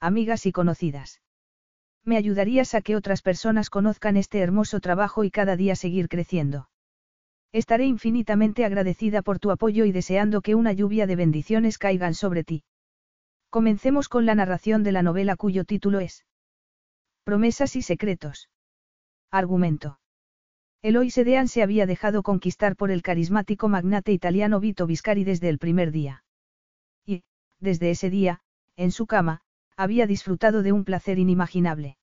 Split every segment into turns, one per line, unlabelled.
amigas y conocidas. Me ayudarías a que otras personas conozcan este hermoso trabajo y cada día seguir creciendo. Estaré infinitamente agradecida por tu apoyo y deseando que una lluvia de bendiciones caigan sobre ti. Comencemos con la narración de la novela cuyo título es Promesas y secretos. Argumento. Eloy Sedean se había dejado conquistar por el carismático magnate italiano Vito Viscari desde el primer día. Y, desde ese día, en su cama, había disfrutado de un placer inimaginable.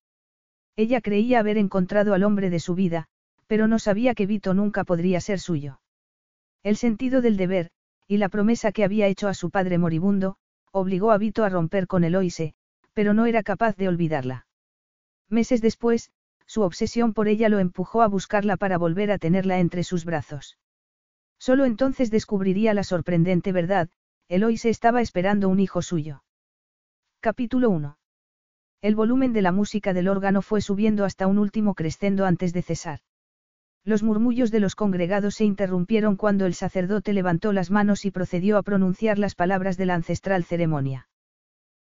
Ella creía haber encontrado al hombre de su vida, pero no sabía que Vito nunca podría ser suyo. El sentido del deber, y la promesa que había hecho a su padre moribundo, obligó a Vito a romper con Eloise, pero no era capaz de olvidarla. Meses después, su obsesión por ella lo empujó a buscarla para volver a tenerla entre sus brazos. Solo entonces descubriría la sorprendente verdad, Eloise estaba esperando un hijo suyo. Capítulo 1. El volumen de la música del órgano fue subiendo hasta un último crescendo antes de cesar. Los murmullos de los congregados se interrumpieron cuando el sacerdote levantó las manos y procedió a pronunciar las palabras de la ancestral ceremonia.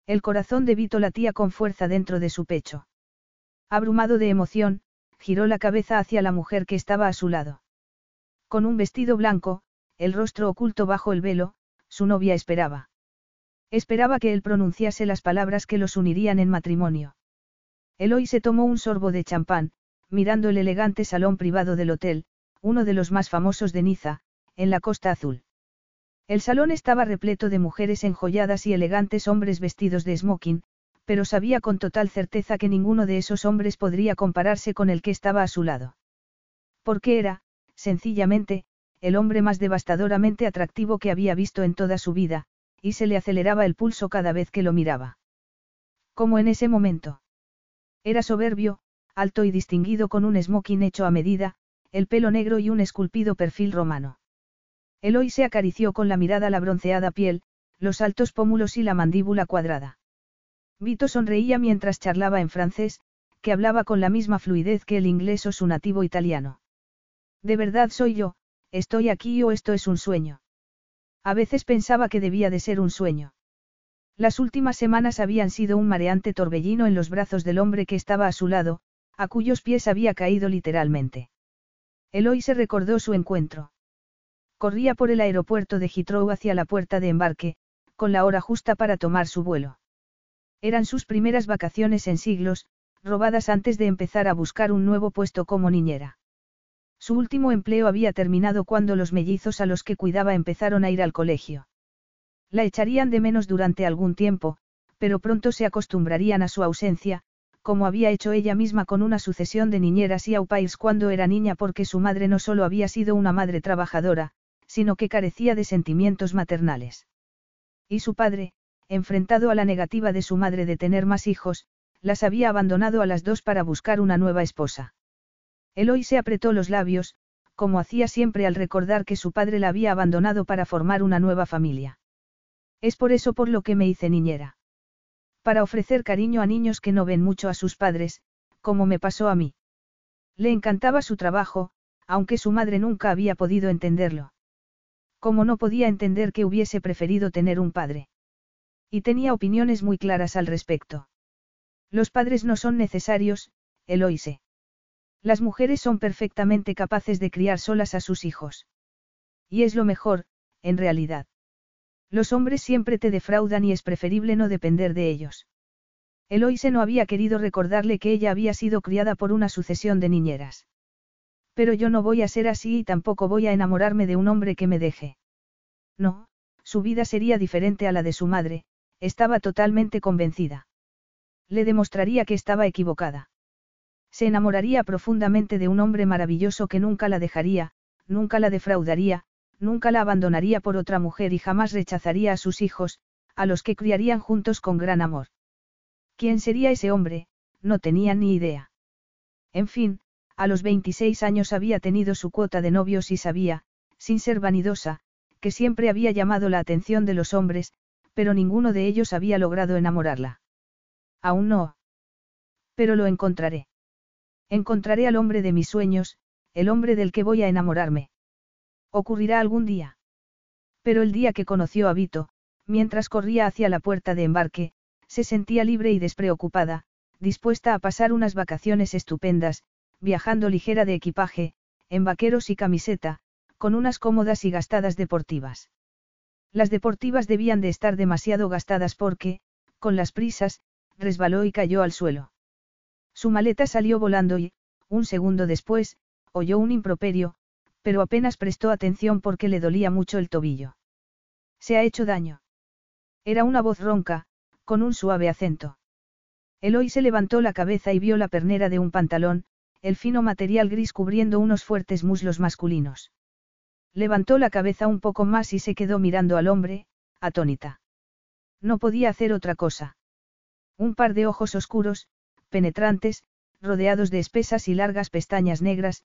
El corazón de Vito latía con fuerza dentro de su pecho. Abrumado de emoción, giró la cabeza hacia la mujer que estaba a su lado. Con un vestido blanco, el rostro oculto bajo el velo, su novia esperaba. Esperaba que él pronunciase las palabras que los unirían en matrimonio. Eloy se tomó un sorbo de champán, mirando el elegante salón privado del hotel, uno de los más famosos de Niza, en la Costa Azul. El salón estaba repleto de mujeres enjolladas y elegantes hombres vestidos de smoking, pero sabía con total certeza que ninguno de esos hombres podría compararse con el que estaba a su lado. Porque era, sencillamente, el hombre más devastadoramente atractivo que había visto en toda su vida, y se le aceleraba el pulso cada vez que lo miraba. Como en ese momento. Era soberbio, alto y distinguido con un smoking hecho a medida, el pelo negro y un esculpido perfil romano. Eloy se acarició con la mirada la bronceada piel, los altos pómulos y la mandíbula cuadrada. Vito sonreía mientras charlaba en francés, que hablaba con la misma fluidez que el inglés o su nativo italiano. De verdad soy yo, estoy aquí o esto es un sueño. A veces pensaba que debía de ser un sueño. Las últimas semanas habían sido un mareante torbellino en los brazos del hombre que estaba a su lado, a cuyos pies había caído literalmente. Eloy se recordó su encuentro. Corría por el aeropuerto de Heathrow hacia la puerta de embarque, con la hora justa para tomar su vuelo. Eran sus primeras vacaciones en siglos, robadas antes de empezar a buscar un nuevo puesto como niñera. Su último empleo había terminado cuando los mellizos a los que cuidaba empezaron a ir al colegio. La echarían de menos durante algún tiempo, pero pronto se acostumbrarían a su ausencia, como había hecho ella misma con una sucesión de niñeras y au pairs cuando era niña porque su madre no solo había sido una madre trabajadora, sino que carecía de sentimientos maternales. Y su padre, enfrentado a la negativa de su madre de tener más hijos, las había abandonado a las dos para buscar una nueva esposa. Eloy se apretó los labios, como hacía siempre al recordar que su padre la había abandonado para formar una nueva familia. Es por eso por lo que me hice niñera para ofrecer cariño a niños que no ven mucho a sus padres, como me pasó a mí. Le encantaba su trabajo, aunque su madre nunca había podido entenderlo. Como no podía entender que hubiese preferido tener un padre. Y tenía opiniones muy claras al respecto. Los padres no son necesarios, Eloise. Las mujeres son perfectamente capaces de criar solas a sus hijos. Y es lo mejor, en realidad. Los hombres siempre te defraudan y es preferible no depender de ellos. Eloise no había querido recordarle que ella había sido criada por una sucesión de niñeras. Pero yo no voy a ser así y tampoco voy a enamorarme de un hombre que me deje. No, su vida sería diferente a la de su madre, estaba totalmente convencida. Le demostraría que estaba equivocada. Se enamoraría profundamente de un hombre maravilloso que nunca la dejaría, nunca la defraudaría, nunca la abandonaría por otra mujer y jamás rechazaría a sus hijos, a los que criarían juntos con gran amor. ¿Quién sería ese hombre? No tenía ni idea. En fin, a los 26 años había tenido su cuota de novios y sabía, sin ser vanidosa, que siempre había llamado la atención de los hombres, pero ninguno de ellos había logrado enamorarla. Aún no. Pero lo encontraré. Encontraré al hombre de mis sueños, el hombre del que voy a enamorarme. Ocurrirá algún día. Pero el día que conoció a Vito, mientras corría hacia la puerta de embarque, se sentía libre y despreocupada, dispuesta a pasar unas vacaciones estupendas, viajando ligera de equipaje, en vaqueros y camiseta, con unas cómodas y gastadas deportivas. Las deportivas debían de estar demasiado gastadas porque, con las prisas, resbaló y cayó al suelo. Su maleta salió volando y, un segundo después, oyó un improperio, pero apenas prestó atención porque le dolía mucho el tobillo. Se ha hecho daño. Era una voz ronca, con un suave acento. Eloy se levantó la cabeza y vio la pernera de un pantalón, el fino material gris cubriendo unos fuertes muslos masculinos. Levantó la cabeza un poco más y se quedó mirando al hombre, atónita. No podía hacer otra cosa. Un par de ojos oscuros, penetrantes, rodeados de espesas y largas pestañas negras,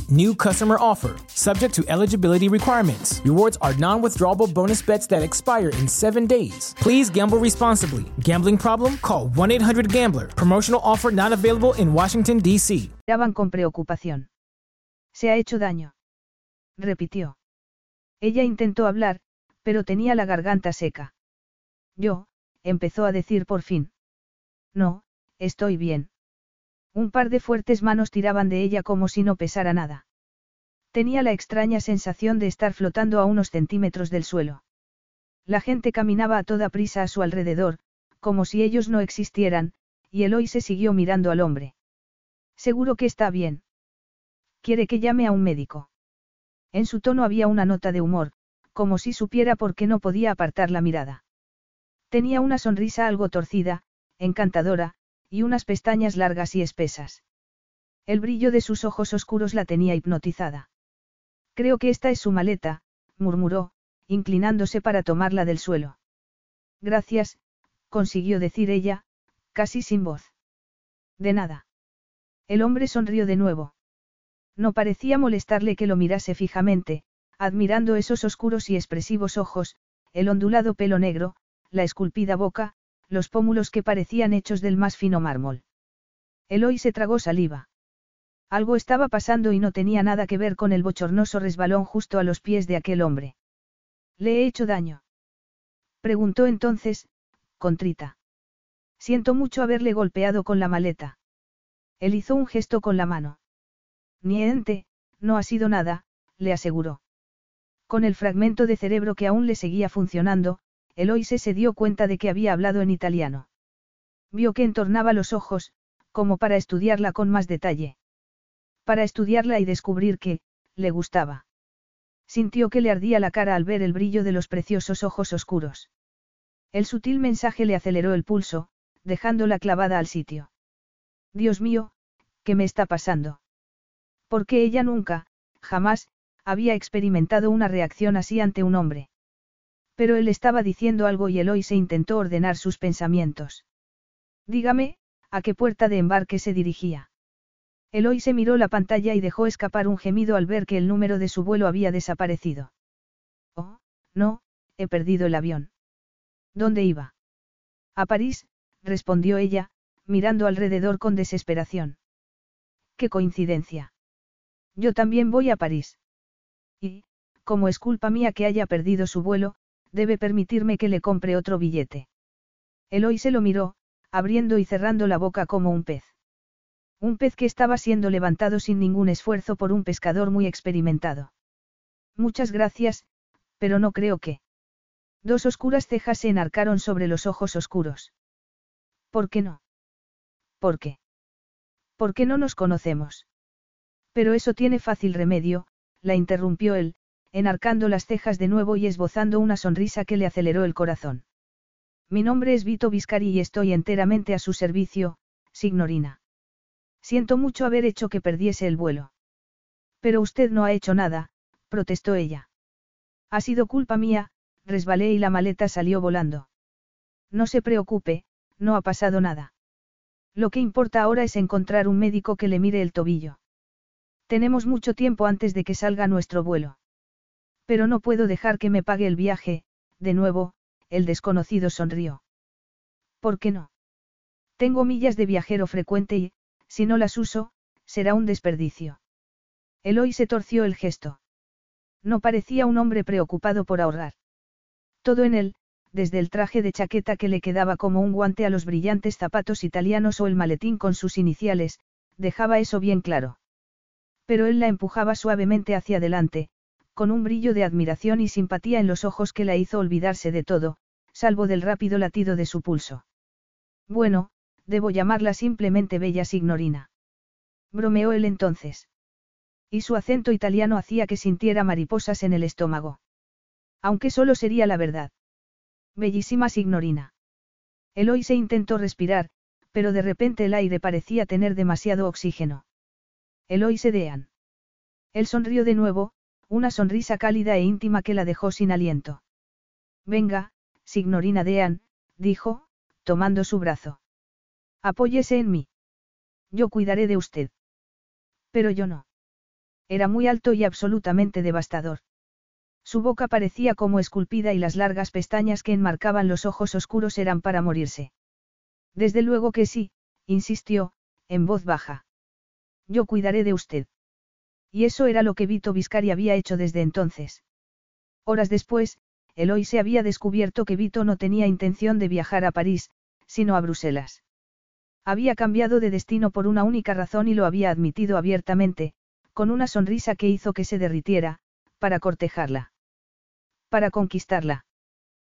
New customer offer, subject to eligibility requirements. Rewards are non withdrawable bonus bets that expire in seven days. Please gamble responsibly. Gambling problem? Call 1 800 Gambler. Promotional offer not available in Washington, D.C.
Daban con preocupación. Se ha hecho daño. Repitió. Ella intentó hablar, pero tenía la garganta seca. Yo, empezó a decir por fin. No, estoy bien. Un par de fuertes manos tiraban de ella como si no pesara nada. Tenía la extraña sensación de estar flotando a unos centímetros del suelo. La gente caminaba a toda prisa a su alrededor, como si ellos no existieran, y Eloy se siguió mirando al hombre. Seguro que está bien. Quiere que llame a un médico. En su tono había una nota de humor, como si supiera por qué no podía apartar la mirada. Tenía una sonrisa algo torcida, encantadora, y unas pestañas largas y espesas. El brillo de sus ojos oscuros la tenía hipnotizada. Creo que esta es su maleta, murmuró, inclinándose para tomarla del suelo. Gracias, consiguió decir ella, casi sin voz. De nada. El hombre sonrió de nuevo. No parecía molestarle que lo mirase fijamente, admirando esos oscuros y expresivos ojos, el ondulado pelo negro, la esculpida boca, los pómulos que parecían hechos del más fino mármol. Eloy se tragó saliva. Algo estaba pasando y no tenía nada que ver con el bochornoso resbalón justo a los pies de aquel hombre. ¿Le he hecho daño? Preguntó entonces, contrita. Siento mucho haberle golpeado con la maleta. Él hizo un gesto con la mano. Niente, no ha sido nada, le aseguró. Con el fragmento de cerebro que aún le seguía funcionando, Eloise se dio cuenta de que había hablado en italiano. Vio que entornaba los ojos, como para estudiarla con más detalle. Para estudiarla y descubrir que, le gustaba. Sintió que le ardía la cara al ver el brillo de los preciosos ojos oscuros. El sutil mensaje le aceleró el pulso, dejándola clavada al sitio. Dios mío, ¿qué me está pasando? Porque ella nunca, jamás, había experimentado una reacción así ante un hombre. Pero él estaba diciendo algo y Eloy se intentó ordenar sus pensamientos. Dígame, ¿a qué puerta de embarque se dirigía? Eloy se miró la pantalla y dejó escapar un gemido al ver que el número de su vuelo había desaparecido. Oh, no, he perdido el avión. ¿Dónde iba? A París, respondió ella, mirando alrededor con desesperación. ¡Qué coincidencia! Yo también voy a París. Y, como es culpa mía que haya perdido su vuelo, debe permitirme que le compre otro billete. Eloy se lo miró, abriendo y cerrando la boca como un pez. Un pez que estaba siendo levantado sin ningún esfuerzo por un pescador muy experimentado. Muchas gracias, pero no creo que. Dos oscuras cejas se enarcaron sobre los ojos oscuros. ¿Por qué no? ¿Por qué? ¿Por qué no nos conocemos? Pero eso tiene fácil remedio, la interrumpió él, enarcando las cejas de nuevo y esbozando una sonrisa que le aceleró el corazón. Mi nombre es Vito Viscari y estoy enteramente a su servicio, signorina. Siento mucho haber hecho que perdiese el vuelo. Pero usted no ha hecho nada, protestó ella. Ha sido culpa mía, resbalé y la maleta salió volando. No se preocupe, no ha pasado nada. Lo que importa ahora es encontrar un médico que le mire el tobillo. Tenemos mucho tiempo antes de que salga nuestro vuelo. Pero no puedo dejar que me pague el viaje, de nuevo, el desconocido sonrió. ¿Por qué no? Tengo millas de viajero frecuente y, si no las uso, será un desperdicio. Eloy se torció el gesto. No parecía un hombre preocupado por ahorrar. Todo en él, desde el traje de chaqueta que le quedaba como un guante a los brillantes zapatos italianos o el maletín con sus iniciales, dejaba eso bien claro. Pero él la empujaba suavemente hacia adelante, con un brillo de admiración y simpatía en los ojos que la hizo olvidarse de todo, salvo del rápido latido de su pulso. Bueno, debo llamarla simplemente Bella Signorina. Bromeó él entonces. Y su acento italiano hacía que sintiera mariposas en el estómago. Aunque solo sería la verdad. Bellísima signorina. Eloy se intentó respirar, pero de repente el aire parecía tener demasiado oxígeno. Eloy se. Él sonrió de nuevo, una sonrisa cálida e íntima que la dejó sin aliento. Venga, signorina Dean, dijo, tomando su brazo. Apóyese en mí. Yo cuidaré de usted. Pero yo no. Era muy alto y absolutamente devastador. Su boca parecía como esculpida y las largas pestañas que enmarcaban los ojos oscuros eran para morirse. Desde luego que sí, insistió, en voz baja. Yo cuidaré de usted. Y eso era lo que Vito Viscari había hecho desde entonces. Horas después, Eloy se había descubierto que Vito no tenía intención de viajar a París, sino a Bruselas. Había cambiado de destino por una única razón y lo había admitido abiertamente, con una sonrisa que hizo que se derritiera, para cortejarla. Para conquistarla.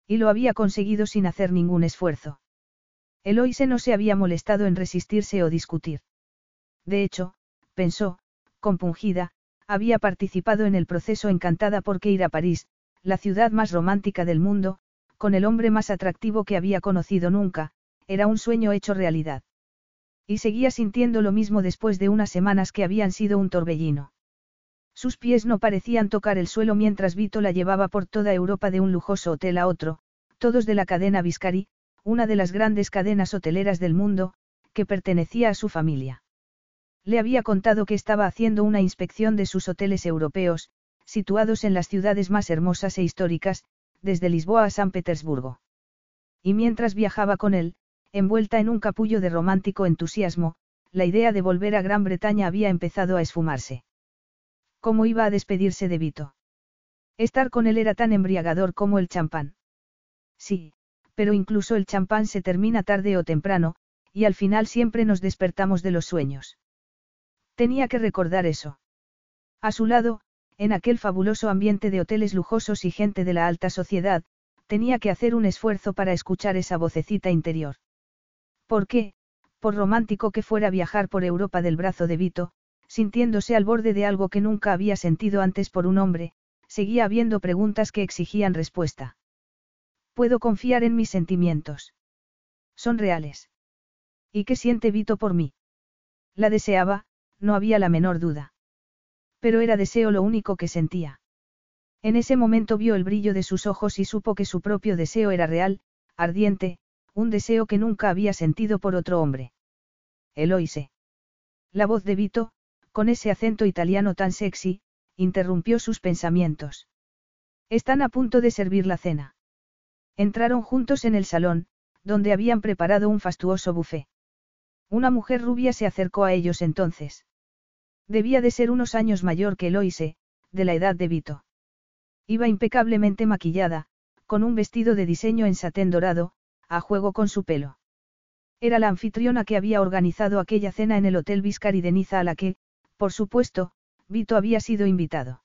Y lo había conseguido sin hacer ningún esfuerzo. Eloise no se había molestado en resistirse o discutir. De hecho, pensó, compungida, había participado en el proceso encantada porque ir a París, la ciudad más romántica del mundo, con el hombre más atractivo que había conocido nunca, era un sueño hecho realidad. Y seguía sintiendo lo mismo después de unas semanas que habían sido un torbellino. Sus pies no parecían tocar el suelo mientras Vito la llevaba por toda Europa de un lujoso hotel a otro, todos de la cadena Viscari, una de las grandes cadenas hoteleras del mundo, que pertenecía a su familia. Le había contado que estaba haciendo una inspección de sus hoteles europeos, situados en las ciudades más hermosas e históricas, desde Lisboa a San Petersburgo. Y mientras viajaba con él, envuelta en un capullo de romántico entusiasmo, la idea de volver a Gran Bretaña había empezado a esfumarse. ¿Cómo iba a despedirse de Vito? Estar con él era tan embriagador como el champán. Sí, pero incluso el champán se termina tarde o temprano, y al final siempre nos despertamos de los sueños. Tenía que recordar eso. A su lado, en aquel fabuloso ambiente de hoteles lujosos y gente de la alta sociedad, tenía que hacer un esfuerzo para escuchar esa vocecita interior. ¿Por qué? Por romántico que fuera viajar por Europa del brazo de Vito, sintiéndose al borde de algo que nunca había sentido antes por un hombre, seguía habiendo preguntas que exigían respuesta. ¿Puedo confiar en mis sentimientos? Son reales. ¿Y qué siente Vito por mí? La deseaba, no había la menor duda. Pero era deseo lo único que sentía. En ese momento vio el brillo de sus ojos y supo que su propio deseo era real, ardiente, un deseo que nunca había sentido por otro hombre. Eloise. La voz de Vito, con ese acento italiano tan sexy, interrumpió sus pensamientos. Están a punto de servir la cena. Entraron juntos en el salón, donde habían preparado un fastuoso buffet. Una mujer rubia se acercó a ellos entonces. Debía de ser unos años mayor que Eloise, de la edad de Vito. Iba impecablemente maquillada, con un vestido de diseño en satén dorado, a juego con su pelo. Era la anfitriona que había organizado aquella cena en el Hotel Viscari de Niza a la que, por supuesto, Vito había sido invitado.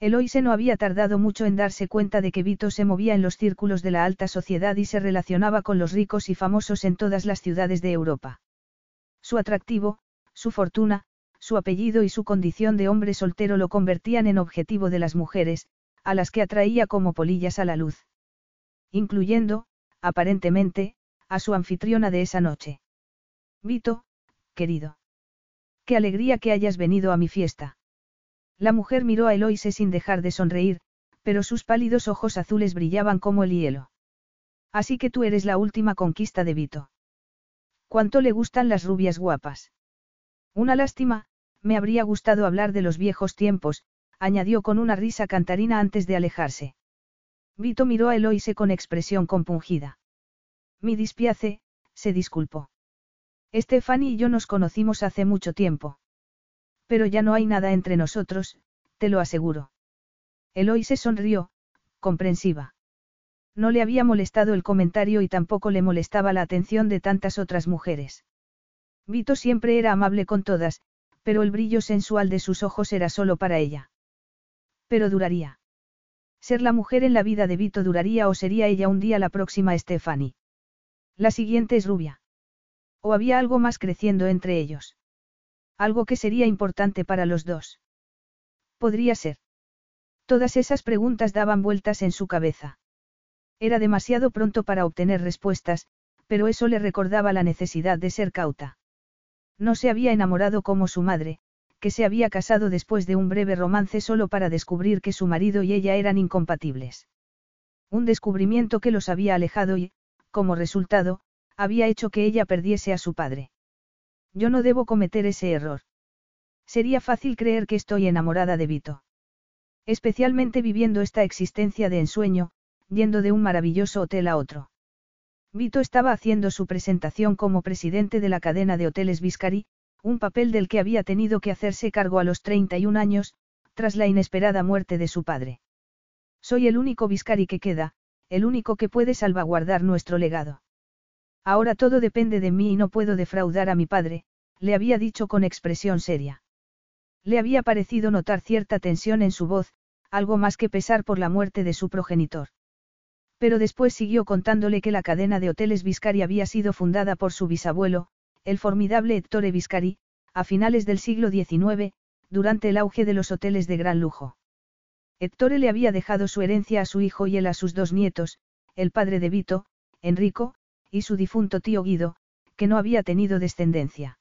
Eloise no había tardado mucho en darse cuenta de que Vito se movía en los círculos de la alta sociedad y se relacionaba con los ricos y famosos en todas las ciudades de Europa. Su atractivo, su fortuna, su apellido y su condición de hombre soltero lo convertían en objetivo de las mujeres, a las que atraía como polillas a la luz. Incluyendo, aparentemente, a su anfitriona de esa noche. Vito, querido. Qué alegría que hayas venido a mi fiesta. La mujer miró a Eloise sin dejar de sonreír, pero sus pálidos ojos azules brillaban como el hielo. Así que tú eres la última conquista de Vito. ¿Cuánto le gustan las rubias guapas? Una lástima, me habría gustado hablar de los viejos tiempos, añadió con una risa cantarina antes de alejarse. Vito miró a Eloise con expresión compungida. Mi dispiace, se disculpó. Stephanie y yo nos conocimos hace mucho tiempo. Pero ya no hay nada entre nosotros, te lo aseguro. Eloise sonrió, comprensiva. No le había molestado el comentario y tampoco le molestaba la atención de tantas otras mujeres. Vito siempre era amable con todas, pero el brillo sensual de sus ojos era solo para ella. Pero duraría. Ser la mujer en la vida de Vito duraría o sería ella un día la próxima Stephanie. La siguiente es rubia. ¿O había algo más creciendo entre ellos? Algo que sería importante para los dos. Podría ser. Todas esas preguntas daban vueltas en su cabeza. Era demasiado pronto para obtener respuestas, pero eso le recordaba la necesidad de ser cauta. No se había enamorado como su madre, que se había casado después de un breve romance solo para descubrir que su marido y ella eran incompatibles. Un descubrimiento que los había alejado y, como resultado, había hecho que ella perdiese a su padre. Yo no debo cometer ese error. Sería fácil creer que estoy enamorada de Vito. Especialmente viviendo esta existencia de ensueño, yendo de un maravilloso hotel a otro. Vito estaba haciendo su presentación como presidente de la cadena de hoteles Viscari, un papel del que había tenido que hacerse cargo a los 31 años, tras la inesperada muerte de su padre. Soy el único Viscari que queda, el único que puede salvaguardar nuestro legado. Ahora todo depende de mí y no puedo defraudar a mi padre, le había dicho con expresión seria. Le había parecido notar cierta tensión en su voz, algo más que pesar por la muerte de su progenitor. Pero después siguió contándole que la cadena de hoteles Viscari había sido fundada por su bisabuelo, el formidable Ettore Viscari, a finales del siglo XIX, durante el auge de los hoteles de gran lujo. Ettore le había dejado su herencia a su hijo y él a sus dos nietos, el padre de Vito, Enrico, y su difunto tío Guido, que no había tenido descendencia.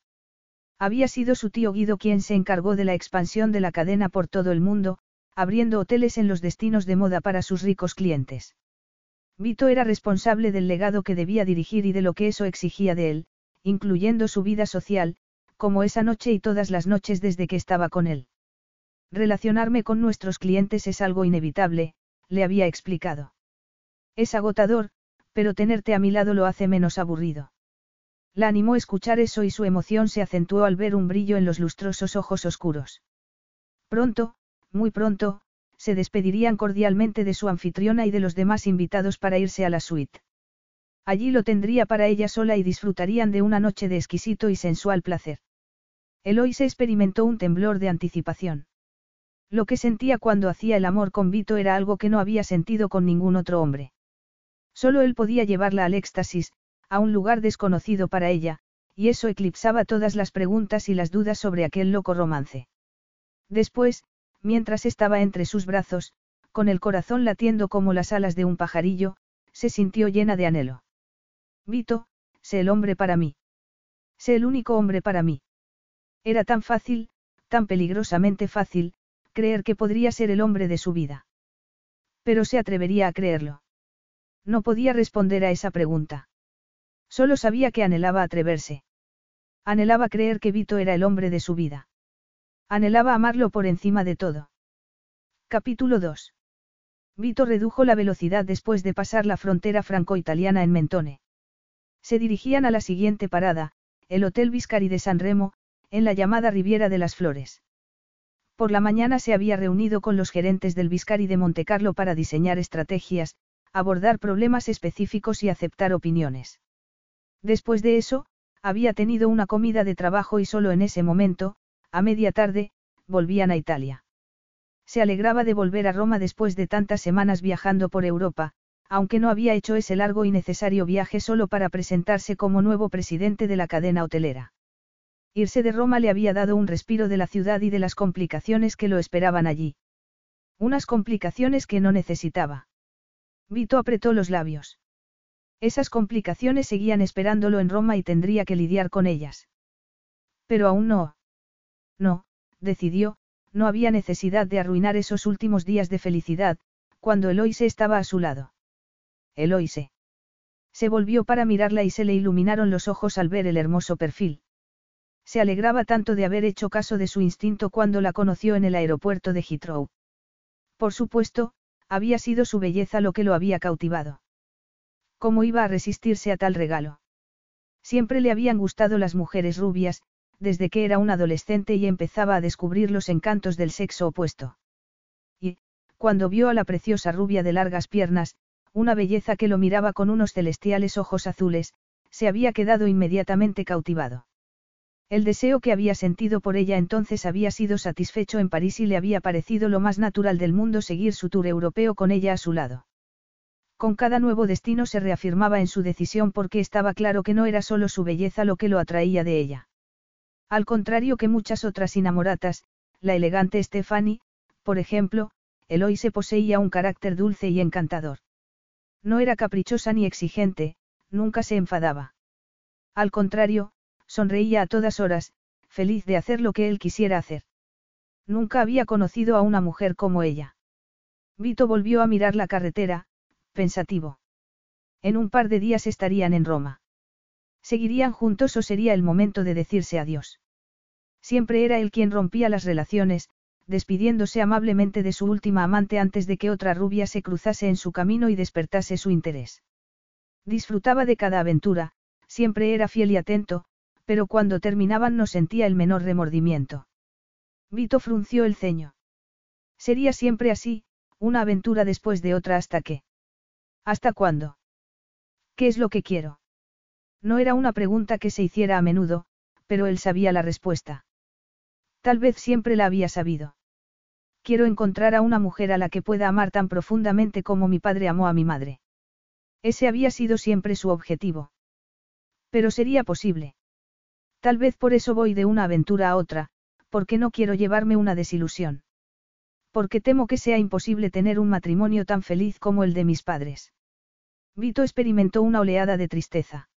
Había sido su tío Guido quien se encargó de la expansión de la cadena por todo el mundo, abriendo hoteles en los destinos de moda para sus ricos clientes. Vito era responsable del legado que debía dirigir y de lo que eso exigía de él, incluyendo su vida social, como esa noche y todas las noches desde que estaba con él. Relacionarme con nuestros clientes es algo inevitable, le había explicado. Es agotador, pero tenerte a mi lado lo hace menos aburrido. La animó escuchar eso y su emoción se acentuó al ver un brillo en los lustrosos ojos oscuros. Pronto, muy pronto, se despedirían cordialmente de su anfitriona y de los demás invitados para irse a la suite. Allí lo tendría para ella sola y disfrutarían de una noche de exquisito y sensual placer. Eloise experimentó un temblor de anticipación. Lo que sentía cuando hacía el amor con Vito era algo que no había sentido con ningún otro hombre. Solo él podía llevarla al éxtasis, a un lugar desconocido para ella, y eso eclipsaba todas las preguntas y las dudas sobre aquel loco romance. Después, mientras estaba entre sus brazos, con el corazón latiendo como las alas de un pajarillo, se sintió llena de anhelo. Vito, sé el hombre para mí. Sé el único hombre para mí. Era tan fácil, tan peligrosamente fácil, creer que podría ser el hombre de su vida. Pero se atrevería a creerlo. No podía responder a esa pregunta. Solo sabía que anhelaba atreverse. Anhelaba creer que Vito era el hombre de su vida. Anhelaba amarlo por encima de todo. Capítulo 2. Vito redujo la velocidad después de pasar la frontera franco-italiana en Mentone. Se dirigían a la siguiente parada, el Hotel Viscari de San Remo, en la llamada Riviera de las Flores. Por la mañana se había reunido con los gerentes del Viscari de Montecarlo para diseñar estrategias, abordar problemas específicos y aceptar opiniones. Después de eso, había tenido una comida de trabajo y solo en ese momento, a media tarde, volvían a Italia. Se alegraba de volver a Roma después de tantas semanas viajando por Europa, aunque no había hecho ese largo y necesario viaje solo para presentarse como nuevo presidente de la cadena hotelera. Irse de Roma le había dado un respiro de la ciudad y de las complicaciones que lo esperaban allí. Unas complicaciones que no necesitaba. Vito apretó los labios. Esas complicaciones seguían esperándolo en Roma y tendría que lidiar con ellas. Pero aún no. No, decidió, no había necesidad de arruinar esos últimos días de felicidad, cuando Eloise estaba a su lado. Eloise. Se volvió para mirarla y se le iluminaron los ojos al ver el hermoso perfil. Se alegraba tanto de haber hecho caso de su instinto cuando la conoció en el aeropuerto de Heathrow. Por supuesto, había sido su belleza lo que lo había cautivado. ¿Cómo iba a resistirse a tal regalo? Siempre le habían gustado las mujeres rubias, desde que era un adolescente y empezaba a descubrir los encantos del sexo opuesto. Y, cuando vio a la preciosa rubia de largas piernas, una belleza que lo miraba con unos celestiales ojos azules, se había quedado inmediatamente cautivado. El deseo que había sentido por ella entonces había sido satisfecho en París y le había parecido lo más natural del mundo seguir su tour europeo con ella a su lado. Con cada nuevo destino se reafirmaba en su decisión porque estaba claro que no era solo su belleza lo que lo atraía de ella. Al contrario que muchas otras inamoratas, la elegante Stephanie, por ejemplo, Eloise poseía un carácter dulce y encantador. No era caprichosa ni exigente, nunca se enfadaba. Al contrario, sonreía a todas horas, feliz de hacer lo que él quisiera hacer. Nunca había conocido a una mujer como ella. Vito volvió a mirar la carretera, pensativo. En un par de días estarían en Roma. ¿Seguirían juntos o sería el momento de decirse adiós? Siempre era él quien rompía las relaciones, despidiéndose amablemente de su última amante antes de que otra rubia se cruzase en su camino y despertase su interés. Disfrutaba de cada aventura, siempre era fiel y atento, pero cuando terminaban no sentía el menor remordimiento. Vito frunció el ceño. Sería siempre así, una aventura después de otra hasta que. ¿Hasta cuándo? ¿Qué es lo que quiero? No era una pregunta que se hiciera a menudo, pero él sabía la respuesta. Tal vez siempre la había sabido. Quiero encontrar a una mujer a la que pueda amar tan profundamente como mi padre amó a mi madre. Ese había sido siempre su objetivo. Pero sería posible. Tal vez por eso voy de una aventura a otra, porque no quiero llevarme una desilusión. Porque temo que sea imposible tener un matrimonio tan feliz como el de mis padres. Vito experimentó una oleada de tristeza.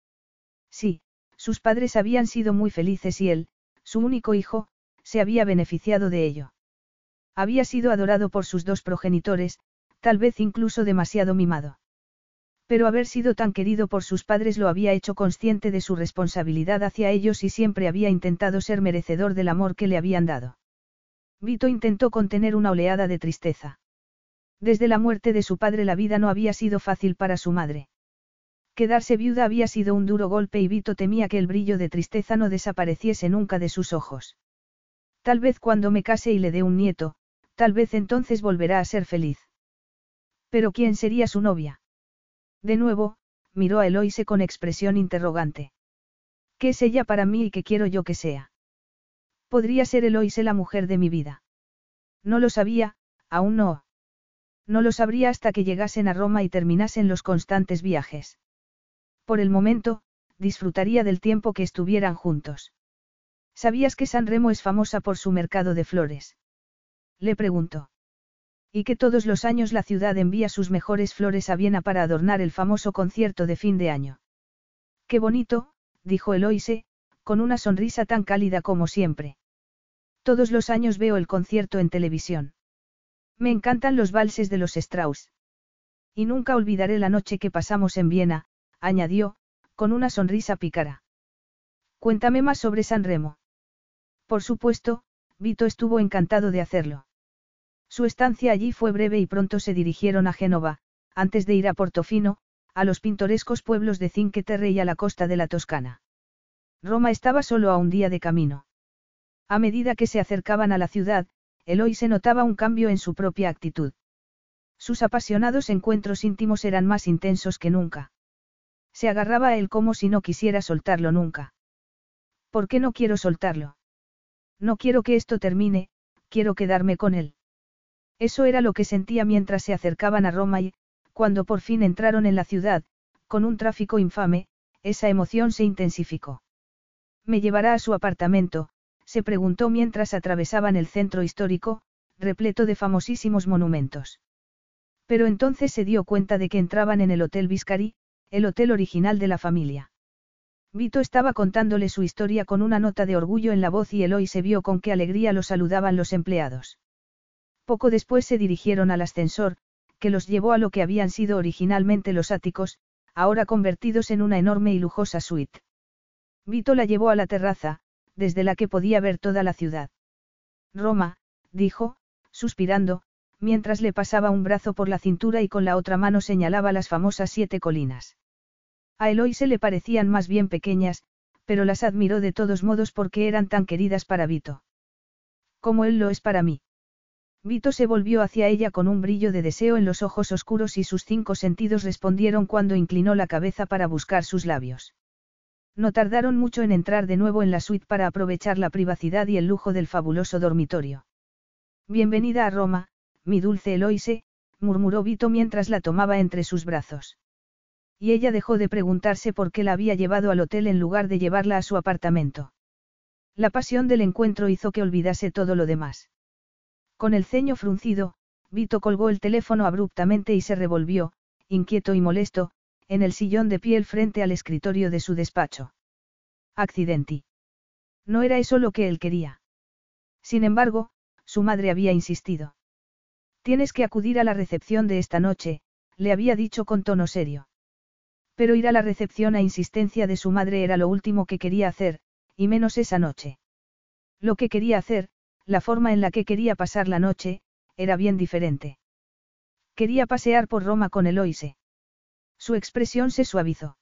Sí, sus padres habían sido muy felices y él, su único hijo, se había beneficiado de ello. Había sido adorado por sus dos progenitores, tal vez incluso demasiado mimado. Pero haber sido tan querido por sus padres lo había hecho consciente de su responsabilidad hacia ellos y siempre había intentado ser merecedor del amor que le habían dado. Vito intentó contener una oleada de tristeza. Desde la muerte de su padre la vida no había sido fácil para su madre. Quedarse viuda había sido un duro golpe y Vito temía que el brillo de tristeza no desapareciese nunca de sus ojos. Tal vez cuando me case y le dé un nieto, tal vez entonces volverá a ser feliz. Pero ¿quién sería su novia? De nuevo, miró a Eloise con expresión interrogante. ¿Qué es ella para mí y qué quiero yo que sea? Podría ser Eloise la mujer de mi vida. No lo sabía, aún no. No lo sabría hasta que llegasen a Roma y terminasen los constantes viajes. Por el momento, disfrutaría del tiempo que estuvieran juntos. ¿Sabías que San Remo es famosa por su mercado de flores? Le preguntó. Y que todos los años la ciudad envía sus mejores flores a Viena para adornar el famoso concierto de fin de año. Qué bonito, dijo Eloise, con una sonrisa tan cálida como siempre. Todos los años veo el concierto en televisión. Me encantan los valses de los Strauss. Y nunca olvidaré la noche que pasamos en Viena, añadió, con una sonrisa pícara. Cuéntame más sobre San Remo. Por supuesto, Vito estuvo encantado de hacerlo. Su estancia allí fue breve y pronto se dirigieron a Génova, antes de ir a Portofino, a los pintorescos pueblos de Cinque Terre y a la costa de la Toscana. Roma estaba solo a un día de camino. A medida que se acercaban a la ciudad, Eloy se notaba un cambio en su propia actitud. Sus apasionados encuentros íntimos eran más intensos que nunca. Se agarraba a él como si no quisiera soltarlo nunca. ¿Por qué no quiero soltarlo? No quiero que esto termine, quiero quedarme con él. Eso era lo que sentía mientras se acercaban a Roma y, cuando por fin entraron en la ciudad, con un tráfico infame, esa emoción se intensificó. Me llevará a su apartamento, se preguntó mientras atravesaban el centro histórico, repleto de famosísimos monumentos. Pero entonces se dio cuenta de que entraban en el Hotel Viscari, el hotel original de la familia. Vito estaba contándole su historia con una nota de orgullo en la voz y Eloy se vio con qué alegría lo saludaban los empleados. Poco después se dirigieron al ascensor, que los llevó a lo que habían sido originalmente los áticos, ahora convertidos en una enorme y lujosa suite. Vito la llevó a la terraza, desde la que podía ver toda la ciudad. Roma, dijo, suspirando, mientras le pasaba un brazo por la cintura y con la otra mano señalaba las famosas siete colinas. A Eloy se le parecían más bien pequeñas, pero las admiró de todos modos porque eran tan queridas para Vito. Como él lo es para mí. Vito se volvió hacia ella con un brillo de deseo en los ojos oscuros y sus cinco sentidos respondieron cuando inclinó la cabeza para buscar sus labios. No tardaron mucho en entrar de nuevo en la suite para aprovechar la privacidad y el lujo del fabuloso dormitorio. Bienvenida a Roma, mi dulce Eloise, murmuró Vito mientras la tomaba entre sus brazos. Y ella dejó de preguntarse por qué la había llevado al hotel en lugar de llevarla a su apartamento. La pasión del encuentro hizo que olvidase todo lo demás. Con el ceño fruncido, Vito colgó el teléfono abruptamente y se revolvió, inquieto y molesto, en el sillón de piel frente al escritorio de su despacho. Accidenti. No era eso lo que él quería. Sin embargo, su madre había insistido. Tienes que acudir a la recepción de esta noche, le había dicho con tono serio. Pero ir a la recepción a insistencia de su madre era lo último que quería hacer, y menos esa noche. Lo que quería hacer, la forma en la que quería pasar la noche, era bien diferente. Quería pasear por Roma con Eloise. Su expresión se suavizó.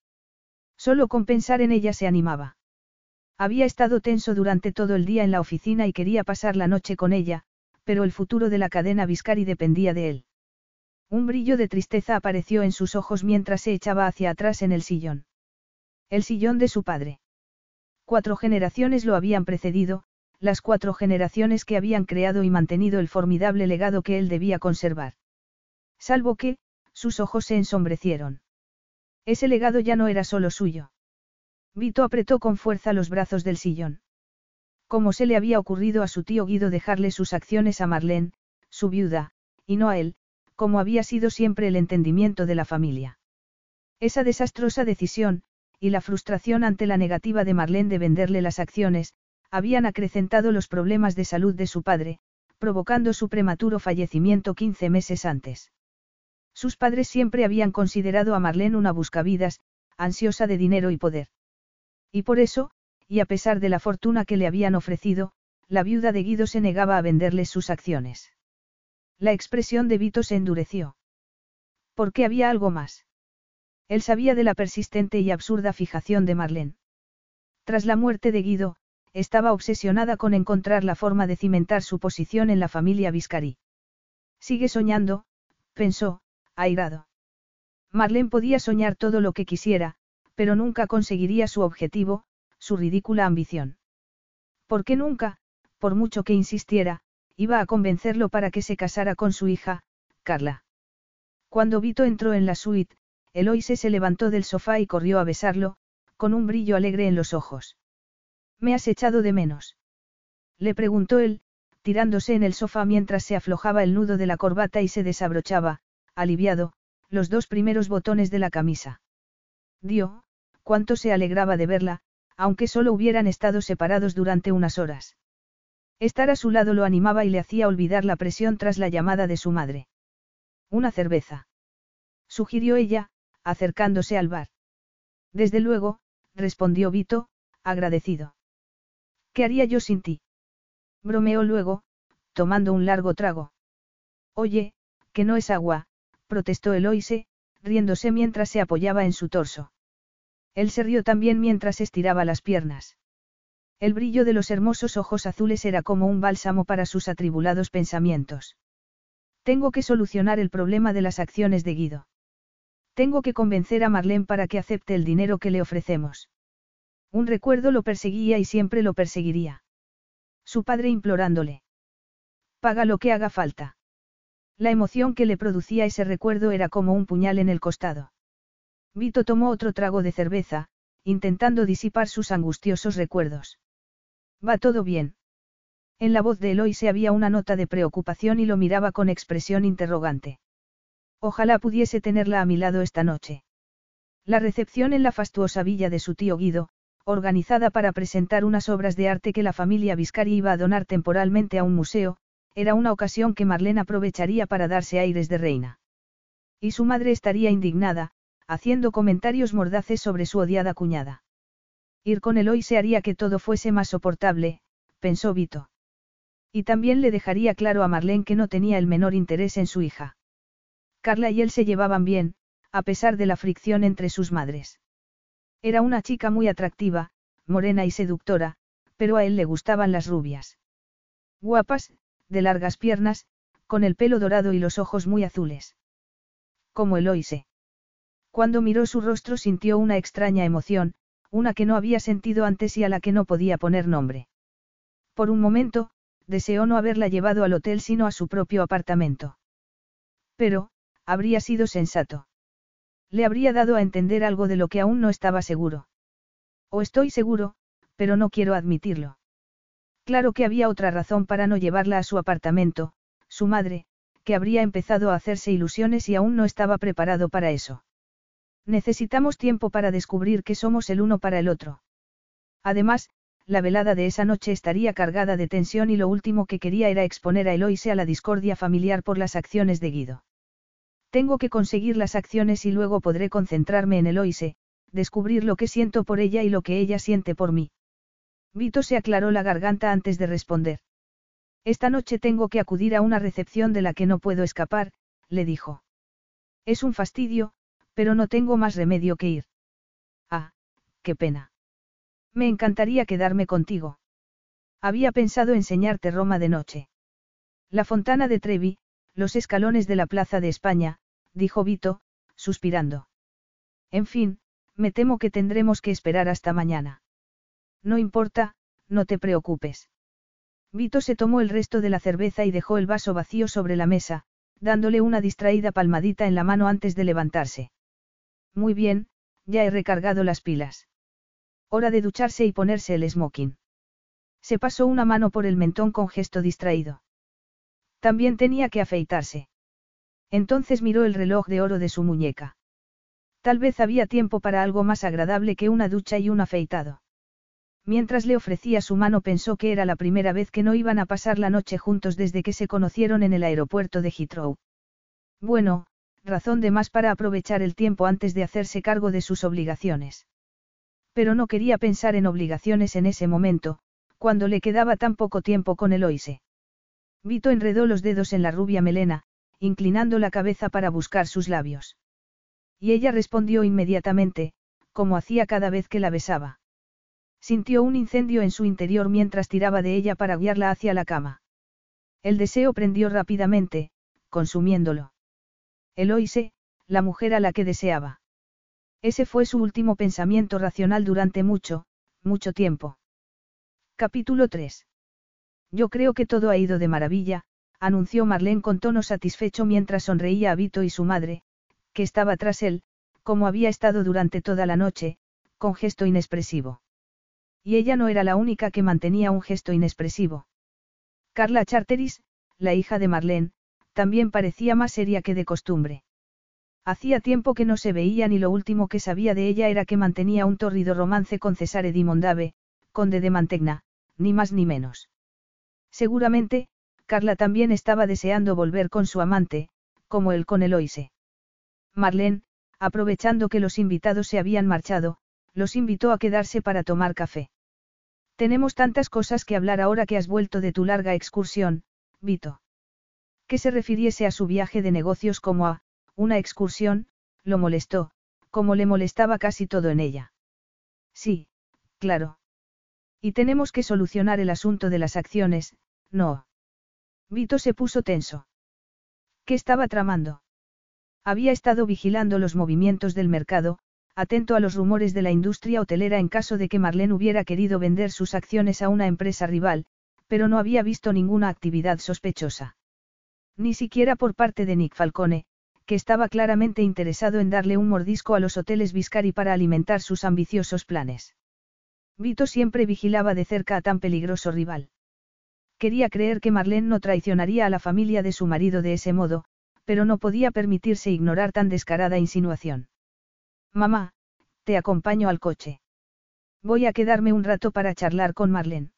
Solo con pensar en ella se animaba. Había estado tenso durante todo el día en la oficina y quería pasar la noche con ella, pero el futuro de la cadena Viscari dependía de él. Un brillo de tristeza apareció en sus ojos mientras se echaba hacia atrás en el sillón. El sillón de su padre. Cuatro generaciones lo habían precedido, las cuatro generaciones que habían creado y mantenido el formidable legado que él debía conservar. Salvo que, sus ojos se ensombrecieron. Ese legado ya no era solo suyo. Vito apretó con fuerza los brazos del sillón. ¿Cómo se le había ocurrido a su tío Guido dejarle sus acciones a Marlene, su viuda, y no a él, como había sido siempre el entendimiento de la familia? Esa desastrosa decisión, y la frustración ante la negativa de Marlene de venderle las acciones, habían acrecentado los problemas de salud de su padre, provocando su prematuro fallecimiento 15 meses antes. Sus padres siempre habían considerado a Marlene una buscavidas, ansiosa de dinero y poder. Y por eso, y a pesar de la fortuna que le habían ofrecido, la viuda de Guido se negaba a venderles sus acciones. La expresión de Vito se endureció. ¿Por qué había algo más? Él sabía de la persistente y absurda fijación de Marlene. Tras la muerte de Guido, estaba obsesionada con encontrar la forma de cimentar su posición en la familia Viscari. Sigue soñando, pensó, airado. Marlene podía soñar todo lo que quisiera, pero nunca conseguiría su objetivo, su ridícula ambición. Porque nunca, por mucho que insistiera, iba a convencerlo para que se casara con su hija, Carla. Cuando Vito entró en la suite, Eloise se levantó del sofá y corrió a besarlo, con un brillo alegre en los ojos. ¿Me has echado de menos? Le preguntó él, tirándose en el sofá mientras se aflojaba el nudo de la corbata y se desabrochaba, aliviado, los dos primeros botones de la camisa. Dio, cuánto se alegraba de verla, aunque solo hubieran estado separados durante unas horas. Estar a su lado lo animaba y le hacía olvidar la presión tras la llamada de su madre. Una cerveza. Sugirió ella, acercándose al bar. Desde luego, respondió Vito, agradecido. ¿Qué haría yo sin ti? Bromeó luego, tomando un largo trago. Oye, que no es agua, protestó Eloise, riéndose mientras se apoyaba en su torso. Él se rió también mientras estiraba las piernas. El brillo de los hermosos ojos azules era como un bálsamo para sus atribulados pensamientos. Tengo que solucionar el problema de las acciones de Guido. Tengo que convencer a Marlene para que acepte el dinero que le ofrecemos. Un recuerdo lo perseguía y siempre lo perseguiría. Su padre implorándole. Paga lo que haga falta. La emoción que le producía ese recuerdo era como un puñal en el costado. Vito tomó otro trago de cerveza, intentando disipar sus angustiosos recuerdos. Va todo bien. En la voz de Eloy se había una nota de preocupación y lo miraba con expresión interrogante. Ojalá pudiese tenerla a mi lado esta noche. La recepción en la fastuosa villa de su tío Guido, organizada para presentar unas obras de arte que la familia Viscari iba a donar temporalmente a un museo, era una ocasión que Marlene aprovecharía para darse aires de reina. Y su madre estaría indignada, haciendo comentarios mordaces sobre su odiada cuñada. Ir con Eloy se haría que todo fuese más soportable, pensó Vito. Y también le dejaría claro a Marlene que no tenía el menor interés en su hija. Carla y él se llevaban bien, a pesar de la fricción entre sus madres. Era una chica muy atractiva, morena y seductora, pero a él le gustaban las rubias. Guapas, de largas piernas, con el pelo dorado y los ojos muy azules. Como Eloise. Cuando miró su rostro sintió una extraña emoción, una que no había sentido antes y a la que no podía poner nombre. Por un momento, deseó no haberla llevado al hotel sino a su propio apartamento. Pero, habría sido sensato. Le habría dado a entender algo de lo que aún no estaba seguro. O estoy seguro, pero no quiero admitirlo. Claro que había otra razón para no llevarla a su apartamento, su madre, que habría empezado a hacerse ilusiones y aún no estaba preparado para eso. Necesitamos tiempo para descubrir que somos el uno para el otro. Además, la velada de esa noche estaría cargada de tensión y lo último que quería era exponer a Eloise a la discordia familiar por las acciones de Guido. Tengo que conseguir las acciones y luego podré concentrarme en Eloise, descubrir lo que siento por ella y lo que ella siente por mí. Vito se aclaró la garganta antes de responder. Esta noche tengo que acudir a una recepción de la que no puedo escapar, le dijo. Es un fastidio, pero no tengo más remedio que ir. Ah, qué pena. Me encantaría quedarme contigo. Había pensado enseñarte Roma de noche. La fontana de Trevi, los escalones de la Plaza de España, dijo Vito, suspirando. En fin, me temo que tendremos que esperar hasta mañana. No importa, no te preocupes. Vito se tomó el resto de la cerveza y dejó el vaso vacío sobre la mesa, dándole una distraída palmadita en la mano antes de levantarse. Muy bien, ya he recargado las pilas. Hora de ducharse y ponerse el smoking. Se pasó una mano por el mentón con gesto distraído. También tenía que afeitarse. Entonces miró el reloj de oro de su muñeca. Tal vez había tiempo para algo más agradable que una ducha y un afeitado. Mientras le ofrecía su mano pensó que era la primera vez que no iban a pasar la noche juntos desde que se conocieron en el aeropuerto de Heathrow. Bueno, razón de más para aprovechar el tiempo antes de hacerse cargo de sus obligaciones. Pero no quería pensar en obligaciones en ese momento, cuando le quedaba tan poco tiempo con Eloise. Vito enredó los dedos en la rubia melena, inclinando la cabeza para buscar sus labios. Y ella respondió inmediatamente, como hacía cada vez que la besaba. Sintió un incendio en su interior mientras tiraba de ella para guiarla hacia la cama. El deseo prendió rápidamente, consumiéndolo. Eloise, la mujer a la que deseaba. Ese fue su último pensamiento racional durante mucho, mucho tiempo. Capítulo 3. Yo creo que todo ha ido de maravilla, anunció Marlene con tono satisfecho mientras sonreía a Vito y su madre, que estaba tras él, como había estado durante toda la noche, con gesto inexpresivo. Y ella no era la única que mantenía un gesto inexpresivo. Carla Charteris, la hija de Marlene, también parecía más seria que de costumbre. Hacía tiempo que no se veían y lo último que sabía de ella era que mantenía un torrido romance con Cesare di Mondave, conde de Mantegna, ni más ni menos. Seguramente, Carla también estaba deseando volver con su amante, como él con Eloise. Marlene, aprovechando que los invitados se habían marchado, los invitó a quedarse para tomar café. Tenemos tantas cosas que hablar ahora que has vuelto de tu larga excursión, Vito. Que se refiriese a su viaje de negocios como a, una excursión, lo molestó, como le molestaba casi todo en ella. Sí, claro. Y tenemos que solucionar el asunto de las acciones, no. Vito se puso tenso. ¿Qué estaba tramando? Había estado vigilando los movimientos del mercado, atento a los rumores de la industria hotelera en caso de que Marlene hubiera querido vender sus acciones a una empresa rival, pero no había visto ninguna actividad sospechosa. Ni siquiera por parte de Nick Falcone, que estaba claramente interesado en darle un mordisco a los hoteles Viscari para alimentar sus ambiciosos planes. Vito siempre vigilaba de cerca a tan peligroso rival. Quería creer que Marlene no traicionaría a la familia de su marido de ese modo, pero no podía permitirse ignorar tan descarada insinuación. Mamá, te acompaño al coche. Voy a quedarme un rato para charlar con Marlene.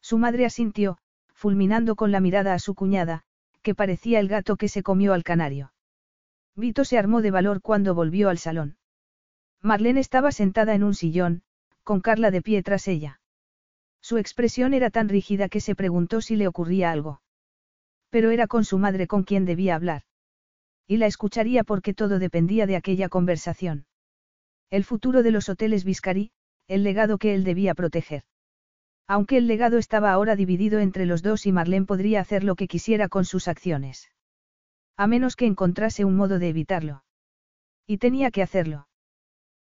Su madre asintió, fulminando con la mirada a su cuñada, que parecía el gato que se comió al canario. Vito se armó de valor cuando volvió al salón. Marlene estaba sentada en un sillón, con Carla de pie tras ella. Su expresión era tan rígida que se preguntó si le ocurría algo. Pero era con su madre con quien debía hablar. Y la escucharía porque todo dependía de aquella conversación. El futuro de los hoteles Viscari, el legado que él debía proteger. Aunque el legado estaba ahora dividido entre los dos y Marlene podría hacer lo que quisiera con sus acciones. A menos que encontrase un modo de evitarlo. Y tenía que hacerlo.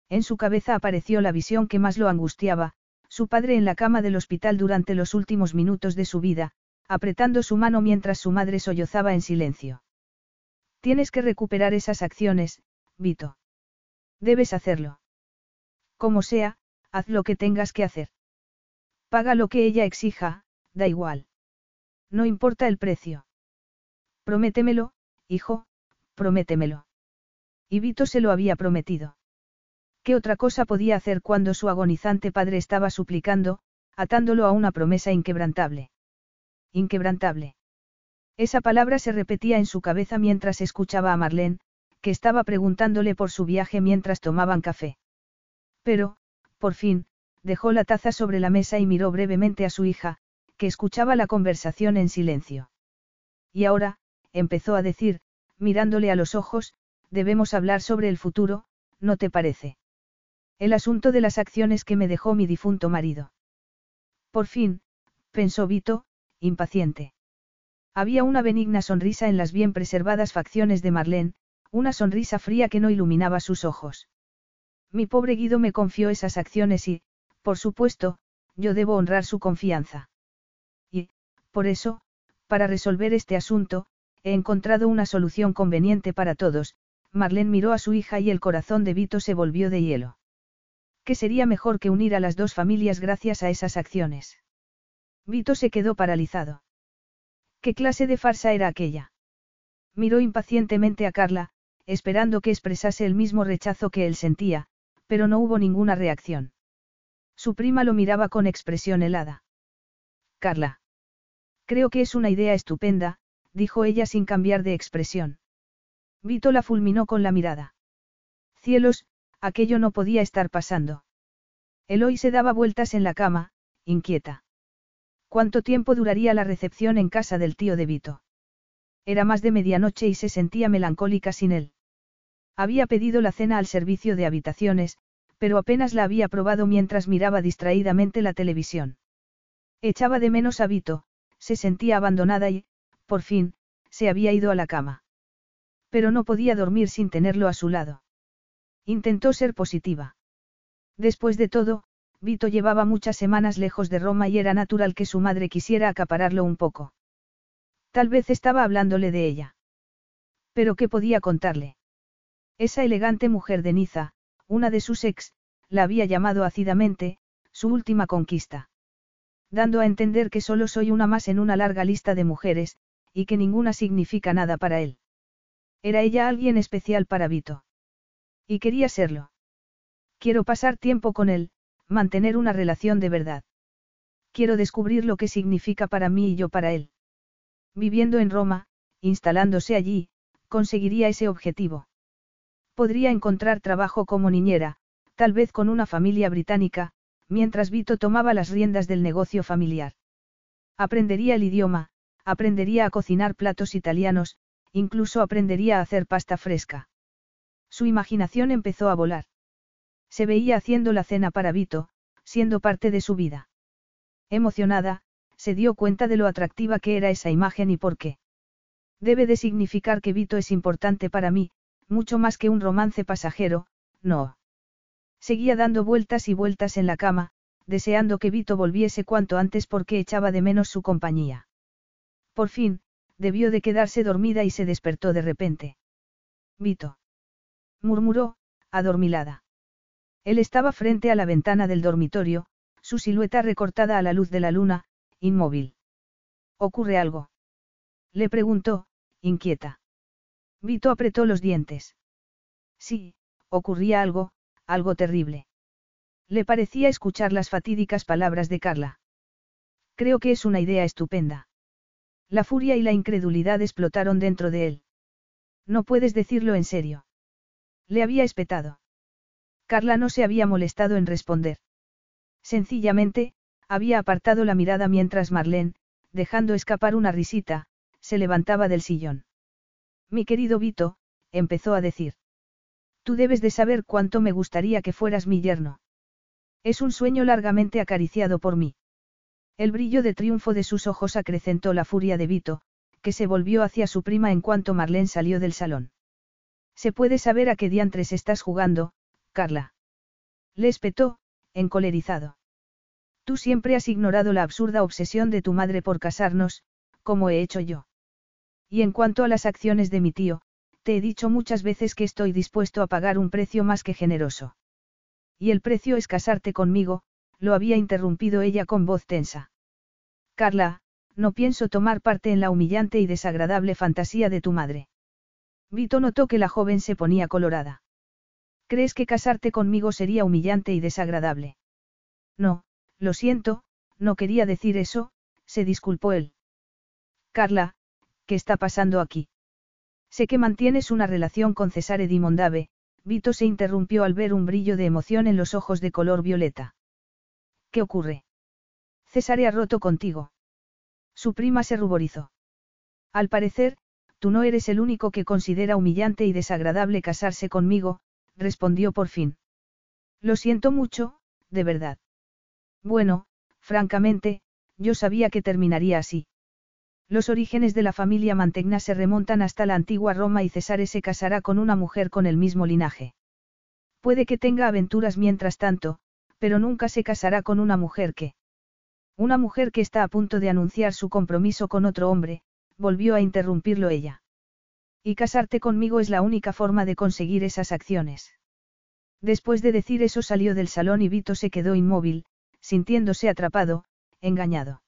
En su cabeza apareció la visión que más lo angustiaba, su padre en la cama del hospital durante los últimos minutos de su vida, apretando su mano mientras su madre sollozaba en silencio. Tienes que recuperar esas acciones, Vito. Debes hacerlo. Como sea, haz lo que tengas que hacer. Paga lo que ella exija, da igual. No importa el precio. Prométemelo, hijo, prométemelo. Y Vito se lo había prometido. ¿Qué otra cosa podía hacer cuando su agonizante padre estaba suplicando, atándolo a una promesa inquebrantable? Inquebrantable. Esa palabra se repetía en su cabeza mientras escuchaba a Marlene, que estaba preguntándole por su viaje mientras tomaban café. Pero, por fin, dejó la taza sobre la mesa y miró brevemente a su hija, que escuchaba la conversación en silencio. Y ahora, empezó a decir, mirándole a los ojos, debemos hablar sobre el futuro, ¿no te parece? El asunto de las acciones que me dejó mi difunto marido. Por fin, pensó Vito, impaciente. Había una benigna sonrisa en las bien preservadas facciones de Marlene, una sonrisa fría que no iluminaba sus ojos. Mi pobre Guido me confió esas acciones y, por supuesto, yo debo honrar su confianza. Y, por eso, para resolver este asunto, He encontrado una solución conveniente para todos, Marlene miró a su hija y el corazón de Vito se volvió de hielo. ¿Qué sería mejor que unir a las dos familias gracias a esas acciones? Vito se quedó paralizado. ¿Qué clase de farsa era aquella? Miró impacientemente a Carla, esperando que expresase el mismo rechazo que él sentía, pero no hubo ninguna reacción. Su prima lo miraba con expresión helada. Carla. Creo que es una idea estupenda, dijo ella sin cambiar de expresión. Vito la fulminó con la mirada. Cielos, aquello no podía estar pasando. Eloy se daba vueltas en la cama, inquieta. ¿Cuánto tiempo duraría la recepción en casa del tío de Vito? Era más de medianoche y se sentía melancólica sin él. Había pedido la cena al servicio de habitaciones, pero apenas la había probado mientras miraba distraídamente la televisión. Echaba de menos a Vito, se sentía abandonada y, por fin, se había ido a la cama. Pero no podía dormir sin tenerlo a su lado. Intentó ser positiva. Después de todo, Vito llevaba muchas semanas lejos de Roma y era natural que su madre quisiera acapararlo un poco. Tal vez estaba hablándole de ella. Pero ¿qué podía contarle? Esa elegante mujer de Niza, una de sus ex, la había llamado ácidamente, su última conquista. Dando a entender que solo soy una más en una larga lista de mujeres, y que ninguna significa nada para él. Era ella alguien especial para Vito. Y quería serlo. Quiero pasar tiempo con él, mantener una relación de verdad. Quiero descubrir lo que significa para mí y yo para él. Viviendo en Roma, instalándose allí, conseguiría ese objetivo. Podría encontrar trabajo como niñera, tal vez con una familia británica, mientras Vito tomaba las riendas del negocio familiar. Aprendería el idioma, aprendería a cocinar platos italianos, incluso aprendería a hacer pasta fresca. Su imaginación empezó a volar. Se veía haciendo la cena para Vito, siendo parte de su vida. Emocionada, se dio cuenta de lo atractiva que era esa imagen y por qué. Debe de significar que Vito es importante para mí, mucho más que un romance pasajero, no. Seguía dando vueltas y vueltas en la cama, deseando que Vito volviese cuanto antes porque echaba de menos su compañía. Por fin, debió de quedarse dormida y se despertó de repente. Vito. murmuró, adormilada. Él estaba frente a la ventana del dormitorio, su silueta recortada a la luz de la luna, inmóvil. ¿Ocurre algo? Le preguntó, inquieta. Vito apretó los dientes. Sí, ocurría algo, algo terrible. Le parecía escuchar las fatídicas palabras de Carla. Creo que es una idea estupenda. La furia y la incredulidad explotaron dentro de él. No puedes decirlo en serio. Le había espetado. Carla no se había molestado en responder. Sencillamente, había apartado la mirada mientras Marlene, dejando escapar una risita, se levantaba del sillón. Mi querido Vito, empezó a decir. Tú debes de saber cuánto me gustaría que fueras mi yerno. Es un sueño largamente acariciado por mí. El brillo de triunfo de sus ojos acrecentó la furia de Vito, que se volvió hacia su prima en cuanto Marlene salió del salón. ¿Se puede saber a qué diantres estás jugando, Carla? Le espetó, encolerizado. Tú siempre has ignorado la absurda obsesión de tu madre por casarnos, como he hecho yo. Y en cuanto a las acciones de mi tío, te he dicho muchas veces que estoy dispuesto a pagar un precio más que generoso. Y el precio es casarte conmigo, lo había interrumpido ella con voz tensa. Carla, no pienso tomar parte en la humillante y desagradable fantasía de tu madre. Vito notó que la joven se ponía colorada. ¿Crees que casarte conmigo sería humillante y desagradable? No, lo siento, no quería decir eso, se disculpó él. Carla, ¿qué está pasando aquí? Sé que mantienes una relación con Cesare di Mondave, Vito se interrumpió al ver un brillo de emoción en los ojos de color violeta. ¿Qué ocurre? Cesare ha roto contigo. Su prima se ruborizó. Al parecer, tú no eres el único que considera humillante y desagradable casarse conmigo, respondió por fin. Lo siento mucho, de verdad. Bueno, francamente, yo sabía que terminaría así. Los orígenes de la familia Mantegna se remontan hasta la antigua Roma y Cesare se casará con una mujer con el mismo linaje. Puede que tenga aventuras mientras tanto, pero nunca se casará con una mujer que... Una mujer que está a punto de anunciar su compromiso con otro hombre, volvió a interrumpirlo ella. Y casarte conmigo es la única forma de conseguir esas acciones. Después de decir eso salió del salón y Vito se quedó inmóvil, sintiéndose atrapado, engañado.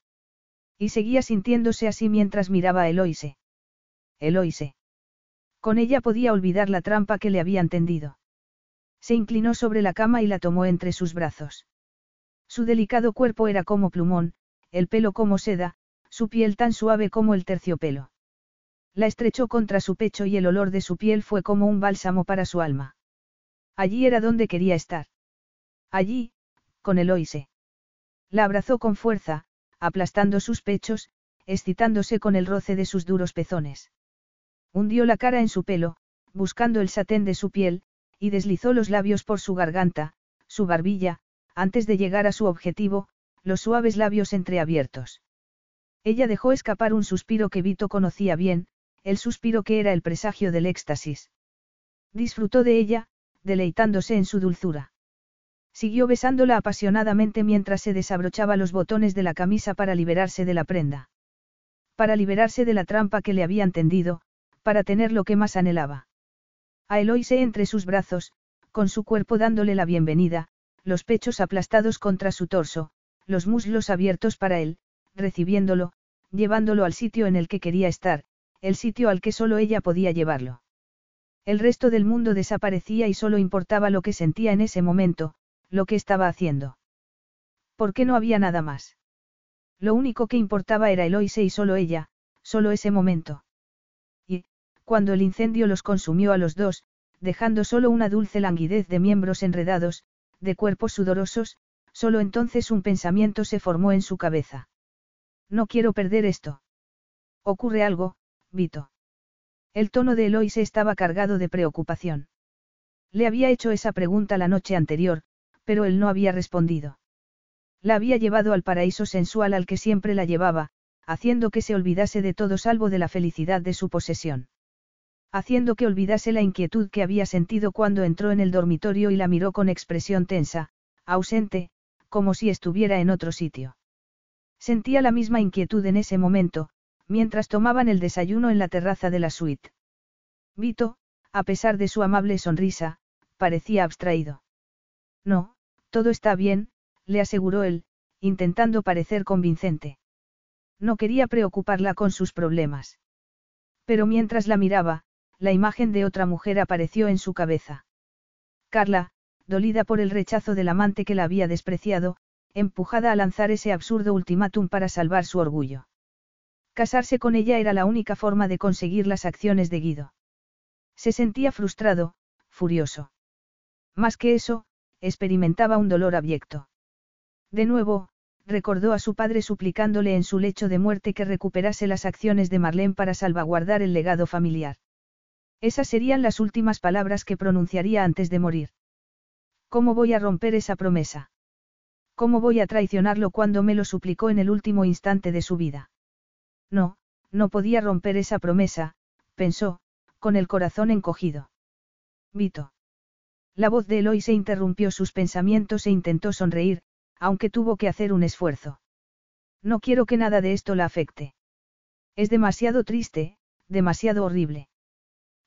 Y seguía sintiéndose así mientras miraba a Eloise. Eloise. Con ella podía olvidar la trampa que le habían tendido. Se inclinó sobre la cama y la tomó entre sus brazos. Su delicado cuerpo era como plumón, el pelo como seda, su piel tan suave como el terciopelo. La estrechó contra su pecho y el olor de su piel fue como un bálsamo para su alma. Allí era donde quería estar. Allí, con Eloise. La abrazó con fuerza, aplastando sus pechos, excitándose con el roce de sus duros pezones. Hundió la cara en su pelo, buscando el satén de su piel, y deslizó los labios por su garganta, su barbilla, antes de llegar a su objetivo, los suaves labios entreabiertos. Ella dejó escapar un suspiro que Vito conocía bien, el suspiro que era el presagio del éxtasis. Disfrutó de ella, deleitándose en su dulzura. Siguió besándola apasionadamente mientras se desabrochaba los botones de la camisa para liberarse de la prenda. Para liberarse de la trampa que le habían tendido, para tener lo que más anhelaba. A Eloise entre sus brazos, con su cuerpo dándole la bienvenida, los pechos aplastados contra su torso, los muslos abiertos para él, recibiéndolo, llevándolo al sitio en el que quería estar, el sitio al que solo ella podía llevarlo. El resto del mundo desaparecía y solo importaba lo que sentía en ese momento, lo que estaba haciendo. ¿Por qué no había nada más? Lo único que importaba era Eloise y solo ella, solo ese momento. Y, cuando el incendio los consumió a los dos, dejando solo una dulce languidez de miembros enredados, de cuerpos sudorosos, solo entonces un pensamiento se formó en su cabeza. No quiero perder esto. Ocurre algo, Vito. El tono de Eloise estaba cargado de preocupación. Le había hecho esa pregunta la noche anterior, pero él no había respondido. La había llevado al paraíso sensual al que siempre la llevaba, haciendo que se olvidase de todo salvo de la felicidad de su posesión. Haciendo que olvidase la inquietud que había sentido cuando entró en el dormitorio y la miró con expresión tensa, ausente, como si estuviera en otro sitio. Sentía la misma inquietud en ese momento, mientras tomaban el desayuno en la terraza de la suite. Vito, a pesar de su amable sonrisa, parecía abstraído. No, todo está bien, le aseguró él, intentando parecer convincente. No quería preocuparla con sus problemas. Pero mientras la miraba, la imagen de otra mujer apareció en su cabeza. Carla, dolida por el rechazo del amante que la había despreciado, empujada a lanzar ese absurdo ultimátum para salvar su orgullo. Casarse con ella era la única forma de conseguir las acciones de Guido. Se sentía frustrado, furioso. Más que eso, experimentaba un dolor abyecto. De nuevo, recordó a su padre suplicándole en su lecho de muerte que recuperase las acciones de Marlene para salvaguardar el legado familiar. Esas serían las últimas palabras que pronunciaría antes de morir. ¿Cómo voy a romper esa promesa? ¿Cómo voy a traicionarlo cuando me lo suplicó en el último instante de su vida? No, no podía romper esa promesa, pensó, con el corazón encogido. Vito. La voz de Eloy se interrumpió sus pensamientos e intentó sonreír, aunque tuvo que hacer un esfuerzo. No quiero que nada de esto la afecte. Es demasiado triste, demasiado horrible.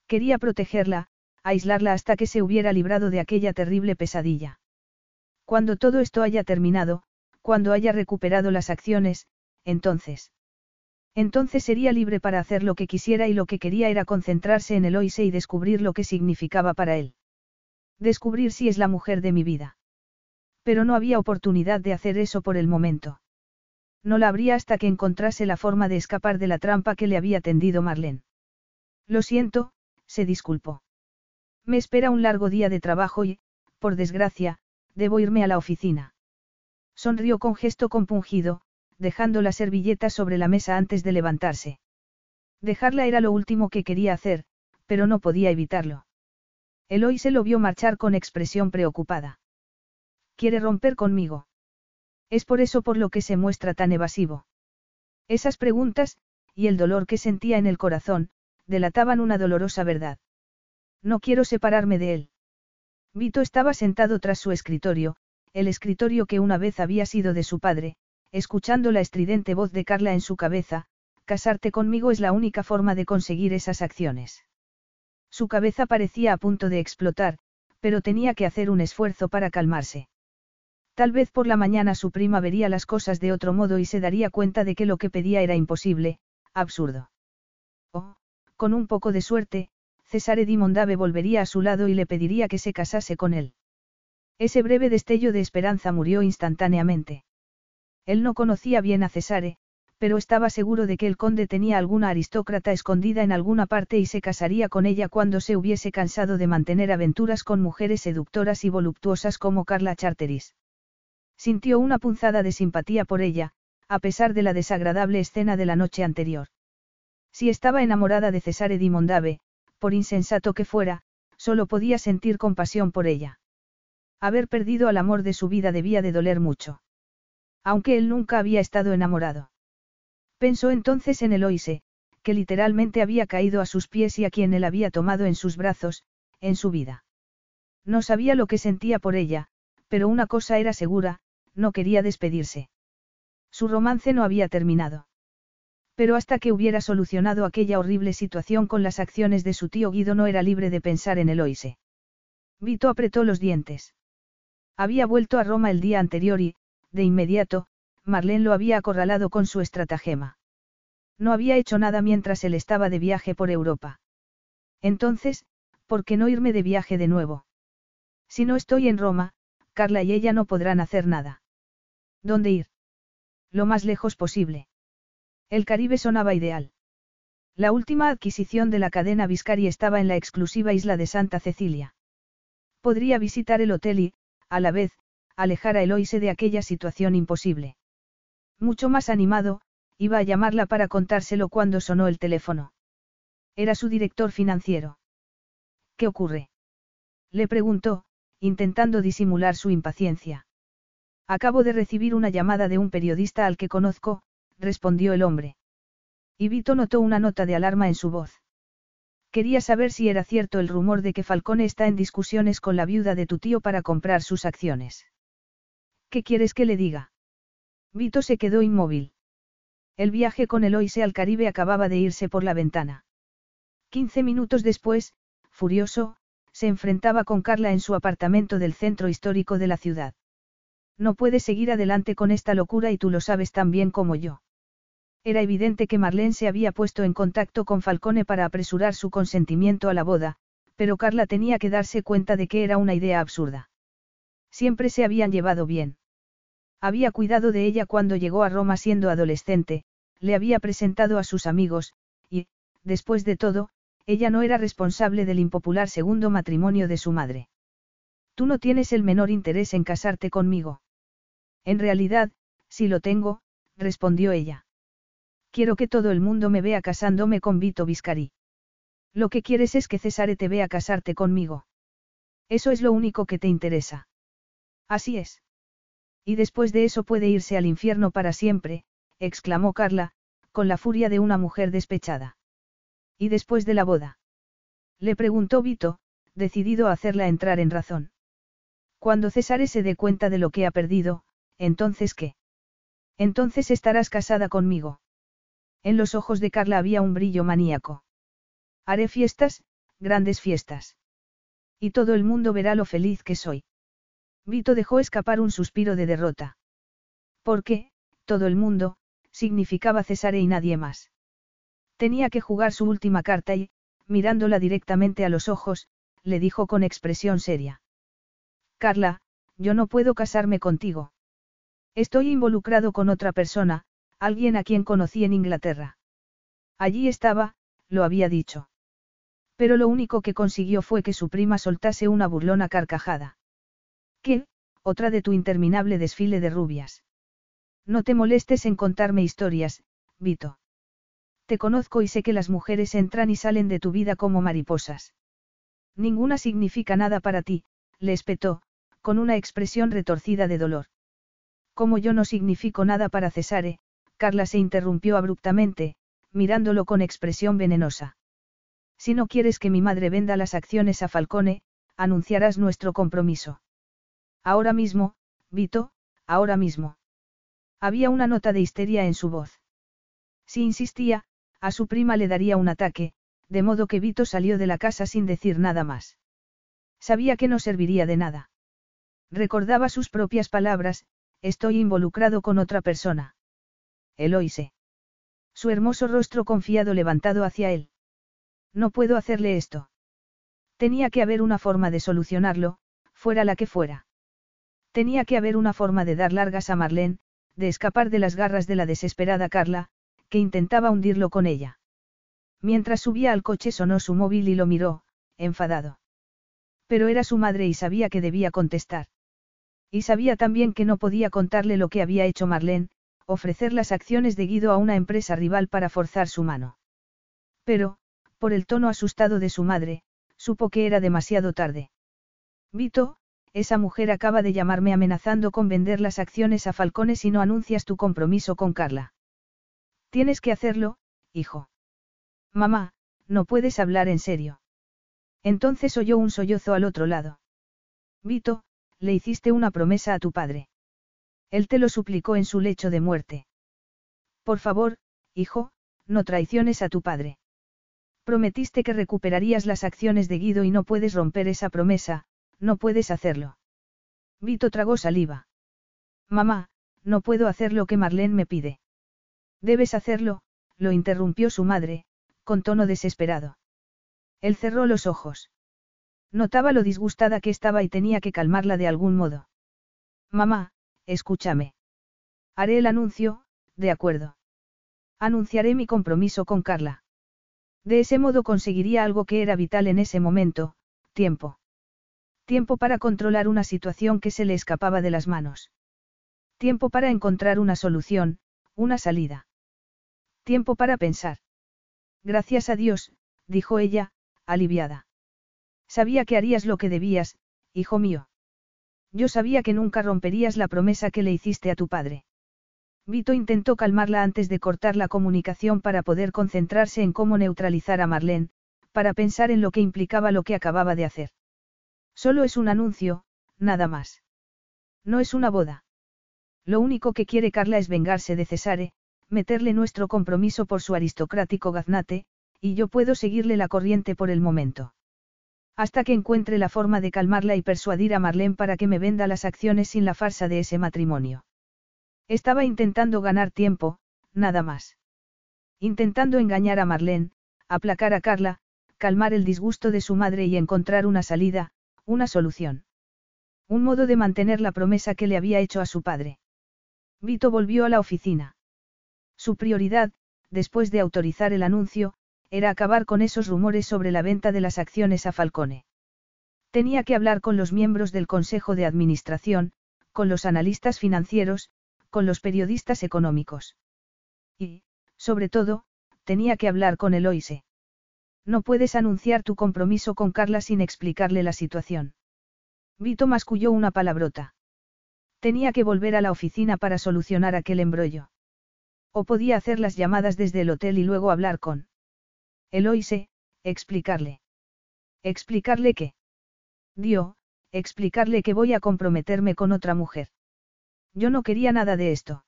Quería protegerla, aislarla hasta que se hubiera librado de aquella terrible pesadilla. Cuando todo esto haya terminado, cuando haya recuperado las acciones, entonces. Entonces sería libre para hacer lo que quisiera y lo que quería era concentrarse en Eloise y descubrir lo que significaba para él. Descubrir si es la mujer de mi vida. Pero no había oportunidad de hacer eso por el momento. No la habría hasta que encontrase la forma de escapar de la trampa que le había tendido Marlene. Lo siento, se disculpó. Me espera un largo día de trabajo y, por desgracia, debo irme a la oficina. Sonrió con gesto compungido, dejando la servilleta sobre la mesa antes de levantarse. Dejarla era lo último que quería hacer, pero no podía evitarlo. Eloy se lo vio marchar con expresión preocupada. Quiere romper conmigo. Es por eso por lo que se muestra tan evasivo. Esas preguntas, y el dolor que sentía en el corazón, delataban una dolorosa verdad. No quiero separarme de él. Vito estaba sentado tras su escritorio, el escritorio que una vez había sido de su padre, escuchando la estridente voz de Carla en su cabeza, casarte conmigo es la única forma de conseguir esas acciones. Su cabeza parecía a punto de explotar, pero tenía que hacer un esfuerzo para calmarse. Tal vez por la mañana su prima vería las cosas de otro modo y se daría cuenta de que lo que pedía era imposible, absurdo. Oh, con un poco de suerte, Cesare di Mondave volvería a su lado y le pediría que se casase con él. Ese breve destello de esperanza murió instantáneamente. Él no conocía bien a Cesare, pero estaba seguro de que el conde tenía alguna aristócrata escondida en alguna parte y se casaría con ella cuando se hubiese cansado de mantener aventuras con mujeres seductoras y voluptuosas como Carla Charteris. Sintió una punzada de simpatía por ella, a pesar de la desagradable escena de la noche anterior. Si estaba enamorada de Cesare di Mondave, por insensato que fuera, solo podía sentir compasión por ella. Haber perdido al amor de su vida debía de doler mucho. Aunque él nunca había estado enamorado. Pensó entonces en Eloise, que literalmente había caído a sus pies y a quien él había tomado en sus brazos, en su vida. No sabía lo que sentía por ella, pero una cosa era segura, no quería despedirse. Su romance no había terminado. Pero hasta que hubiera solucionado aquella horrible situación con las acciones de su tío Guido no era libre de pensar en Eloise. Vito apretó los dientes. Había vuelto a Roma el día anterior y, de inmediato, Marlene lo había acorralado con su estratagema. No había hecho nada mientras él estaba de viaje por Europa. Entonces, ¿Por qué no irme de viaje de nuevo? Si no estoy en Roma, Carla y ella no podrán hacer nada. ¿Dónde ir? Lo más lejos posible. El Caribe sonaba ideal. La última adquisición de la cadena Viscari estaba en la exclusiva isla de Santa Cecilia. Podría visitar el hotel y, a la vez, alejar a Eloise de aquella situación imposible. Mucho más animado, iba a llamarla para contárselo cuando sonó el teléfono. Era su director financiero. ¿Qué ocurre? Le preguntó, intentando disimular su impaciencia. Acabo de recibir una llamada de un periodista al que conozco, respondió el hombre. Y Vito notó una nota de alarma en su voz. Quería saber si era cierto el rumor de que Falcone está en discusiones con la viuda de tu tío para comprar sus acciones. ¿Qué quieres que le diga? Vito se quedó inmóvil. El viaje con Eloise al Caribe acababa de irse por la ventana. Quince minutos después, furioso, se enfrentaba con Carla en su apartamento del centro histórico de la ciudad. No puedes seguir adelante con esta locura y tú lo sabes tan bien como yo. Era evidente que Marlene se había puesto en contacto con Falcone para apresurar su consentimiento a la boda, pero Carla tenía que darse cuenta de que era una idea absurda. Siempre se habían llevado bien. Había cuidado de ella cuando llegó a Roma siendo adolescente, le había presentado a sus amigos, y, después de todo, ella no era responsable del impopular segundo matrimonio de su madre. Tú no tienes el menor interés en casarte conmigo. En realidad, sí lo tengo, respondió ella. Quiero que todo el mundo me vea casándome con Vito Viscari. Lo que quieres es que Cesare te vea casarte conmigo. Eso es lo único que te interesa. Así es. Y después de eso puede irse al infierno para siempre, exclamó Carla, con la furia de una mujer despechada. ¿Y después de la boda? Le preguntó Vito, decidido a hacerla entrar en razón. Cuando Cesare se dé cuenta de lo que ha perdido, entonces qué? Entonces estarás casada conmigo. En los ojos de Carla había un brillo maníaco. Haré fiestas, grandes fiestas. Y todo el mundo verá lo feliz que soy. Vito dejó escapar un suspiro de derrota. Porque, todo el mundo, significaba Cesare y nadie más. Tenía que jugar su última carta y, mirándola directamente a los ojos, le dijo con expresión seria. Carla, yo no puedo casarme contigo. Estoy involucrado con otra persona, alguien a quien conocí en Inglaterra. Allí estaba, lo había dicho. Pero lo único que consiguió fue que su prima soltase una burlona carcajada. ¿Qué? Otra de tu interminable desfile de rubias. No te molestes en contarme historias, Vito. Te conozco y sé que las mujeres entran y salen de tu vida como mariposas. Ninguna significa nada para ti, le espetó, con una expresión retorcida de dolor. Como yo no significo nada para Cesare, Carla se interrumpió abruptamente, mirándolo con expresión venenosa. Si no quieres que mi madre venda las acciones a Falcone, anunciarás nuestro compromiso. Ahora mismo, Vito, ahora mismo. Había una nota de histeria en su voz. Si insistía, a su prima le daría un ataque, de modo que Vito salió de la casa sin decir nada más. Sabía que no serviría de nada. Recordaba sus propias palabras, estoy involucrado con otra persona. Eloise. Su hermoso rostro confiado levantado hacia él. No puedo hacerle esto. Tenía que haber una forma de solucionarlo, fuera la que fuera. Tenía que haber una forma de dar largas a Marlene, de escapar de las garras de la desesperada Carla, que intentaba hundirlo con ella. Mientras subía al coche sonó su móvil y lo miró, enfadado. Pero era su madre y sabía que debía contestar. Y sabía también que no podía contarle lo que había hecho Marlene, ofrecer las acciones de Guido a una empresa rival para forzar su mano. Pero, por el tono asustado de su madre, supo que era demasiado tarde. Vito, esa mujer acaba de llamarme amenazando con vender las acciones a Falcone si no anuncias tu compromiso con Carla. Tienes que hacerlo, hijo. Mamá, no puedes hablar en serio. Entonces oyó un sollozo al otro lado. Vito, le hiciste una promesa a tu padre. Él te lo suplicó en su lecho de muerte. Por favor, hijo, no traiciones a tu padre. Prometiste que recuperarías las acciones de Guido y no puedes romper esa promesa, no puedes hacerlo. Vito tragó saliva. Mamá, no puedo hacer lo que Marlene me pide. Debes hacerlo, lo interrumpió su madre, con tono desesperado. Él cerró los ojos. Notaba lo disgustada que estaba y tenía que calmarla de algún modo. Mamá, escúchame. Haré el anuncio, de acuerdo. Anunciaré mi compromiso con Carla. De ese modo conseguiría algo que era vital en ese momento, tiempo. Tiempo para controlar una situación que se le escapaba de las manos. Tiempo para encontrar una solución, una salida. Tiempo para pensar. Gracias a Dios, dijo ella, aliviada. Sabía que harías lo que debías, hijo mío. Yo sabía que nunca romperías la promesa que le hiciste a tu padre. Vito intentó calmarla antes de cortar la comunicación para poder concentrarse en cómo neutralizar a Marlene, para pensar en lo que implicaba lo que acababa de hacer. Solo es un anuncio, nada más. No es una boda. Lo único que quiere Carla es vengarse de Cesare, meterle nuestro compromiso por su aristocrático gaznate, y yo puedo seguirle la corriente por el momento. Hasta que encuentre la forma de calmarla y persuadir a Marlene para que me venda las acciones sin la farsa de ese matrimonio. Estaba intentando ganar tiempo, nada más. Intentando engañar a Marlene, aplacar a Carla, calmar el disgusto de su madre y encontrar una salida, una solución. Un modo de mantener la promesa que le había hecho a su padre. Vito volvió a la oficina. Su prioridad, después de autorizar el anuncio, era acabar con esos rumores sobre la venta de las acciones a Falcone. Tenía que hablar con los miembros del Consejo de Administración, con los analistas financieros, con los periodistas económicos. Y, sobre todo, tenía que hablar con Eloise. No puedes anunciar tu compromiso con Carla sin explicarle la situación. Vito masculló una palabrota. Tenía que volver a la oficina para solucionar aquel embrollo. O podía hacer las llamadas desde el hotel y luego hablar con Eloise, explicarle. ¿Explicarle qué? Dio, explicarle que voy a comprometerme con otra mujer. Yo no quería nada de esto.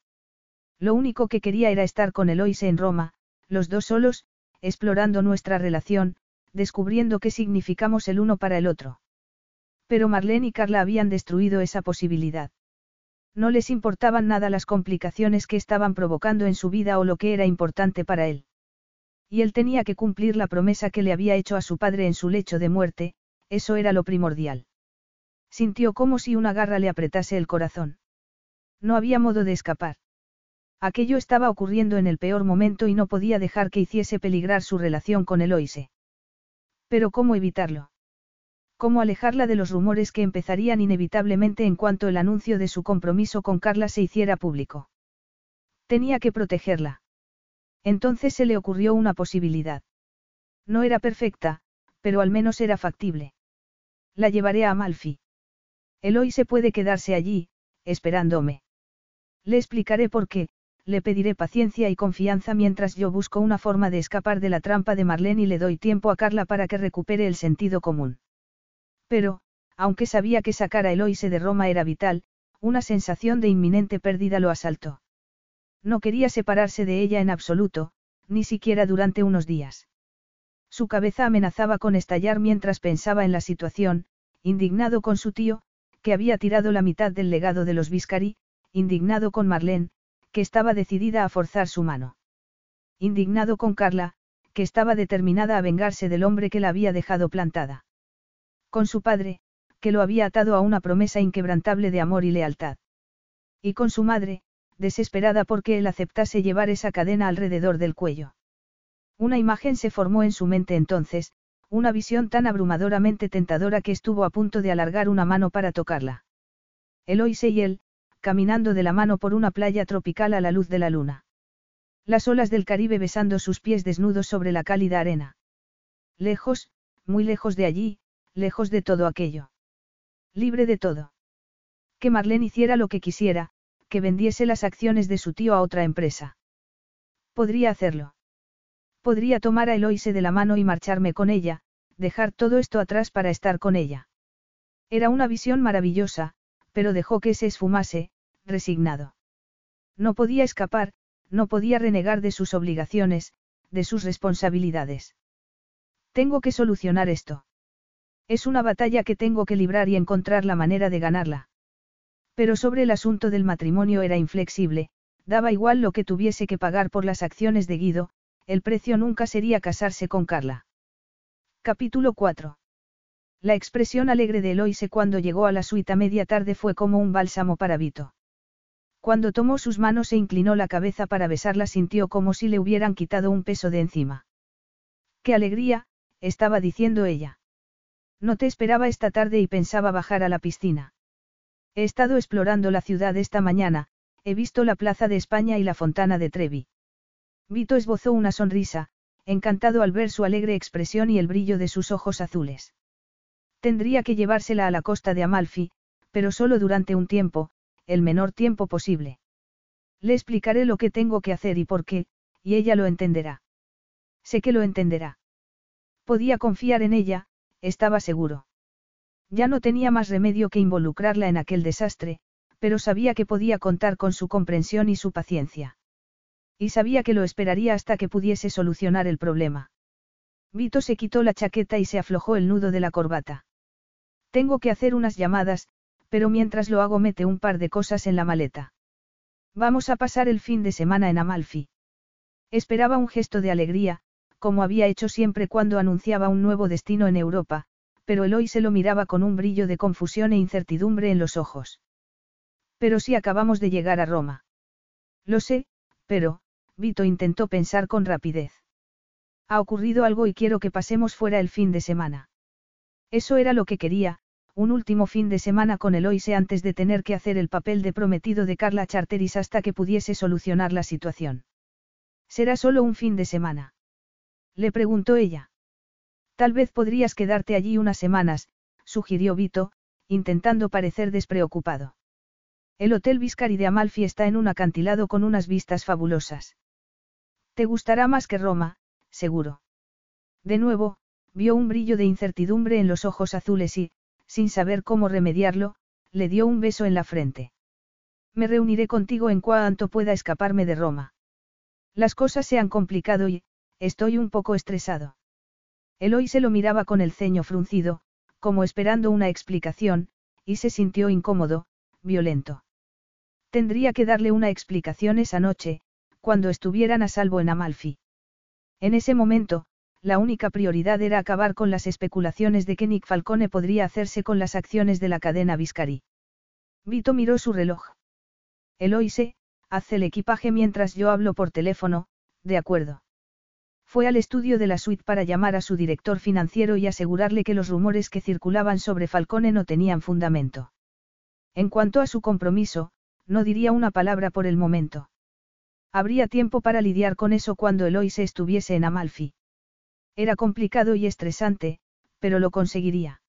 Lo único que quería era estar con Eloise en Roma, los dos solos, explorando nuestra relación, descubriendo qué significamos el uno para el otro. Pero Marlene y Carla habían destruido esa posibilidad. No les importaban nada las complicaciones que estaban provocando en su vida o lo que era importante para él. Y él tenía que cumplir la promesa que le había hecho a su padre en su lecho de muerte, eso era lo primordial. Sintió como si una garra le apretase el corazón. No había modo de escapar. Aquello estaba ocurriendo en el peor momento y no podía dejar que hiciese peligrar su relación con Eloise. Pero ¿cómo evitarlo? ¿Cómo alejarla de los rumores que empezarían inevitablemente en cuanto el anuncio de su compromiso con Carla se hiciera público? Tenía que protegerla. Entonces se le ocurrió una posibilidad. No era perfecta, pero al menos era factible. La llevaré a Amalfi. Eloise puede quedarse allí, esperándome. Le explicaré por qué, le pediré paciencia y confianza mientras yo busco una forma de escapar de la trampa de Marlene y le doy tiempo a Carla para que recupere el sentido común. Pero, aunque sabía que sacar a Eloise de Roma era vital, una sensación de inminente pérdida lo asaltó. No quería separarse de ella en absoluto, ni siquiera durante unos días. Su cabeza amenazaba con estallar mientras pensaba en la situación, indignado con su tío, que había tirado la mitad del legado de los Viscari, indignado con Marlene, que estaba decidida a forzar su mano. Indignado con Carla, que estaba determinada a vengarse del hombre que la había dejado plantada. Con su padre, que lo había atado a una promesa inquebrantable de amor y lealtad. Y con su madre, desesperada porque él aceptase llevar esa cadena alrededor del cuello. Una imagen se formó en su mente entonces, una visión tan abrumadoramente tentadora que estuvo a punto de alargar una mano para tocarla. Eloise y él, caminando de la mano por una playa tropical a la luz de la luna. Las olas del Caribe besando sus pies desnudos sobre la cálida arena. Lejos, muy lejos de allí, lejos de todo aquello. Libre de todo. Que Marlene hiciera lo que quisiera, que vendiese las acciones de su tío a otra empresa. Podría hacerlo. Podría tomar a Eloise de la mano y marcharme con ella, dejar todo esto atrás para estar con ella. Era una visión maravillosa, pero dejó que se esfumase, resignado. No podía escapar, no podía renegar de sus obligaciones, de sus responsabilidades. Tengo que solucionar esto. Es una batalla que tengo que librar y encontrar la manera de ganarla. Pero sobre el asunto del matrimonio era inflexible, daba igual lo que tuviese que pagar por las acciones de Guido, el precio nunca sería casarse con Carla. Capítulo 4. La expresión alegre de Eloise cuando llegó a la suite a media tarde fue como un bálsamo para Vito. Cuando tomó sus manos e inclinó la cabeza para besarla sintió como si le hubieran quitado un peso de encima. ¡Qué alegría! estaba diciendo ella. No te esperaba esta tarde y pensaba bajar a la piscina. He estado explorando la ciudad esta mañana, he visto la Plaza de España y la Fontana de Trevi. Vito esbozó una sonrisa, encantado al ver su alegre expresión y el brillo de sus ojos azules. Tendría que llevársela a la costa de Amalfi, pero solo durante un tiempo, el menor tiempo posible. Le explicaré lo que tengo que hacer y por qué, y ella lo entenderá. Sé que lo entenderá. Podía confiar en ella, estaba seguro. Ya no tenía más remedio que involucrarla en aquel desastre, pero sabía que podía contar con su comprensión y su paciencia. Y sabía que lo esperaría hasta que pudiese solucionar el problema. Vito se quitó la chaqueta y se aflojó el nudo de la corbata. Tengo que hacer unas llamadas, pero mientras lo hago mete un par de cosas en la maleta. Vamos a pasar el fin de semana en Amalfi. Esperaba un gesto de alegría, como había hecho siempre cuando anunciaba un nuevo destino en Europa, pero Eloy se lo miraba con un brillo de confusión e incertidumbre en los ojos. Pero si acabamos de llegar a Roma. Lo sé, pero, Vito intentó pensar con rapidez. Ha ocurrido algo y quiero que pasemos fuera el fin de semana. Eso era lo que quería, un último fin de semana con Eloise antes de tener que hacer el papel de prometido de Carla Charteris hasta que pudiese solucionar la situación. Será solo un fin de semana. Le preguntó ella. Tal vez podrías quedarte allí unas semanas, sugirió Vito, intentando parecer despreocupado. El Hotel Viscari de Amalfi está en un acantilado con unas vistas fabulosas. Te gustará más que Roma, seguro. De nuevo, vio un brillo de incertidumbre en los ojos azules y, sin saber cómo remediarlo, le dio un beso en la frente. Me reuniré contigo en cuanto pueda escaparme de Roma. Las cosas se han complicado y, Estoy un poco estresado. Eloy se lo miraba con el ceño fruncido, como esperando una explicación, y se sintió incómodo, violento. Tendría que darle una explicación esa noche, cuando estuvieran a salvo en Amalfi. En ese momento, la única prioridad era acabar con las especulaciones de que Nick Falcone podría hacerse con las acciones de la cadena Viscari. Vito miró su reloj. Eloise, haz el equipaje mientras yo hablo por teléfono, de acuerdo. Fue al estudio de la suite para llamar a su director financiero y asegurarle que los rumores que circulaban sobre Falcone no tenían fundamento. En cuanto a su compromiso, no diría una palabra por el momento. Habría tiempo para lidiar con eso cuando Eloise estuviese en Amalfi. Era complicado y estresante, pero lo conseguiría.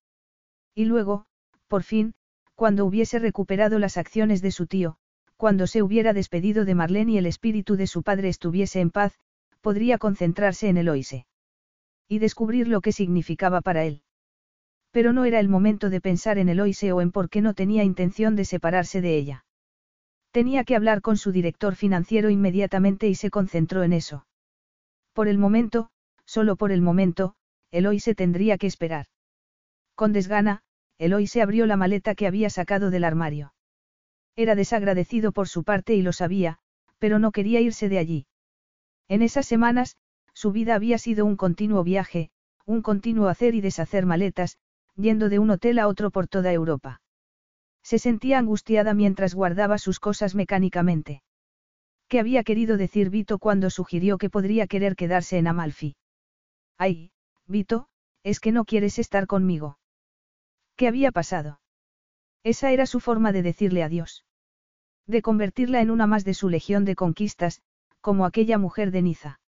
Y luego, por fin, cuando hubiese recuperado las acciones de su tío, cuando se hubiera despedido de Marlene y el espíritu de su padre estuviese en paz, podría concentrarse en Eloise. Y descubrir lo que significaba para él. Pero no era el momento de pensar en Eloise o en por qué no tenía intención de separarse de ella. Tenía que hablar con su director financiero inmediatamente y se concentró en eso. Por el momento, solo por el momento, Eloise tendría que esperar. Con desgana, Eloise abrió la maleta que había sacado del armario. Era desagradecido por su parte y lo sabía, pero no quería irse de allí. En esas semanas, su vida había sido un continuo viaje, un continuo hacer y deshacer maletas, yendo de un hotel a otro por toda Europa. Se sentía angustiada mientras guardaba sus cosas mecánicamente. ¿Qué había querido decir Vito cuando sugirió que podría querer quedarse en Amalfi? Ay, Vito, es que no quieres estar conmigo. ¿Qué había pasado? Esa era su forma de decirle adiós. De convertirla en una más de su legión de conquistas, como aquella mujer de Niza.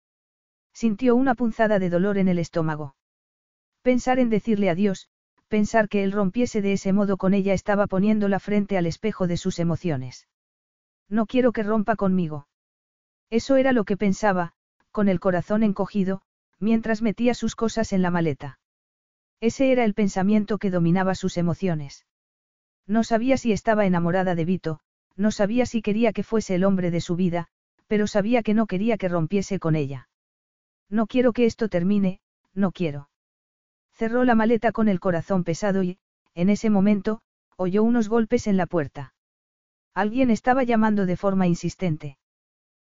Sintió una punzada de dolor en el estómago. Pensar en decirle adiós, pensar que él rompiese de ese modo con ella estaba poniéndola frente al espejo de sus emociones. No quiero que rompa conmigo. Eso era lo que pensaba, con el corazón encogido, mientras metía sus cosas en la maleta. Ese era el pensamiento que dominaba sus emociones. No sabía si estaba enamorada de Vito, no sabía si quería que fuese el hombre de su vida, pero sabía que no quería que rompiese con ella. No quiero que esto termine, no quiero. Cerró la maleta con el corazón pesado y, en ese momento, oyó unos golpes en la puerta. Alguien estaba llamando de forma insistente.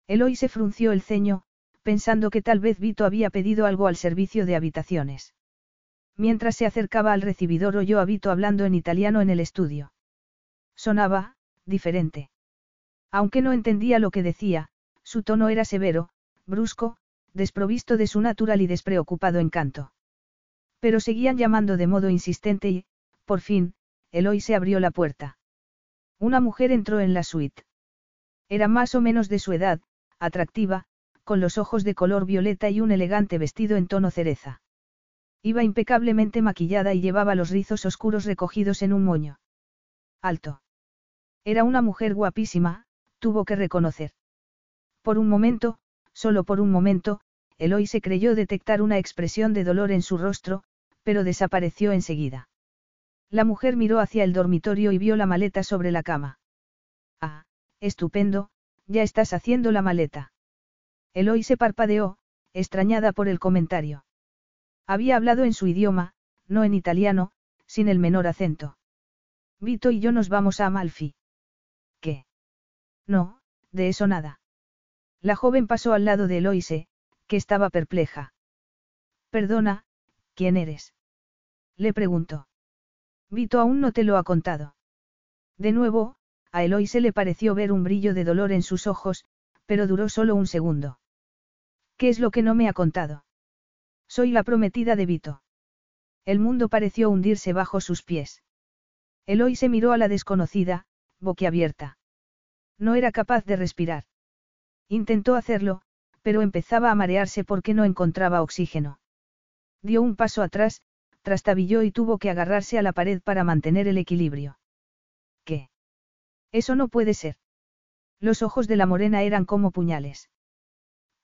Eloy se frunció el ceño, pensando que tal vez Vito había pedido algo al servicio de habitaciones. Mientras se acercaba al recibidor oyó a Vito hablando en italiano en el estudio. Sonaba, diferente. Aunque no entendía lo que decía, su tono era severo, brusco, desprovisto de su natural y despreocupado encanto. Pero seguían llamando de modo insistente y, por fin, Eloy se abrió la puerta. Una mujer entró en la suite. Era más o menos de su edad, atractiva, con los ojos de color violeta y un elegante vestido en tono cereza. Iba impecablemente maquillada y llevaba los rizos oscuros recogidos en un moño. Alto. Era una mujer guapísima, tuvo que reconocer. Por un momento, solo por un momento, Eloy se creyó detectar una expresión de dolor en su rostro, pero desapareció enseguida. La mujer miró hacia el dormitorio y vio la maleta sobre la cama. Ah, estupendo, ya estás haciendo la maleta. Eloy se parpadeó, extrañada por el comentario. Había hablado en su idioma, no en italiano, sin el menor acento. Vito y yo nos vamos a Amalfi. ¿Qué? No, de eso nada. La joven pasó al lado de Eloise, que estaba perpleja. Perdona, ¿quién eres? Le preguntó. Vito aún no te lo ha contado. De nuevo, a Eloise le pareció ver un brillo de dolor en sus ojos, pero duró solo un segundo. ¿Qué es lo que no me ha contado? Soy la prometida de Vito. El mundo pareció hundirse bajo sus pies. Eloise miró a la desconocida, boquiabierta. No era capaz de respirar. Intentó hacerlo, pero empezaba a marearse porque no encontraba oxígeno. Dio un paso atrás, trastabilló y tuvo que agarrarse a la pared para mantener el equilibrio. ¿Qué? Eso no puede ser. Los ojos de la morena eran como puñales.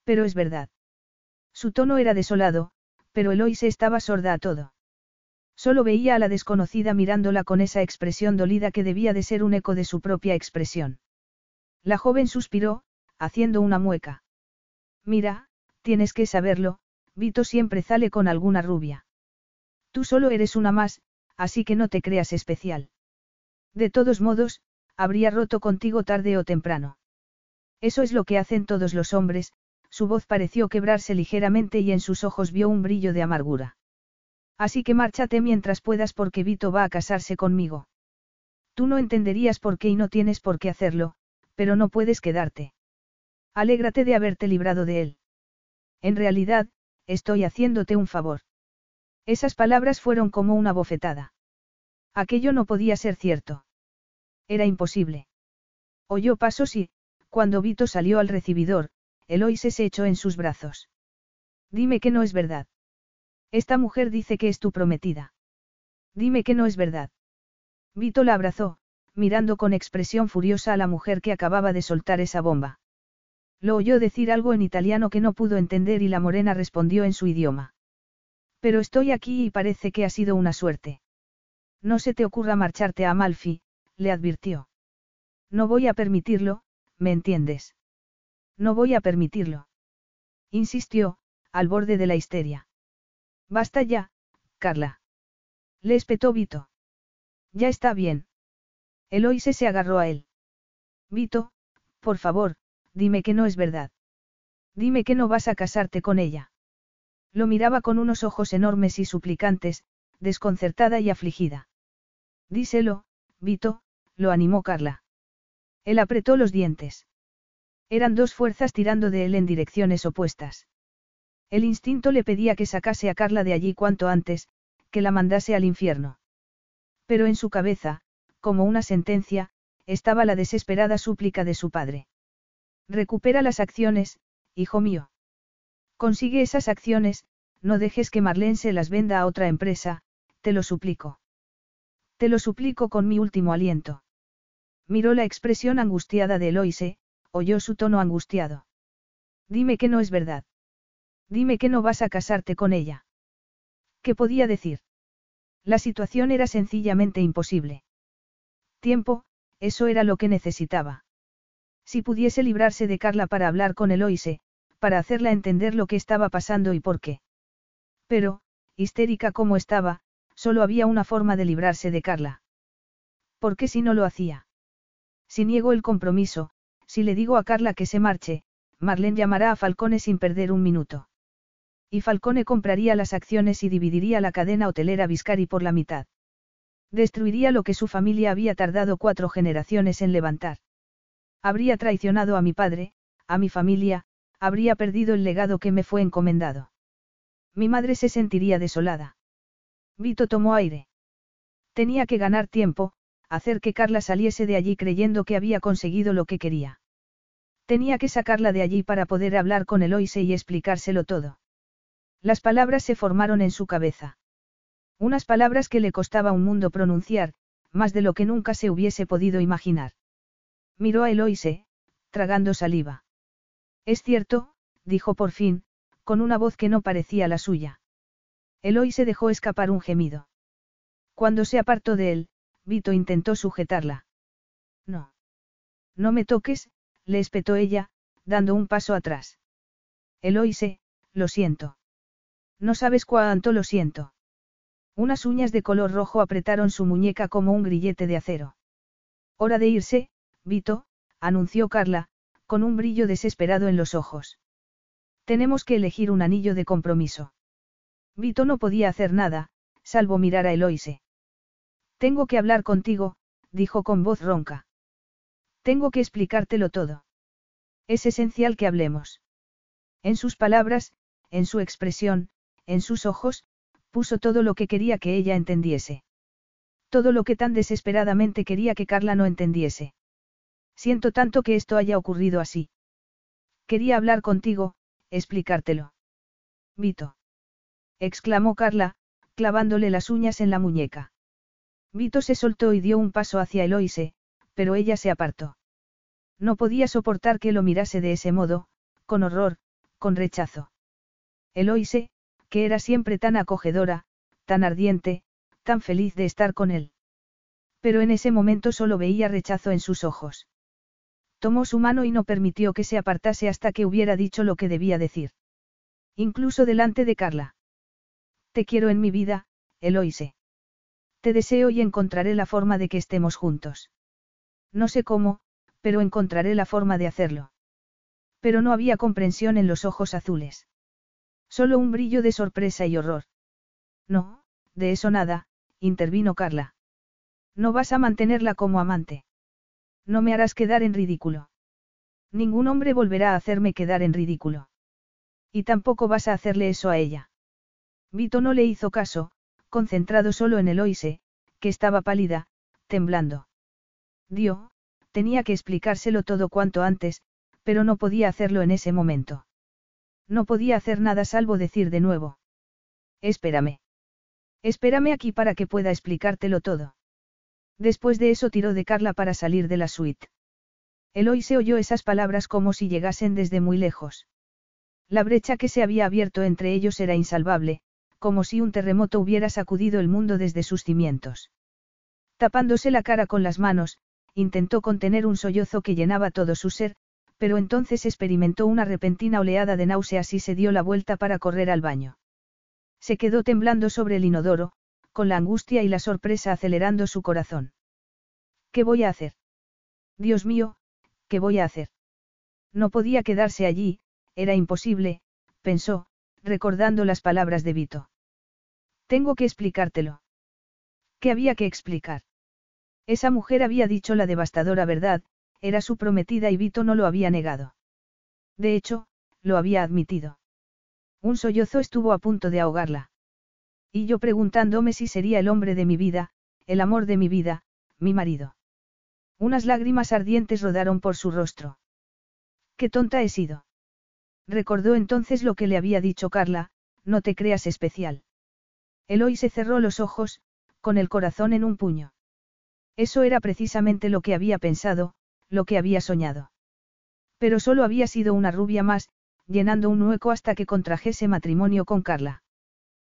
Pero es verdad. Su tono era desolado, pero Eloise estaba sorda a todo. Solo veía a la desconocida mirándola con esa expresión dolida que debía de ser un eco de su propia expresión. La joven suspiró, haciendo una mueca. Mira, tienes que saberlo, Vito siempre sale con alguna rubia. Tú solo eres una más, así que no te creas especial. De todos modos, habría roto contigo tarde o temprano. Eso es lo que hacen todos los hombres, su voz pareció quebrarse ligeramente y en sus ojos vio un brillo de amargura. Así que márchate mientras puedas porque Vito va a casarse conmigo. Tú no entenderías por qué y no tienes por qué hacerlo, pero no puedes quedarte. Alégrate de haberte librado de él. En realidad, estoy haciéndote un favor. Esas palabras fueron como una bofetada. Aquello no podía ser cierto. Era imposible. Oyó pasos y, cuando Vito salió al recibidor, Eloise se echó en sus brazos. Dime que no es verdad. Esta mujer dice que es tu prometida. Dime que no es verdad. Vito la abrazó, mirando con expresión furiosa a la mujer que acababa de soltar esa bomba. Lo oyó decir algo en italiano que no pudo entender y la morena respondió en su idioma. Pero estoy aquí y parece que ha sido una suerte. No se te ocurra marcharte a Amalfi, le advirtió. No voy a permitirlo, ¿me entiendes? No voy a permitirlo. Insistió, al borde de la histeria. Basta ya, Carla. Le espetó Vito. Ya está bien. Eloise se agarró a él. Vito, por favor, dime que no es verdad. Dime que no vas a casarte con ella. Lo miraba con unos ojos enormes y suplicantes, desconcertada y afligida. Díselo, Vito, lo animó Carla. Él apretó los dientes. Eran dos fuerzas tirando de él en direcciones opuestas. El instinto le pedía que sacase a Carla de allí cuanto antes, que la mandase al infierno. Pero en su cabeza, como una sentencia, estaba la desesperada súplica de su padre. Recupera las acciones, hijo mío. Consigue esas acciones, no dejes que Marlene se las venda a otra empresa, te lo suplico. Te lo suplico con mi último aliento. Miró la expresión angustiada de Eloise, oyó su tono angustiado. Dime que no es verdad. Dime que no vas a casarte con ella. ¿Qué podía decir? La situación era sencillamente imposible. Tiempo, eso era lo que necesitaba. Si pudiese librarse de Carla para hablar con Eloise, para hacerla entender lo que estaba pasando y por qué. Pero, histérica como estaba, solo había una forma de librarse de Carla. ¿Por qué si no lo hacía? Si niego el compromiso, si le digo a Carla que se marche, Marlene llamará a Falcone sin perder un minuto. Y Falcone compraría las acciones y dividiría la cadena hotelera Viscari por la mitad. Destruiría lo que su familia había tardado cuatro generaciones en levantar. Habría traicionado a mi padre, a mi familia, habría perdido el legado que me fue encomendado. Mi madre se sentiría desolada. Vito tomó aire. Tenía que ganar tiempo, hacer que Carla saliese de allí creyendo que había conseguido lo que quería. Tenía que sacarla de allí para poder hablar con Eloise y explicárselo todo. Las palabras se formaron en su cabeza. Unas palabras que le costaba un mundo pronunciar, más de lo que nunca se hubiese podido imaginar. Miró a Eloise, tragando saliva. Es cierto, dijo por fin, con una voz que no parecía la suya. Eloise dejó escapar un gemido. Cuando se apartó de él, Vito intentó sujetarla. No. No me toques, le espetó ella, dando un paso atrás. Eloise, lo siento. No sabes cuánto lo siento. Unas uñas de color rojo apretaron su muñeca como un grillete de acero. Hora de irse, Vito, anunció Carla, con un brillo desesperado en los ojos. Tenemos que elegir un anillo de compromiso. Vito no podía hacer nada, salvo mirar a Eloise. Tengo que hablar contigo, dijo con voz ronca. Tengo que explicártelo todo. Es esencial que hablemos. En sus palabras, en su expresión, en sus ojos, puso todo lo que quería que ella entendiese. Todo lo que tan desesperadamente quería que Carla no entendiese. Siento tanto que esto haya ocurrido así. Quería hablar contigo, explicártelo. Vito. exclamó Carla, clavándole las uñas en la muñeca. Vito se soltó y dio un paso hacia Eloise, pero ella se apartó. No podía soportar que lo mirase de ese modo, con horror, con rechazo. Eloise, que era siempre tan acogedora, tan ardiente, tan feliz de estar con él. Pero en ese momento solo veía rechazo en sus ojos. Tomó su mano y no permitió que se apartase hasta que hubiera dicho lo que debía decir. Incluso delante de Carla. Te quiero en mi vida, Eloise. Te deseo y encontraré la forma de que estemos juntos. No sé cómo, pero encontraré la forma de hacerlo. Pero no había comprensión en los ojos azules. Solo un brillo de sorpresa y horror. No, de eso nada, intervino Carla. No vas a mantenerla como amante. No me harás quedar en ridículo. Ningún hombre volverá a hacerme quedar en ridículo. Y tampoco vas a hacerle eso a ella. Vito no le hizo caso, concentrado solo en Eloise, que estaba pálida, temblando. Dio, tenía que explicárselo todo cuanto antes, pero no podía hacerlo en ese momento. No podía hacer nada salvo decir de nuevo. Espérame. Espérame aquí para que pueda explicártelo todo. Después de eso tiró de Carla para salir de la suite. Eloise oyó esas palabras como si llegasen desde muy lejos. La brecha que se había abierto entre ellos era insalvable, como si un terremoto hubiera sacudido el mundo desde sus cimientos. Tapándose la cara con las manos, intentó contener un sollozo que llenaba todo su ser, pero entonces experimentó una repentina oleada de náuseas y se dio la vuelta para correr al baño. Se quedó temblando sobre el inodoro, con la angustia y la sorpresa acelerando su corazón. ¿Qué voy a hacer? Dios mío, ¿qué voy a hacer? No podía quedarse allí, era imposible, pensó, recordando las palabras de Vito. Tengo que explicártelo. ¿Qué había que explicar? Esa mujer había dicho la devastadora verdad, era su prometida y Vito no lo había negado. De hecho, lo había admitido. Un sollozo estuvo a punto de ahogarla. Y yo preguntándome si sería el hombre de mi vida, el amor de mi vida, mi marido. Unas lágrimas ardientes rodaron por su rostro. Qué tonta he sido. Recordó entonces lo que le había dicho Carla, no te creas especial. Eloy se cerró los ojos, con el corazón en un puño. Eso era precisamente lo que había pensado, lo que había soñado. Pero solo había sido una rubia más, llenando un hueco hasta que contrajese matrimonio con Carla.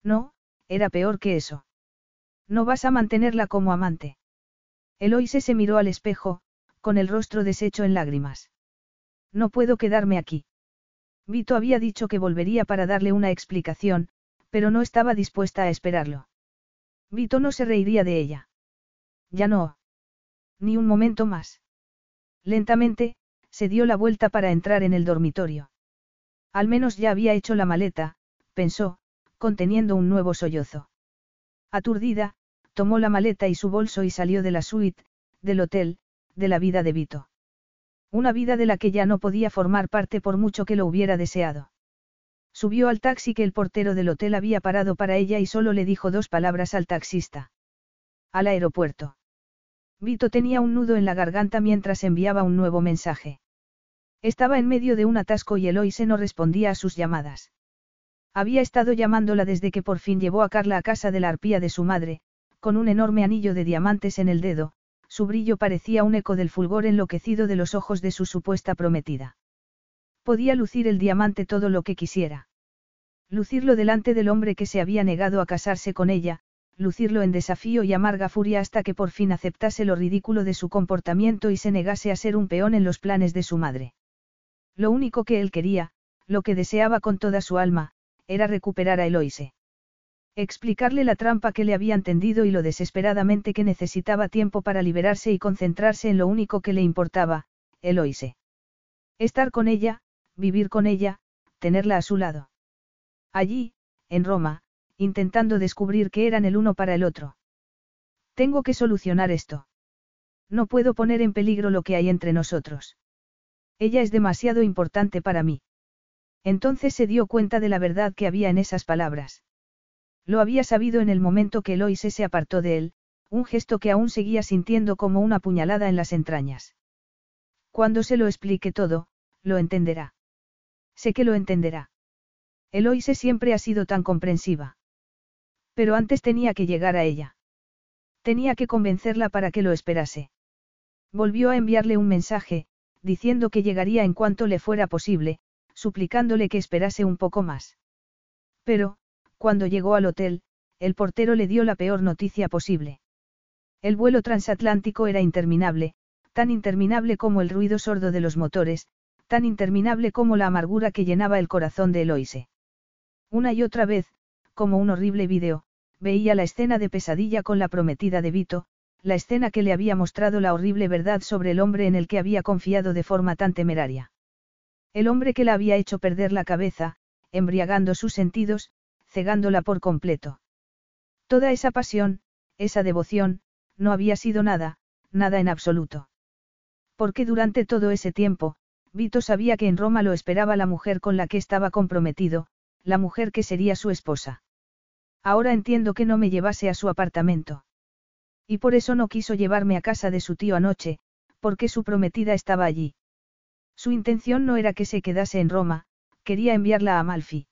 No, era peor que eso. No vas a mantenerla como amante. Eloise se miró al espejo, con el rostro deshecho en lágrimas. No puedo quedarme aquí. Vito había dicho que volvería para darle una explicación, pero no estaba dispuesta a esperarlo. Vito no se reiría de ella. Ya no. Ni un momento más. Lentamente, se dio la vuelta para entrar en el dormitorio. Al menos ya había hecho la maleta, pensó, conteniendo un nuevo sollozo. Aturdida, tomó la maleta y su bolso y salió de la suite, del hotel, de la vida de Vito. Una vida de la que ya no podía formar parte por mucho que lo hubiera deseado. Subió al taxi que el portero del hotel había parado para ella y solo le dijo dos palabras al taxista. Al aeropuerto. Vito tenía un nudo en la garganta mientras enviaba un nuevo mensaje. Estaba en medio de un atasco y Eloise no respondía a sus llamadas. Había estado llamándola desde que por fin llevó a Carla a casa de la arpía de su madre, con un enorme anillo de diamantes en el dedo, su brillo parecía un eco del fulgor enloquecido de los ojos de su supuesta prometida. Podía lucir el diamante todo lo que quisiera. Lucirlo delante del hombre que se había negado a casarse con ella, lucirlo en desafío y amarga furia hasta que por fin aceptase lo ridículo de su comportamiento y se negase a ser un peón en los planes de su madre. Lo único que él quería, lo que deseaba con toda su alma, era recuperar a Eloise. Explicarle la trampa que le habían tendido y lo desesperadamente que necesitaba tiempo para liberarse y concentrarse en lo único que le importaba, Eloise. Estar con ella, vivir con ella, tenerla a su lado. Allí, en Roma, intentando descubrir que eran el uno para el otro. Tengo que solucionar esto. No puedo poner en peligro lo que hay entre nosotros. Ella es demasiado importante para mí. Entonces se dio cuenta de la verdad que había en esas palabras. Lo había sabido en el momento que Eloise se apartó de él, un gesto que aún seguía sintiendo como una puñalada en las entrañas. Cuando se lo explique todo, lo entenderá. Sé que lo entenderá. Eloise siempre ha sido tan comprensiva. Pero antes tenía que llegar a ella. Tenía que convencerla para que lo esperase. Volvió a enviarle un mensaje, diciendo que llegaría en cuanto le fuera posible, suplicándole que esperase un poco más. Pero, cuando llegó al hotel, el portero le dio la peor noticia posible. El vuelo transatlántico era interminable, tan interminable como el ruido sordo de los motores, tan interminable como la amargura que llenaba el corazón de Eloise. Una y otra vez, como un horrible vídeo, veía la escena de pesadilla con la prometida de Vito, la escena que le había mostrado la horrible verdad sobre el hombre en el que había confiado de forma tan temeraria. El hombre que la había hecho perder la cabeza, embriagando sus sentidos, cegándola por completo. Toda esa pasión, esa devoción, no había sido nada, nada en absoluto. Porque durante todo ese tiempo, Vito sabía que en Roma lo esperaba la mujer con la que estaba comprometido, la mujer que sería su esposa. Ahora entiendo que no me llevase a su apartamento. Y por eso no quiso llevarme a casa de su tío anoche, porque su prometida estaba allí. Su intención no era que se quedase en Roma, quería enviarla a Amalfi.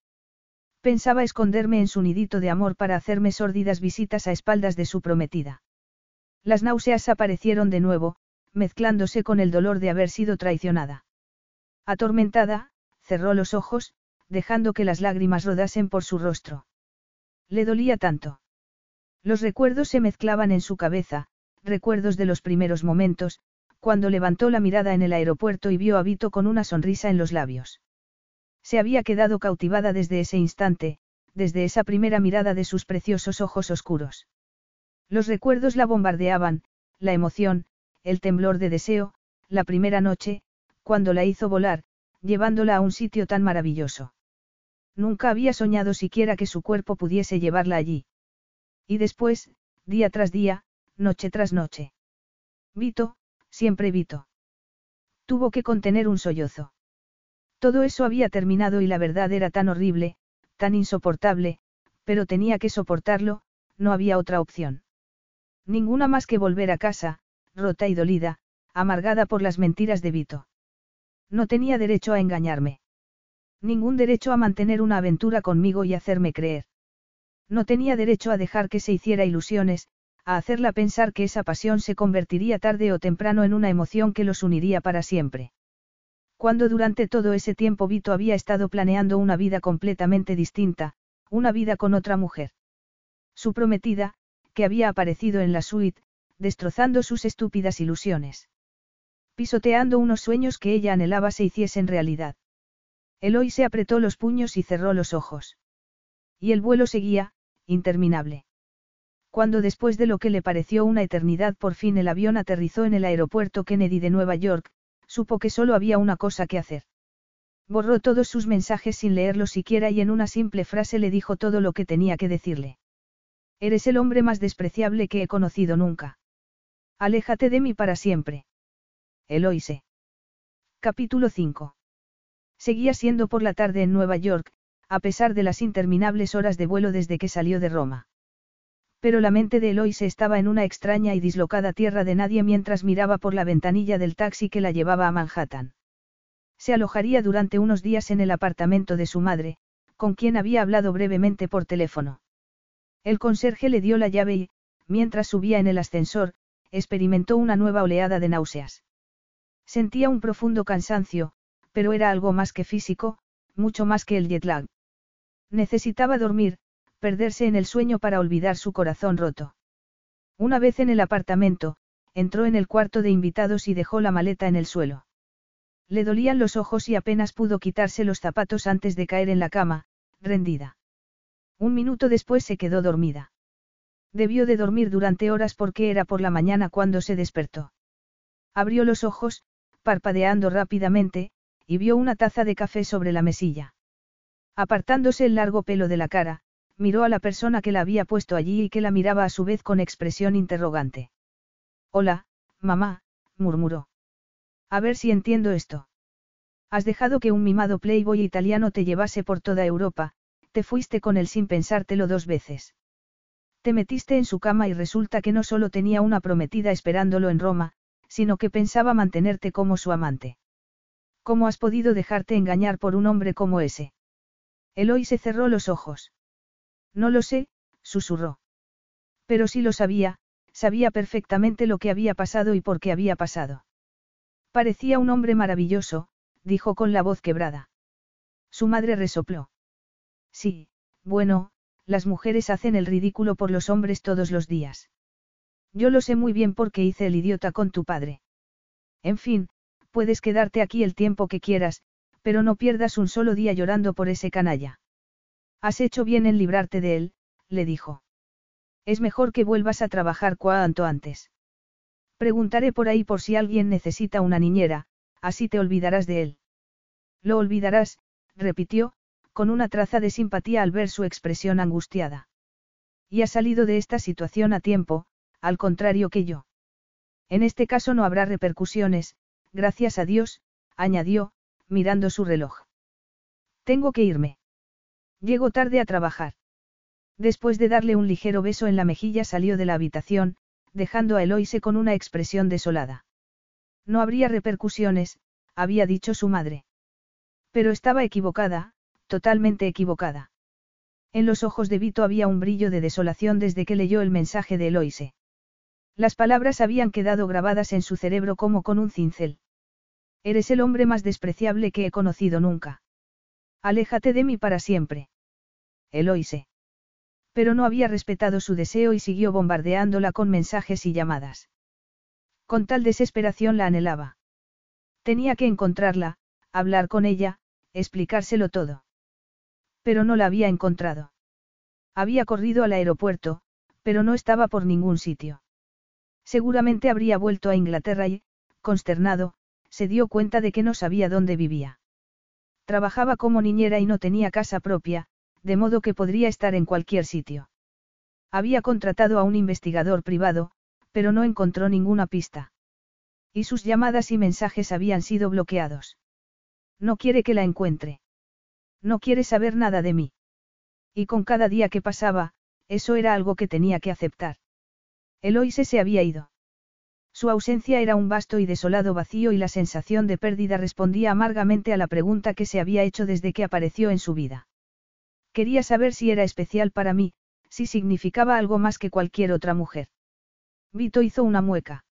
Pensaba esconderme en su nidito de amor para hacerme sórdidas visitas a espaldas de su prometida. Las náuseas aparecieron de nuevo, mezclándose con el dolor de haber sido traicionada. Atormentada, cerró los ojos, dejando que las lágrimas rodasen por su rostro. Le dolía tanto. Los recuerdos se mezclaban en su cabeza, recuerdos de los primeros momentos, cuando levantó la mirada en el aeropuerto y vio a Vito con una sonrisa en los labios. Se había quedado cautivada desde ese instante, desde esa primera mirada de sus preciosos ojos oscuros. Los recuerdos la bombardeaban, la emoción, el temblor de deseo, la primera noche, cuando la hizo volar, llevándola a un sitio tan maravilloso. Nunca había soñado siquiera que su cuerpo pudiese llevarla allí. Y después, día tras día, noche tras noche. Vito, siempre Vito. Tuvo que contener un sollozo. Todo eso había terminado y la verdad era tan horrible, tan insoportable, pero tenía que soportarlo, no había otra opción. Ninguna más que volver a casa, rota y dolida, amargada por las mentiras de Vito. No tenía derecho a engañarme. Ningún derecho a mantener una aventura conmigo y hacerme creer. No tenía derecho a dejar que se hiciera ilusiones, a hacerla pensar que esa pasión se convertiría tarde o temprano en una emoción que los uniría para siempre. Cuando durante todo ese tiempo Vito había estado planeando una vida completamente distinta, una vida con otra mujer. Su prometida, que había aparecido en la suite, destrozando sus estúpidas ilusiones pisoteando unos sueños que ella anhelaba se hiciesen realidad. Eloy se apretó los puños y cerró los ojos. Y el vuelo seguía, interminable. Cuando después de lo que le pareció una eternidad por fin el avión aterrizó en el aeropuerto Kennedy de Nueva York, supo que solo había una cosa que hacer. Borró todos sus mensajes sin leerlos siquiera y en una simple frase le dijo todo lo que tenía que decirle. Eres el hombre más despreciable que he conocido nunca. Aléjate de mí para siempre. Eloise. Capítulo 5. Seguía siendo por la tarde en Nueva York, a pesar de las interminables horas de vuelo desde que salió de Roma. Pero la mente de Eloise estaba en una extraña y dislocada tierra de nadie mientras miraba por la ventanilla del taxi que la llevaba a Manhattan. Se alojaría durante unos días en el apartamento de su madre, con quien había hablado brevemente por teléfono. El conserje le dio la llave y, mientras subía en el ascensor, experimentó una nueva oleada de náuseas. Sentía un profundo cansancio, pero era algo más que físico, mucho más que el jet lag. Necesitaba dormir, perderse en el sueño para olvidar su corazón roto. Una vez en el apartamento, entró en el cuarto de invitados y dejó la maleta en el suelo. Le dolían los ojos y apenas pudo quitarse los zapatos antes de caer en la cama, rendida. Un minuto después se quedó dormida. Debió de dormir durante horas porque era por la mañana cuando se despertó. Abrió los ojos, parpadeando rápidamente, y vio una taza de café sobre la mesilla. Apartándose el largo pelo de la cara, miró a la persona que la había puesto allí y que la miraba a su vez con expresión interrogante. Hola, mamá, murmuró. A ver si entiendo esto. Has dejado que un mimado playboy italiano te llevase por toda Europa, te fuiste con él sin pensártelo dos veces. Te metiste en su cama y resulta que no solo tenía una prometida esperándolo en Roma, sino que pensaba mantenerte como su amante. ¿Cómo has podido dejarte engañar por un hombre como ese? Eloy se cerró los ojos. No lo sé, susurró. Pero sí lo sabía, sabía perfectamente lo que había pasado y por qué había pasado. Parecía un hombre maravilloso, dijo con la voz quebrada. Su madre resopló. Sí, bueno, las mujeres hacen el ridículo por los hombres todos los días. Yo lo sé muy bien porque hice el idiota con tu padre. En fin, puedes quedarte aquí el tiempo que quieras, pero no pierdas un solo día llorando por ese canalla. Has hecho bien en librarte de él, le dijo. Es mejor que vuelvas a trabajar cuanto antes. Preguntaré por ahí por si alguien necesita una niñera, así te olvidarás de él. Lo olvidarás, repitió, con una traza de simpatía al ver su expresión angustiada. Y ha salido de esta situación a tiempo, al contrario que yo. En este caso no habrá repercusiones, gracias a Dios, añadió, mirando su reloj. Tengo que irme. Llego tarde a trabajar. Después de darle un ligero beso en la mejilla salió de la habitación, dejando a Eloise con una expresión desolada. No habría repercusiones, había dicho su madre. Pero estaba equivocada, totalmente equivocada. En los ojos de Vito había un brillo de desolación desde que leyó el mensaje de Eloise. Las palabras habían quedado grabadas en su cerebro como con un cincel. Eres el hombre más despreciable que he conocido nunca. Aléjate de mí para siempre. Eloise. Pero no había respetado su deseo y siguió bombardeándola con mensajes y llamadas. Con tal desesperación la anhelaba. Tenía que encontrarla, hablar con ella, explicárselo todo. Pero no la había encontrado. Había corrido al aeropuerto, pero no estaba por ningún sitio. Seguramente habría vuelto a Inglaterra y, consternado, se dio cuenta de que no sabía dónde vivía. Trabajaba como niñera y no tenía casa propia, de modo que podría estar en cualquier sitio. Había contratado a un investigador privado, pero no encontró ninguna pista. Y sus llamadas y mensajes habían sido bloqueados. No quiere que la encuentre. No quiere saber nada de mí. Y con cada día que pasaba, eso era algo que tenía que aceptar. Eloise se había ido. Su ausencia era un vasto y desolado vacío y la sensación de pérdida respondía amargamente a la pregunta que se había hecho desde que apareció en su vida. Quería saber si era especial para mí, si significaba algo más que cualquier otra mujer. Vito hizo una mueca.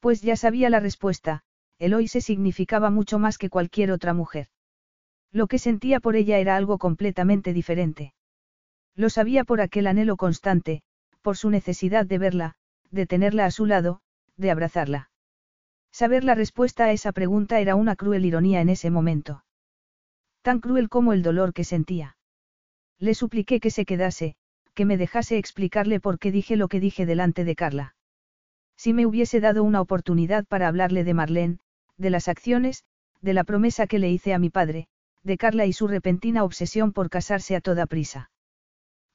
Pues ya sabía la respuesta, Eloise significaba mucho más que cualquier otra mujer. Lo que sentía por ella era algo completamente diferente. Lo sabía por aquel anhelo constante, por su necesidad de verla, de tenerla a su lado, de abrazarla. Saber la respuesta a esa pregunta era una cruel ironía en ese momento. Tan cruel como el dolor que sentía. Le supliqué que se quedase, que me dejase explicarle por qué dije lo que dije delante de Carla. Si me hubiese dado una oportunidad para hablarle de Marlene, de las acciones, de la promesa que le hice a mi padre, de Carla y su repentina obsesión por casarse a toda prisa.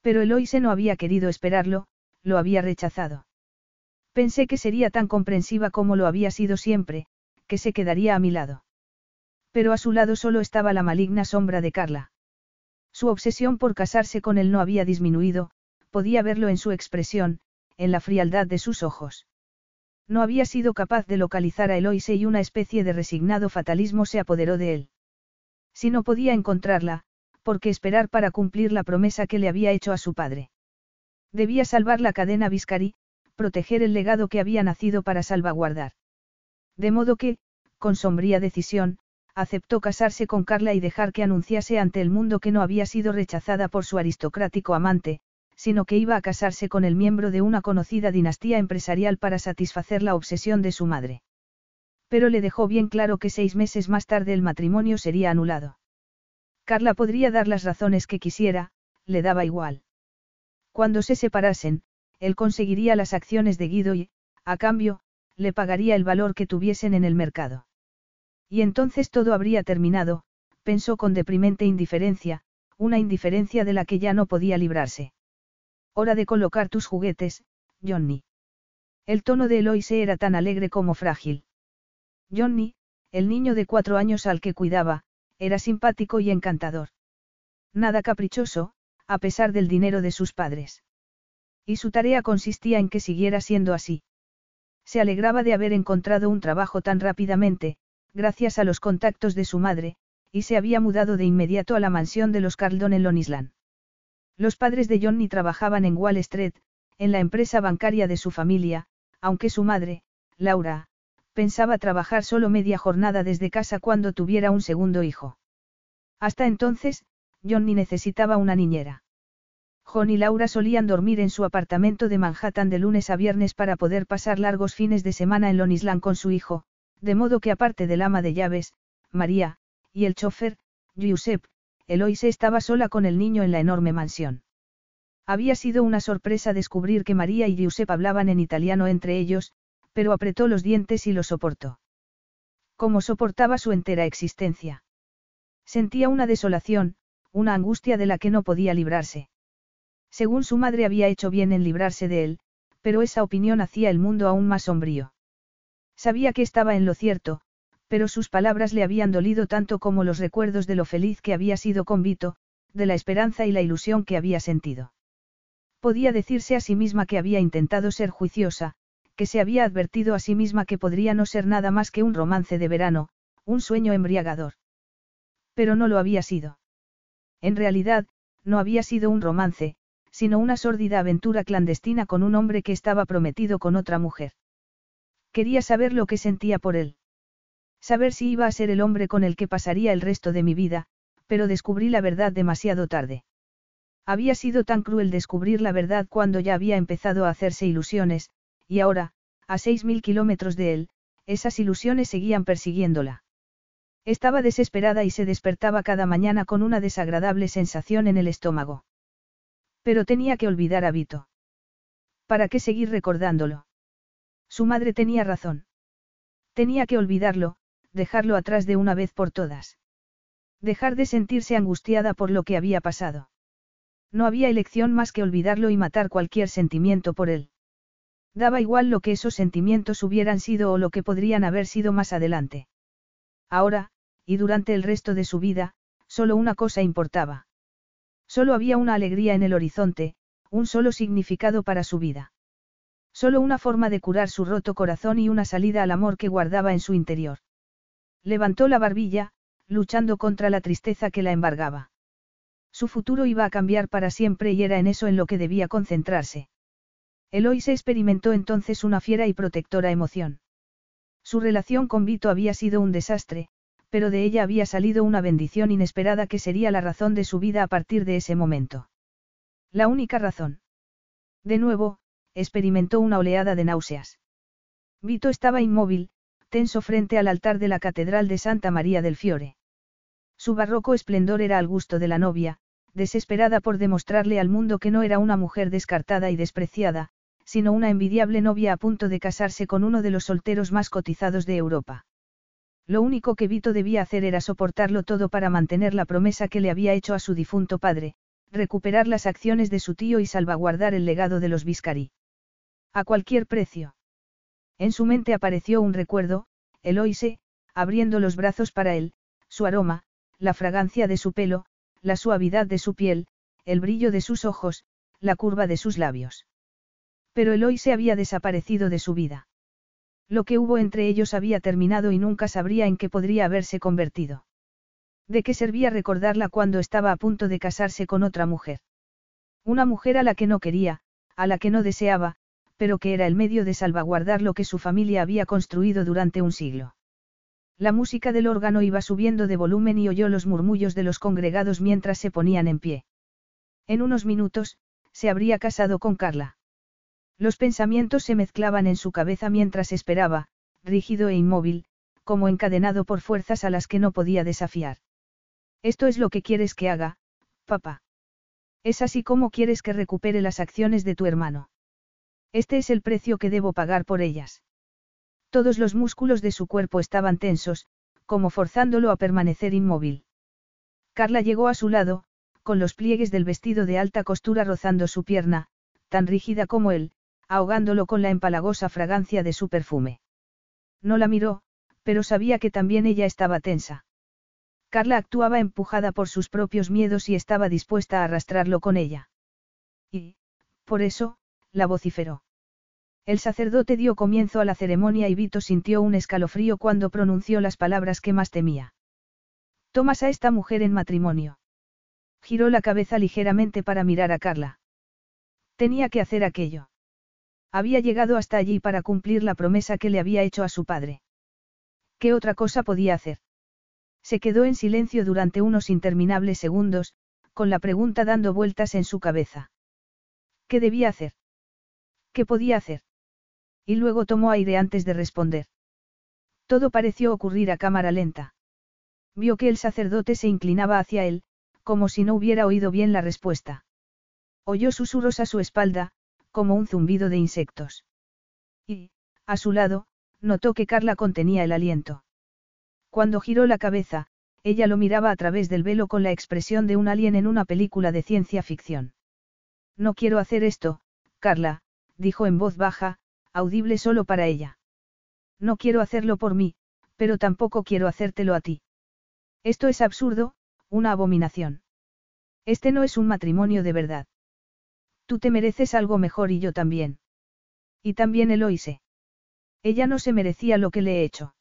Pero Eloise no había querido esperarlo, lo había rechazado. Pensé que sería tan comprensiva como lo había sido siempre, que se quedaría a mi lado. Pero a su lado solo estaba la maligna sombra de Carla. Su obsesión por casarse con él no había disminuido, podía verlo en su expresión, en la frialdad de sus ojos. No había sido capaz de localizar a Eloise y una especie de resignado fatalismo se apoderó de él. Si no podía encontrarla, ¿por qué esperar para cumplir la promesa que le había hecho a su padre? Debía salvar la cadena Viscari, proteger el legado que había nacido para salvaguardar. De modo que, con sombría decisión, aceptó casarse con Carla y dejar que anunciase ante el mundo que no había sido rechazada por su aristocrático amante, sino que iba a casarse con el miembro de una conocida dinastía empresarial para satisfacer la obsesión de su madre. Pero le dejó bien claro que seis meses más tarde el matrimonio sería anulado. Carla podría dar las razones que quisiera, le daba igual. Cuando se separasen, él conseguiría las acciones de Guido y, a cambio, le pagaría el valor que tuviesen en el mercado. Y entonces todo habría terminado, pensó con deprimente indiferencia, una indiferencia de la que ya no podía librarse. Hora de colocar tus juguetes, Johnny. El tono de Eloise era tan alegre como frágil. Johnny, el niño de cuatro años al que cuidaba, era simpático y encantador. Nada caprichoso, a pesar del dinero de sus padres. Y su tarea consistía en que siguiera siendo así. Se alegraba de haber encontrado un trabajo tan rápidamente, gracias a los contactos de su madre, y se había mudado de inmediato a la mansión de los Carldon en Long Island. Los padres de Johnny trabajaban en Wall Street, en la empresa bancaria de su familia, aunque su madre, Laura, pensaba trabajar solo media jornada desde casa cuando tuviera un segundo hijo. Hasta entonces, Johnny necesitaba una niñera. John y Laura solían dormir en su apartamento de Manhattan de lunes a viernes para poder pasar largos fines de semana en Long Island con su hijo, de modo que aparte del ama de llaves, María, y el chofer, Giuseppe, Eloise estaba sola con el niño en la enorme mansión. Había sido una sorpresa descubrir que María y Giuseppe hablaban en italiano entre ellos, pero apretó los dientes y lo soportó. ¿Cómo soportaba su entera existencia? Sentía una desolación, una angustia de la que no podía librarse. Según su madre había hecho bien en librarse de él, pero esa opinión hacía el mundo aún más sombrío. Sabía que estaba en lo cierto, pero sus palabras le habían dolido tanto como los recuerdos de lo feliz que había sido con Vito, de la esperanza y la ilusión que había sentido. Podía decirse a sí misma que había intentado ser juiciosa, que se había advertido a sí misma que podría no ser nada más que un romance de verano, un sueño embriagador. Pero no lo había sido. En realidad, no había sido un romance, sino una sórdida aventura clandestina con un hombre que estaba prometido con otra mujer. Quería saber lo que sentía por él. Saber si iba a ser el hombre con el que pasaría el resto de mi vida, pero descubrí la verdad demasiado tarde. Había sido tan cruel descubrir la verdad cuando ya había empezado a hacerse ilusiones, y ahora, a seis mil kilómetros de él, esas ilusiones seguían persiguiéndola. Estaba desesperada y se despertaba cada mañana con una desagradable sensación en el estómago. Pero tenía que olvidar a Vito. ¿Para qué seguir recordándolo? Su madre tenía razón. Tenía que olvidarlo, dejarlo atrás de una vez por todas. Dejar de sentirse angustiada por lo que había pasado. No había elección más que olvidarlo y matar cualquier sentimiento por él. Daba igual lo que esos sentimientos hubieran sido o lo que podrían haber sido más adelante. Ahora, y durante el resto de su vida, solo una cosa importaba. Solo había una alegría en el horizonte, un solo significado para su vida. Solo una forma de curar su roto corazón y una salida al amor que guardaba en su interior. Levantó la barbilla, luchando contra la tristeza que la embargaba. Su futuro iba a cambiar para siempre y era en eso en lo que debía concentrarse. Eloy se experimentó entonces una fiera y protectora emoción. Su relación con Vito había sido un desastre, pero de ella había salido una bendición inesperada que sería la razón de su vida a partir de ese momento. La única razón. De nuevo, experimentó una oleada de náuseas. Vito estaba inmóvil, tenso frente al altar de la Catedral de Santa María del Fiore. Su barroco esplendor era al gusto de la novia, desesperada por demostrarle al mundo que no era una mujer descartada y despreciada, sino una envidiable novia a punto de casarse con uno de los solteros más cotizados de Europa. Lo único que Vito debía hacer era soportarlo todo para mantener la promesa que le había hecho a su difunto padre, recuperar las acciones de su tío y salvaguardar el legado de los Viscari. A cualquier precio. En su mente apareció un recuerdo, Eloise, abriendo los brazos para él, su aroma, la fragancia de su pelo, la suavidad de su piel, el brillo de sus ojos, la curva de sus labios. Pero Eloise había desaparecido de su vida. Lo que hubo entre ellos había terminado y nunca sabría en qué podría haberse convertido. ¿De qué servía recordarla cuando estaba a punto de casarse con otra mujer? Una mujer a la que no quería, a la que no deseaba, pero que era el medio de salvaguardar lo que su familia había construido durante un siglo. La música del órgano iba subiendo de volumen y oyó los murmullos de los congregados mientras se ponían en pie. En unos minutos, se habría casado con Carla. Los pensamientos se mezclaban en su cabeza mientras esperaba, rígido e inmóvil, como encadenado por fuerzas a las que no podía desafiar. Esto es lo que quieres que haga, papá. Es así como quieres que recupere las acciones de tu hermano. Este es el precio que debo pagar por ellas. Todos los músculos de su cuerpo estaban tensos, como forzándolo a permanecer inmóvil. Carla llegó a su lado, con los pliegues del vestido de alta costura rozando su pierna, tan rígida como él, ahogándolo con la empalagosa fragancia de su perfume. No la miró, pero sabía que también ella estaba tensa. Carla actuaba empujada por sus propios miedos y estaba dispuesta a arrastrarlo con ella. Y, por eso, la vociferó. El sacerdote dio comienzo a la ceremonia y Vito sintió un escalofrío cuando pronunció las palabras que más temía. Tomas a esta mujer en matrimonio. Giró la cabeza ligeramente para mirar a Carla. Tenía que hacer aquello. Había llegado hasta allí para cumplir la promesa que le había hecho a su padre. ¿Qué otra cosa podía hacer? Se quedó en silencio durante unos interminables segundos, con la pregunta dando vueltas en su cabeza. ¿Qué debía hacer? ¿Qué podía hacer? Y luego tomó aire antes de responder. Todo pareció ocurrir a cámara lenta. Vio que el sacerdote se inclinaba hacia él, como si no hubiera oído bien la respuesta. Oyó susurros a su espalda, como un zumbido de insectos. Y, a su lado, notó que Carla contenía el aliento. Cuando giró la cabeza, ella lo miraba a través del velo con la expresión de un alien en una película de ciencia ficción. No quiero hacer esto, Carla, dijo en voz baja, audible solo para ella. No quiero hacerlo por mí, pero tampoco quiero hacértelo a ti. Esto es absurdo, una abominación. Este no es un matrimonio de verdad. Tú te mereces algo mejor y yo también. Y también Eloise. Ella no se merecía lo que le he hecho.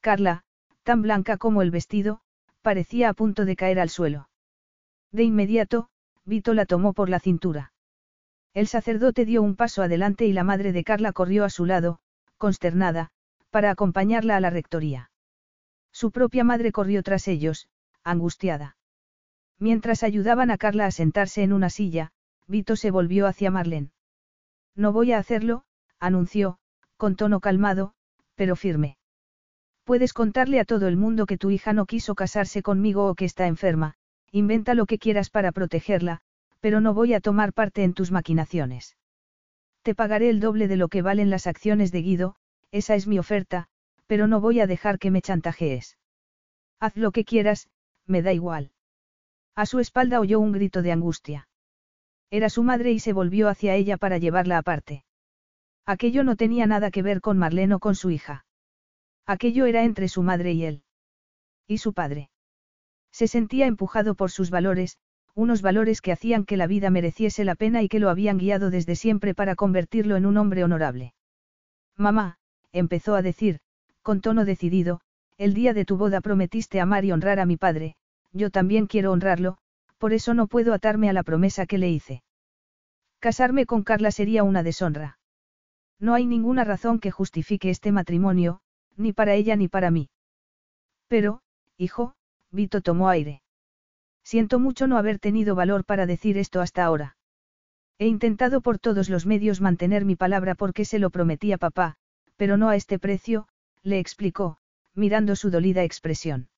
Carla, tan blanca como el vestido, parecía a punto de caer al suelo. De inmediato, Vito la tomó por la cintura. El sacerdote dio un paso adelante y la madre de Carla corrió a su lado, consternada, para acompañarla a la rectoría. Su propia madre corrió tras ellos, angustiada. Mientras ayudaban a Carla a sentarse en una silla, Vito se volvió hacia Marlene. No voy a hacerlo, anunció, con tono calmado, pero firme. Puedes contarle a todo el mundo que tu hija no quiso casarse conmigo o que está enferma, inventa lo que quieras para protegerla, pero no voy a tomar parte en tus maquinaciones. Te pagaré el doble de lo que valen las acciones de Guido, esa es mi oferta, pero no voy a dejar que me chantajees. Haz lo que quieras, me da igual. A su espalda oyó un grito de angustia. Era su madre y se volvió hacia ella para llevarla aparte. Aquello no tenía nada que ver con Marlene o con su hija. Aquello era entre su madre y él. Y su padre. Se sentía empujado por sus valores, unos valores que hacían que la vida mereciese la pena y que lo habían guiado desde siempre para convertirlo en un hombre honorable. Mamá, empezó a decir, con tono decidido, el día de tu boda prometiste amar y honrar a mi padre, yo también quiero honrarlo, por eso no puedo atarme a la promesa que le hice. Casarme con Carla sería una deshonra. No hay ninguna razón que justifique este matrimonio, ni para ella ni para mí. Pero, hijo, Vito tomó aire. Siento mucho no haber tenido valor para decir esto hasta ahora. He intentado por todos los medios mantener mi palabra porque se lo prometí a papá, pero no a este precio, le explicó, mirando su dolida expresión.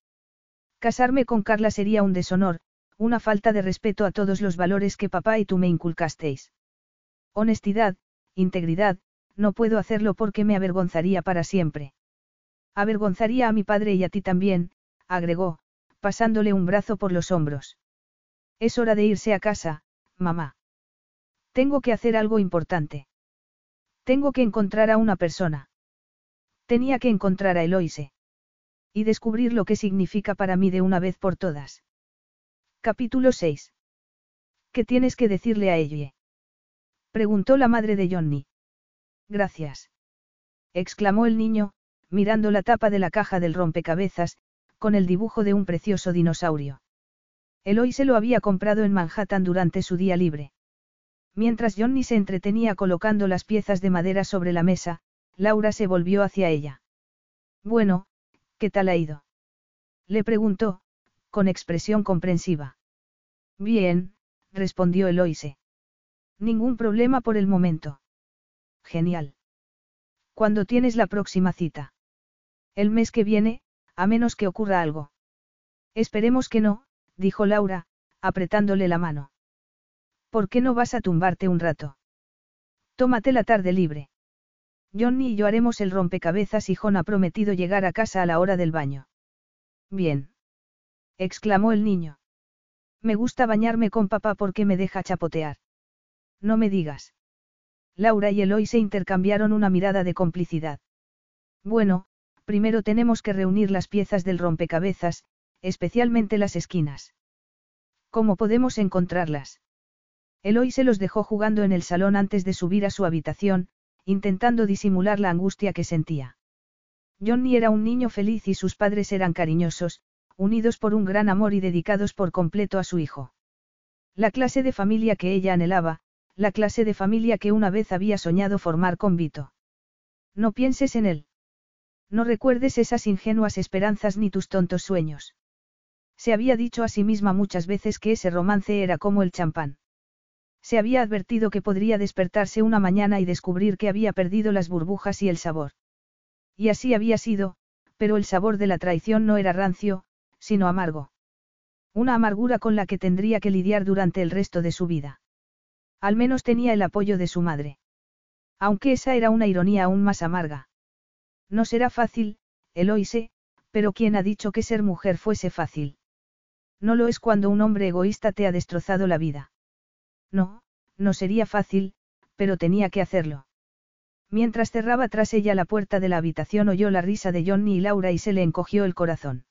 Casarme con Carla sería un deshonor, una falta de respeto a todos los valores que papá y tú me inculcasteis. Honestidad, integridad, no puedo hacerlo porque me avergonzaría para siempre. Avergonzaría a mi padre y a ti también, agregó, pasándole un brazo por los hombros. Es hora de irse a casa, mamá. Tengo que hacer algo importante. Tengo que encontrar a una persona. Tenía que encontrar a Eloise. Y descubrir lo que significa para mí de una vez por todas. Capítulo 6. ¿Qué tienes que decirle a ella? Preguntó la madre de Johnny. Gracias. Exclamó el niño, mirando la tapa de la caja del rompecabezas, con el dibujo de un precioso dinosaurio. Eloy se lo había comprado en Manhattan durante su día libre. Mientras Johnny se entretenía colocando las piezas de madera sobre la mesa, Laura se volvió hacia ella. Bueno, ¿qué tal ha ido? Le preguntó, con expresión comprensiva. Bien, respondió Eloise. Ningún problema por el momento. Genial. ¿Cuándo tienes la próxima cita? El mes que viene, a menos que ocurra algo. Esperemos que no, dijo Laura, apretándole la mano. ¿Por qué no vas a tumbarte un rato? Tómate la tarde libre. Johnny y yo haremos el rompecabezas y John ha prometido llegar a casa a la hora del baño. Bien. exclamó el niño. Me gusta bañarme con papá porque me deja chapotear. No me digas. Laura y Eloy se intercambiaron una mirada de complicidad. Bueno, primero tenemos que reunir las piezas del rompecabezas, especialmente las esquinas. ¿Cómo podemos encontrarlas? Eloy se los dejó jugando en el salón antes de subir a su habitación, intentando disimular la angustia que sentía. Johnny era un niño feliz y sus padres eran cariñosos, unidos por un gran amor y dedicados por completo a su hijo. La clase de familia que ella anhelaba, la clase de familia que una vez había soñado formar con Vito. No pienses en él. No recuerdes esas ingenuas esperanzas ni tus tontos sueños. Se había dicho a sí misma muchas veces que ese romance era como el champán. Se había advertido que podría despertarse una mañana y descubrir que había perdido las burbujas y el sabor. Y así había sido, pero el sabor de la traición no era rancio, sino amargo. Una amargura con la que tendría que lidiar durante el resto de su vida. Al menos tenía el apoyo de su madre. Aunque esa era una ironía aún más amarga. No será fácil, Eloise, pero ¿quién ha dicho que ser mujer fuese fácil? No lo es cuando un hombre egoísta te ha destrozado la vida. No, no sería fácil, pero tenía que hacerlo. Mientras cerraba tras ella la puerta de la habitación oyó la risa de Johnny y Laura y se le encogió el corazón.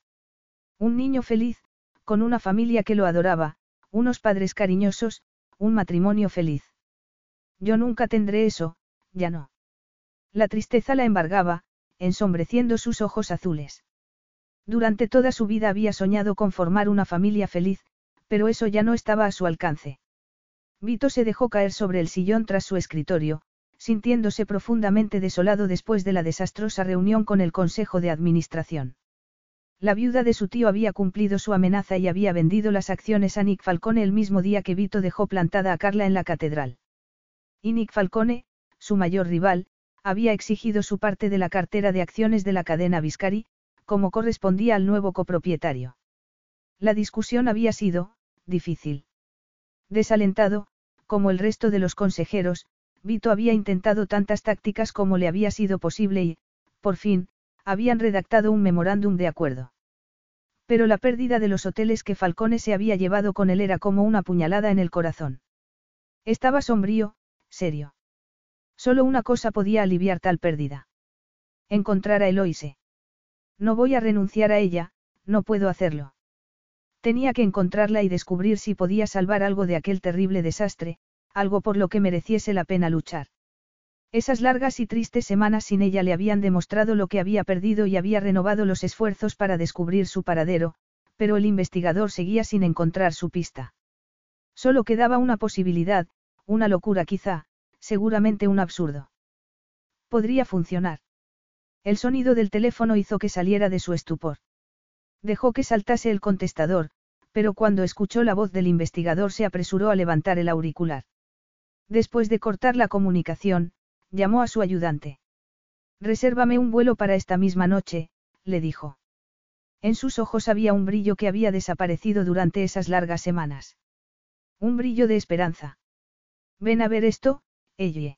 Un niño feliz, con una familia que lo adoraba, unos padres cariñosos, un matrimonio feliz. Yo nunca tendré eso, ya no. La tristeza la embargaba, ensombreciendo sus ojos azules. Durante toda su vida había soñado con formar una familia feliz, pero eso ya no estaba a su alcance. Vito se dejó caer sobre el sillón tras su escritorio, sintiéndose profundamente desolado después de la desastrosa reunión con el Consejo de Administración. La viuda de su tío había cumplido su amenaza y había vendido las acciones a Nick Falcone el mismo día que Vito dejó plantada a Carla en la catedral. Y Nick Falcone, su mayor rival, había exigido su parte de la cartera de acciones de la cadena Viscari, como correspondía al nuevo copropietario. La discusión había sido, difícil. Desalentado, como el resto de los consejeros, Vito había intentado tantas tácticas como le había sido posible y, por fin, habían redactado un memorándum de acuerdo. Pero la pérdida de los hoteles que Falcone se había llevado con él era como una puñalada en el corazón. Estaba sombrío, serio. Solo una cosa podía aliviar tal pérdida. Encontrar a Eloise. No voy a renunciar a ella, no puedo hacerlo. Tenía que encontrarla y descubrir si podía salvar algo de aquel terrible desastre, algo por lo que mereciese la pena luchar. Esas largas y tristes semanas sin ella le habían demostrado lo que había perdido y había renovado los esfuerzos para descubrir su paradero, pero el investigador seguía sin encontrar su pista. Solo quedaba una posibilidad, una locura quizá, seguramente un absurdo. Podría funcionar. El sonido del teléfono hizo que saliera de su estupor. Dejó que saltase el contestador, pero cuando escuchó la voz del investigador se apresuró a levantar el auricular. Después de cortar la comunicación, llamó a su ayudante. Resérvame un vuelo para esta misma noche, le dijo. En sus ojos había un brillo que había desaparecido durante esas largas semanas. Un brillo de esperanza. Ven a ver esto, ella.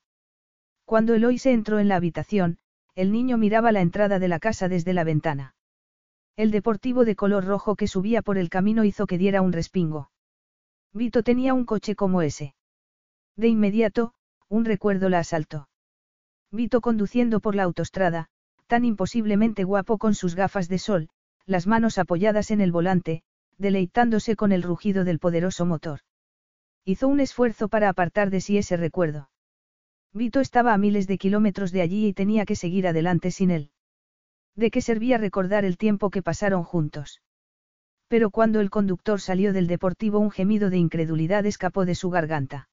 Cuando Eloise entró en la habitación, el niño miraba la entrada de la casa desde la ventana. El deportivo de color rojo que subía por el camino hizo que diera un respingo. Vito tenía un coche como ese. De inmediato, un recuerdo la asaltó. Vito conduciendo por la autostrada, tan imposiblemente guapo con sus gafas de sol, las manos apoyadas en el volante, deleitándose con el rugido del poderoso motor. Hizo un esfuerzo para apartar de sí ese recuerdo. Vito estaba a miles de kilómetros de allí y tenía que seguir adelante sin él. ¿De qué servía recordar el tiempo que pasaron juntos? Pero cuando el conductor salió del deportivo un gemido de incredulidad escapó de su garganta.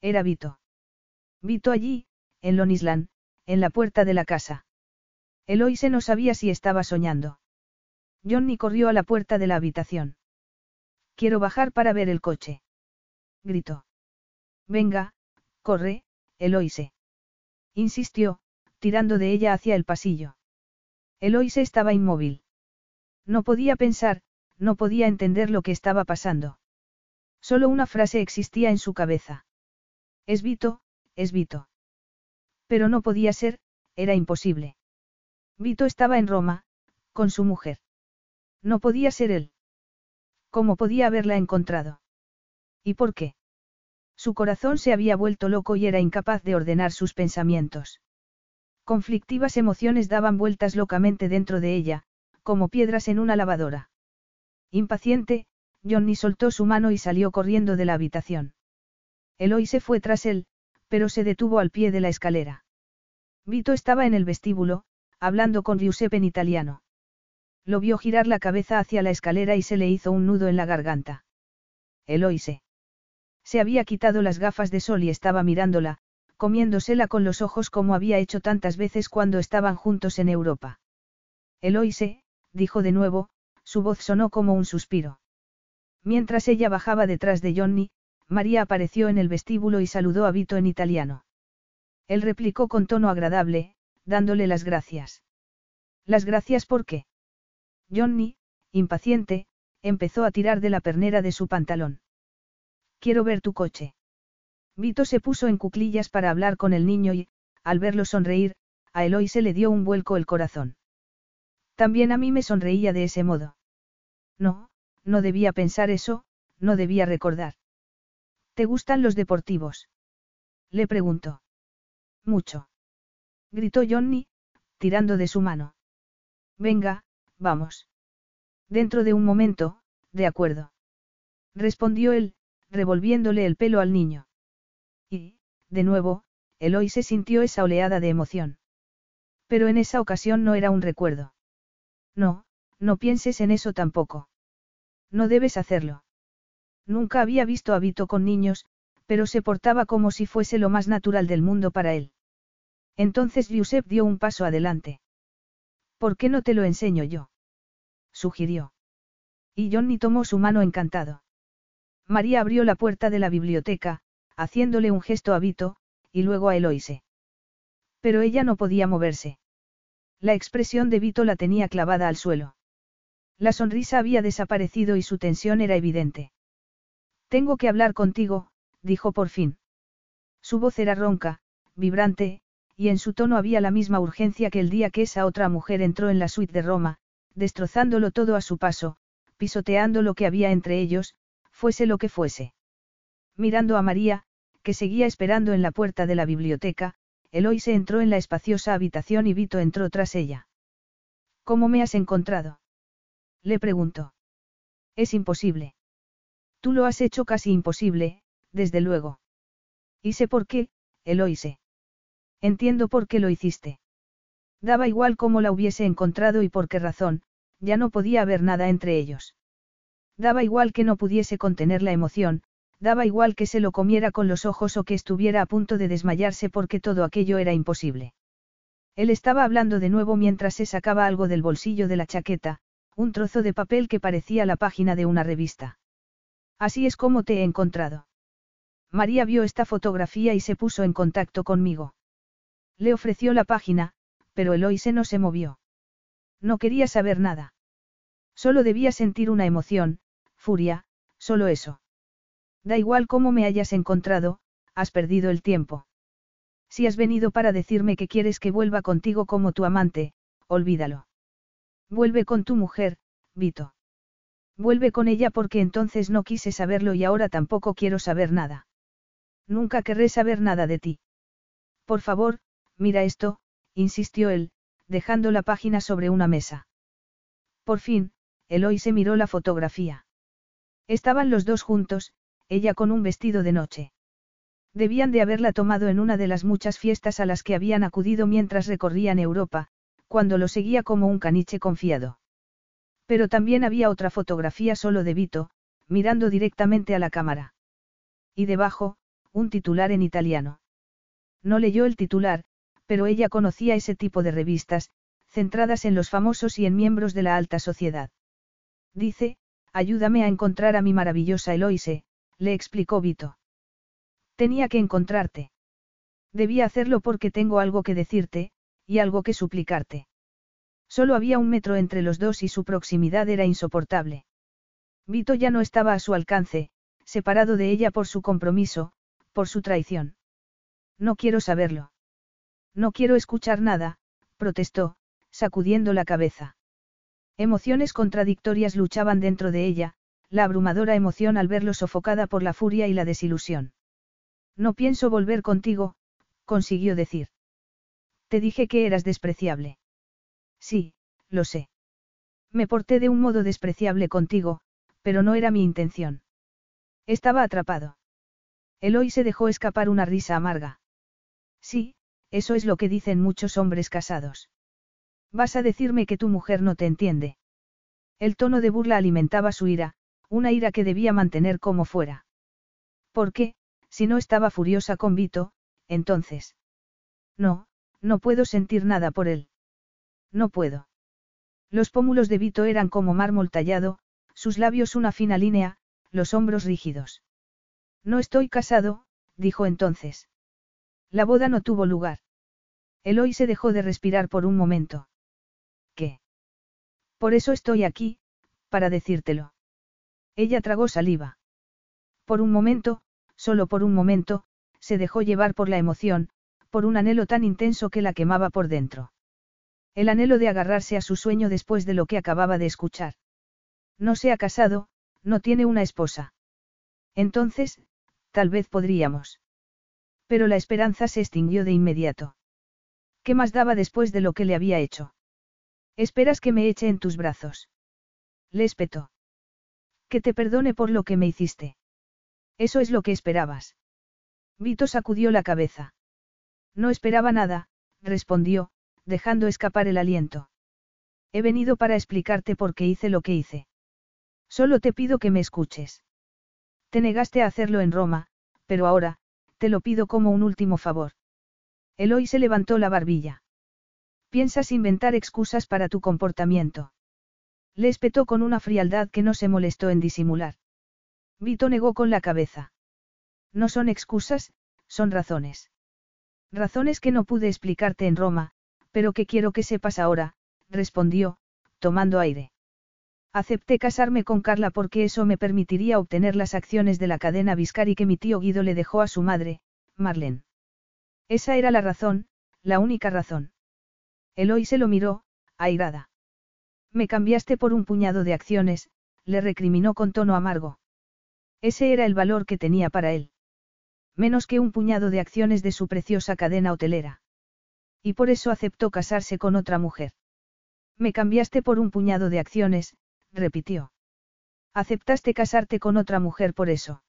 Era Vito. Vito allí, en Lonisland, en la puerta de la casa. Eloise no sabía si estaba soñando. Johnny corrió a la puerta de la habitación. Quiero bajar para ver el coche. Gritó. Venga, corre, Eloise. Insistió, tirando de ella hacia el pasillo. Eloise estaba inmóvil. No podía pensar, no podía entender lo que estaba pasando. Solo una frase existía en su cabeza. Es Vito, es Vito. Pero no podía ser, era imposible. Vito estaba en Roma, con su mujer. No podía ser él. ¿Cómo podía haberla encontrado? ¿Y por qué? Su corazón se había vuelto loco y era incapaz de ordenar sus pensamientos. Conflictivas emociones daban vueltas locamente dentro de ella, como piedras en una lavadora. Impaciente, Johnny soltó su mano y salió corriendo de la habitación. Eloy se fue tras él, pero se detuvo al pie de la escalera. Vito estaba en el vestíbulo, hablando con Giuseppe en italiano. Lo vio girar la cabeza hacia la escalera y se le hizo un nudo en la garganta. Eloise. Se había quitado las gafas de sol y estaba mirándola, comiéndosela con los ojos como había hecho tantas veces cuando estaban juntos en Europa. Eloise, dijo de nuevo, su voz sonó como un suspiro. Mientras ella bajaba detrás de Johnny, María apareció en el vestíbulo y saludó a Vito en italiano. Él replicó con tono agradable, dándole las gracias. ¿Las gracias por qué? Johnny, impaciente, empezó a tirar de la pernera de su pantalón. Quiero ver tu coche. Vito se puso en cuclillas para hablar con el niño y, al verlo sonreír, a Eloy se le dio un vuelco el corazón. También a mí me sonreía de ese modo. No, no debía pensar eso, no debía recordar. ¿Te gustan los deportivos? Le preguntó. Mucho. Gritó Johnny, tirando de su mano. Venga, vamos. Dentro de un momento, de acuerdo. Respondió él, revolviéndole el pelo al niño. Y, de nuevo, Eloy se sintió esa oleada de emoción. Pero en esa ocasión no era un recuerdo. No, no pienses en eso tampoco. No debes hacerlo. Nunca había visto a Vito con niños, pero se portaba como si fuese lo más natural del mundo para él. Entonces Giuseppe dio un paso adelante. ¿Por qué no te lo enseño yo? sugirió. Y Johnny tomó su mano encantado. María abrió la puerta de la biblioteca, haciéndole un gesto a Vito, y luego a Eloise. Pero ella no podía moverse. La expresión de Vito la tenía clavada al suelo. La sonrisa había desaparecido y su tensión era evidente. Tengo que hablar contigo, dijo por fin. Su voz era ronca, vibrante, y en su tono había la misma urgencia que el día que esa otra mujer entró en la suite de Roma, destrozándolo todo a su paso, pisoteando lo que había entre ellos, fuese lo que fuese. Mirando a María, que seguía esperando en la puerta de la biblioteca, Eloise entró en la espaciosa habitación y Vito entró tras ella. ¿Cómo me has encontrado? Le preguntó. Es imposible. Tú lo has hecho casi imposible, desde luego. Y sé por qué, Eloise. Entiendo por qué lo hiciste. Daba igual cómo la hubiese encontrado y por qué razón, ya no podía haber nada entre ellos. Daba igual que no pudiese contener la emoción, daba igual que se lo comiera con los ojos o que estuviera a punto de desmayarse porque todo aquello era imposible. Él estaba hablando de nuevo mientras se sacaba algo del bolsillo de la chaqueta, un trozo de papel que parecía la página de una revista. Así es como te he encontrado. María vio esta fotografía y se puso en contacto conmigo. Le ofreció la página, pero Eloise no se movió. No quería saber nada. Solo debía sentir una emoción, furia, solo eso. Da igual cómo me hayas encontrado, has perdido el tiempo. Si has venido para decirme que quieres que vuelva contigo como tu amante, olvídalo. Vuelve con tu mujer, Vito. Vuelve con ella porque entonces no quise saberlo y ahora tampoco quiero saber nada. Nunca querré saber nada de ti. Por favor, mira esto, insistió él, dejando la página sobre una mesa. Por fin, Eloy se miró la fotografía. Estaban los dos juntos, ella con un vestido de noche. Debían de haberla tomado en una de las muchas fiestas a las que habían acudido mientras recorrían Europa, cuando lo seguía como un caniche confiado. Pero también había otra fotografía solo de Vito, mirando directamente a la cámara. Y debajo, un titular en italiano. No leyó el titular, pero ella conocía ese tipo de revistas, centradas en los famosos y en miembros de la alta sociedad. Dice, ayúdame a encontrar a mi maravillosa Eloise, le explicó Vito. Tenía que encontrarte. Debía hacerlo porque tengo algo que decirte, y algo que suplicarte. Solo había un metro entre los dos y su proximidad era insoportable. Vito ya no estaba a su alcance, separado de ella por su compromiso, por su traición. No quiero saberlo. No quiero escuchar nada, protestó, sacudiendo la cabeza. Emociones contradictorias luchaban dentro de ella, la abrumadora emoción al verlo sofocada por la furia y la desilusión. No pienso volver contigo, consiguió decir. Te dije que eras despreciable. Sí, lo sé. Me porté de un modo despreciable contigo, pero no era mi intención. Estaba atrapado. Eloy se dejó escapar una risa amarga. Sí, eso es lo que dicen muchos hombres casados. Vas a decirme que tu mujer no te entiende. El tono de burla alimentaba su ira, una ira que debía mantener como fuera. ¿Por qué, si no estaba furiosa con Vito, entonces? No, no puedo sentir nada por él. No puedo. Los pómulos de Vito eran como mármol tallado, sus labios una fina línea, los hombros rígidos. No estoy casado, dijo entonces. La boda no tuvo lugar. Eloy se dejó de respirar por un momento. ¿Qué? Por eso estoy aquí, para decírtelo. Ella tragó saliva. Por un momento, solo por un momento, se dejó llevar por la emoción, por un anhelo tan intenso que la quemaba por dentro. El anhelo de agarrarse a su sueño después de lo que acababa de escuchar. No se ha casado, no tiene una esposa. Entonces, tal vez podríamos. Pero la esperanza se extinguió de inmediato. ¿Qué más daba después de lo que le había hecho? Esperas que me eche en tus brazos. Le espetó. Que te perdone por lo que me hiciste. Eso es lo que esperabas. Vito sacudió la cabeza. No esperaba nada, respondió, dejando escapar el aliento. He venido para explicarte por qué hice lo que hice. Solo te pido que me escuches. Te negaste a hacerlo en Roma, pero ahora, te lo pido como un último favor. Eloy se levantó la barbilla. Piensas inventar excusas para tu comportamiento. Le espetó con una frialdad que no se molestó en disimular. Vito negó con la cabeza. No son excusas, son razones. Razones que no pude explicarte en Roma, pero que quiero que sepas ahora, respondió, tomando aire. Acepté casarme con Carla porque eso me permitiría obtener las acciones de la cadena Viscari que mi tío Guido le dejó a su madre, Marlene. Esa era la razón, la única razón. Eloy se lo miró, airada. Me cambiaste por un puñado de acciones, le recriminó con tono amargo. Ese era el valor que tenía para él. Menos que un puñado de acciones de su preciosa cadena hotelera. Y por eso aceptó casarse con otra mujer. Me cambiaste por un puñado de acciones, repitió. Aceptaste casarte con otra mujer por eso.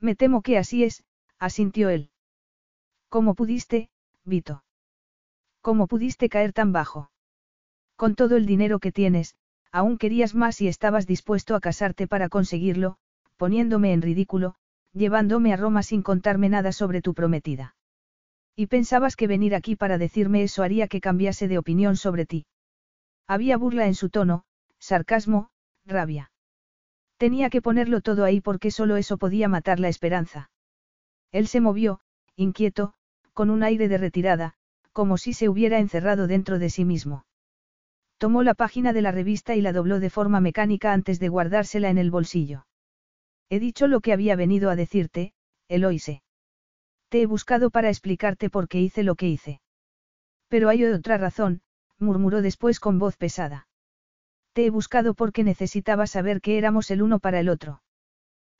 Me temo que así es, asintió él. ¿Cómo pudiste, Vito? ¿Cómo pudiste caer tan bajo? Con todo el dinero que tienes, aún querías más y estabas dispuesto a casarte para conseguirlo, poniéndome en ridículo, llevándome a Roma sin contarme nada sobre tu prometida. Y pensabas que venir aquí para decirme eso haría que cambiase de opinión sobre ti. Había burla en su tono, sarcasmo, rabia. Tenía que ponerlo todo ahí porque solo eso podía matar la esperanza. Él se movió, inquieto, con un aire de retirada, como si se hubiera encerrado dentro de sí mismo. Tomó la página de la revista y la dobló de forma mecánica antes de guardársela en el bolsillo. He dicho lo que había venido a decirte, Eloise. Te he buscado para explicarte por qué hice lo que hice. Pero hay otra razón, murmuró después con voz pesada. Te he buscado porque necesitaba saber que éramos el uno para el otro.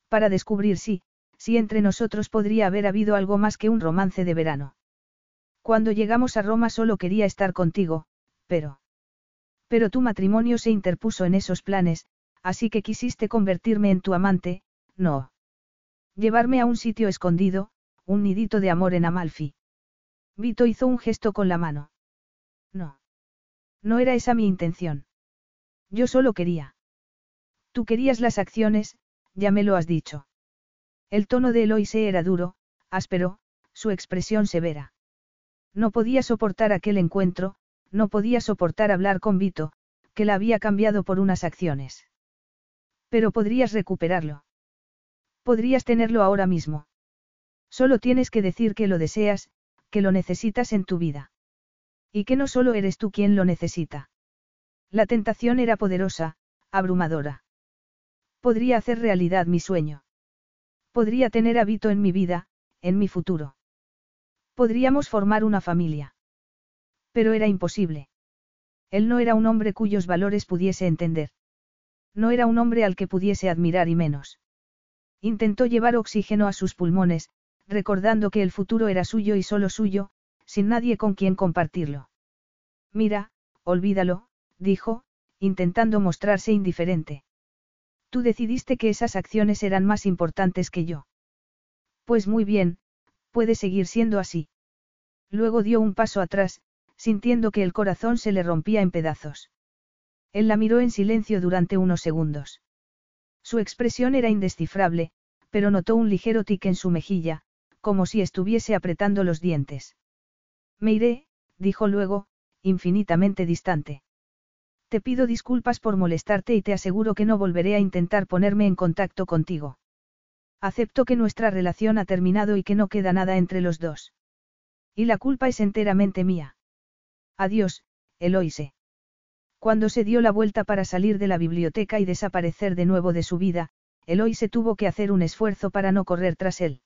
Para descubrir si, si entre nosotros podría haber habido algo más que un romance de verano. Cuando llegamos a Roma solo quería estar contigo, pero... Pero tu matrimonio se interpuso en esos planes, así que quisiste convertirme en tu amante, no. Llevarme a un sitio escondido, un nidito de amor en Amalfi. Vito hizo un gesto con la mano. No. No era esa mi intención. Yo solo quería. Tú querías las acciones, ya me lo has dicho. El tono de Eloise era duro, áspero, su expresión severa. No podía soportar aquel encuentro, no podía soportar hablar con Vito, que la había cambiado por unas acciones. Pero podrías recuperarlo. Podrías tenerlo ahora mismo. Solo tienes que decir que lo deseas, que lo necesitas en tu vida. Y que no solo eres tú quien lo necesita. La tentación era poderosa, abrumadora. Podría hacer realidad mi sueño. Podría tener hábito en mi vida, en mi futuro. Podríamos formar una familia. Pero era imposible. Él no era un hombre cuyos valores pudiese entender. No era un hombre al que pudiese admirar y menos. Intentó llevar oxígeno a sus pulmones, recordando que el futuro era suyo y solo suyo, sin nadie con quien compartirlo. Mira, olvídalo, dijo, intentando mostrarse indiferente. Tú decidiste que esas acciones eran más importantes que yo. Pues muy bien, puede seguir siendo así. Luego dio un paso atrás, sintiendo que el corazón se le rompía en pedazos. Él la miró en silencio durante unos segundos. Su expresión era indescifrable, pero notó un ligero tic en su mejilla, como si estuviese apretando los dientes. Me iré, dijo luego, infinitamente distante. Te pido disculpas por molestarte y te aseguro que no volveré a intentar ponerme en contacto contigo. Acepto que nuestra relación ha terminado y que no queda nada entre los dos. Y la culpa es enteramente mía. Adiós, Eloise. Cuando se dio la vuelta para salir de la biblioteca y desaparecer de nuevo de su vida, Eloise tuvo que hacer un esfuerzo para no correr tras él.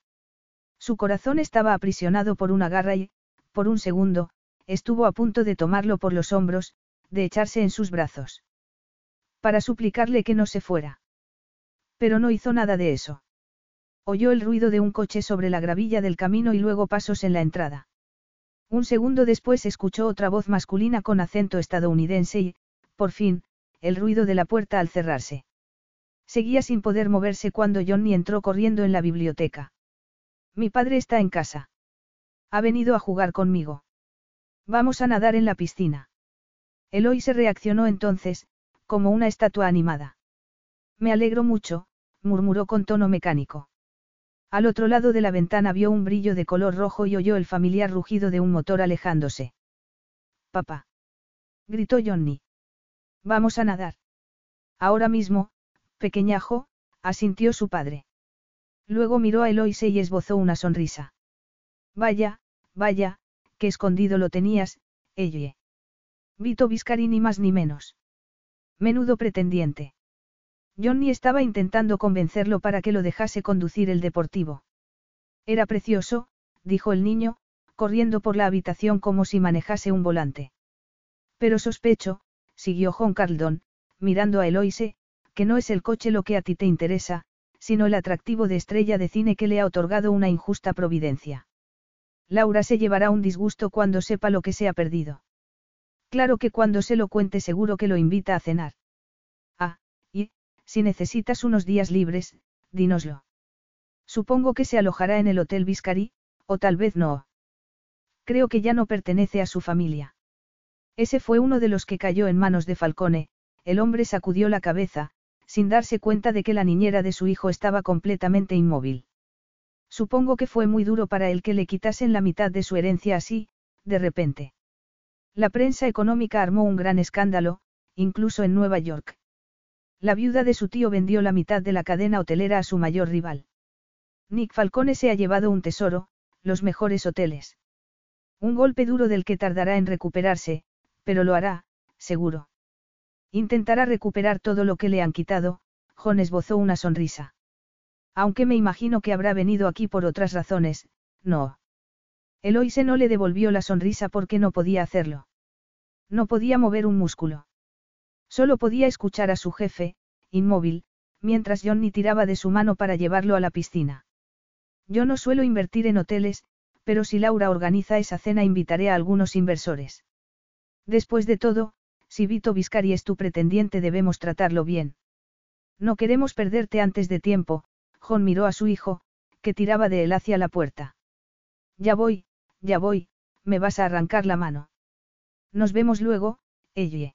Su corazón estaba aprisionado por una garra y, por un segundo, estuvo a punto de tomarlo por los hombros, de echarse en sus brazos. Para suplicarle que no se fuera. Pero no hizo nada de eso. Oyó el ruido de un coche sobre la gravilla del camino y luego pasos en la entrada. Un segundo después escuchó otra voz masculina con acento estadounidense y, por fin, el ruido de la puerta al cerrarse. Seguía sin poder moverse cuando Johnny entró corriendo en la biblioteca. Mi padre está en casa. Ha venido a jugar conmigo. Vamos a nadar en la piscina. Eloy se reaccionó entonces, como una estatua animada. Me alegro mucho, murmuró con tono mecánico. Al otro lado de la ventana vio un brillo de color rojo y oyó el familiar rugido de un motor alejándose. Papá. gritó Johnny. Vamos a nadar. Ahora mismo, pequeñajo, asintió su padre. Luego miró a Eloise y esbozó una sonrisa. Vaya, vaya, qué escondido lo tenías, ella. Vito Viscari ni más ni menos. Menudo pretendiente. Johnny estaba intentando convencerlo para que lo dejase conducir el deportivo. Era precioso, dijo el niño, corriendo por la habitación como si manejase un volante. Pero sospecho, siguió John Carldon, mirando a Eloise, que no es el coche lo que a ti te interesa, sino el atractivo de estrella de cine que le ha otorgado una injusta providencia. Laura se llevará un disgusto cuando sepa lo que se ha perdido. Claro que cuando se lo cuente seguro que lo invita a cenar. Ah, y, si necesitas unos días libres, dínoslo. Supongo que se alojará en el Hotel Viscari, o tal vez no. Creo que ya no pertenece a su familia. Ese fue uno de los que cayó en manos de Falcone, el hombre sacudió la cabeza, sin darse cuenta de que la niñera de su hijo estaba completamente inmóvil. Supongo que fue muy duro para él que le quitasen la mitad de su herencia así, de repente. La prensa económica armó un gran escándalo, incluso en Nueva York. La viuda de su tío vendió la mitad de la cadena hotelera a su mayor rival. Nick Falcone se ha llevado un tesoro, los mejores hoteles. Un golpe duro del que tardará en recuperarse, pero lo hará, seguro. Intentará recuperar todo lo que le han quitado, John esbozó una sonrisa. Aunque me imagino que habrá venido aquí por otras razones, no. Eloise no le devolvió la sonrisa porque no podía hacerlo. No podía mover un músculo. Solo podía escuchar a su jefe, inmóvil, mientras Johnny tiraba de su mano para llevarlo a la piscina. Yo no suelo invertir en hoteles, pero si Laura organiza esa cena invitaré a algunos inversores. Después de todo, si Vito Viscari es tu pretendiente debemos tratarlo bien. No queremos perderte antes de tiempo, John miró a su hijo, que tiraba de él hacia la puerta. Ya voy, ya voy, me vas a arrancar la mano. Nos vemos luego, ella.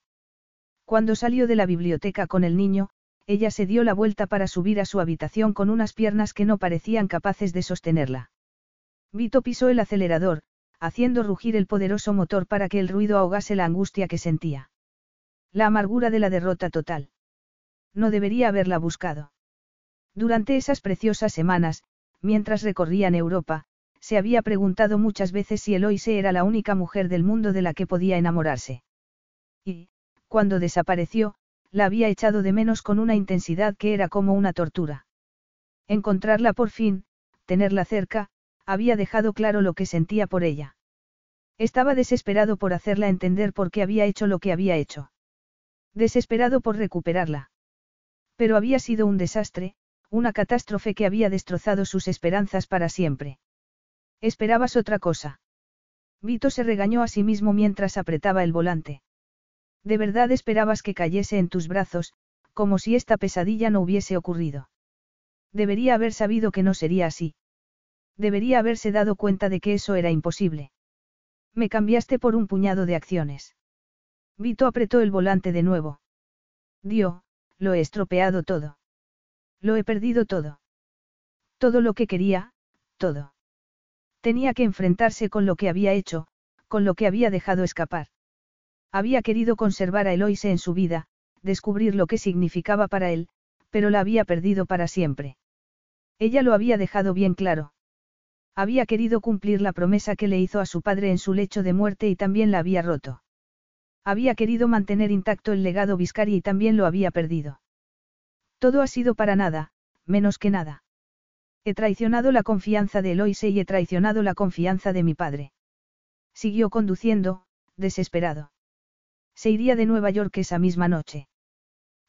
Cuando salió de la biblioteca con el niño, ella se dio la vuelta para subir a su habitación con unas piernas que no parecían capaces de sostenerla. Vito pisó el acelerador, haciendo rugir el poderoso motor para que el ruido ahogase la angustia que sentía. La amargura de la derrota total. No debería haberla buscado. Durante esas preciosas semanas, mientras recorrían Europa, se había preguntado muchas veces si Eloise era la única mujer del mundo de la que podía enamorarse. Y, cuando desapareció, la había echado de menos con una intensidad que era como una tortura. Encontrarla por fin, tenerla cerca, había dejado claro lo que sentía por ella. Estaba desesperado por hacerla entender por qué había hecho lo que había hecho. Desesperado por recuperarla. Pero había sido un desastre, una catástrofe que había destrozado sus esperanzas para siempre. Esperabas otra cosa. Vito se regañó a sí mismo mientras apretaba el volante. De verdad esperabas que cayese en tus brazos, como si esta pesadilla no hubiese ocurrido. Debería haber sabido que no sería así. Debería haberse dado cuenta de que eso era imposible. Me cambiaste por un puñado de acciones. Vito apretó el volante de nuevo. Dio, lo he estropeado todo. Lo he perdido todo. Todo lo que quería, todo. Tenía que enfrentarse con lo que había hecho, con lo que había dejado escapar. Había querido conservar a Eloise en su vida, descubrir lo que significaba para él, pero la había perdido para siempre. Ella lo había dejado bien claro. Había querido cumplir la promesa que le hizo a su padre en su lecho de muerte y también la había roto. Había querido mantener intacto el legado Viscari y también lo había perdido. Todo ha sido para nada, menos que nada. He traicionado la confianza de Eloise y he traicionado la confianza de mi padre. Siguió conduciendo, desesperado. Se iría de Nueva York esa misma noche.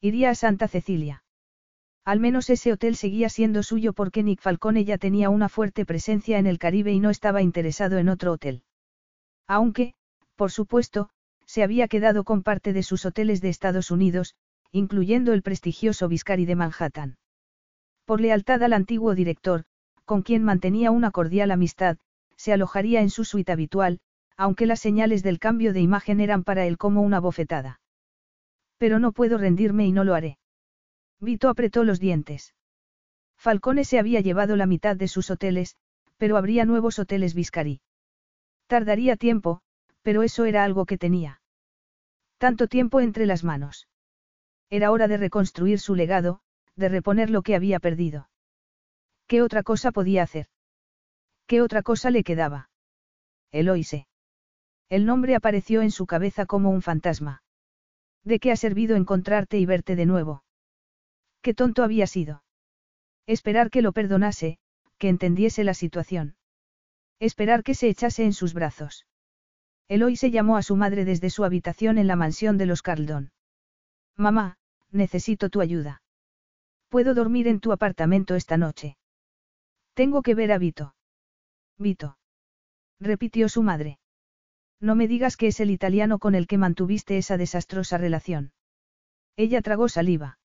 Iría a Santa Cecilia. Al menos ese hotel seguía siendo suyo porque Nick Falcone ya tenía una fuerte presencia en el Caribe y no estaba interesado en otro hotel. Aunque, por supuesto, se había quedado con parte de sus hoteles de Estados Unidos, incluyendo el prestigioso Viscari de Manhattan. Por lealtad al antiguo director, con quien mantenía una cordial amistad, se alojaría en su suite habitual, aunque las señales del cambio de imagen eran para él como una bofetada. Pero no puedo rendirme y no lo haré. Vito apretó los dientes. Falcone se había llevado la mitad de sus hoteles, pero habría nuevos hoteles Viscari. Tardaría tiempo, pero eso era algo que tenía. Tanto tiempo entre las manos. Era hora de reconstruir su legado, de reponer lo que había perdido. ¿Qué otra cosa podía hacer? ¿Qué otra cosa le quedaba? Eloise. El nombre apareció en su cabeza como un fantasma. ¿De qué ha servido encontrarte y verte de nuevo? Qué tonto había sido. Esperar que lo perdonase, que entendiese la situación. Esperar que se echase en sus brazos. Eloise llamó a su madre desde su habitación en la mansión de los Carldon. Mamá, necesito tu ayuda. Puedo dormir en tu apartamento esta noche. Tengo que ver a Vito. Vito. Repitió su madre. No me digas que es el italiano con el que mantuviste esa desastrosa relación. Ella tragó saliva.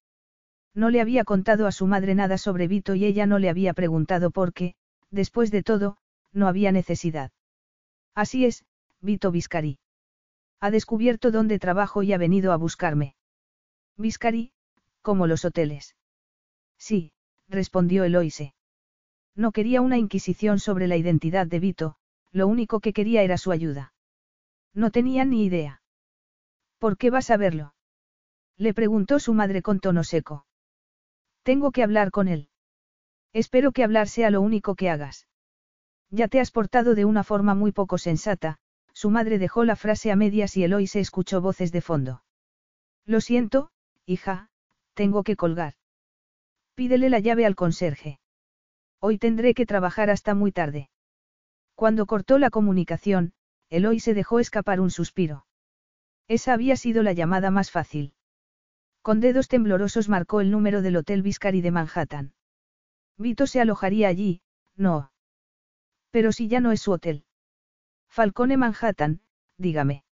No le había contado a su madre nada sobre Vito y ella no le había preguntado por qué, después de todo, no había necesidad. Así es, Vito Viscari. Ha descubierto dónde trabajo y ha venido a buscarme. Viscari, como los hoteles. Sí, respondió Eloise. No quería una inquisición sobre la identidad de Vito, lo único que quería era su ayuda. No tenía ni idea. ¿Por qué vas a verlo? Le preguntó su madre con tono seco. Tengo que hablar con él. Espero que hablar sea lo único que hagas. Ya te has portado de una forma muy poco sensata, su madre dejó la frase a medias y Eloise escuchó voces de fondo. Lo siento, hija, tengo que colgar. Pídele la llave al conserje. Hoy tendré que trabajar hasta muy tarde. Cuando cortó la comunicación, Eloy se dejó escapar un suspiro. Esa había sido la llamada más fácil. Con dedos temblorosos marcó el número del Hotel Viscari de Manhattan. Vito se alojaría allí, no. Pero si ya no es su hotel. Falcone Manhattan, dígame.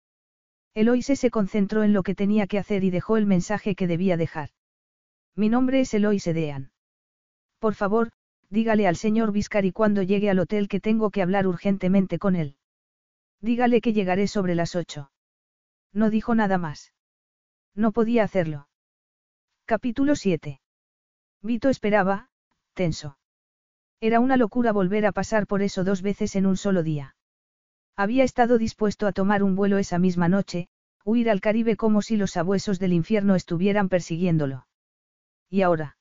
Eloise se concentró en lo que tenía que hacer y dejó el mensaje que debía dejar. Mi nombre es Eloise Dean. Por favor, dígale al señor Viscari cuando llegue al hotel que tengo que hablar urgentemente con él. Dígale que llegaré sobre las ocho. No dijo nada más. No podía hacerlo. Capítulo 7. Vito esperaba, tenso. Era una locura volver a pasar por eso dos veces en un solo día. Había estado dispuesto a tomar un vuelo esa misma noche, huir al Caribe como si los sabuesos del infierno estuvieran persiguiéndolo. ¿Y ahora?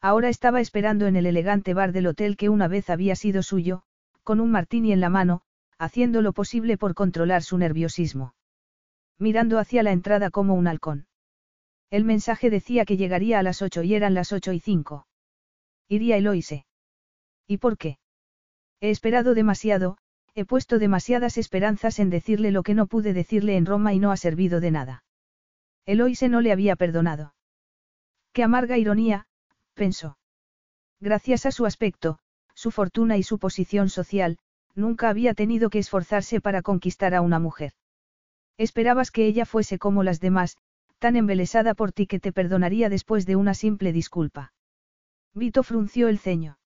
Ahora estaba esperando en el elegante bar del hotel que una vez había sido suyo, con un martini en la mano, haciendo lo posible por controlar su nerviosismo. Mirando hacia la entrada como un halcón. El mensaje decía que llegaría a las ocho y eran las ocho y cinco. Iría Eloise. ¿Y por qué? He esperado demasiado, he puesto demasiadas esperanzas en decirle lo que no pude decirle en Roma y no ha servido de nada. Eloise no le había perdonado. Qué amarga ironía, pensó. Gracias a su aspecto, su fortuna y su posición social, nunca había tenido que esforzarse para conquistar a una mujer. Esperabas que ella fuese como las demás, tan embelesada por ti que te perdonaría después de una simple disculpa. Vito frunció el ceño.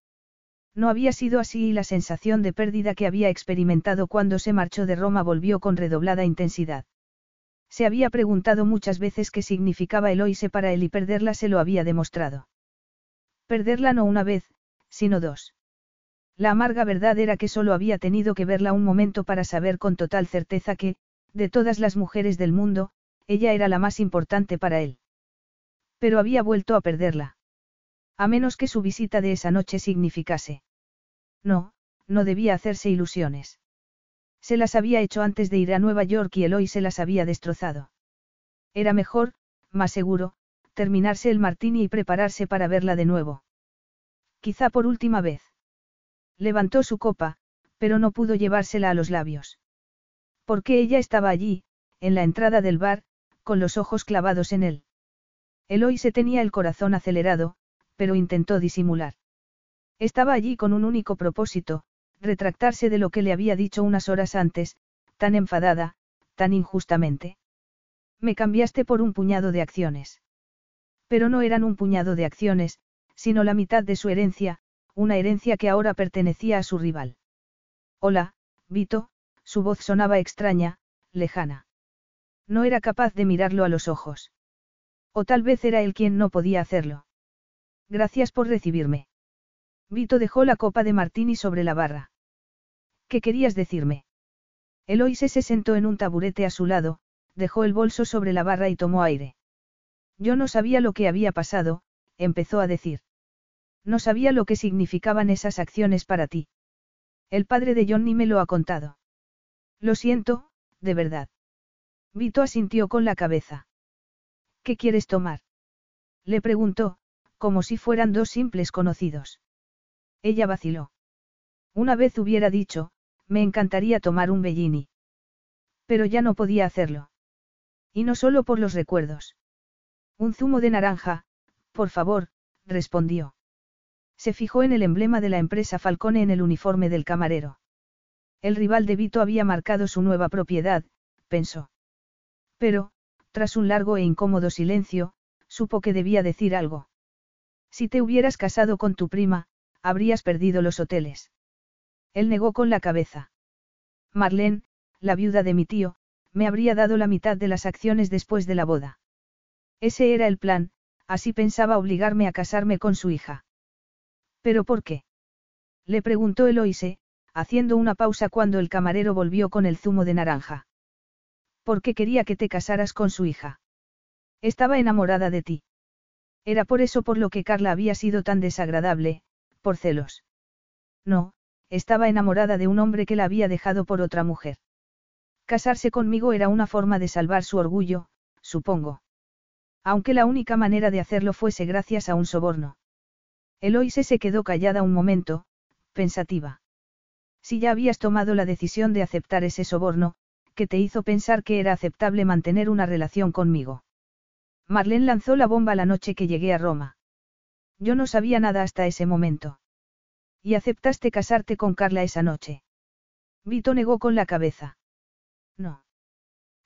No había sido así y la sensación de pérdida que había experimentado cuando se marchó de Roma volvió con redoblada intensidad. Se había preguntado muchas veces qué significaba Eloise para él y perderla se lo había demostrado. Perderla no una vez, sino dos. La amarga verdad era que solo había tenido que verla un momento para saber con total certeza que, de todas las mujeres del mundo, ella era la más importante para él. Pero había vuelto a perderla. A menos que su visita de esa noche significase. No, no debía hacerse ilusiones. Se las había hecho antes de ir a Nueva York y Eloy se las había destrozado. Era mejor, más seguro, terminarse el martini y prepararse para verla de nuevo. Quizá por última vez. Levantó su copa, pero no pudo llevársela a los labios. Porque ella estaba allí, en la entrada del bar, con los ojos clavados en él. Eloy se tenía el corazón acelerado, pero intentó disimular. Estaba allí con un único propósito, retractarse de lo que le había dicho unas horas antes, tan enfadada, tan injustamente. Me cambiaste por un puñado de acciones. Pero no eran un puñado de acciones, sino la mitad de su herencia, una herencia que ahora pertenecía a su rival. Hola, Vito, su voz sonaba extraña, lejana. No era capaz de mirarlo a los ojos. O tal vez era él quien no podía hacerlo. Gracias por recibirme. Vito dejó la copa de martini sobre la barra. ¿Qué querías decirme? Eloise se sentó en un taburete a su lado, dejó el bolso sobre la barra y tomó aire. Yo no sabía lo que había pasado, empezó a decir. No sabía lo que significaban esas acciones para ti. El padre de John ni me lo ha contado. Lo siento, de verdad. Vito asintió con la cabeza. ¿Qué quieres tomar? Le preguntó, como si fueran dos simples conocidos. Ella vaciló. Una vez hubiera dicho, me encantaría tomar un bellini. Pero ya no podía hacerlo. Y no solo por los recuerdos. Un zumo de naranja, por favor, respondió. Se fijó en el emblema de la empresa Falcone en el uniforme del camarero. El rival de Vito había marcado su nueva propiedad, pensó. Pero, tras un largo e incómodo silencio, supo que debía decir algo. Si te hubieras casado con tu prima, habrías perdido los hoteles. Él negó con la cabeza. Marlene, la viuda de mi tío, me habría dado la mitad de las acciones después de la boda. Ese era el plan, así pensaba obligarme a casarme con su hija. ¿Pero por qué? Le preguntó Eloise, haciendo una pausa cuando el camarero volvió con el zumo de naranja. Porque quería que te casaras con su hija. Estaba enamorada de ti. Era por eso por lo que Carla había sido tan desagradable, por celos. No, estaba enamorada de un hombre que la había dejado por otra mujer. Casarse conmigo era una forma de salvar su orgullo, supongo. Aunque la única manera de hacerlo fuese gracias a un soborno. Eloise se quedó callada un momento, pensativa. Si ya habías tomado la decisión de aceptar ese soborno, que te hizo pensar que era aceptable mantener una relación conmigo. Marlene lanzó la bomba la noche que llegué a Roma. Yo no sabía nada hasta ese momento. Y aceptaste casarte con Carla esa noche. Vito negó con la cabeza. No.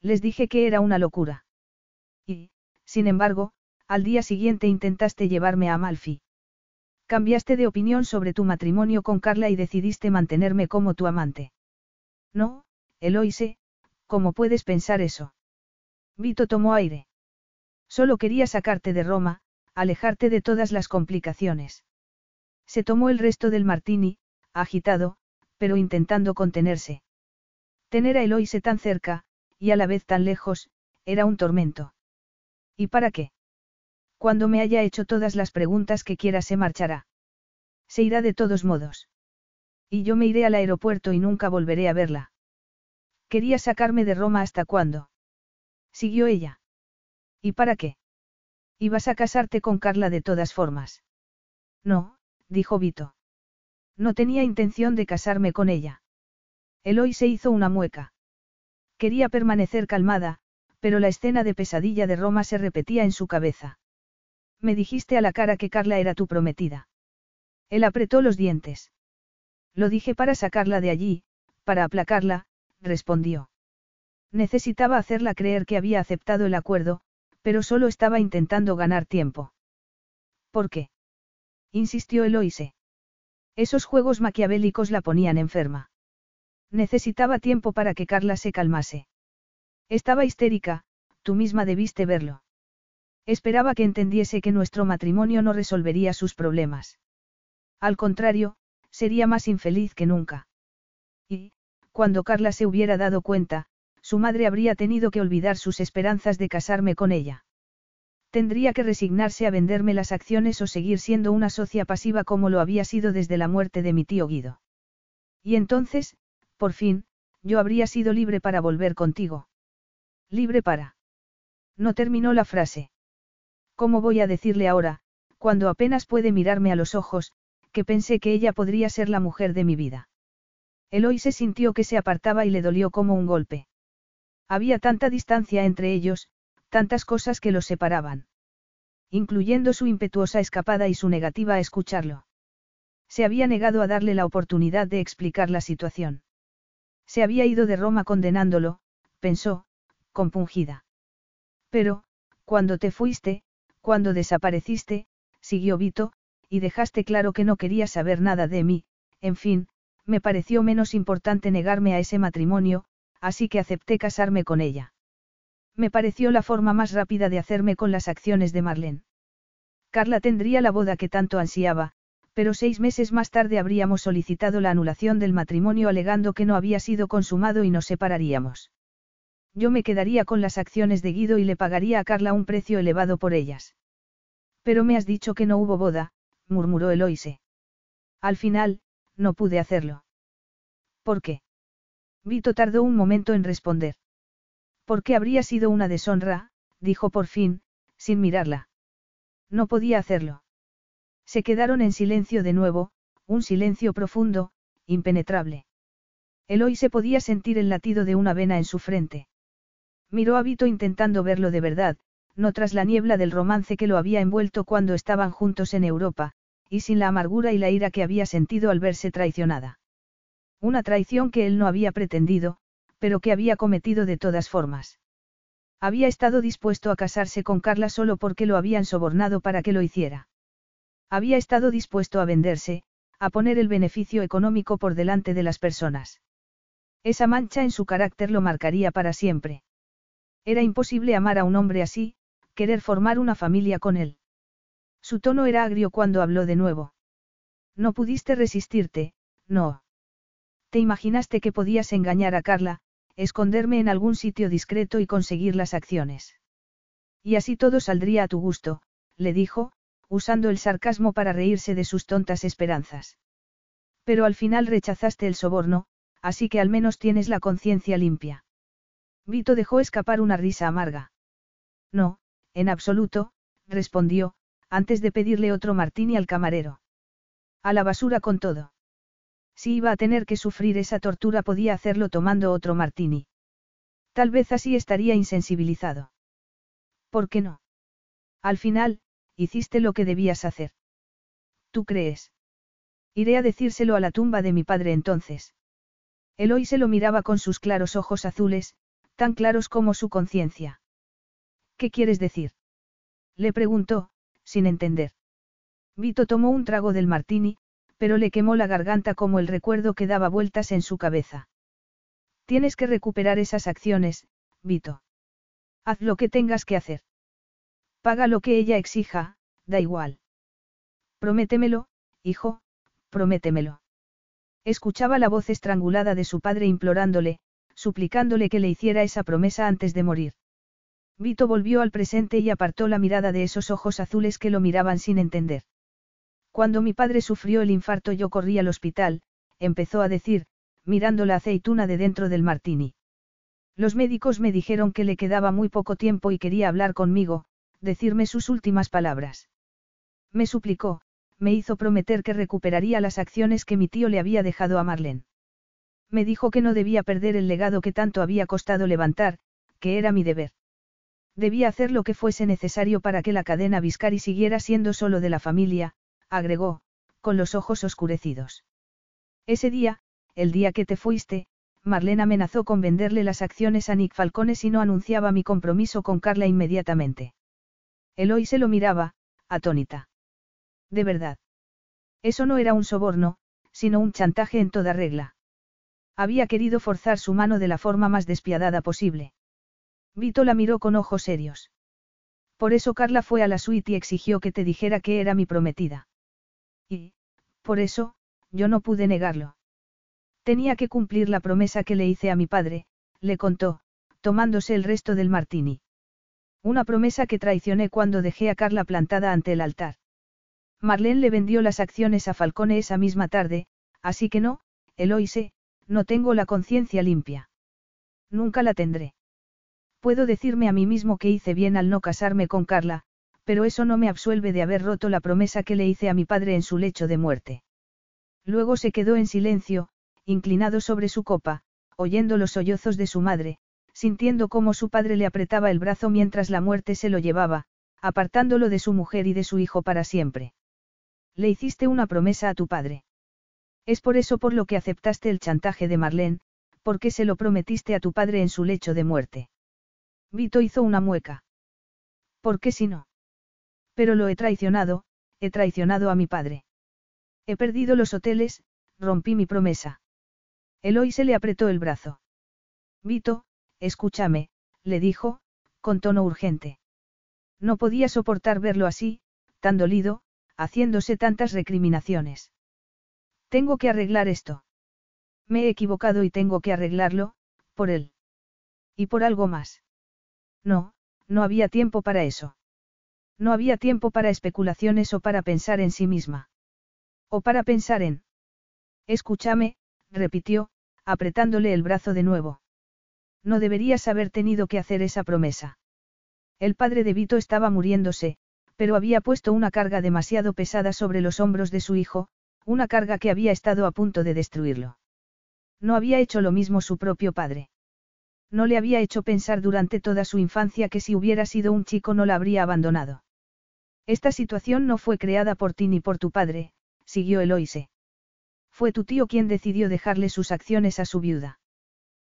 Les dije que era una locura. Y, sin embargo, al día siguiente intentaste llevarme a Amalfi. Cambiaste de opinión sobre tu matrimonio con Carla y decidiste mantenerme como tu amante. No, Eloise, ¿cómo puedes pensar eso? Vito tomó aire. Solo quería sacarte de Roma, alejarte de todas las complicaciones. Se tomó el resto del martini, agitado, pero intentando contenerse. Tener a Eloise tan cerca, y a la vez tan lejos, era un tormento. ¿Y para qué? Cuando me haya hecho todas las preguntas que quiera se marchará. Se irá de todos modos. Y yo me iré al aeropuerto y nunca volveré a verla. Quería sacarme de Roma hasta cuándo. Siguió ella. ¿Y para qué? Ibas a casarte con Carla de todas formas. No, dijo Vito. No tenía intención de casarme con ella. Eloy se hizo una mueca. Quería permanecer calmada, pero la escena de pesadilla de Roma se repetía en su cabeza. Me dijiste a la cara que Carla era tu prometida. Él apretó los dientes. Lo dije para sacarla de allí, para aplacarla, respondió. Necesitaba hacerla creer que había aceptado el acuerdo, pero solo estaba intentando ganar tiempo. ¿Por qué? insistió Eloise. Esos juegos maquiavélicos la ponían enferma. Necesitaba tiempo para que Carla se calmase. Estaba histérica, tú misma debiste verlo. Esperaba que entendiese que nuestro matrimonio no resolvería sus problemas. Al contrario, sería más infeliz que nunca. Y, cuando Carla se hubiera dado cuenta, su madre habría tenido que olvidar sus esperanzas de casarme con ella. Tendría que resignarse a venderme las acciones o seguir siendo una socia pasiva como lo había sido desde la muerte de mi tío Guido. Y entonces, por fin, yo habría sido libre para volver contigo. Libre para. No terminó la frase. ¿Cómo voy a decirle ahora, cuando apenas puede mirarme a los ojos, que pensé que ella podría ser la mujer de mi vida? Eloy se sintió que se apartaba y le dolió como un golpe. Había tanta distancia entre ellos, tantas cosas que los separaban. Incluyendo su impetuosa escapada y su negativa a escucharlo. Se había negado a darle la oportunidad de explicar la situación. Se había ido de Roma condenándolo, pensó, compungida. Pero, cuando te fuiste, cuando desapareciste, siguió Vito, y dejaste claro que no quería saber nada de mí, en fin, me pareció menos importante negarme a ese matrimonio, así que acepté casarme con ella. Me pareció la forma más rápida de hacerme con las acciones de Marlene. Carla tendría la boda que tanto ansiaba, pero seis meses más tarde habríamos solicitado la anulación del matrimonio alegando que no había sido consumado y nos separaríamos. Yo me quedaría con las acciones de Guido y le pagaría a Carla un precio elevado por ellas. Pero me has dicho que no hubo boda, murmuró Eloise. Al final, no pude hacerlo. ¿Por qué? Vito tardó un momento en responder. ¿Por qué habría sido una deshonra? dijo por fin, sin mirarla. No podía hacerlo. Se quedaron en silencio de nuevo, un silencio profundo, impenetrable. Eloise podía sentir el latido de una vena en su frente. Miró a Vito intentando verlo de verdad, no tras la niebla del romance que lo había envuelto cuando estaban juntos en Europa, y sin la amargura y la ira que había sentido al verse traicionada. Una traición que él no había pretendido, pero que había cometido de todas formas. Había estado dispuesto a casarse con Carla solo porque lo habían sobornado para que lo hiciera. Había estado dispuesto a venderse, a poner el beneficio económico por delante de las personas. Esa mancha en su carácter lo marcaría para siempre. Era imposible amar a un hombre así, querer formar una familia con él. Su tono era agrio cuando habló de nuevo. No pudiste resistirte, no. Te imaginaste que podías engañar a Carla, esconderme en algún sitio discreto y conseguir las acciones. Y así todo saldría a tu gusto, le dijo, usando el sarcasmo para reírse de sus tontas esperanzas. Pero al final rechazaste el soborno, así que al menos tienes la conciencia limpia. Vito dejó escapar una risa amarga. No, en absoluto, respondió, antes de pedirle otro martini al camarero. A la basura con todo. Si iba a tener que sufrir esa tortura podía hacerlo tomando otro martini. Tal vez así estaría insensibilizado. ¿Por qué no? Al final, hiciste lo que debías hacer. ¿Tú crees? Iré a decírselo a la tumba de mi padre entonces. Eloy se lo miraba con sus claros ojos azules, tan claros como su conciencia. ¿Qué quieres decir? Le preguntó, sin entender. Vito tomó un trago del martini, pero le quemó la garganta como el recuerdo que daba vueltas en su cabeza. Tienes que recuperar esas acciones, Vito. Haz lo que tengas que hacer. Paga lo que ella exija, da igual. Prométemelo, hijo, prométemelo. Escuchaba la voz estrangulada de su padre implorándole, suplicándole que le hiciera esa promesa antes de morir. Vito volvió al presente y apartó la mirada de esos ojos azules que lo miraban sin entender. Cuando mi padre sufrió el infarto yo corrí al hospital, empezó a decir, mirando la aceituna de dentro del martini. Los médicos me dijeron que le quedaba muy poco tiempo y quería hablar conmigo, decirme sus últimas palabras. Me suplicó, me hizo prometer que recuperaría las acciones que mi tío le había dejado a Marlene. Me dijo que no debía perder el legado que tanto había costado levantar, que era mi deber. Debía hacer lo que fuese necesario para que la cadena Viscari siguiera siendo solo de la familia, agregó, con los ojos oscurecidos. Ese día, el día que te fuiste, Marlene amenazó con venderle las acciones a Nick Falcone si no anunciaba mi compromiso con Carla inmediatamente. Eloy se lo miraba, atónita. De verdad. Eso no era un soborno, sino un chantaje en toda regla. Había querido forzar su mano de la forma más despiadada posible. Vito la miró con ojos serios. Por eso Carla fue a la suite y exigió que te dijera que era mi prometida. Y, por eso, yo no pude negarlo. Tenía que cumplir la promesa que le hice a mi padre, le contó, tomándose el resto del martini. Una promesa que traicioné cuando dejé a Carla plantada ante el altar. Marlene le vendió las acciones a Falcone esa misma tarde, así que no, Eloise, no tengo la conciencia limpia. Nunca la tendré. Puedo decirme a mí mismo que hice bien al no casarme con Carla, pero eso no me absuelve de haber roto la promesa que le hice a mi padre en su lecho de muerte. Luego se quedó en silencio, inclinado sobre su copa, oyendo los sollozos de su madre, sintiendo cómo su padre le apretaba el brazo mientras la muerte se lo llevaba, apartándolo de su mujer y de su hijo para siempre. Le hiciste una promesa a tu padre. Es por eso por lo que aceptaste el chantaje de Marlene, porque se lo prometiste a tu padre en su lecho de muerte. Vito hizo una mueca. ¿Por qué si no? Pero lo he traicionado, he traicionado a mi padre. He perdido los hoteles, rompí mi promesa. Eloy se le apretó el brazo. Vito, escúchame, le dijo, con tono urgente. No podía soportar verlo así, tan dolido, haciéndose tantas recriminaciones. Tengo que arreglar esto. Me he equivocado y tengo que arreglarlo, por él. Y por algo más. No, no había tiempo para eso. No había tiempo para especulaciones o para pensar en sí misma. O para pensar en... Escúchame, repitió, apretándole el brazo de nuevo. No deberías haber tenido que hacer esa promesa. El padre de Vito estaba muriéndose, pero había puesto una carga demasiado pesada sobre los hombros de su hijo, una carga que había estado a punto de destruirlo. No había hecho lo mismo su propio padre. No le había hecho pensar durante toda su infancia que si hubiera sido un chico no la habría abandonado. Esta situación no fue creada por ti ni por tu padre, siguió Eloise. Fue tu tío quien decidió dejarle sus acciones a su viuda.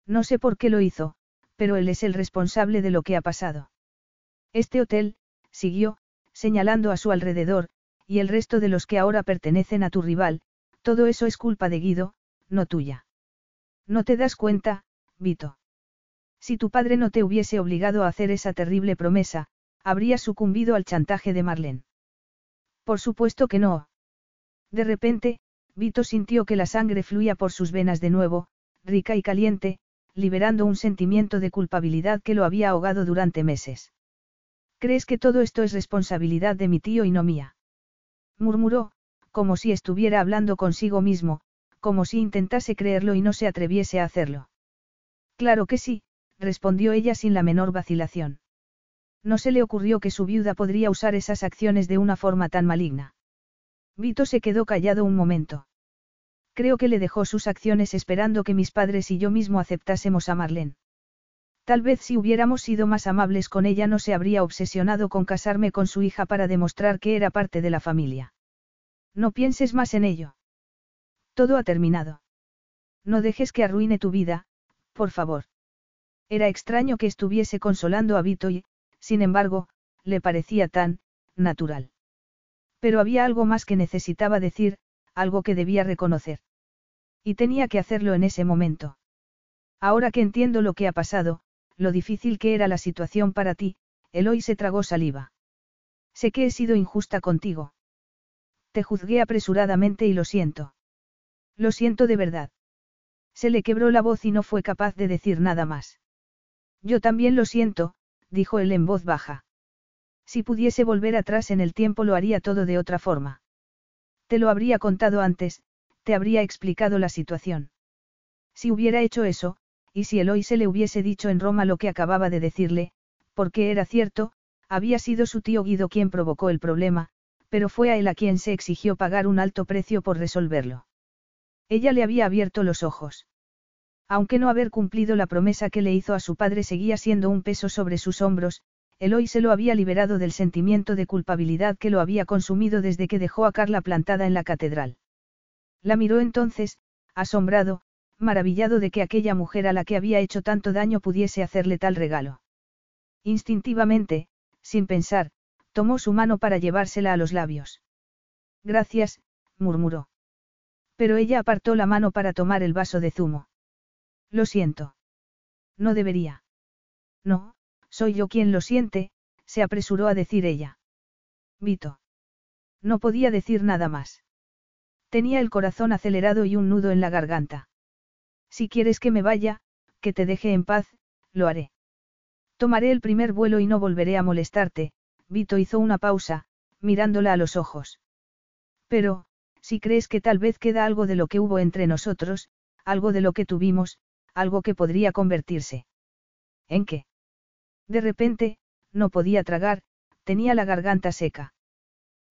No sé por qué lo hizo, pero él es el responsable de lo que ha pasado. Este hotel, siguió, señalando a su alrededor, y el resto de los que ahora pertenecen a tu rival, todo eso es culpa de Guido, no tuya. No te das cuenta, Vito. Si tu padre no te hubiese obligado a hacer esa terrible promesa, habrías sucumbido al chantaje de Marlene. Por supuesto que no. De repente, Vito sintió que la sangre fluía por sus venas de nuevo, rica y caliente, liberando un sentimiento de culpabilidad que lo había ahogado durante meses. ¿Crees que todo esto es responsabilidad de mi tío y no mía? murmuró, como si estuviera hablando consigo mismo, como si intentase creerlo y no se atreviese a hacerlo. Claro que sí, respondió ella sin la menor vacilación. No se le ocurrió que su viuda podría usar esas acciones de una forma tan maligna. Vito se quedó callado un momento. Creo que le dejó sus acciones esperando que mis padres y yo mismo aceptásemos a Marlene. Tal vez si hubiéramos sido más amables con ella no se habría obsesionado con casarme con su hija para demostrar que era parte de la familia. No pienses más en ello. Todo ha terminado. No dejes que arruine tu vida, por favor. Era extraño que estuviese consolando a Vito y, sin embargo, le parecía tan, natural. Pero había algo más que necesitaba decir, algo que debía reconocer. Y tenía que hacerlo en ese momento. Ahora que entiendo lo que ha pasado, lo difícil que era la situación para ti, Eloy se tragó saliva. Sé que he sido injusta contigo. Te juzgué apresuradamente y lo siento. Lo siento de verdad. Se le quebró la voz y no fue capaz de decir nada más. Yo también lo siento, dijo él en voz baja. Si pudiese volver atrás en el tiempo lo haría todo de otra forma. Te lo habría contado antes, te habría explicado la situación. Si hubiera hecho eso, y si Eloy se le hubiese dicho en Roma lo que acababa de decirle, porque era cierto, había sido su tío Guido quien provocó el problema, pero fue a él a quien se exigió pagar un alto precio por resolverlo. Ella le había abierto los ojos. Aunque no haber cumplido la promesa que le hizo a su padre seguía siendo un peso sobre sus hombros, Eloy se lo había liberado del sentimiento de culpabilidad que lo había consumido desde que dejó a Carla plantada en la catedral. La miró entonces, asombrado, maravillado de que aquella mujer a la que había hecho tanto daño pudiese hacerle tal regalo. Instintivamente, sin pensar, tomó su mano para llevársela a los labios. Gracias, murmuró. Pero ella apartó la mano para tomar el vaso de zumo. Lo siento. No debería. No, soy yo quien lo siente, se apresuró a decir ella. Vito. No podía decir nada más. Tenía el corazón acelerado y un nudo en la garganta. Si quieres que me vaya, que te deje en paz, lo haré. Tomaré el primer vuelo y no volveré a molestarte, Vito hizo una pausa, mirándola a los ojos. Pero, si crees que tal vez queda algo de lo que hubo entre nosotros, algo de lo que tuvimos, algo que podría convertirse. ¿En qué? De repente, no podía tragar, tenía la garganta seca.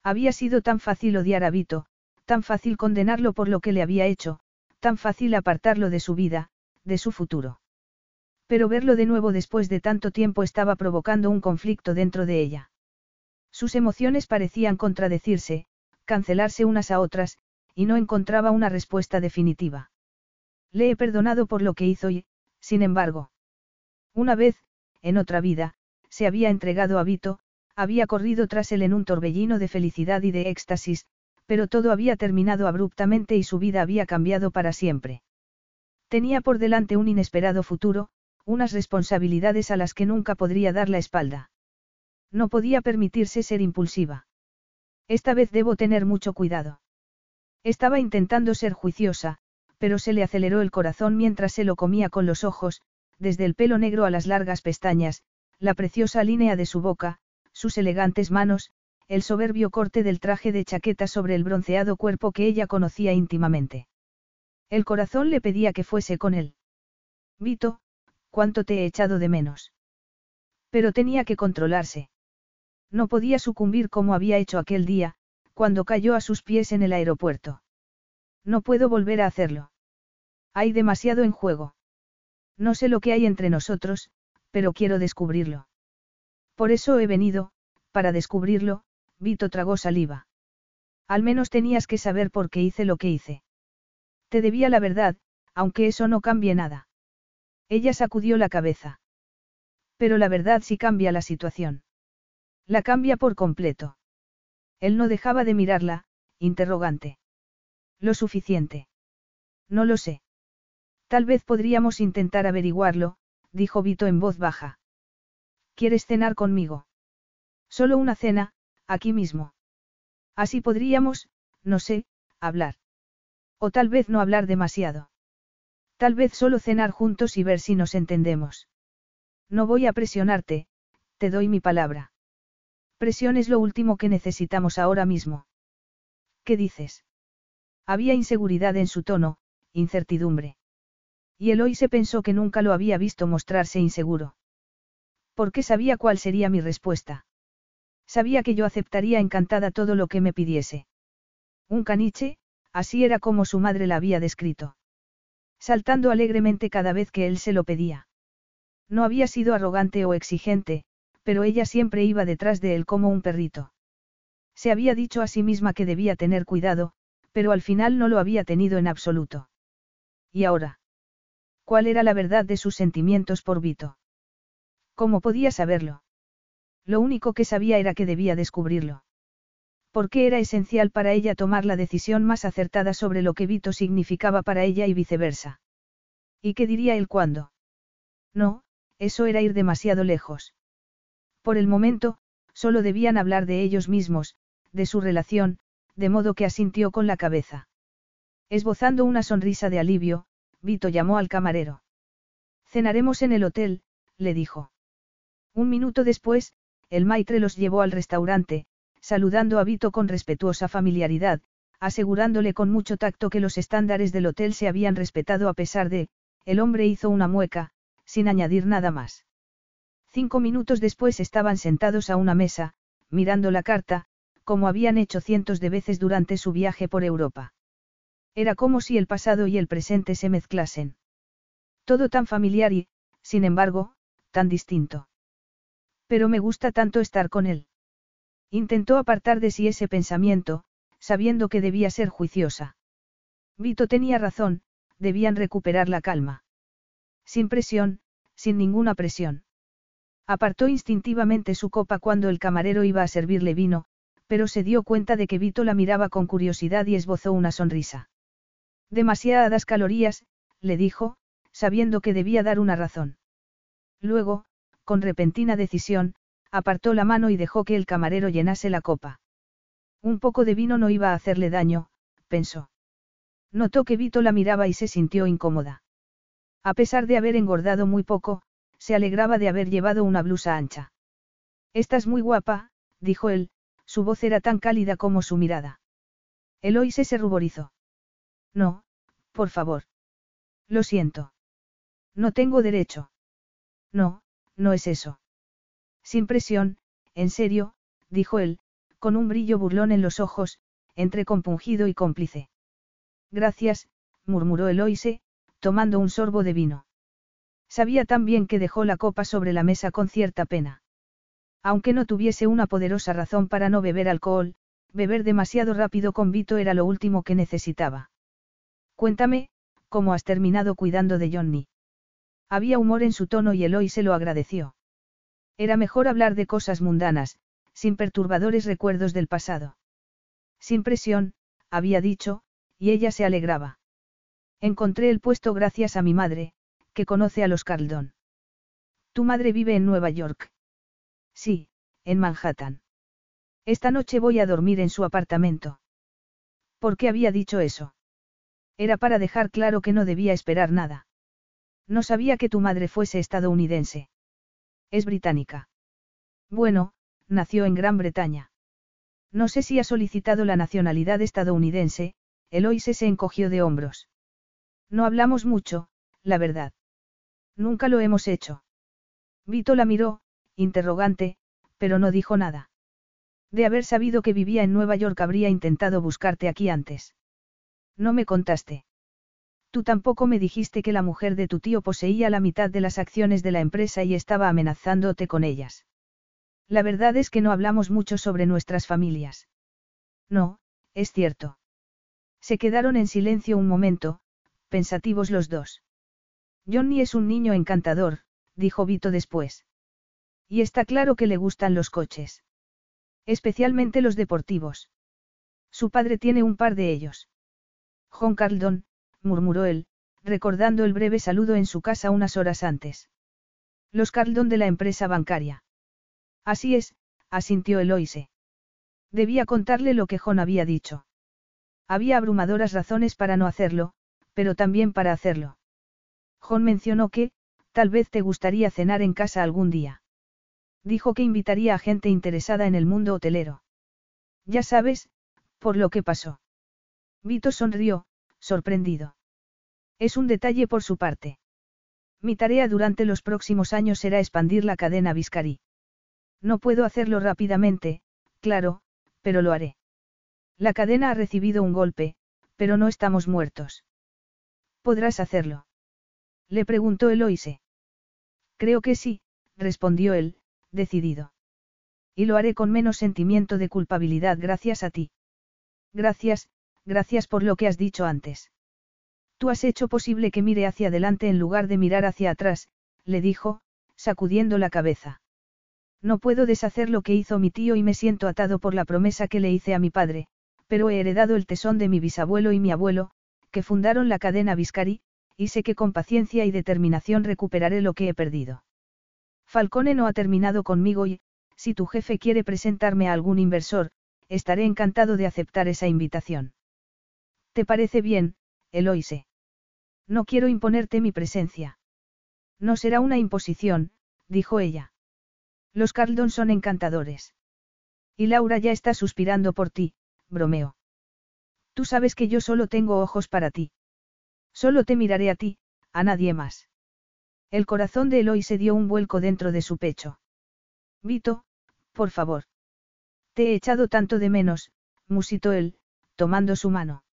Había sido tan fácil odiar a Vito, tan fácil condenarlo por lo que le había hecho, tan fácil apartarlo de su vida, de su futuro. Pero verlo de nuevo después de tanto tiempo estaba provocando un conflicto dentro de ella. Sus emociones parecían contradecirse, cancelarse unas a otras, y no encontraba una respuesta definitiva. Le he perdonado por lo que hizo y, sin embargo. Una vez, en otra vida, se había entregado a Vito, había corrido tras él en un torbellino de felicidad y de éxtasis, pero todo había terminado abruptamente y su vida había cambiado para siempre. Tenía por delante un inesperado futuro, unas responsabilidades a las que nunca podría dar la espalda. No podía permitirse ser impulsiva. Esta vez debo tener mucho cuidado. Estaba intentando ser juiciosa, pero se le aceleró el corazón mientras se lo comía con los ojos, desde el pelo negro a las largas pestañas, la preciosa línea de su boca, sus elegantes manos, el soberbio corte del traje de chaqueta sobre el bronceado cuerpo que ella conocía íntimamente. El corazón le pedía que fuese con él. Vito, cuánto te he echado de menos. Pero tenía que controlarse. No podía sucumbir como había hecho aquel día, cuando cayó a sus pies en el aeropuerto. No puedo volver a hacerlo. Hay demasiado en juego. No sé lo que hay entre nosotros, pero quiero descubrirlo. Por eso he venido, para descubrirlo, Vito tragó saliva. Al menos tenías que saber por qué hice lo que hice. Te debía la verdad, aunque eso no cambie nada. Ella sacudió la cabeza. Pero la verdad sí cambia la situación. La cambia por completo. Él no dejaba de mirarla, interrogante. Lo suficiente. No lo sé. Tal vez podríamos intentar averiguarlo, dijo Vito en voz baja. ¿Quieres cenar conmigo? Solo una cena, aquí mismo. Así podríamos, no sé, hablar. O tal vez no hablar demasiado. Tal vez solo cenar juntos y ver si nos entendemos. No voy a presionarte, te doy mi palabra. Presión es lo último que necesitamos ahora mismo. ¿Qué dices? Había inseguridad en su tono, incertidumbre. Y Eloy se pensó que nunca lo había visto mostrarse inseguro. Porque sabía cuál sería mi respuesta. Sabía que yo aceptaría encantada todo lo que me pidiese. Un caniche, así era como su madre la había descrito. Saltando alegremente cada vez que él se lo pedía. No había sido arrogante o exigente, pero ella siempre iba detrás de él como un perrito. Se había dicho a sí misma que debía tener cuidado, pero al final no lo había tenido en absoluto. ¿Y ahora? ¿Cuál era la verdad de sus sentimientos por Vito? ¿Cómo podía saberlo? Lo único que sabía era que debía descubrirlo. Porque era esencial para ella tomar la decisión más acertada sobre lo que Vito significaba para ella y viceversa. ¿Y qué diría él cuando? No, eso era ir demasiado lejos. Por el momento, solo debían hablar de ellos mismos, de su relación, de modo que asintió con la cabeza. Esbozando una sonrisa de alivio, Vito llamó al camarero. Cenaremos en el hotel, le dijo. Un minuto después, el maitre los llevó al restaurante, saludando a Vito con respetuosa familiaridad, asegurándole con mucho tacto que los estándares del hotel se habían respetado a pesar de, el hombre hizo una mueca, sin añadir nada más. Cinco minutos después estaban sentados a una mesa, mirando la carta, como habían hecho cientos de veces durante su viaje por Europa. Era como si el pasado y el presente se mezclasen. Todo tan familiar y, sin embargo, tan distinto. Pero me gusta tanto estar con él. Intentó apartar de sí ese pensamiento, sabiendo que debía ser juiciosa. Vito tenía razón, debían recuperar la calma. Sin presión, sin ninguna presión. Apartó instintivamente su copa cuando el camarero iba a servirle vino, pero se dio cuenta de que Vito la miraba con curiosidad y esbozó una sonrisa. Demasiadas calorías, le dijo, sabiendo que debía dar una razón. Luego, con repentina decisión, apartó la mano y dejó que el camarero llenase la copa. Un poco de vino no iba a hacerle daño, pensó. Notó que Vito la miraba y se sintió incómoda. A pesar de haber engordado muy poco, se alegraba de haber llevado una blusa ancha. Estás muy guapa, dijo él, su voz era tan cálida como su mirada. Eloise se ruborizó. No, por favor. Lo siento. No tengo derecho. No, no es eso. Sin presión, en serio, dijo él, con un brillo burlón en los ojos, entre compungido y cómplice. Gracias, murmuró Eloise, tomando un sorbo de vino. Sabía tan bien que dejó la copa sobre la mesa con cierta pena. Aunque no tuviese una poderosa razón para no beber alcohol, beber demasiado rápido con Vito era lo último que necesitaba. Cuéntame, ¿cómo has terminado cuidando de Johnny? Había humor en su tono y Eloy se lo agradeció. Era mejor hablar de cosas mundanas, sin perturbadores recuerdos del pasado. Sin presión, había dicho, y ella se alegraba. Encontré el puesto gracias a mi madre, que conoce a los Carldon. ¿Tu madre vive en Nueva York? Sí, en Manhattan. Esta noche voy a dormir en su apartamento. ¿Por qué había dicho eso? Era para dejar claro que no debía esperar nada. No sabía que tu madre fuese estadounidense. Es británica. Bueno, nació en Gran Bretaña. No sé si ha solicitado la nacionalidad estadounidense, Eloise se encogió de hombros. No hablamos mucho, la verdad. Nunca lo hemos hecho. Vito la miró, interrogante, pero no dijo nada. De haber sabido que vivía en Nueva York habría intentado buscarte aquí antes. No me contaste. Tú tampoco me dijiste que la mujer de tu tío poseía la mitad de las acciones de la empresa y estaba amenazándote con ellas. La verdad es que no hablamos mucho sobre nuestras familias. No, es cierto. Se quedaron en silencio un momento, pensativos los dos. Johnny es un niño encantador, dijo Vito después. Y está claro que le gustan los coches. Especialmente los deportivos. Su padre tiene un par de ellos. John Carldon, murmuró él, recordando el breve saludo en su casa unas horas antes. Los Carldon de la empresa bancaria. Así es, asintió Eloise. Debía contarle lo que John había dicho. Había abrumadoras razones para no hacerlo, pero también para hacerlo. John mencionó que, tal vez te gustaría cenar en casa algún día. Dijo que invitaría a gente interesada en el mundo hotelero. Ya sabes, por lo que pasó. Vito sonrió, sorprendido. Es un detalle por su parte. Mi tarea durante los próximos años será expandir la cadena Viscari. No puedo hacerlo rápidamente, claro, pero lo haré. La cadena ha recibido un golpe, pero no estamos muertos. ¿Podrás hacerlo? Le preguntó Eloise. Creo que sí, respondió él, decidido. Y lo haré con menos sentimiento de culpabilidad gracias a ti. Gracias, gracias por lo que has dicho antes. Tú has hecho posible que mire hacia adelante en lugar de mirar hacia atrás, le dijo, sacudiendo la cabeza. No puedo deshacer lo que hizo mi tío y me siento atado por la promesa que le hice a mi padre, pero he heredado el tesón de mi bisabuelo y mi abuelo, que fundaron la cadena Viscari, y sé que con paciencia y determinación recuperaré lo que he perdido. Falcone no ha terminado conmigo y, si tu jefe quiere presentarme a algún inversor, estaré encantado de aceptar esa invitación. ¿Te parece bien, Eloise? No quiero imponerte mi presencia. No será una imposición, dijo ella. Los Carldon son encantadores. Y Laura ya está suspirando por ti, bromeó. Tú sabes que yo solo tengo ojos para ti. Solo te miraré a ti, a nadie más. El corazón de Eloy se dio un vuelco dentro de su pecho. Vito, por favor. Te he echado tanto de menos, musitó él, tomando su mano.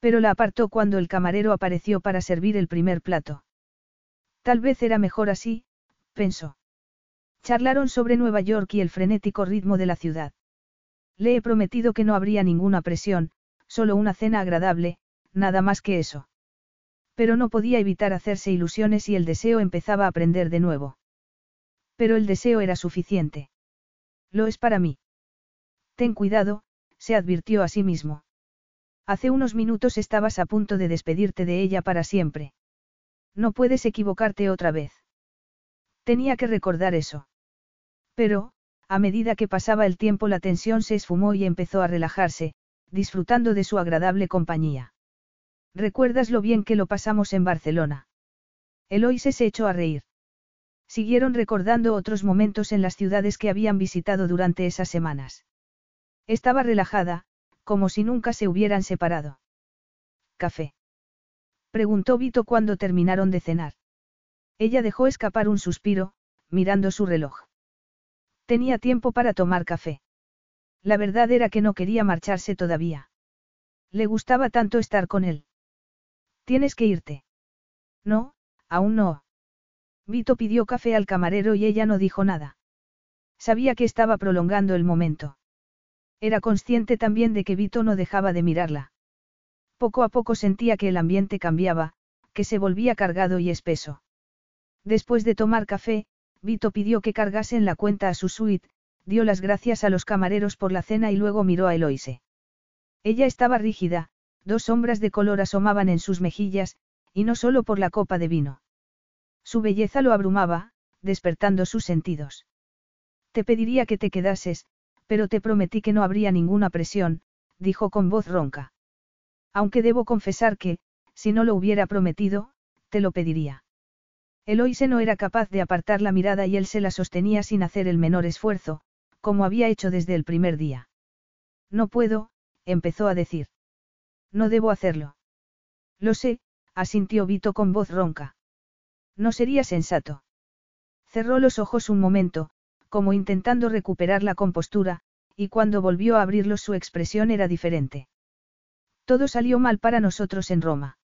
Pero la apartó cuando el camarero apareció para servir el primer plato. Tal vez era mejor así, pensó. Charlaron sobre Nueva York y el frenético ritmo de la ciudad. Le he prometido que no habría ninguna presión, solo una cena agradable, nada más que eso. Pero no podía evitar hacerse ilusiones y el deseo empezaba a aprender de nuevo. Pero el deseo era suficiente. Lo es para mí. Ten cuidado, se advirtió a sí mismo. Hace unos minutos estabas a punto de despedirte de ella para siempre. No puedes equivocarte otra vez. Tenía que recordar eso. Pero, a medida que pasaba el tiempo la tensión se esfumó y empezó a relajarse, disfrutando de su agradable compañía. ¿Recuerdas lo bien que lo pasamos en Barcelona? Eloise se echó a reír. Siguieron recordando otros momentos en las ciudades que habían visitado durante esas semanas. Estaba relajada, como si nunca se hubieran separado. ¿Café? Preguntó Vito cuando terminaron de cenar. Ella dejó escapar un suspiro, mirando su reloj. Tenía tiempo para tomar café. La verdad era que no quería marcharse todavía. Le gustaba tanto estar con él. Tienes que irte. No, aún no. Vito pidió café al camarero y ella no dijo nada. Sabía que estaba prolongando el momento. Era consciente también de que Vito no dejaba de mirarla. Poco a poco sentía que el ambiente cambiaba, que se volvía cargado y espeso. Después de tomar café, Vito pidió que cargasen la cuenta a su suite, dio las gracias a los camareros por la cena y luego miró a Eloise. Ella estaba rígida, dos sombras de color asomaban en sus mejillas, y no solo por la copa de vino. Su belleza lo abrumaba, despertando sus sentidos. Te pediría que te quedases, pero te prometí que no habría ninguna presión, dijo con voz ronca. Aunque debo confesar que, si no lo hubiera prometido, te lo pediría. Eloise no era capaz de apartar la mirada y él se la sostenía sin hacer el menor esfuerzo, como había hecho desde el primer día. No puedo, empezó a decir. No debo hacerlo. Lo sé, asintió Vito con voz ronca. No sería sensato. Cerró los ojos un momento, como intentando recuperar la compostura, y cuando volvió a abrirlos su expresión era diferente. Todo salió mal para nosotros en Roma.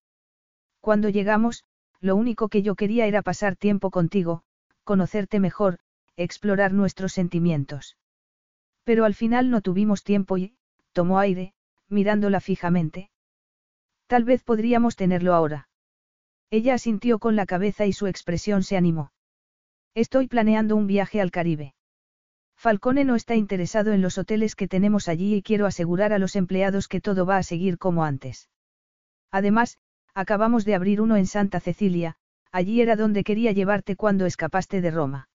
Cuando llegamos, lo único que yo quería era pasar tiempo contigo, conocerte mejor, explorar nuestros sentimientos. Pero al final no tuvimos tiempo y, tomó aire, mirándola fijamente. Tal vez podríamos tenerlo ahora. Ella asintió con la cabeza y su expresión se animó. Estoy planeando un viaje al Caribe. Falcone no está interesado en los hoteles que tenemos allí y quiero asegurar a los empleados que todo va a seguir como antes. Además, acabamos de abrir uno en Santa Cecilia, allí era donde quería llevarte cuando escapaste de Roma.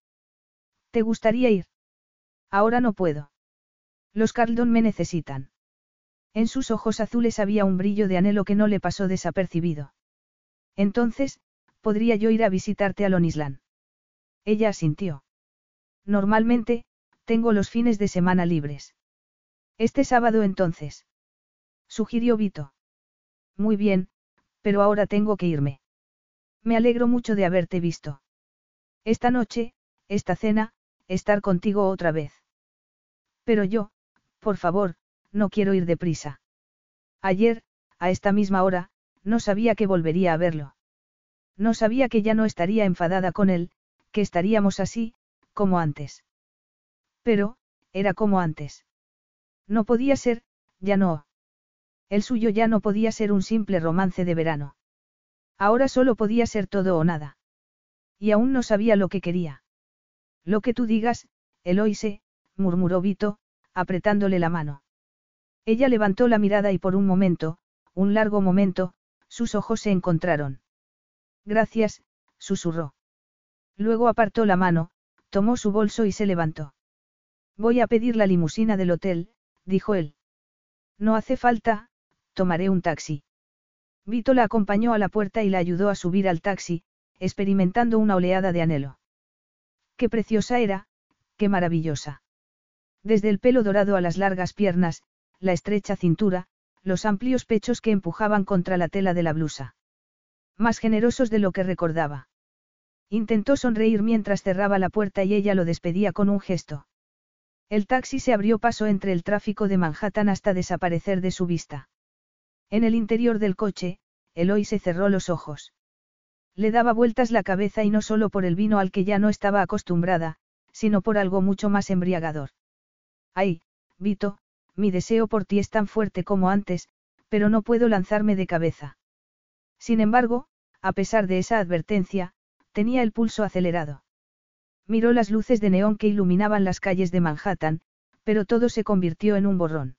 ¿Te gustaría ir? Ahora no puedo. Los Carldon me necesitan. En sus ojos azules había un brillo de anhelo que no le pasó desapercibido. Entonces, podría yo ir a visitarte a Lonisland. Ella asintió. Normalmente, tengo los fines de semana libres. Este sábado entonces. Sugirió Vito. Muy bien, pero ahora tengo que irme. Me alegro mucho de haberte visto. Esta noche, esta cena, estar contigo otra vez. Pero yo, por favor, no quiero ir deprisa. Ayer, a esta misma hora, no sabía que volvería a verlo. No sabía que ya no estaría enfadada con él, que estaríamos así, como antes. Pero, era como antes. No podía ser, ya no. El suyo ya no podía ser un simple romance de verano. Ahora solo podía ser todo o nada. Y aún no sabía lo que quería. Lo que tú digas, Eloise, murmuró Vito, apretándole la mano. Ella levantó la mirada y por un momento, un largo momento, sus ojos se encontraron. Gracias, susurró. Luego apartó la mano, tomó su bolso y se levantó. Voy a pedir la limusina del hotel, dijo él. No hace falta, tomaré un taxi. Vito la acompañó a la puerta y la ayudó a subir al taxi, experimentando una oleada de anhelo. Qué preciosa era, qué maravillosa. Desde el pelo dorado a las largas piernas, la estrecha cintura, los amplios pechos que empujaban contra la tela de la blusa. Más generosos de lo que recordaba. Intentó sonreír mientras cerraba la puerta y ella lo despedía con un gesto. El taxi se abrió paso entre el tráfico de Manhattan hasta desaparecer de su vista. En el interior del coche, Eloy se cerró los ojos. Le daba vueltas la cabeza y no solo por el vino al que ya no estaba acostumbrada, sino por algo mucho más embriagador. Ay, Vito, mi deseo por ti es tan fuerte como antes, pero no puedo lanzarme de cabeza. Sin embargo, a pesar de esa advertencia, tenía el pulso acelerado. Miró las luces de neón que iluminaban las calles de Manhattan, pero todo se convirtió en un borrón.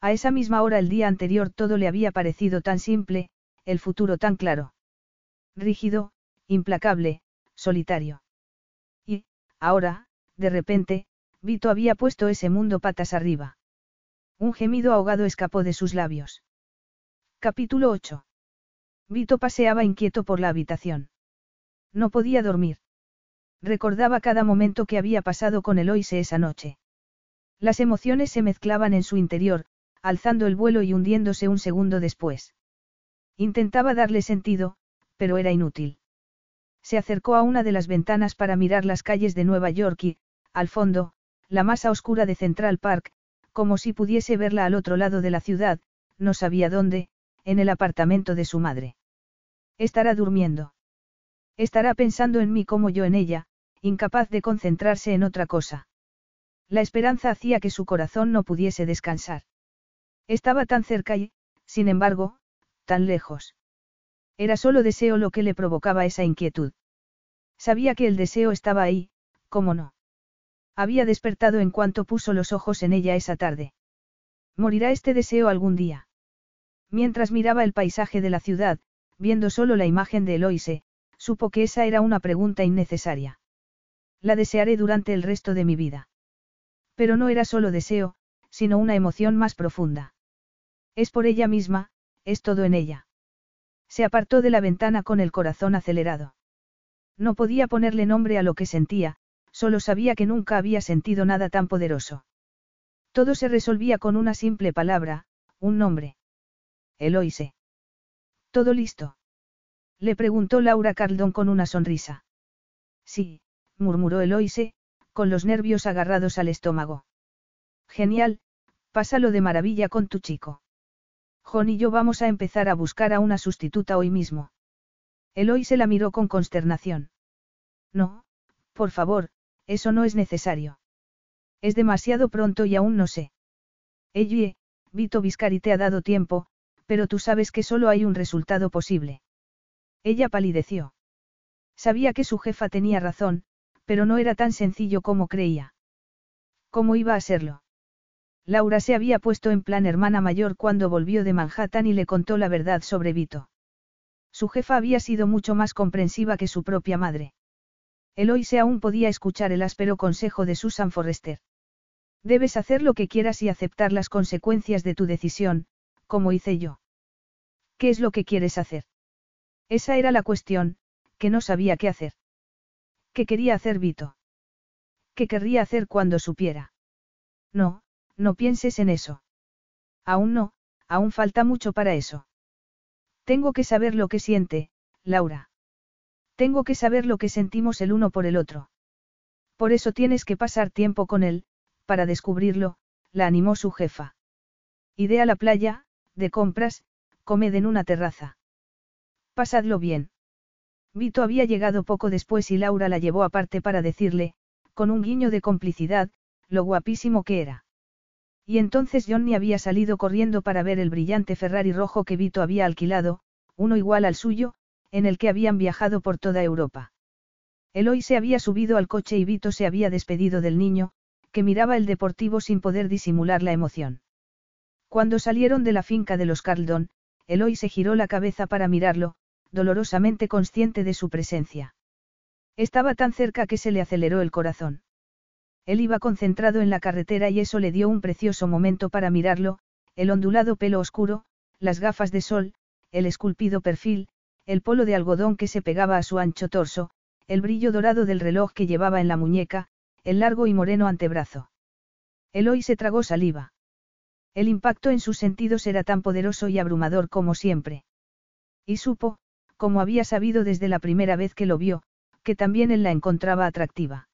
A esa misma hora el día anterior todo le había parecido tan simple, el futuro tan claro. Rígido, implacable, solitario. Y, ahora, de repente, Vito había puesto ese mundo patas arriba. Un gemido ahogado escapó de sus labios. Capítulo 8. Vito paseaba inquieto por la habitación. No podía dormir. Recordaba cada momento que había pasado con Eloise esa noche. Las emociones se mezclaban en su interior, alzando el vuelo y hundiéndose un segundo después. Intentaba darle sentido, pero era inútil. Se acercó a una de las ventanas para mirar las calles de Nueva York y, al fondo, la masa oscura de Central Park, como si pudiese verla al otro lado de la ciudad, no sabía dónde, en el apartamento de su madre. Estará durmiendo. Estará pensando en mí como yo en ella, incapaz de concentrarse en otra cosa. La esperanza hacía que su corazón no pudiese descansar. Estaba tan cerca y, sin embargo, tan lejos. Era solo deseo lo que le provocaba esa inquietud. Sabía que el deseo estaba ahí, cómo no. Había despertado en cuanto puso los ojos en ella esa tarde. Morirá este deseo algún día. Mientras miraba el paisaje de la ciudad, viendo solo la imagen de Eloise, supo que esa era una pregunta innecesaria. La desearé durante el resto de mi vida. Pero no era solo deseo, sino una emoción más profunda. Es por ella misma, es todo en ella. Se apartó de la ventana con el corazón acelerado. No podía ponerle nombre a lo que sentía, solo sabía que nunca había sentido nada tan poderoso. Todo se resolvía con una simple palabra, un nombre. Eloise. ¿Todo listo? Le preguntó Laura Carldon con una sonrisa. Sí, murmuró Eloise, con los nervios agarrados al estómago. Genial, pásalo de maravilla con tu chico. John y yo vamos a empezar a buscar a una sustituta hoy mismo. Eloise la miró con consternación. No, por favor, eso no es necesario. Es demasiado pronto y aún no sé. Ellie, Vito Viscari te ha dado tiempo, pero tú sabes que solo hay un resultado posible. Ella palideció. Sabía que su jefa tenía razón, pero no era tan sencillo como creía. ¿Cómo iba a serlo? Laura se había puesto en plan hermana mayor cuando volvió de Manhattan y le contó la verdad sobre Vito. Su jefa había sido mucho más comprensiva que su propia madre. Eloise aún podía escuchar el áspero consejo de Susan Forrester. Debes hacer lo que quieras y aceptar las consecuencias de tu decisión, como hice yo. ¿Qué es lo que quieres hacer? Esa era la cuestión, que no sabía qué hacer. ¿Qué quería hacer Vito? ¿Qué querría hacer cuando supiera? No, no pienses en eso. Aún no, aún falta mucho para eso. Tengo que saber lo que siente, Laura. Tengo que saber lo que sentimos el uno por el otro. Por eso tienes que pasar tiempo con él, para descubrirlo, la animó su jefa. Idea la playa, de compras, comed en una terraza. Pasadlo bien. Vito había llegado poco después y Laura la llevó aparte para decirle, con un guiño de complicidad, lo guapísimo que era. Y entonces Johnny había salido corriendo para ver el brillante Ferrari rojo que Vito había alquilado, uno igual al suyo, en el que habían viajado por toda Europa. Eloy se había subido al coche y Vito se había despedido del niño, que miraba el deportivo sin poder disimular la emoción. Cuando salieron de la finca de los Carldon, Eloy se giró la cabeza para mirarlo, dolorosamente consciente de su presencia. Estaba tan cerca que se le aceleró el corazón. Él iba concentrado en la carretera y eso le dio un precioso momento para mirarlo, el ondulado pelo oscuro, las gafas de sol, el esculpido perfil, el polo de algodón que se pegaba a su ancho torso, el brillo dorado del reloj que llevaba en la muñeca, el largo y moreno antebrazo. Eloy se tragó saliva. El impacto en sus sentidos era tan poderoso y abrumador como siempre. Y supo, como había sabido desde la primera vez que lo vio, que también él la encontraba atractiva.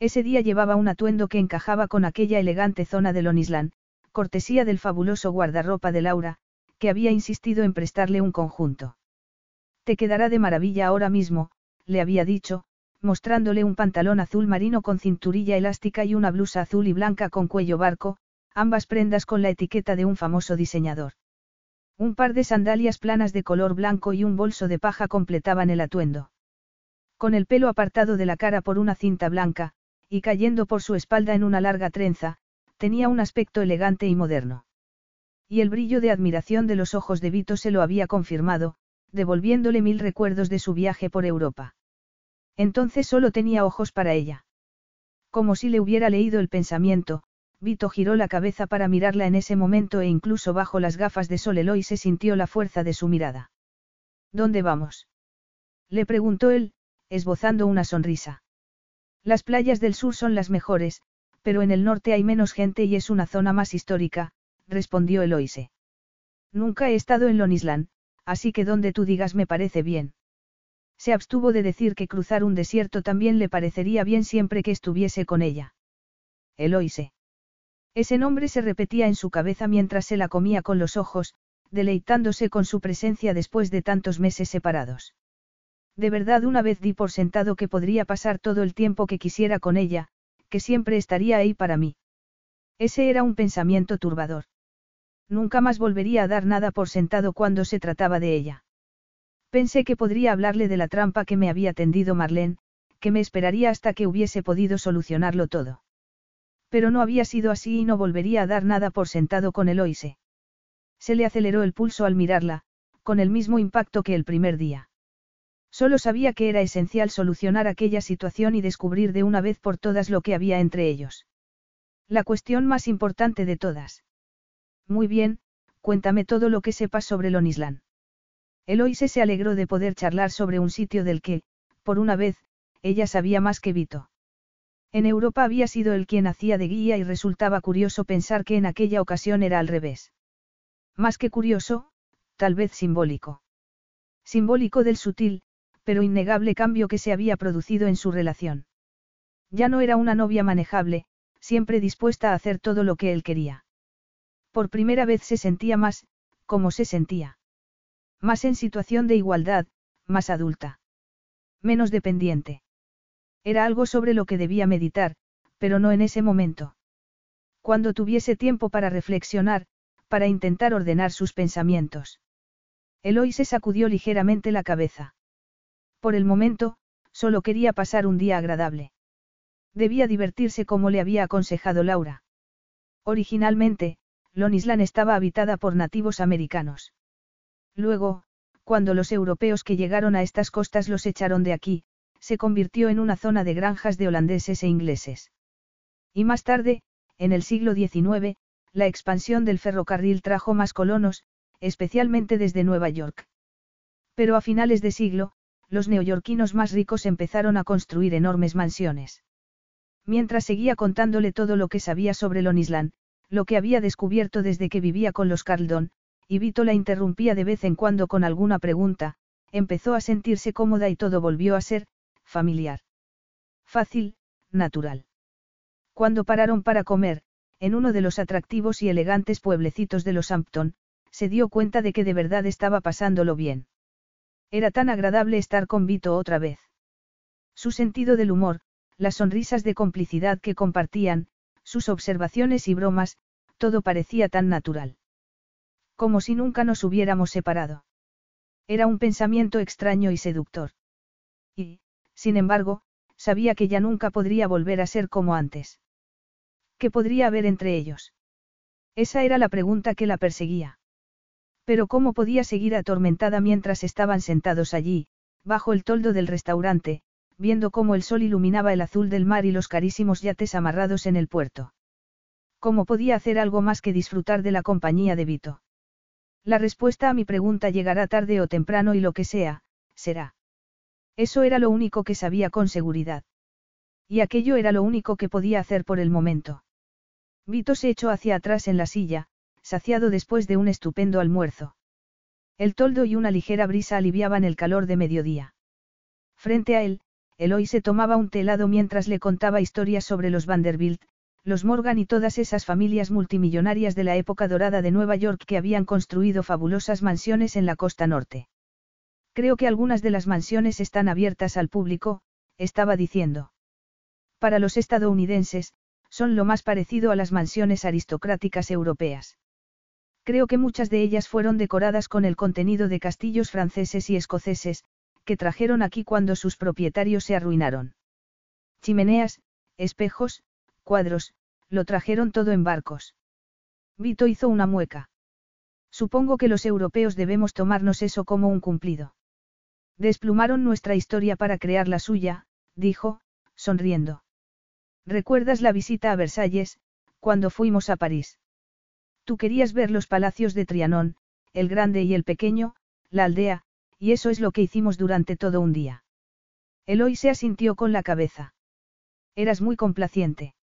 Ese día llevaba un atuendo que encajaba con aquella elegante zona de Lonisland, cortesía del fabuloso guardarropa de Laura, que había insistido en prestarle un conjunto. Te quedará de maravilla ahora mismo, le había dicho, mostrándole un pantalón azul marino con cinturilla elástica y una blusa azul y blanca con cuello barco, ambas prendas con la etiqueta de un famoso diseñador. Un par de sandalias planas de color blanco y un bolso de paja completaban el atuendo. Con el pelo apartado de la cara por una cinta blanca, y cayendo por su espalda en una larga trenza, tenía un aspecto elegante y moderno. Y el brillo de admiración de los ojos de Vito se lo había confirmado, devolviéndole mil recuerdos de su viaje por Europa. Entonces solo tenía ojos para ella. Como si le hubiera leído el pensamiento, Vito giró la cabeza para mirarla en ese momento e incluso bajo las gafas de sol Eloy se sintió la fuerza de su mirada. ¿Dónde vamos? Le preguntó él, esbozando una sonrisa. Las playas del sur son las mejores, pero en el norte hay menos gente y es una zona más histórica, respondió Eloise. Nunca he estado en Lonisland, así que donde tú digas me parece bien. Se abstuvo de decir que cruzar un desierto también le parecería bien siempre que estuviese con ella. Eloise. Ese nombre se repetía en su cabeza mientras se la comía con los ojos, deleitándose con su presencia después de tantos meses separados. De verdad una vez di por sentado que podría pasar todo el tiempo que quisiera con ella, que siempre estaría ahí para mí. Ese era un pensamiento turbador. Nunca más volvería a dar nada por sentado cuando se trataba de ella. Pensé que podría hablarle de la trampa que me había tendido Marlene, que me esperaría hasta que hubiese podido solucionarlo todo. Pero no había sido así y no volvería a dar nada por sentado con Eloise. Se le aceleró el pulso al mirarla, con el mismo impacto que el primer día. Solo sabía que era esencial solucionar aquella situación y descubrir de una vez por todas lo que había entre ellos. La cuestión más importante de todas. Muy bien, cuéntame todo lo que sepas sobre Lonisland. Eloise se alegró de poder charlar sobre un sitio del que, por una vez, ella sabía más que Vito. En Europa había sido él quien hacía de guía y resultaba curioso pensar que en aquella ocasión era al revés. Más que curioso, tal vez simbólico. Simbólico del sutil, pero innegable cambio que se había producido en su relación. Ya no era una novia manejable, siempre dispuesta a hacer todo lo que él quería. Por primera vez se sentía más, como se sentía. Más en situación de igualdad, más adulta. Menos dependiente. Era algo sobre lo que debía meditar, pero no en ese momento. Cuando tuviese tiempo para reflexionar, para intentar ordenar sus pensamientos. Eloy se sacudió ligeramente la cabeza. Por el momento, solo quería pasar un día agradable. Debía divertirse como le había aconsejado Laura. Originalmente, Lonisland estaba habitada por nativos americanos. Luego, cuando los europeos que llegaron a estas costas los echaron de aquí, se convirtió en una zona de granjas de holandeses e ingleses. Y más tarde, en el siglo XIX, la expansión del ferrocarril trajo más colonos, especialmente desde Nueva York. Pero a finales de siglo, los neoyorquinos más ricos empezaron a construir enormes mansiones. Mientras seguía contándole todo lo que sabía sobre Lonisland, lo que había descubierto desde que vivía con los Carldon, y Vito la interrumpía de vez en cuando con alguna pregunta, empezó a sentirse cómoda y todo volvió a ser, familiar. Fácil, natural. Cuando pararon para comer, en uno de los atractivos y elegantes pueblecitos de los Hampton, se dio cuenta de que de verdad estaba pasándolo bien. Era tan agradable estar con Vito otra vez. Su sentido del humor, las sonrisas de complicidad que compartían, sus observaciones y bromas, todo parecía tan natural. Como si nunca nos hubiéramos separado. Era un pensamiento extraño y seductor. Y, sin embargo, sabía que ya nunca podría volver a ser como antes. ¿Qué podría haber entre ellos? Esa era la pregunta que la perseguía. Pero ¿cómo podía seguir atormentada mientras estaban sentados allí, bajo el toldo del restaurante, viendo cómo el sol iluminaba el azul del mar y los carísimos yates amarrados en el puerto? ¿Cómo podía hacer algo más que disfrutar de la compañía de Vito? La respuesta a mi pregunta llegará tarde o temprano y lo que sea, será. Eso era lo único que sabía con seguridad. Y aquello era lo único que podía hacer por el momento. Vito se echó hacia atrás en la silla, saciado después de un estupendo almuerzo. El toldo y una ligera brisa aliviaban el calor de mediodía. Frente a él, Eloy se tomaba un telado mientras le contaba historias sobre los Vanderbilt, los Morgan y todas esas familias multimillonarias de la época dorada de Nueva York que habían construido fabulosas mansiones en la costa norte. Creo que algunas de las mansiones están abiertas al público, estaba diciendo. Para los estadounidenses, son lo más parecido a las mansiones aristocráticas europeas. Creo que muchas de ellas fueron decoradas con el contenido de castillos franceses y escoceses, que trajeron aquí cuando sus propietarios se arruinaron. Chimeneas, espejos, cuadros, lo trajeron todo en barcos. Vito hizo una mueca. Supongo que los europeos debemos tomarnos eso como un cumplido. Desplumaron nuestra historia para crear la suya, dijo, sonriendo. ¿Recuerdas la visita a Versalles, cuando fuimos a París? Tú querías ver los palacios de Trianón, el grande y el pequeño, la aldea, y eso es lo que hicimos durante todo un día. Eloy se asintió con la cabeza. Eras muy complaciente.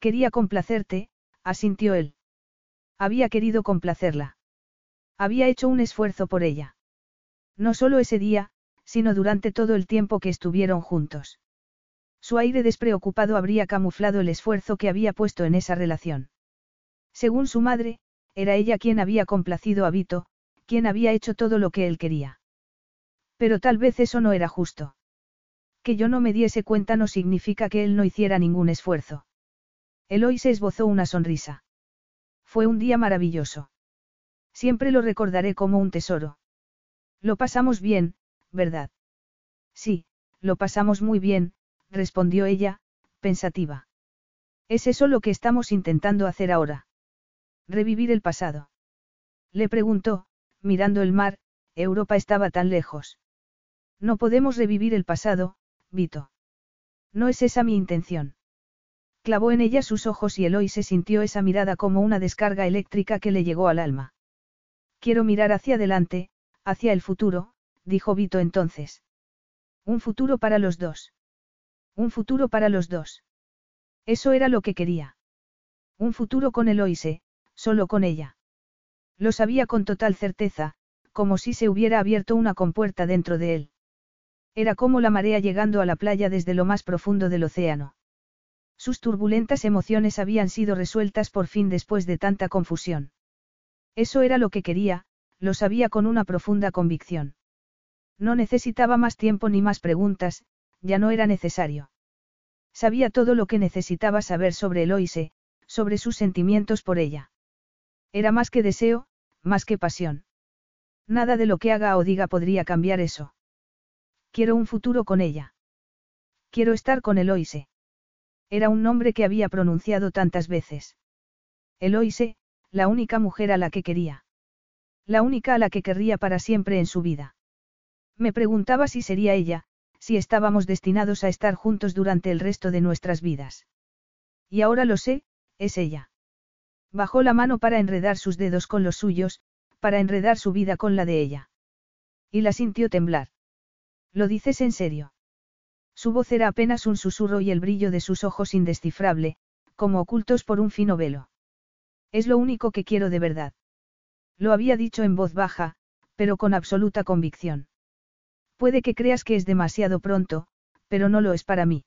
Quería complacerte, asintió él. Había querido complacerla. Había hecho un esfuerzo por ella. No solo ese día, sino durante todo el tiempo que estuvieron juntos. Su aire despreocupado habría camuflado el esfuerzo que había puesto en esa relación. Según su madre, era ella quien había complacido a Vito, quien había hecho todo lo que él quería. Pero tal vez eso no era justo. Que yo no me diese cuenta no significa que él no hiciera ningún esfuerzo. Eloy se esbozó una sonrisa. Fue un día maravilloso. Siempre lo recordaré como un tesoro. Lo pasamos bien, ¿verdad? Sí, lo pasamos muy bien, respondió ella, pensativa. ¿Es eso lo que estamos intentando hacer ahora? Revivir el pasado. Le preguntó, mirando el mar, Europa estaba tan lejos. No podemos revivir el pasado, Vito. No es esa mi intención. Clavó en ella sus ojos y Eloy se sintió esa mirada como una descarga eléctrica que le llegó al alma. Quiero mirar hacia adelante, hacia el futuro, dijo Vito entonces. Un futuro para los dos. Un futuro para los dos. Eso era lo que quería. Un futuro con Eloise, solo con ella. Lo sabía con total certeza, como si se hubiera abierto una compuerta dentro de él. Era como la marea llegando a la playa desde lo más profundo del océano. Sus turbulentas emociones habían sido resueltas por fin después de tanta confusión. Eso era lo que quería, lo sabía con una profunda convicción. No necesitaba más tiempo ni más preguntas, ya no era necesario. Sabía todo lo que necesitaba saber sobre Eloise, sobre sus sentimientos por ella. Era más que deseo, más que pasión. Nada de lo que haga o diga podría cambiar eso. Quiero un futuro con ella. Quiero estar con Eloise. Era un nombre que había pronunciado tantas veces. Eloise, la única mujer a la que quería. La única a la que querría para siempre en su vida. Me preguntaba si sería ella, si estábamos destinados a estar juntos durante el resto de nuestras vidas. Y ahora lo sé, es ella. Bajó la mano para enredar sus dedos con los suyos, para enredar su vida con la de ella. Y la sintió temblar. ¿Lo dices en serio? Su voz era apenas un susurro y el brillo de sus ojos indescifrable, como ocultos por un fino velo. Es lo único que quiero de verdad. Lo había dicho en voz baja, pero con absoluta convicción. Puede que creas que es demasiado pronto, pero no lo es para mí.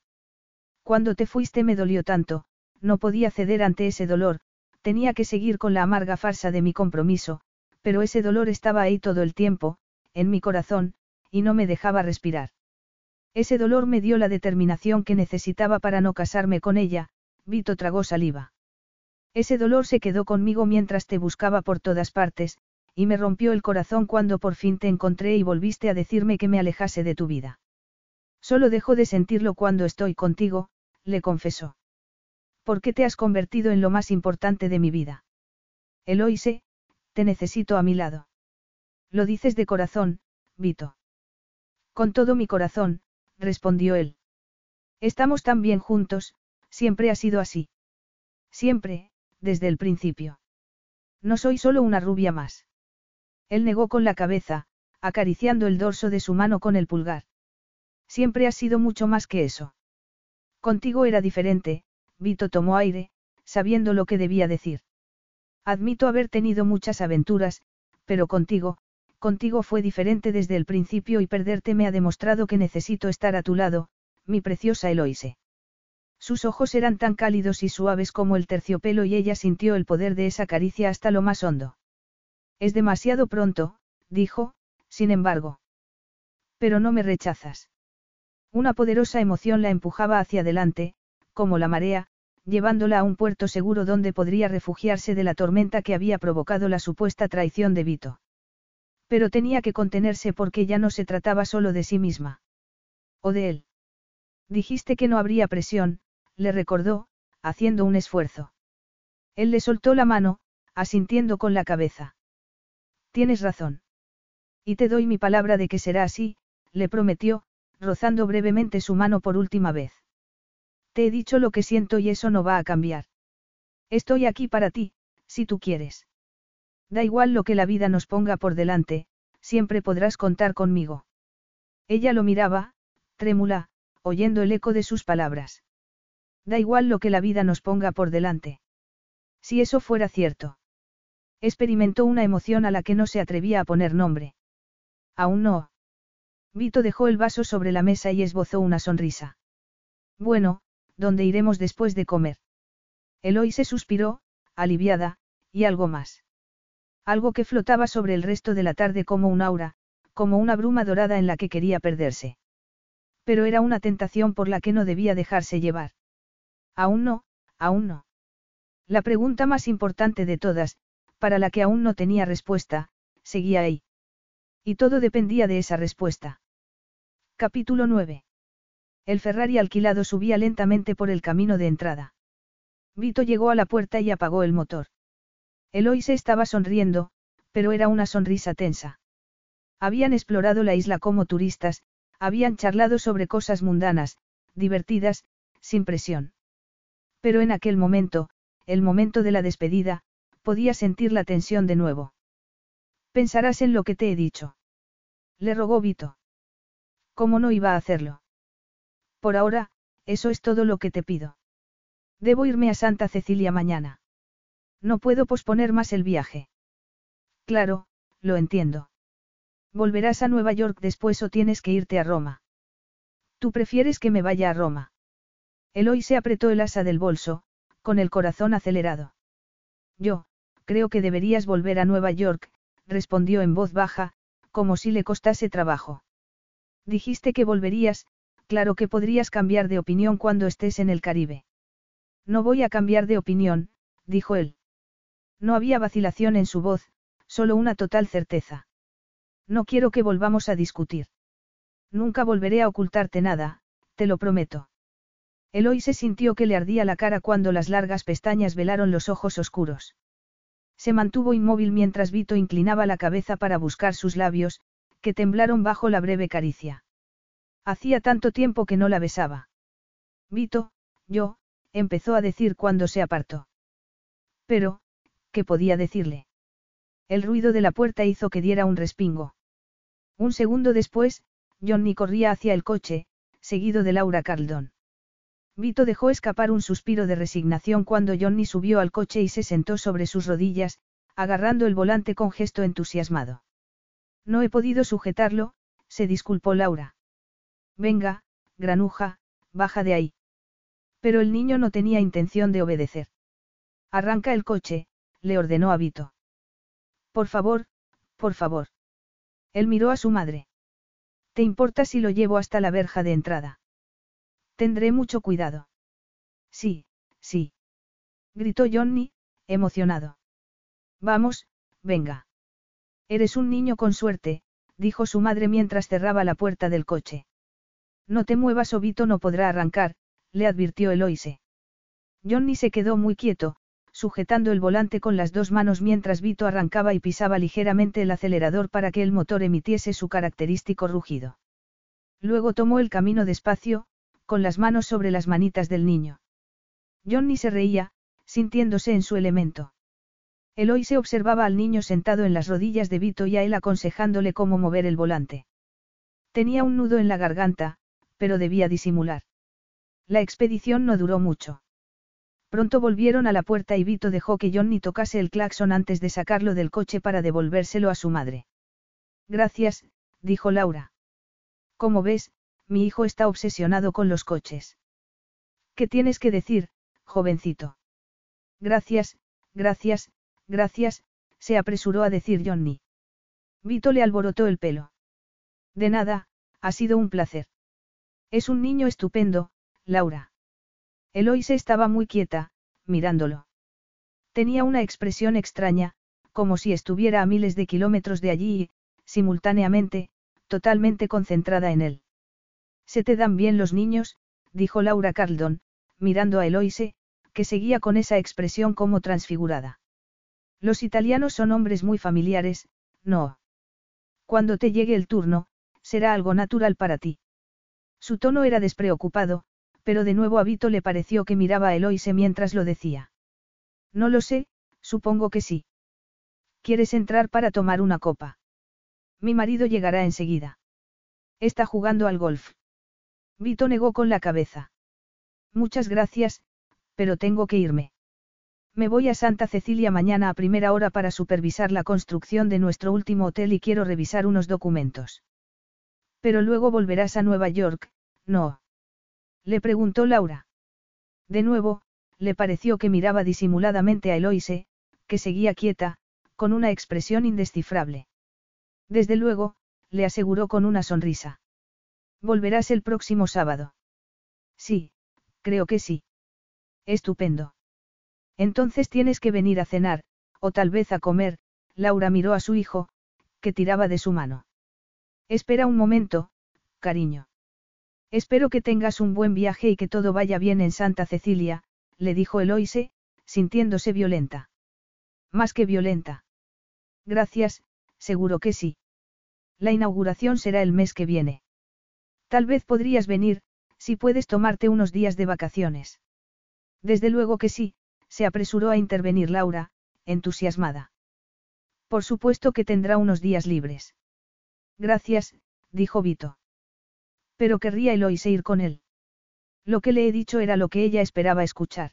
Cuando te fuiste me dolió tanto, no podía ceder ante ese dolor, tenía que seguir con la amarga farsa de mi compromiso, pero ese dolor estaba ahí todo el tiempo, en mi corazón, y no me dejaba respirar. Ese dolor me dio la determinación que necesitaba para no casarme con ella, Vito tragó saliva. Ese dolor se quedó conmigo mientras te buscaba por todas partes, y me rompió el corazón cuando por fin te encontré y volviste a decirme que me alejase de tu vida. Solo dejo de sentirlo cuando estoy contigo, le confesó. ¿Por qué te has convertido en lo más importante de mi vida? Eloise, te necesito a mi lado. Lo dices de corazón, Vito. Con todo mi corazón, respondió él. Estamos tan bien juntos, siempre ha sido así. Siempre, desde el principio. No soy solo una rubia más. Él negó con la cabeza, acariciando el dorso de su mano con el pulgar. Siempre has sido mucho más que eso. Contigo era diferente, Vito tomó aire, sabiendo lo que debía decir. Admito haber tenido muchas aventuras, pero contigo, contigo fue diferente desde el principio y perderte me ha demostrado que necesito estar a tu lado, mi preciosa Eloise. Sus ojos eran tan cálidos y suaves como el terciopelo y ella sintió el poder de esa caricia hasta lo más hondo. Es demasiado pronto, dijo, sin embargo. Pero no me rechazas. Una poderosa emoción la empujaba hacia adelante, como la marea, llevándola a un puerto seguro donde podría refugiarse de la tormenta que había provocado la supuesta traición de Vito. Pero tenía que contenerse porque ya no se trataba solo de sí misma. O de él. Dijiste que no habría presión, le recordó, haciendo un esfuerzo. Él le soltó la mano, asintiendo con la cabeza. Tienes razón. Y te doy mi palabra de que será así, le prometió, rozando brevemente su mano por última vez. Te he dicho lo que siento y eso no va a cambiar. Estoy aquí para ti, si tú quieres. Da igual lo que la vida nos ponga por delante, siempre podrás contar conmigo. Ella lo miraba, trémula, oyendo el eco de sus palabras. Da igual lo que la vida nos ponga por delante. Si eso fuera cierto. Experimentó una emoción a la que no se atrevía a poner nombre. Aún no. Vito dejó el vaso sobre la mesa y esbozó una sonrisa. Bueno, ¿dónde iremos después de comer? Eloy se suspiró, aliviada, y algo más. Algo que flotaba sobre el resto de la tarde como un aura, como una bruma dorada en la que quería perderse. Pero era una tentación por la que no debía dejarse llevar. Aún no, aún no. La pregunta más importante de todas, para la que aún no tenía respuesta, seguía ahí. Y todo dependía de esa respuesta. Capítulo 9. El Ferrari alquilado subía lentamente por el camino de entrada. Vito llegó a la puerta y apagó el motor. Eloise estaba sonriendo, pero era una sonrisa tensa. Habían explorado la isla como turistas, habían charlado sobre cosas mundanas, divertidas, sin presión. Pero en aquel momento, el momento de la despedida, podía sentir la tensión de nuevo. Pensarás en lo que te he dicho. Le rogó Vito. ¿Cómo no iba a hacerlo? Por ahora, eso es todo lo que te pido. Debo irme a Santa Cecilia mañana. No puedo posponer más el viaje. Claro, lo entiendo. ¿Volverás a Nueva York después o tienes que irte a Roma? ¿Tú prefieres que me vaya a Roma? Eloy se apretó el asa del bolso, con el corazón acelerado. Yo, creo que deberías volver a Nueva York, respondió en voz baja, como si le costase trabajo. Dijiste que volverías, claro que podrías cambiar de opinión cuando estés en el Caribe. No voy a cambiar de opinión, dijo él. No había vacilación en su voz, solo una total certeza. No quiero que volvamos a discutir. Nunca volveré a ocultarte nada, te lo prometo. Eloy se sintió que le ardía la cara cuando las largas pestañas velaron los ojos oscuros. Se mantuvo inmóvil mientras Vito inclinaba la cabeza para buscar sus labios, que temblaron bajo la breve caricia. Hacía tanto tiempo que no la besaba. Vito, yo, empezó a decir cuando se apartó. Pero, ¿qué podía decirle? El ruido de la puerta hizo que diera un respingo. Un segundo después, Johnny corría hacia el coche, seguido de Laura Carldon. Vito dejó escapar un suspiro de resignación cuando Johnny subió al coche y se sentó sobre sus rodillas, agarrando el volante con gesto entusiasmado. No he podido sujetarlo, se disculpó Laura. Venga, granuja, baja de ahí. Pero el niño no tenía intención de obedecer. Arranca el coche, le ordenó a Vito. Por favor, por favor. Él miró a su madre. ¿Te importa si lo llevo hasta la verja de entrada? Tendré mucho cuidado. Sí, sí. Gritó Johnny, emocionado. Vamos, venga. Eres un niño con suerte, dijo su madre mientras cerraba la puerta del coche. No te muevas o Vito no podrá arrancar, le advirtió Eloise. Johnny se quedó muy quieto, sujetando el volante con las dos manos mientras Vito arrancaba y pisaba ligeramente el acelerador para que el motor emitiese su característico rugido. Luego tomó el camino despacio, con las manos sobre las manitas del niño. Johnny se reía, sintiéndose en su elemento. Eloise observaba al niño sentado en las rodillas de Vito y a él aconsejándole cómo mover el volante. Tenía un nudo en la garganta, pero debía disimular. La expedición no duró mucho. Pronto volvieron a la puerta y Vito dejó que Johnny tocase el claxon antes de sacarlo del coche para devolvérselo a su madre. Gracias, dijo Laura. Como ves, mi hijo está obsesionado con los coches. ¿Qué tienes que decir, jovencito? Gracias, gracias, Gracias, se apresuró a decir Johnny. Vito le alborotó el pelo. De nada, ha sido un placer. Es un niño estupendo, Laura. Eloise estaba muy quieta, mirándolo. Tenía una expresión extraña, como si estuviera a miles de kilómetros de allí y, simultáneamente, totalmente concentrada en él. Se te dan bien los niños, dijo Laura Carldon, mirando a Eloise, que seguía con esa expresión como transfigurada. Los italianos son hombres muy familiares, no. Cuando te llegue el turno, será algo natural para ti. Su tono era despreocupado, pero de nuevo a Vito le pareció que miraba a Eloise mientras lo decía. No lo sé, supongo que sí. ¿Quieres entrar para tomar una copa? Mi marido llegará enseguida. Está jugando al golf. Vito negó con la cabeza. Muchas gracias, pero tengo que irme. Me voy a Santa Cecilia mañana a primera hora para supervisar la construcción de nuestro último hotel y quiero revisar unos documentos. Pero luego volverás a Nueva York, ¿no? Le preguntó Laura. De nuevo, le pareció que miraba disimuladamente a Eloise, que seguía quieta, con una expresión indescifrable. Desde luego, le aseguró con una sonrisa. Volverás el próximo sábado. Sí, creo que sí. Estupendo. Entonces tienes que venir a cenar, o tal vez a comer, Laura miró a su hijo, que tiraba de su mano. Espera un momento, cariño. Espero que tengas un buen viaje y que todo vaya bien en Santa Cecilia, le dijo Eloise, sintiéndose violenta. Más que violenta. Gracias, seguro que sí. La inauguración será el mes que viene. Tal vez podrías venir, si puedes tomarte unos días de vacaciones. Desde luego que sí, se apresuró a intervenir Laura, entusiasmada. Por supuesto que tendrá unos días libres. Gracias, dijo Vito. Pero querría Eloise ir con él. Lo que le he dicho era lo que ella esperaba escuchar.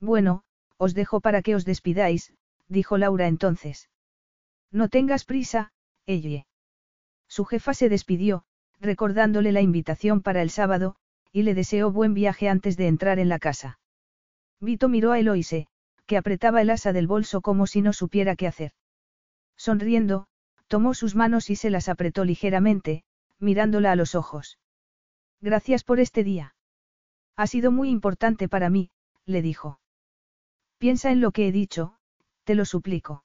Bueno, os dejo para que os despidáis, dijo Laura entonces. No tengas prisa, ella. Su jefa se despidió, recordándole la invitación para el sábado, y le deseó buen viaje antes de entrar en la casa. Vito miró a Eloise, que apretaba el asa del bolso como si no supiera qué hacer. Sonriendo, tomó sus manos y se las apretó ligeramente, mirándola a los ojos. Gracias por este día. Ha sido muy importante para mí, le dijo. Piensa en lo que he dicho, te lo suplico.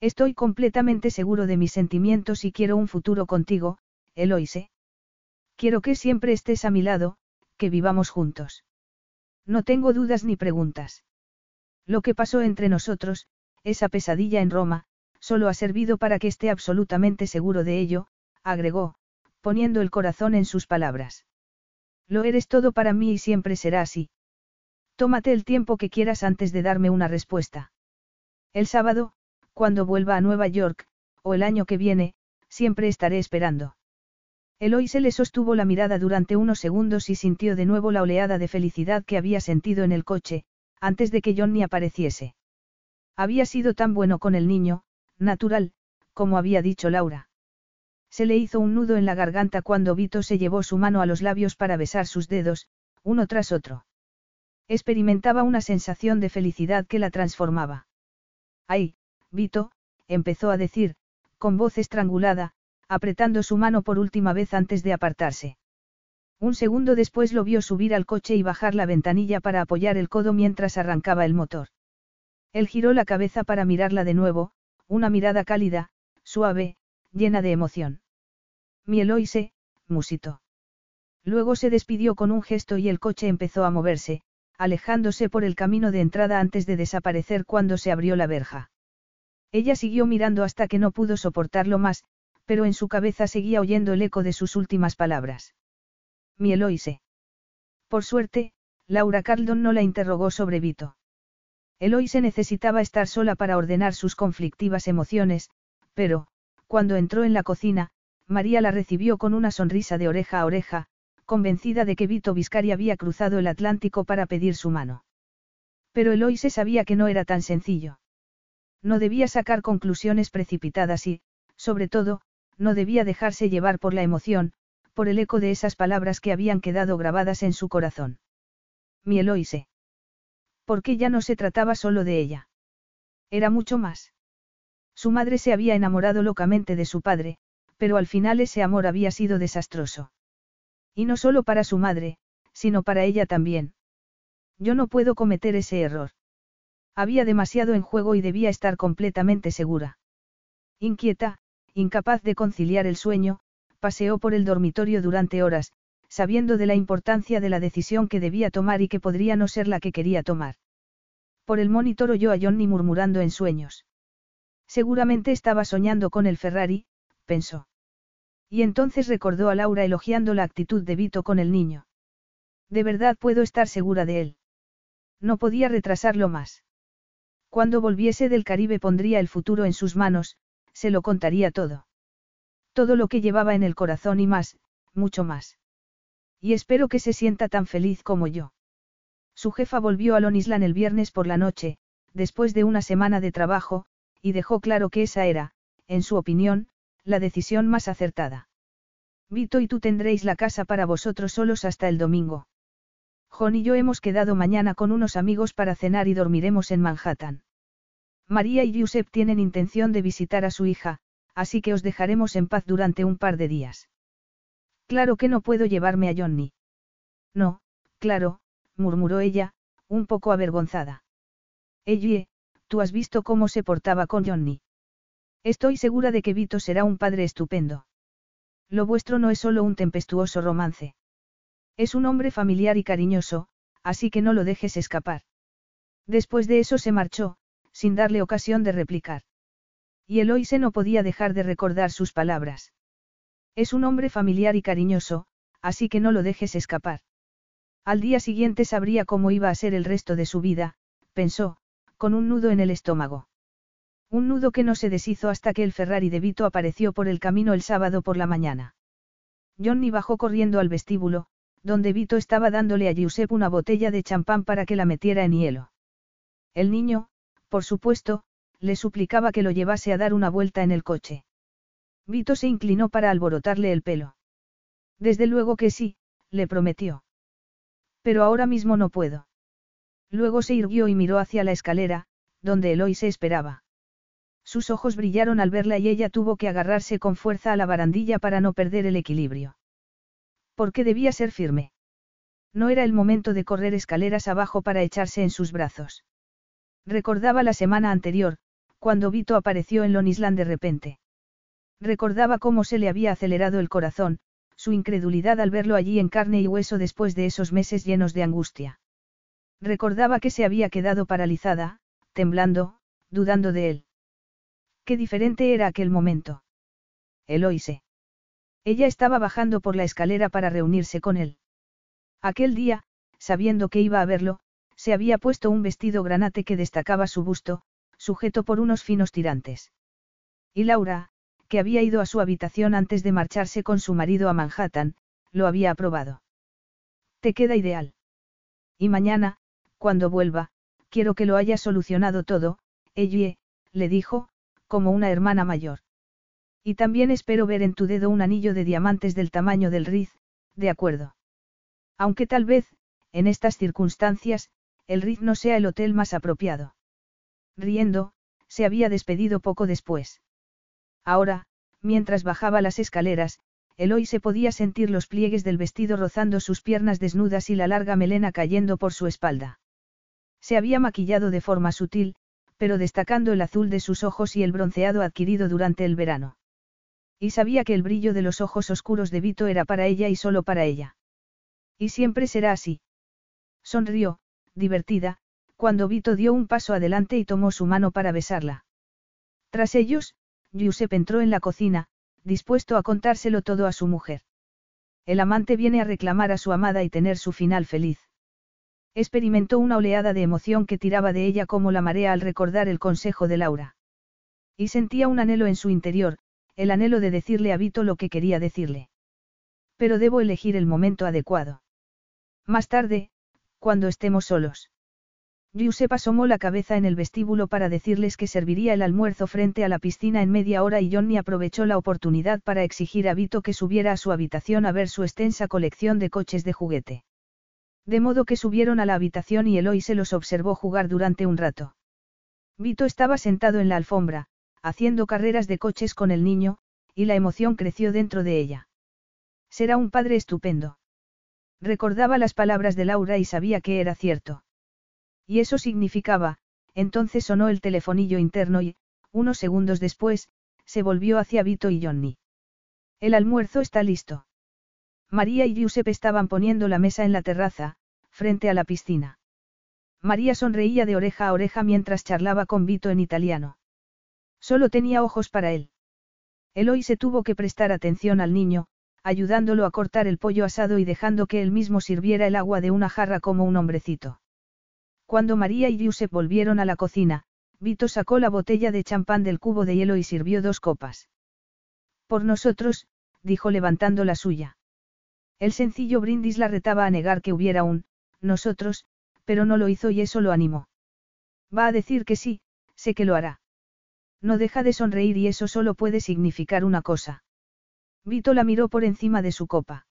Estoy completamente seguro de mis sentimientos y quiero un futuro contigo, Eloise. Quiero que siempre estés a mi lado, que vivamos juntos. No tengo dudas ni preguntas. Lo que pasó entre nosotros, esa pesadilla en Roma, solo ha servido para que esté absolutamente seguro de ello, agregó, poniendo el corazón en sus palabras. Lo eres todo para mí y siempre será así. Tómate el tiempo que quieras antes de darme una respuesta. El sábado, cuando vuelva a Nueva York, o el año que viene, siempre estaré esperando. Eloise le sostuvo la mirada durante unos segundos y sintió de nuevo la oleada de felicidad que había sentido en el coche, antes de que Johnny apareciese. Había sido tan bueno con el niño, natural, como había dicho Laura. Se le hizo un nudo en la garganta cuando Vito se llevó su mano a los labios para besar sus dedos, uno tras otro. Experimentaba una sensación de felicidad que la transformaba. Ay, Vito, empezó a decir, con voz estrangulada, apretando su mano por última vez antes de apartarse. Un segundo después lo vio subir al coche y bajar la ventanilla para apoyar el codo mientras arrancaba el motor. Él giró la cabeza para mirarla de nuevo, una mirada cálida, suave, llena de emoción. Mi Eloise, musitó. Luego se despidió con un gesto y el coche empezó a moverse, alejándose por el camino de entrada antes de desaparecer cuando se abrió la verja. Ella siguió mirando hasta que no pudo soportarlo más, pero en su cabeza seguía oyendo el eco de sus últimas palabras. Mi Eloise. Por suerte, Laura Carldon no la interrogó sobre Vito. Eloise necesitaba estar sola para ordenar sus conflictivas emociones, pero, cuando entró en la cocina, María la recibió con una sonrisa de oreja a oreja, convencida de que Vito Viscari había cruzado el Atlántico para pedir su mano. Pero Eloise sabía que no era tan sencillo. No debía sacar conclusiones precipitadas y, sobre todo, no debía dejarse llevar por la emoción, por el eco de esas palabras que habían quedado grabadas en su corazón. Mi Eloise. Porque ya no se trataba solo de ella. Era mucho más. Su madre se había enamorado locamente de su padre, pero al final ese amor había sido desastroso. Y no solo para su madre, sino para ella también. Yo no puedo cometer ese error. Había demasiado en juego y debía estar completamente segura. Inquieta, incapaz de conciliar el sueño, paseó por el dormitorio durante horas, sabiendo de la importancia de la decisión que debía tomar y que podría no ser la que quería tomar. Por el monitor oyó a Johnny murmurando en sueños. Seguramente estaba soñando con el Ferrari, pensó. Y entonces recordó a Laura elogiando la actitud de Vito con el niño. De verdad puedo estar segura de él. No podía retrasarlo más. Cuando volviese del Caribe pondría el futuro en sus manos, se lo contaría todo. Todo lo que llevaba en el corazón y más, mucho más. Y espero que se sienta tan feliz como yo. Su jefa volvió a Lonislan el viernes por la noche, después de una semana de trabajo, y dejó claro que esa era, en su opinión, la decisión más acertada. Vito y tú tendréis la casa para vosotros solos hasta el domingo. John y yo hemos quedado mañana con unos amigos para cenar y dormiremos en Manhattan. María y Giuseppe tienen intención de visitar a su hija, así que os dejaremos en paz durante un par de días. Claro que no puedo llevarme a Johnny. No, claro, murmuró ella, un poco avergonzada. Ellie, tú has visto cómo se portaba con Johnny. Estoy segura de que Vito será un padre estupendo. Lo vuestro no es solo un tempestuoso romance. Es un hombre familiar y cariñoso, así que no lo dejes escapar. Después de eso se marchó, sin darle ocasión de replicar. Y Eloise no podía dejar de recordar sus palabras. Es un hombre familiar y cariñoso, así que no lo dejes escapar. Al día siguiente sabría cómo iba a ser el resto de su vida, pensó, con un nudo en el estómago. Un nudo que no se deshizo hasta que el Ferrari de Vito apareció por el camino el sábado por la mañana. Johnny bajó corriendo al vestíbulo, donde Vito estaba dándole a Giuseppe una botella de champán para que la metiera en hielo. El niño, por supuesto, le suplicaba que lo llevase a dar una vuelta en el coche. Vito se inclinó para alborotarle el pelo. Desde luego que sí, le prometió. Pero ahora mismo no puedo. Luego se irguió y miró hacia la escalera, donde Eloy se esperaba. Sus ojos brillaron al verla y ella tuvo que agarrarse con fuerza a la barandilla para no perder el equilibrio. ¿Por qué debía ser firme? No era el momento de correr escaleras abajo para echarse en sus brazos. Recordaba la semana anterior, cuando Vito apareció en Lonisland de repente. Recordaba cómo se le había acelerado el corazón, su incredulidad al verlo allí en carne y hueso después de esos meses llenos de angustia. Recordaba que se había quedado paralizada, temblando, dudando de él. Qué diferente era aquel momento. Eloise. Ella estaba bajando por la escalera para reunirse con él. Aquel día, sabiendo que iba a verlo, se había puesto un vestido granate que destacaba su busto, sujeto por unos finos tirantes. Y Laura, que había ido a su habitación antes de marcharse con su marido a Manhattan, lo había aprobado. Te queda ideal. Y mañana, cuando vuelva, quiero que lo haya solucionado todo, Ellie, le dijo, como una hermana mayor. Y también espero ver en tu dedo un anillo de diamantes del tamaño del Riz, de acuerdo. Aunque tal vez, en estas circunstancias, el Riz no sea el hotel más apropiado. Riendo, se había despedido poco después. Ahora, mientras bajaba las escaleras, Eloy se podía sentir los pliegues del vestido rozando sus piernas desnudas y la larga melena cayendo por su espalda. Se había maquillado de forma sutil, pero destacando el azul de sus ojos y el bronceado adquirido durante el verano. Y sabía que el brillo de los ojos oscuros de Vito era para ella y solo para ella. Y siempre será así. Sonrió, divertida, cuando Vito dio un paso adelante y tomó su mano para besarla. Tras ellos, Giuseppe entró en la cocina, dispuesto a contárselo todo a su mujer. El amante viene a reclamar a su amada y tener su final feliz. Experimentó una oleada de emoción que tiraba de ella como la marea al recordar el consejo de Laura. Y sentía un anhelo en su interior, el anhelo de decirle a Vito lo que quería decirle. Pero debo elegir el momento adecuado. Más tarde, cuando estemos solos. Giuseppe asomó la cabeza en el vestíbulo para decirles que serviría el almuerzo frente a la piscina en media hora y Johnny aprovechó la oportunidad para exigir a Vito que subiera a su habitación a ver su extensa colección de coches de juguete. De modo que subieron a la habitación y Eloy se los observó jugar durante un rato. Vito estaba sentado en la alfombra, haciendo carreras de coches con el niño, y la emoción creció dentro de ella. Será un padre estupendo. Recordaba las palabras de Laura y sabía que era cierto. Y eso significaba, entonces sonó el telefonillo interno y, unos segundos después, se volvió hacia Vito y Johnny. El almuerzo está listo. María y Giuseppe estaban poniendo la mesa en la terraza, frente a la piscina. María sonreía de oreja a oreja mientras charlaba con Vito en italiano. Solo tenía ojos para él. Eloy se tuvo que prestar atención al niño, ayudándolo a cortar el pollo asado y dejando que él mismo sirviera el agua de una jarra como un hombrecito. Cuando María y Giuseppe volvieron a la cocina, Vito sacó la botella de champán del cubo de hielo y sirvió dos copas. Por nosotros, dijo levantando la suya. El sencillo brindis la retaba a negar que hubiera un, nosotros, pero no lo hizo y eso lo animó. Va a decir que sí, sé que lo hará. No deja de sonreír y eso solo puede significar una cosa. Vito la miró por encima de su copa.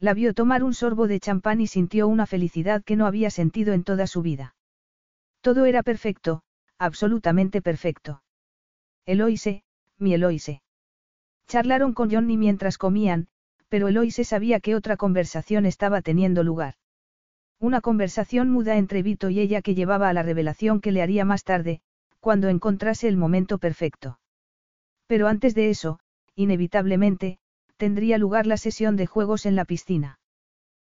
La vio tomar un sorbo de champán y sintió una felicidad que no había sentido en toda su vida. Todo era perfecto, absolutamente perfecto. Eloise, mi Eloise. Charlaron con Johnny mientras comían, pero Eloise sabía que otra conversación estaba teniendo lugar. Una conversación muda entre Vito y ella que llevaba a la revelación que le haría más tarde, cuando encontrase el momento perfecto. Pero antes de eso, inevitablemente, tendría lugar la sesión de juegos en la piscina.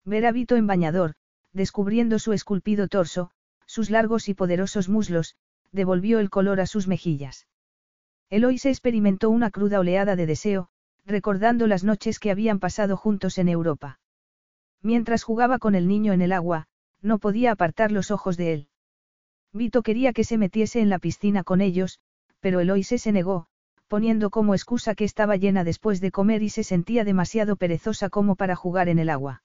Ver a Vito en bañador, descubriendo su esculpido torso, sus largos y poderosos muslos, devolvió el color a sus mejillas. Eloy se experimentó una cruda oleada de deseo, recordando las noches que habían pasado juntos en Europa. Mientras jugaba con el niño en el agua, no podía apartar los ojos de él. Vito quería que se metiese en la piscina con ellos, pero Eloise se negó, poniendo como excusa que estaba llena después de comer y se sentía demasiado perezosa como para jugar en el agua.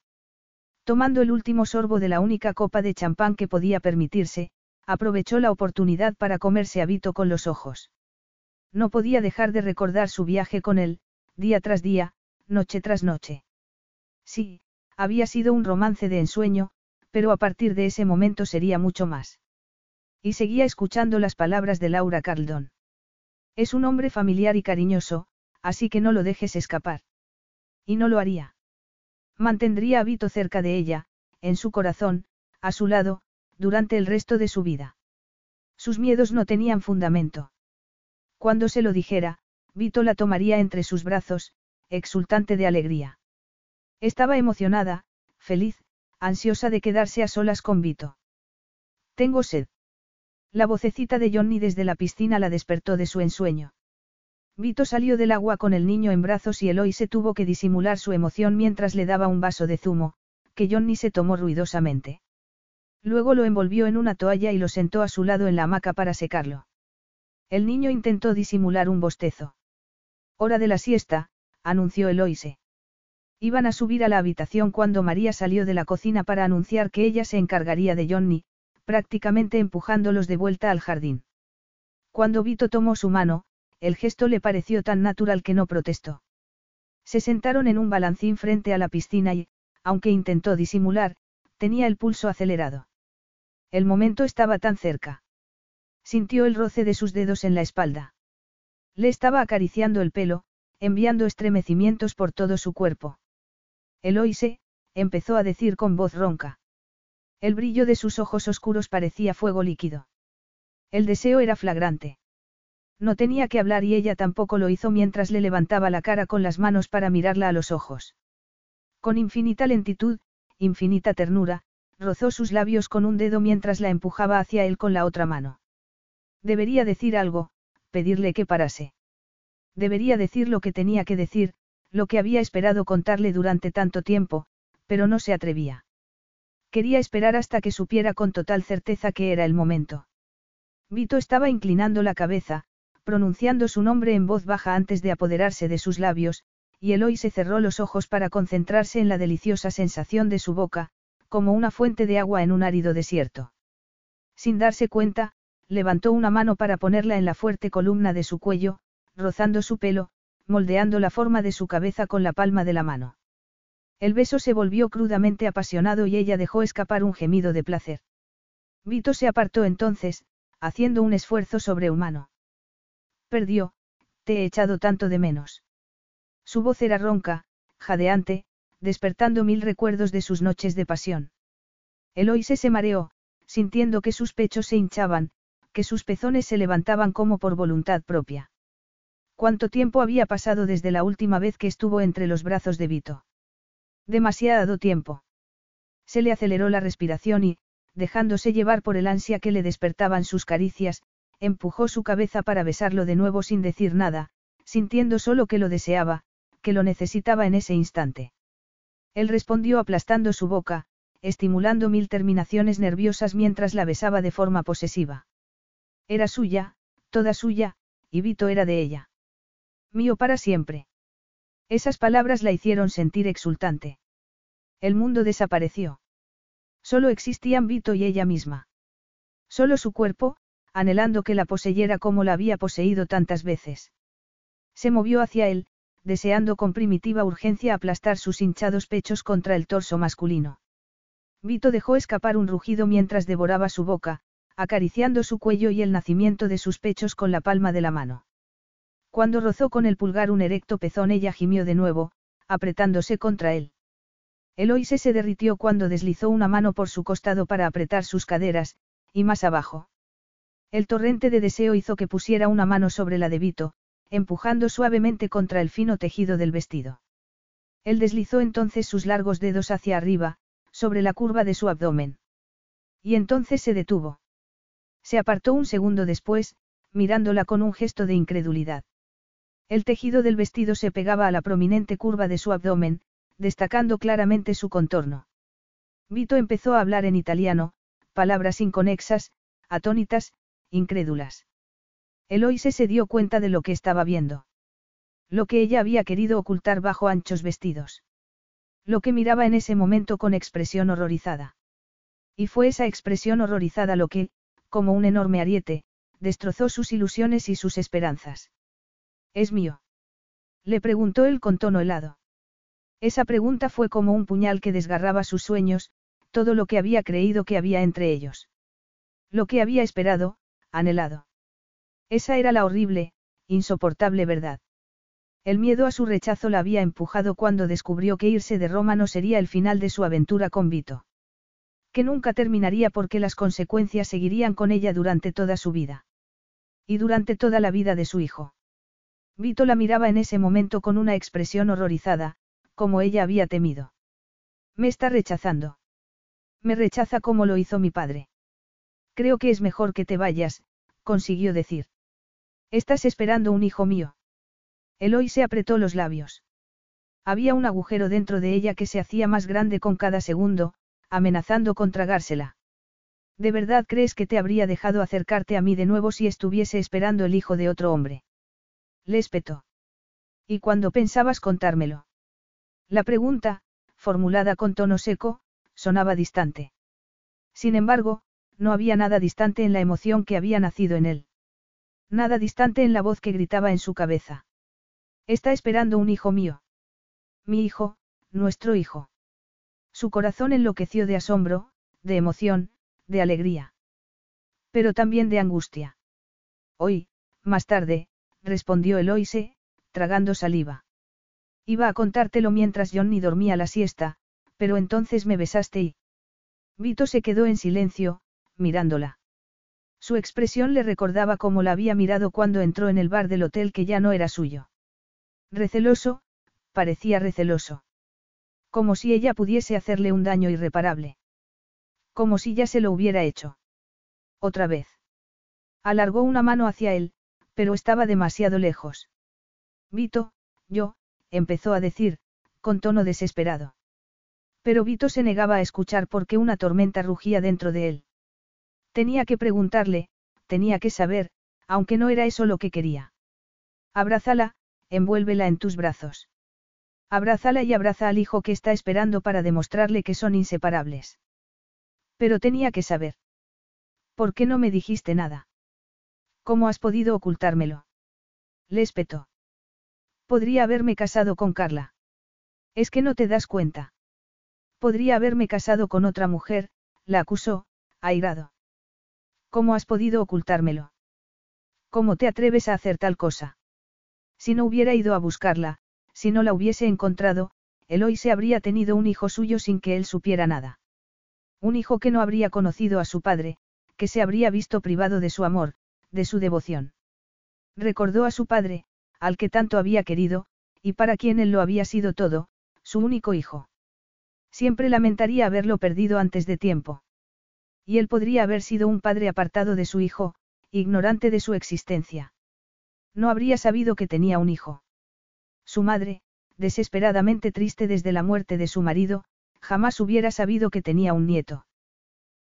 Tomando el último sorbo de la única copa de champán que podía permitirse, aprovechó la oportunidad para comerse a Vito con los ojos. No podía dejar de recordar su viaje con él, día tras día, noche tras noche. Sí, había sido un romance de ensueño, pero a partir de ese momento sería mucho más. Y seguía escuchando las palabras de Laura Carldon. Es un hombre familiar y cariñoso, así que no lo dejes escapar. Y no lo haría. Mantendría a Vito cerca de ella, en su corazón, a su lado, durante el resto de su vida. Sus miedos no tenían fundamento. Cuando se lo dijera, Vito la tomaría entre sus brazos, exultante de alegría. Estaba emocionada, feliz, ansiosa de quedarse a solas con Vito. Tengo sed. La vocecita de Johnny desde la piscina la despertó de su ensueño. Vito salió del agua con el niño en brazos y Eloy se tuvo que disimular su emoción mientras le daba un vaso de zumo, que Johnny se tomó ruidosamente. Luego lo envolvió en una toalla y lo sentó a su lado en la hamaca para secarlo. El niño intentó disimular un bostezo. Hora de la siesta, anunció Eloise. Iban a subir a la habitación cuando María salió de la cocina para anunciar que ella se encargaría de Johnny, prácticamente empujándolos de vuelta al jardín. Cuando Vito tomó su mano, el gesto le pareció tan natural que no protestó. Se sentaron en un balancín frente a la piscina y, aunque intentó disimular, tenía el pulso acelerado. El momento estaba tan cerca. Sintió el roce de sus dedos en la espalda. Le estaba acariciando el pelo, enviando estremecimientos por todo su cuerpo. Eloise, empezó a decir con voz ronca. El brillo de sus ojos oscuros parecía fuego líquido. El deseo era flagrante. No tenía que hablar y ella tampoco lo hizo mientras le levantaba la cara con las manos para mirarla a los ojos. Con infinita lentitud, infinita ternura, rozó sus labios con un dedo mientras la empujaba hacia él con la otra mano. Debería decir algo, pedirle que parase. Debería decir lo que tenía que decir, lo que había esperado contarle durante tanto tiempo, pero no se atrevía. Quería esperar hasta que supiera con total certeza que era el momento. Vito estaba inclinando la cabeza, pronunciando su nombre en voz baja antes de apoderarse de sus labios, y Eloy se cerró los ojos para concentrarse en la deliciosa sensación de su boca, como una fuente de agua en un árido desierto. Sin darse cuenta, levantó una mano para ponerla en la fuerte columna de su cuello, rozando su pelo, moldeando la forma de su cabeza con la palma de la mano. El beso se volvió crudamente apasionado y ella dejó escapar un gemido de placer. Vito se apartó entonces, haciendo un esfuerzo sobrehumano. Perdió, te he echado tanto de menos. Su voz era ronca, jadeante, despertando mil recuerdos de sus noches de pasión. Eloise se mareó, sintiendo que sus pechos se hinchaban, que sus pezones se levantaban como por voluntad propia. ¿Cuánto tiempo había pasado desde la última vez que estuvo entre los brazos de Vito? Demasiado tiempo. Se le aceleró la respiración y, dejándose llevar por el ansia que le despertaban sus caricias, empujó su cabeza para besarlo de nuevo sin decir nada, sintiendo solo que lo deseaba, que lo necesitaba en ese instante. Él respondió aplastando su boca, estimulando mil terminaciones nerviosas mientras la besaba de forma posesiva. Era suya, toda suya, y Vito era de ella. Mío para siempre. Esas palabras la hicieron sentir exultante. El mundo desapareció. Solo existían Vito y ella misma. Solo su cuerpo, anhelando que la poseyera como la había poseído tantas veces. Se movió hacia él, deseando con primitiva urgencia aplastar sus hinchados pechos contra el torso masculino. Vito dejó escapar un rugido mientras devoraba su boca, acariciando su cuello y el nacimiento de sus pechos con la palma de la mano. Cuando rozó con el pulgar un erecto pezón ella gimió de nuevo, apretándose contra él. Eloise se derritió cuando deslizó una mano por su costado para apretar sus caderas, y más abajo. El torrente de deseo hizo que pusiera una mano sobre la de Vito, empujando suavemente contra el fino tejido del vestido. Él deslizó entonces sus largos dedos hacia arriba, sobre la curva de su abdomen. Y entonces se detuvo. Se apartó un segundo después, mirándola con un gesto de incredulidad. El tejido del vestido se pegaba a la prominente curva de su abdomen, destacando claramente su contorno. Vito empezó a hablar en italiano, palabras inconexas, atónitas, incrédulas. Eloise se dio cuenta de lo que estaba viendo. Lo que ella había querido ocultar bajo anchos vestidos. Lo que miraba en ese momento con expresión horrorizada. Y fue esa expresión horrorizada lo que, como un enorme ariete, destrozó sus ilusiones y sus esperanzas. ¿Es mío? Le preguntó él con tono helado. Esa pregunta fue como un puñal que desgarraba sus sueños, todo lo que había creído que había entre ellos. Lo que había esperado, anhelado. Esa era la horrible, insoportable verdad. El miedo a su rechazo la había empujado cuando descubrió que irse de Roma no sería el final de su aventura con Vito. Que nunca terminaría porque las consecuencias seguirían con ella durante toda su vida. Y durante toda la vida de su hijo. Vito la miraba en ese momento con una expresión horrorizada, como ella había temido. Me está rechazando. Me rechaza como lo hizo mi padre. Creo que es mejor que te vayas, consiguió decir. Estás esperando un hijo mío. Eloy se apretó los labios. Había un agujero dentro de ella que se hacía más grande con cada segundo, amenazando con tragársela. ¿De verdad crees que te habría dejado acercarte a mí de nuevo si estuviese esperando el hijo de otro hombre? Le espetó. ¿Y cuando pensabas contármelo? La pregunta, formulada con tono seco, sonaba distante. Sin embargo, no había nada distante en la emoción que había nacido en él. Nada distante en la voz que gritaba en su cabeza. Está esperando un hijo mío. Mi hijo, nuestro hijo. Su corazón enloqueció de asombro, de emoción, de alegría. Pero también de angustia. Hoy, más tarde, respondió Eloise, tragando saliva. Iba a contártelo mientras Johnny dormía la siesta, pero entonces me besaste y... Vito se quedó en silencio, mirándola. Su expresión le recordaba cómo la había mirado cuando entró en el bar del hotel que ya no era suyo. Receloso, parecía receloso. Como si ella pudiese hacerle un daño irreparable. Como si ya se lo hubiera hecho. Otra vez. Alargó una mano hacia él, pero estaba demasiado lejos. Vito, yo, empezó a decir, con tono desesperado. Pero Vito se negaba a escuchar porque una tormenta rugía dentro de él. Tenía que preguntarle, tenía que saber, aunque no era eso lo que quería. Abrázala, envuélvela en tus brazos. Abrázala y abraza al hijo que está esperando para demostrarle que son inseparables. Pero tenía que saber. ¿Por qué no me dijiste nada? ¿Cómo has podido ocultármelo? Le. Podría haberme casado con Carla. Es que no te das cuenta. Podría haberme casado con otra mujer, la acusó, airado. ¿Cómo has podido ocultármelo? ¿Cómo te atreves a hacer tal cosa? Si no hubiera ido a buscarla, si no la hubiese encontrado, se habría tenido un hijo suyo sin que él supiera nada. Un hijo que no habría conocido a su padre, que se habría visto privado de su amor, de su devoción. Recordó a su padre, al que tanto había querido, y para quien él lo había sido todo, su único hijo. Siempre lamentaría haberlo perdido antes de tiempo. Y él podría haber sido un padre apartado de su hijo, ignorante de su existencia. No habría sabido que tenía un hijo. Su madre, desesperadamente triste desde la muerte de su marido, jamás hubiera sabido que tenía un nieto.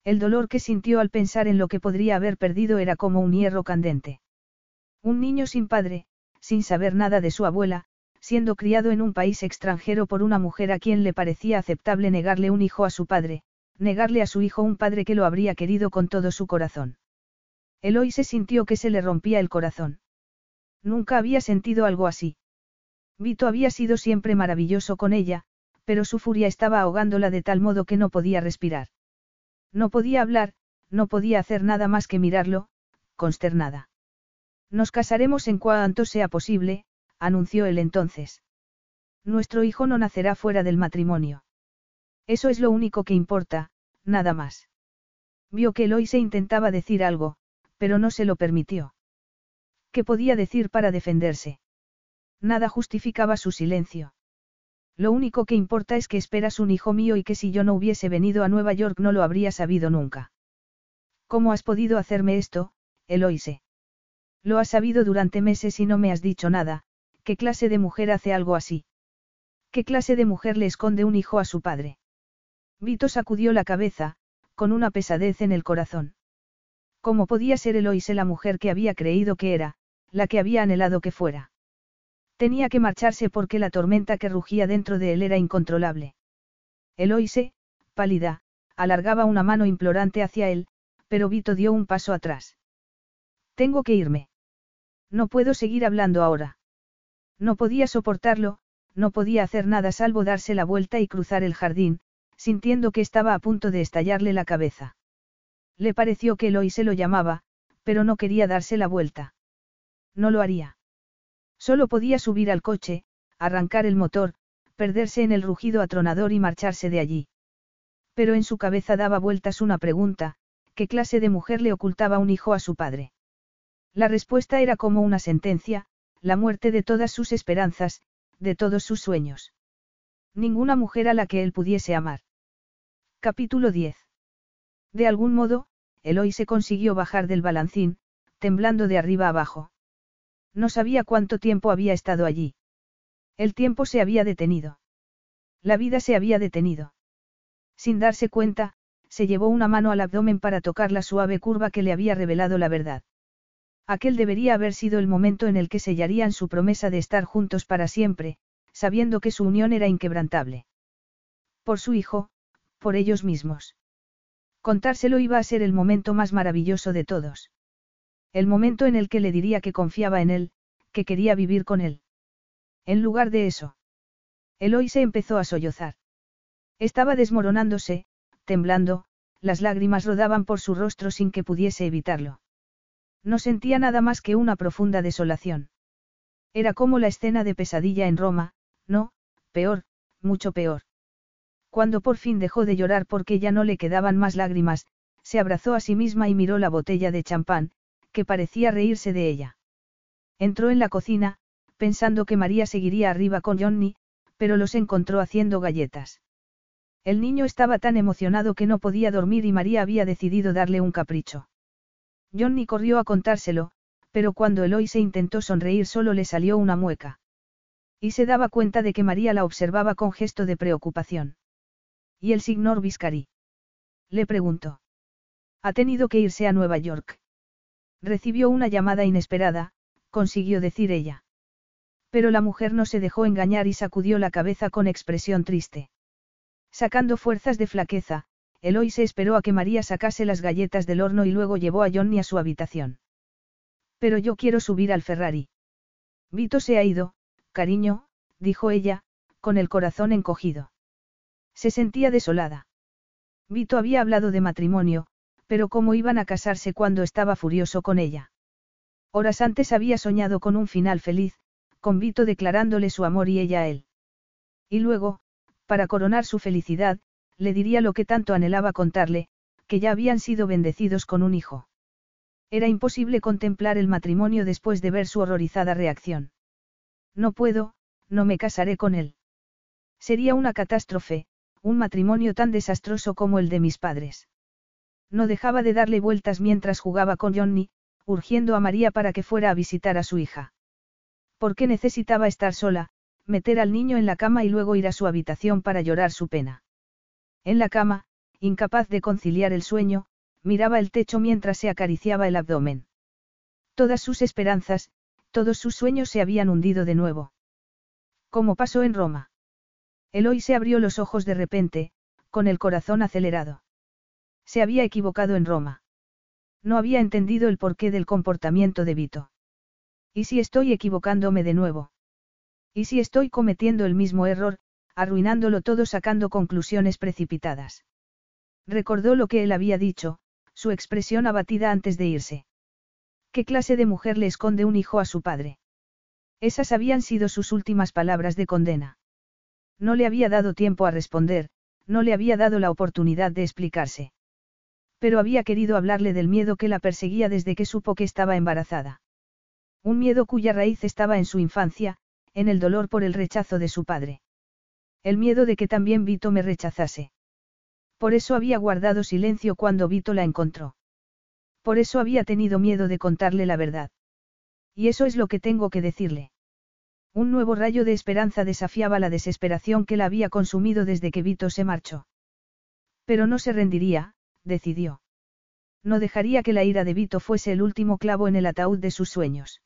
El dolor que sintió al pensar en lo que podría haber perdido era como un hierro candente. Un niño sin padre, sin saber nada de su abuela, siendo criado en un país extranjero por una mujer a quien le parecía aceptable negarle un hijo a su padre, negarle a su hijo un padre que lo habría querido con todo su corazón. Eloy se sintió que se le rompía el corazón. Nunca había sentido algo así. Vito había sido siempre maravilloso con ella, pero su furia estaba ahogándola de tal modo que no podía respirar. No podía hablar, no podía hacer nada más que mirarlo, consternada. Nos casaremos en cuanto sea posible, anunció él entonces. Nuestro hijo no nacerá fuera del matrimonio. Eso es lo único que importa, nada más. Vio que Eloy se intentaba decir algo, pero no se lo permitió. ¿Qué podía decir para defenderse? Nada justificaba su silencio. Lo único que importa es que esperas un hijo mío y que si yo no hubiese venido a Nueva York no lo habría sabido nunca. ¿Cómo has podido hacerme esto, Eloise? Lo has sabido durante meses y no me has dicho nada, ¿qué clase de mujer hace algo así? ¿Qué clase de mujer le esconde un hijo a su padre? Vito sacudió la cabeza, con una pesadez en el corazón. ¿Cómo podía ser Eloise la mujer que había creído que era, la que había anhelado que fuera? Tenía que marcharse porque la tormenta que rugía dentro de él era incontrolable. Eloise, pálida, alargaba una mano implorante hacia él, pero Vito dio un paso atrás. Tengo que irme. No puedo seguir hablando ahora. No podía soportarlo, no podía hacer nada salvo darse la vuelta y cruzar el jardín, sintiendo que estaba a punto de estallarle la cabeza. Le pareció que Eloy se lo llamaba, pero no quería darse la vuelta. No lo haría. Solo podía subir al coche, arrancar el motor, perderse en el rugido atronador y marcharse de allí. Pero en su cabeza daba vueltas una pregunta, ¿qué clase de mujer le ocultaba un hijo a su padre? La respuesta era como una sentencia, la muerte de todas sus esperanzas, de todos sus sueños. Ninguna mujer a la que él pudiese amar. Capítulo 10. De algún modo, Eloy se consiguió bajar del balancín, temblando de arriba abajo. No sabía cuánto tiempo había estado allí. El tiempo se había detenido. La vida se había detenido. Sin darse cuenta, se llevó una mano al abdomen para tocar la suave curva que le había revelado la verdad. Aquel debería haber sido el momento en el que sellarían su promesa de estar juntos para siempre, sabiendo que su unión era inquebrantable. Por su hijo, por ellos mismos. Contárselo iba a ser el momento más maravilloso de todos. El momento en el que le diría que confiaba en él, que quería vivir con él. En lugar de eso. Eloy se empezó a sollozar. Estaba desmoronándose, temblando, las lágrimas rodaban por su rostro sin que pudiese evitarlo. No sentía nada más que una profunda desolación. Era como la escena de pesadilla en Roma, no, peor, mucho peor. Cuando por fin dejó de llorar porque ya no le quedaban más lágrimas, se abrazó a sí misma y miró la botella de champán, que parecía reírse de ella. Entró en la cocina, pensando que María seguiría arriba con Johnny, pero los encontró haciendo galletas. El niño estaba tan emocionado que no podía dormir y María había decidido darle un capricho. Johnny corrió a contárselo, pero cuando Eloy se intentó sonreír solo le salió una mueca. Y se daba cuenta de que María la observaba con gesto de preocupación. ¿Y el señor Viscari? Le preguntó. Ha tenido que irse a Nueva York. Recibió una llamada inesperada, consiguió decir ella. Pero la mujer no se dejó engañar y sacudió la cabeza con expresión triste. Sacando fuerzas de flaqueza, Eloy se esperó a que María sacase las galletas del horno y luego llevó a Johnny a su habitación. Pero yo quiero subir al Ferrari. Vito se ha ido, cariño, dijo ella, con el corazón encogido. Se sentía desolada. Vito había hablado de matrimonio, pero cómo iban a casarse cuando estaba furioso con ella. Horas antes había soñado con un final feliz, con Vito declarándole su amor y ella a él. Y luego, para coronar su felicidad, le diría lo que tanto anhelaba contarle, que ya habían sido bendecidos con un hijo. Era imposible contemplar el matrimonio después de ver su horrorizada reacción. No puedo, no me casaré con él. Sería una catástrofe, un matrimonio tan desastroso como el de mis padres. No dejaba de darle vueltas mientras jugaba con Johnny, urgiendo a María para que fuera a visitar a su hija. Porque necesitaba estar sola, meter al niño en la cama y luego ir a su habitación para llorar su pena. En la cama, incapaz de conciliar el sueño, miraba el techo mientras se acariciaba el abdomen. Todas sus esperanzas, todos sus sueños se habían hundido de nuevo. Como pasó en Roma. Eloy se abrió los ojos de repente, con el corazón acelerado. Se había equivocado en Roma. No había entendido el porqué del comportamiento de Vito. ¿Y si estoy equivocándome de nuevo? ¿Y si estoy cometiendo el mismo error, arruinándolo todo sacando conclusiones precipitadas. Recordó lo que él había dicho, su expresión abatida antes de irse. ¿Qué clase de mujer le esconde un hijo a su padre? Esas habían sido sus últimas palabras de condena. No le había dado tiempo a responder, no le había dado la oportunidad de explicarse. Pero había querido hablarle del miedo que la perseguía desde que supo que estaba embarazada. Un miedo cuya raíz estaba en su infancia, en el dolor por el rechazo de su padre. El miedo de que también Vito me rechazase. Por eso había guardado silencio cuando Vito la encontró. Por eso había tenido miedo de contarle la verdad. Y eso es lo que tengo que decirle. Un nuevo rayo de esperanza desafiaba la desesperación que la había consumido desde que Vito se marchó. Pero no se rendiría, decidió. No dejaría que la ira de Vito fuese el último clavo en el ataúd de sus sueños.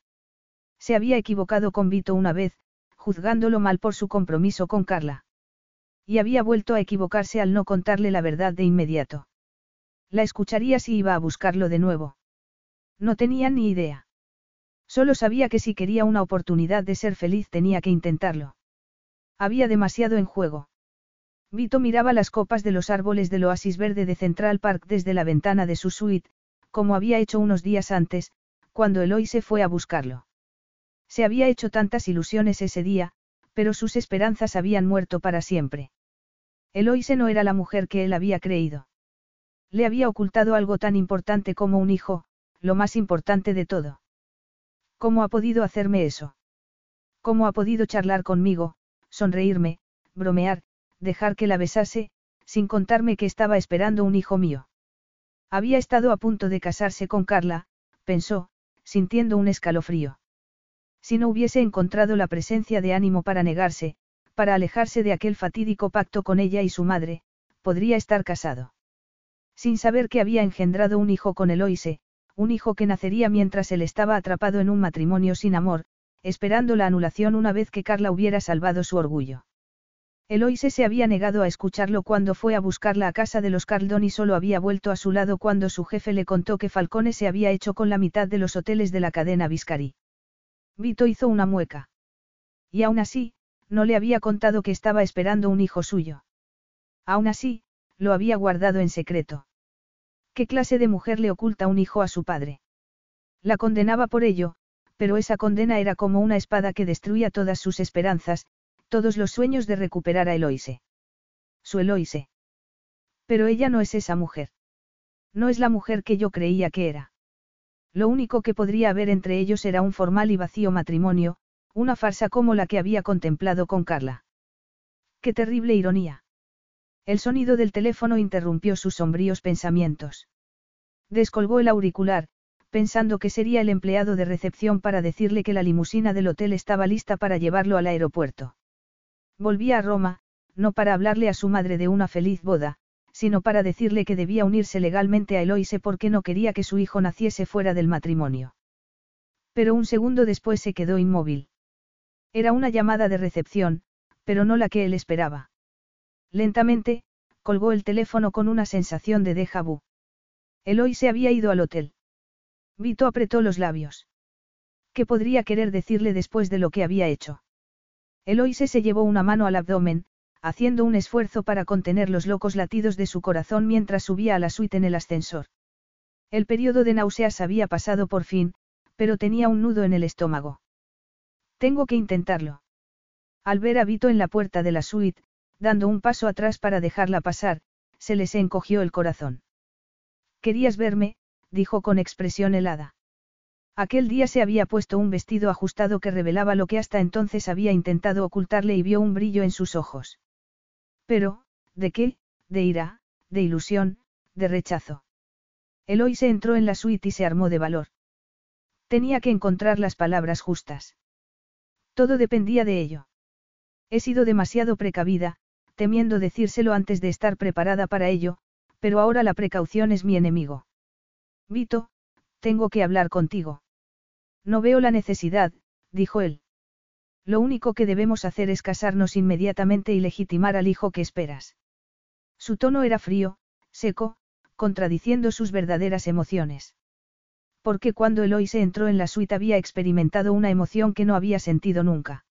Se había equivocado con Vito una vez, juzgándolo mal por su compromiso con Carla. Y había vuelto a equivocarse al no contarle la verdad de inmediato. La escucharía si iba a buscarlo de nuevo. No tenía ni idea. Solo sabía que si quería una oportunidad de ser feliz tenía que intentarlo. Había demasiado en juego. Vito miraba las copas de los árboles del oasis verde de Central Park desde la ventana de su suite, como había hecho unos días antes, cuando Eloy se fue a buscarlo. Se había hecho tantas ilusiones ese día, pero sus esperanzas habían muerto para siempre. Eloise no era la mujer que él había creído. Le había ocultado algo tan importante como un hijo, lo más importante de todo. ¿Cómo ha podido hacerme eso? ¿Cómo ha podido charlar conmigo, sonreírme, bromear, dejar que la besase, sin contarme que estaba esperando un hijo mío? Había estado a punto de casarse con Carla, pensó, sintiendo un escalofrío. Si no hubiese encontrado la presencia de ánimo para negarse, para alejarse de aquel fatídico pacto con ella y su madre, podría estar casado. Sin saber que había engendrado un hijo con Eloise, un hijo que nacería mientras él estaba atrapado en un matrimonio sin amor, esperando la anulación una vez que Carla hubiera salvado su orgullo. Eloise se había negado a escucharlo cuando fue a buscarla a casa de los Carldon y solo había vuelto a su lado cuando su jefe le contó que Falcone se había hecho con la mitad de los hoteles de la cadena Viscari. Vito hizo una mueca. Y aún así, no le había contado que estaba esperando un hijo suyo. Aún así, lo había guardado en secreto. ¿Qué clase de mujer le oculta un hijo a su padre? La condenaba por ello, pero esa condena era como una espada que destruía todas sus esperanzas, todos los sueños de recuperar a Eloise. Su Eloise. Pero ella no es esa mujer. No es la mujer que yo creía que era. Lo único que podría haber entre ellos era un formal y vacío matrimonio, una farsa como la que había contemplado con Carla. Qué terrible ironía. El sonido del teléfono interrumpió sus sombríos pensamientos. Descolgó el auricular, pensando que sería el empleado de recepción para decirle que la limusina del hotel estaba lista para llevarlo al aeropuerto. Volvía a Roma, no para hablarle a su madre de una feliz boda, sino para decirle que debía unirse legalmente a Eloise porque no quería que su hijo naciese fuera del matrimonio. Pero un segundo después se quedó inmóvil. Era una llamada de recepción, pero no la que él esperaba. Lentamente, colgó el teléfono con una sensación de déjà vu. Eloise había ido al hotel. Vito apretó los labios. ¿Qué podría querer decirle después de lo que había hecho? Eloise se llevó una mano al abdomen, haciendo un esfuerzo para contener los locos latidos de su corazón mientras subía a la suite en el ascensor. El periodo de náuseas había pasado por fin, pero tenía un nudo en el estómago. Tengo que intentarlo. Al ver a Vito en la puerta de la suite, dando un paso atrás para dejarla pasar, se les encogió el corazón. Querías verme, dijo con expresión helada. Aquel día se había puesto un vestido ajustado que revelaba lo que hasta entonces había intentado ocultarle y vio un brillo en sus ojos. Pero, ¿de qué? De ira, de ilusión, de rechazo. Eloy se entró en la suite y se armó de valor. Tenía que encontrar las palabras justas. Todo dependía de ello. He sido demasiado precavida, temiendo decírselo antes de estar preparada para ello, pero ahora la precaución es mi enemigo. Vito, tengo que hablar contigo. No veo la necesidad, dijo él. Lo único que debemos hacer es casarnos inmediatamente y legitimar al hijo que esperas. Su tono era frío, seco, contradiciendo sus verdaderas emociones. Porque cuando se entró en la suite había experimentado una emoción que no había sentido nunca.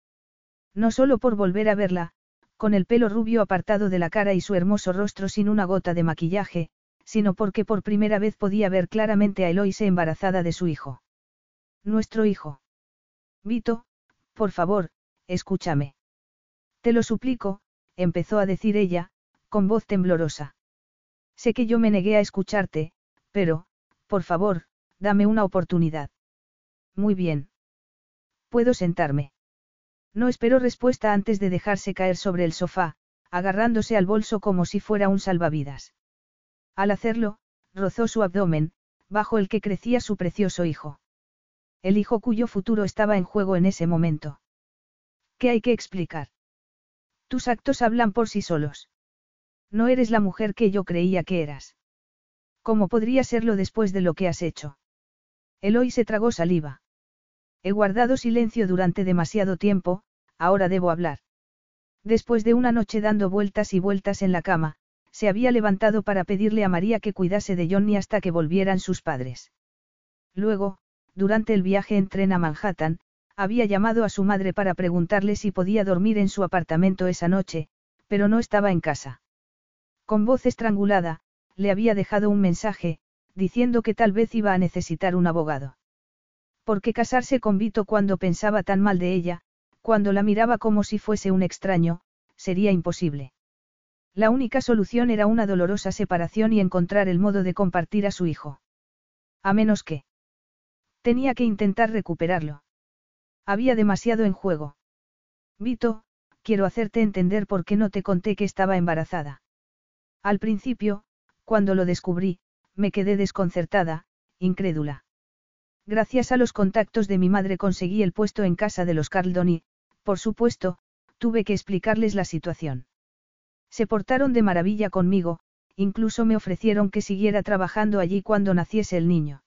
No solo por volver a verla, con el pelo rubio apartado de la cara y su hermoso rostro sin una gota de maquillaje, sino porque por primera vez podía ver claramente a Eloise embarazada de su hijo. Nuestro hijo. Vito, por favor, escúchame. Te lo suplico, empezó a decir ella, con voz temblorosa. Sé que yo me negué a escucharte, pero, por favor, dame una oportunidad. Muy bien. Puedo sentarme. No esperó respuesta antes de dejarse caer sobre el sofá, agarrándose al bolso como si fuera un salvavidas. Al hacerlo, rozó su abdomen, bajo el que crecía su precioso hijo. El hijo cuyo futuro estaba en juego en ese momento. ¿Qué hay que explicar? Tus actos hablan por sí solos. No eres la mujer que yo creía que eras. ¿Cómo podría serlo después de lo que has hecho? Eloy se tragó saliva. He guardado silencio durante demasiado tiempo, ahora debo hablar. Después de una noche dando vueltas y vueltas en la cama, se había levantado para pedirle a María que cuidase de Johnny hasta que volvieran sus padres. Luego, durante el viaje en tren a Manhattan, había llamado a su madre para preguntarle si podía dormir en su apartamento esa noche, pero no estaba en casa. Con voz estrangulada, le había dejado un mensaje, diciendo que tal vez iba a necesitar un abogado. ¿Por qué casarse con Vito cuando pensaba tan mal de ella, cuando la miraba como si fuese un extraño, sería imposible. La única solución era una dolorosa separación y encontrar el modo de compartir a su hijo. A menos que. Tenía que intentar recuperarlo. Había demasiado en juego. Vito, quiero hacerte entender por qué no te conté que estaba embarazada. Al principio, cuando lo descubrí, me quedé desconcertada, incrédula. Gracias a los contactos de mi madre conseguí el puesto en casa de los Carldon y, por supuesto, tuve que explicarles la situación. Se portaron de maravilla conmigo, incluso me ofrecieron que siguiera trabajando allí cuando naciese el niño.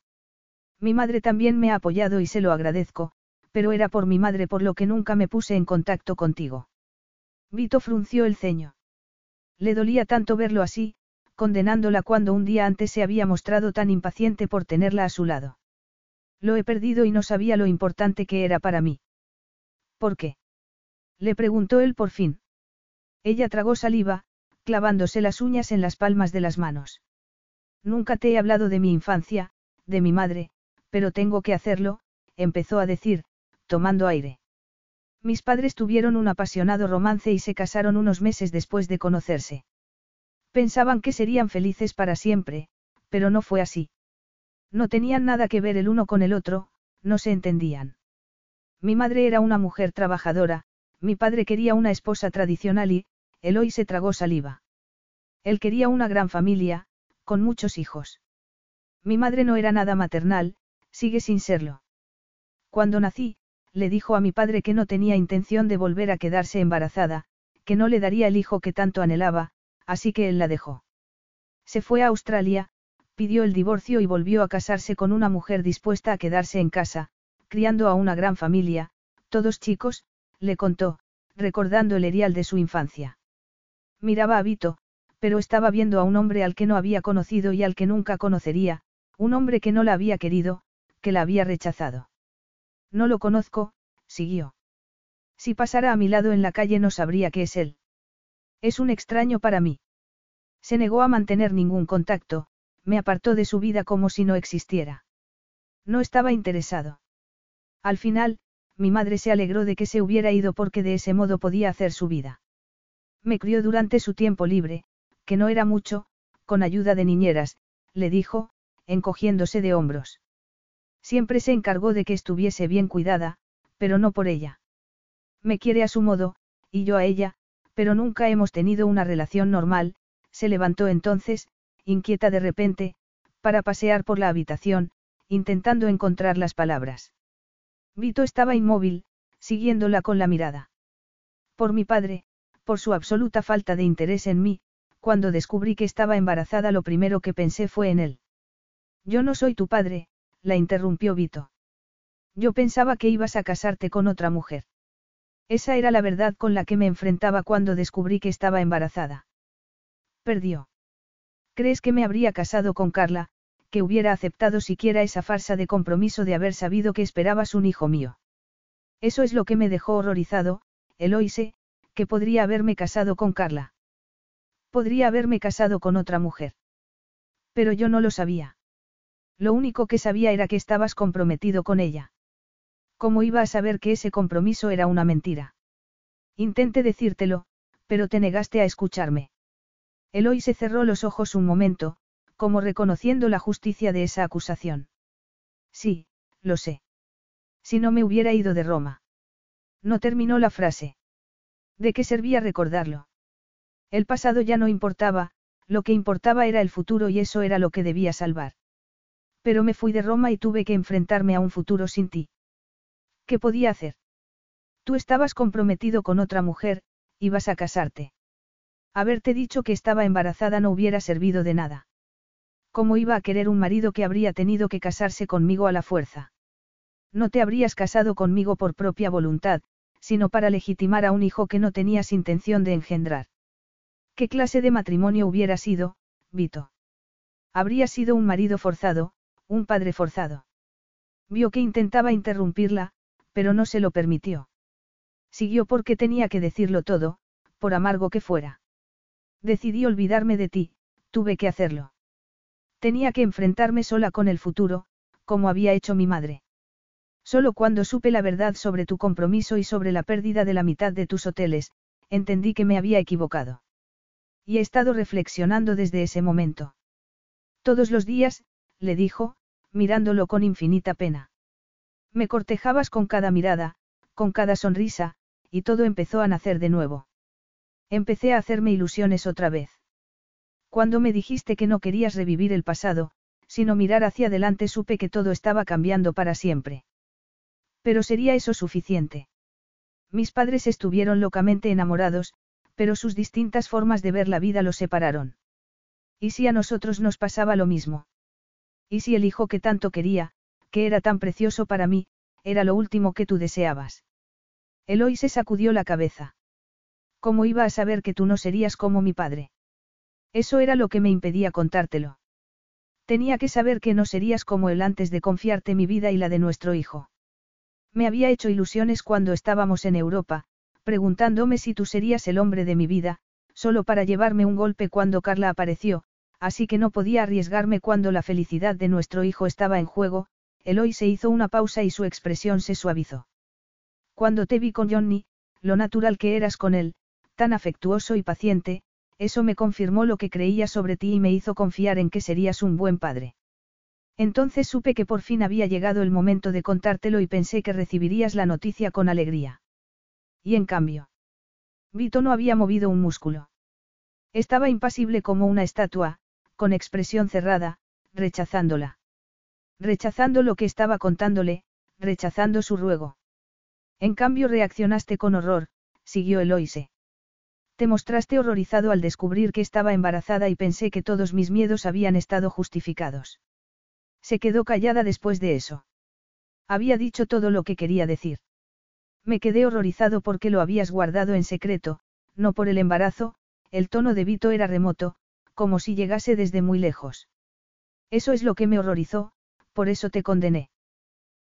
Mi madre también me ha apoyado y se lo agradezco, pero era por mi madre por lo que nunca me puse en contacto contigo. Vito frunció el ceño. Le dolía tanto verlo así, condenándola cuando un día antes se había mostrado tan impaciente por tenerla a su lado. Lo he perdido y no sabía lo importante que era para mí. ¿Por qué? Le preguntó él por fin. Ella tragó saliva, clavándose las uñas en las palmas de las manos. Nunca te he hablado de mi infancia, de mi madre, pero tengo que hacerlo, empezó a decir, tomando aire. Mis padres tuvieron un apasionado romance y se casaron unos meses después de conocerse. Pensaban que serían felices para siempre, pero no fue así. No tenían nada que ver el uno con el otro, no se entendían. Mi madre era una mujer trabajadora, mi padre quería una esposa tradicional y, Eloy se tragó saliva. Él quería una gran familia, con muchos hijos. Mi madre no era nada maternal, sigue sin serlo. Cuando nací, le dijo a mi padre que no tenía intención de volver a quedarse embarazada, que no le daría el hijo que tanto anhelaba, así que él la dejó. Se fue a Australia, pidió el divorcio y volvió a casarse con una mujer dispuesta a quedarse en casa, criando a una gran familia, todos chicos, le contó, recordando el erial de su infancia. Miraba a Vito, pero estaba viendo a un hombre al que no había conocido y al que nunca conocería, un hombre que no la había querido, que la había rechazado. No lo conozco, siguió. Si pasara a mi lado en la calle no sabría que es él. Es un extraño para mí. Se negó a mantener ningún contacto, me apartó de su vida como si no existiera. No estaba interesado. Al final, mi madre se alegró de que se hubiera ido porque de ese modo podía hacer su vida. Me crió durante su tiempo libre, que no era mucho, con ayuda de niñeras, le dijo, encogiéndose de hombros. Siempre se encargó de que estuviese bien cuidada, pero no por ella. Me quiere a su modo, y yo a ella, pero nunca hemos tenido una relación normal, se levantó entonces, inquieta de repente, para pasear por la habitación, intentando encontrar las palabras. Vito estaba inmóvil, siguiéndola con la mirada. Por mi padre, por su absoluta falta de interés en mí, cuando descubrí que estaba embarazada lo primero que pensé fue en él. Yo no soy tu padre, la interrumpió Vito. Yo pensaba que ibas a casarte con otra mujer. Esa era la verdad con la que me enfrentaba cuando descubrí que estaba embarazada. Perdió. ¿Crees que me habría casado con Carla, que hubiera aceptado siquiera esa farsa de compromiso de haber sabido que esperabas un hijo mío? Eso es lo que me dejó horrorizado, Eloise, que podría haberme casado con Carla. Podría haberme casado con otra mujer. Pero yo no lo sabía. Lo único que sabía era que estabas comprometido con ella. ¿Cómo iba a saber que ese compromiso era una mentira? Intenté decírtelo, pero te negaste a escucharme. Eloy se cerró los ojos un momento, como reconociendo la justicia de esa acusación. Sí, lo sé. Si no me hubiera ido de Roma. No terminó la frase. ¿De qué servía recordarlo? El pasado ya no importaba, lo que importaba era el futuro y eso era lo que debía salvar. Pero me fui de Roma y tuve que enfrentarme a un futuro sin ti. ¿Qué podía hacer? Tú estabas comprometido con otra mujer, ibas a casarte. Haberte dicho que estaba embarazada no hubiera servido de nada. ¿Cómo iba a querer un marido que habría tenido que casarse conmigo a la fuerza? No te habrías casado conmigo por propia voluntad, sino para legitimar a un hijo que no tenías intención de engendrar. ¿Qué clase de matrimonio hubiera sido, Vito? Habría sido un marido forzado, un padre forzado. Vio que intentaba interrumpirla, pero no se lo permitió. Siguió porque tenía que decirlo todo, por amargo que fuera. Decidí olvidarme de ti, tuve que hacerlo. Tenía que enfrentarme sola con el futuro, como había hecho mi madre. Solo cuando supe la verdad sobre tu compromiso y sobre la pérdida de la mitad de tus hoteles, entendí que me había equivocado. Y he estado reflexionando desde ese momento. Todos los días, le dijo, mirándolo con infinita pena. Me cortejabas con cada mirada, con cada sonrisa, y todo empezó a nacer de nuevo. Empecé a hacerme ilusiones otra vez. Cuando me dijiste que no querías revivir el pasado, sino mirar hacia adelante supe que todo estaba cambiando para siempre. Pero sería eso suficiente. Mis padres estuvieron locamente enamorados, pero sus distintas formas de ver la vida los separaron. ¿Y si a nosotros nos pasaba lo mismo? ¿Y si el hijo que tanto quería, que era tan precioso para mí, era lo último que tú deseabas? Eloy se sacudió la cabeza. ¿Cómo iba a saber que tú no serías como mi padre? Eso era lo que me impedía contártelo. Tenía que saber que no serías como él antes de confiarte mi vida y la de nuestro hijo. Me había hecho ilusiones cuando estábamos en Europa, preguntándome si tú serías el hombre de mi vida, solo para llevarme un golpe cuando Carla apareció, así que no podía arriesgarme cuando la felicidad de nuestro hijo estaba en juego, Eloy se hizo una pausa y su expresión se suavizó. Cuando te vi con Johnny, lo natural que eras con él, tan afectuoso y paciente, eso me confirmó lo que creía sobre ti y me hizo confiar en que serías un buen padre. Entonces supe que por fin había llegado el momento de contártelo y pensé que recibirías la noticia con alegría. Y en cambio. Vito no había movido un músculo. Estaba impasible como una estatua, con expresión cerrada, rechazándola. Rechazando lo que estaba contándole, rechazando su ruego. En cambio reaccionaste con horror, siguió Eloise. Te mostraste horrorizado al descubrir que estaba embarazada y pensé que todos mis miedos habían estado justificados. Se quedó callada después de eso. Había dicho todo lo que quería decir. Me quedé horrorizado porque lo habías guardado en secreto, no por el embarazo, el tono de Vito era remoto, como si llegase desde muy lejos. Eso es lo que me horrorizó, por eso te condené.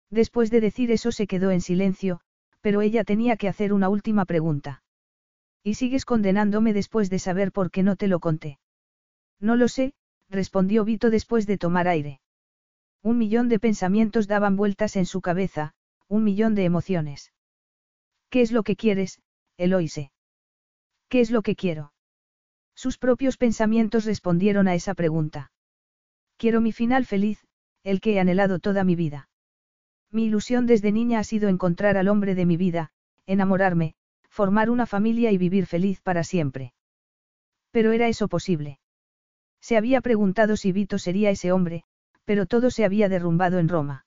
Después de decir eso se quedó en silencio, pero ella tenía que hacer una última pregunta. ¿Y sigues condenándome después de saber por qué no te lo conté? No lo sé, respondió Vito después de tomar aire. Un millón de pensamientos daban vueltas en su cabeza, un millón de emociones. ¿Qué es lo que quieres, Eloise? ¿Qué es lo que quiero? Sus propios pensamientos respondieron a esa pregunta. Quiero mi final feliz, el que he anhelado toda mi vida. Mi ilusión desde niña ha sido encontrar al hombre de mi vida, enamorarme, formar una familia y vivir feliz para siempre. Pero ¿era eso posible? Se había preguntado si Vito sería ese hombre, pero todo se había derrumbado en Roma.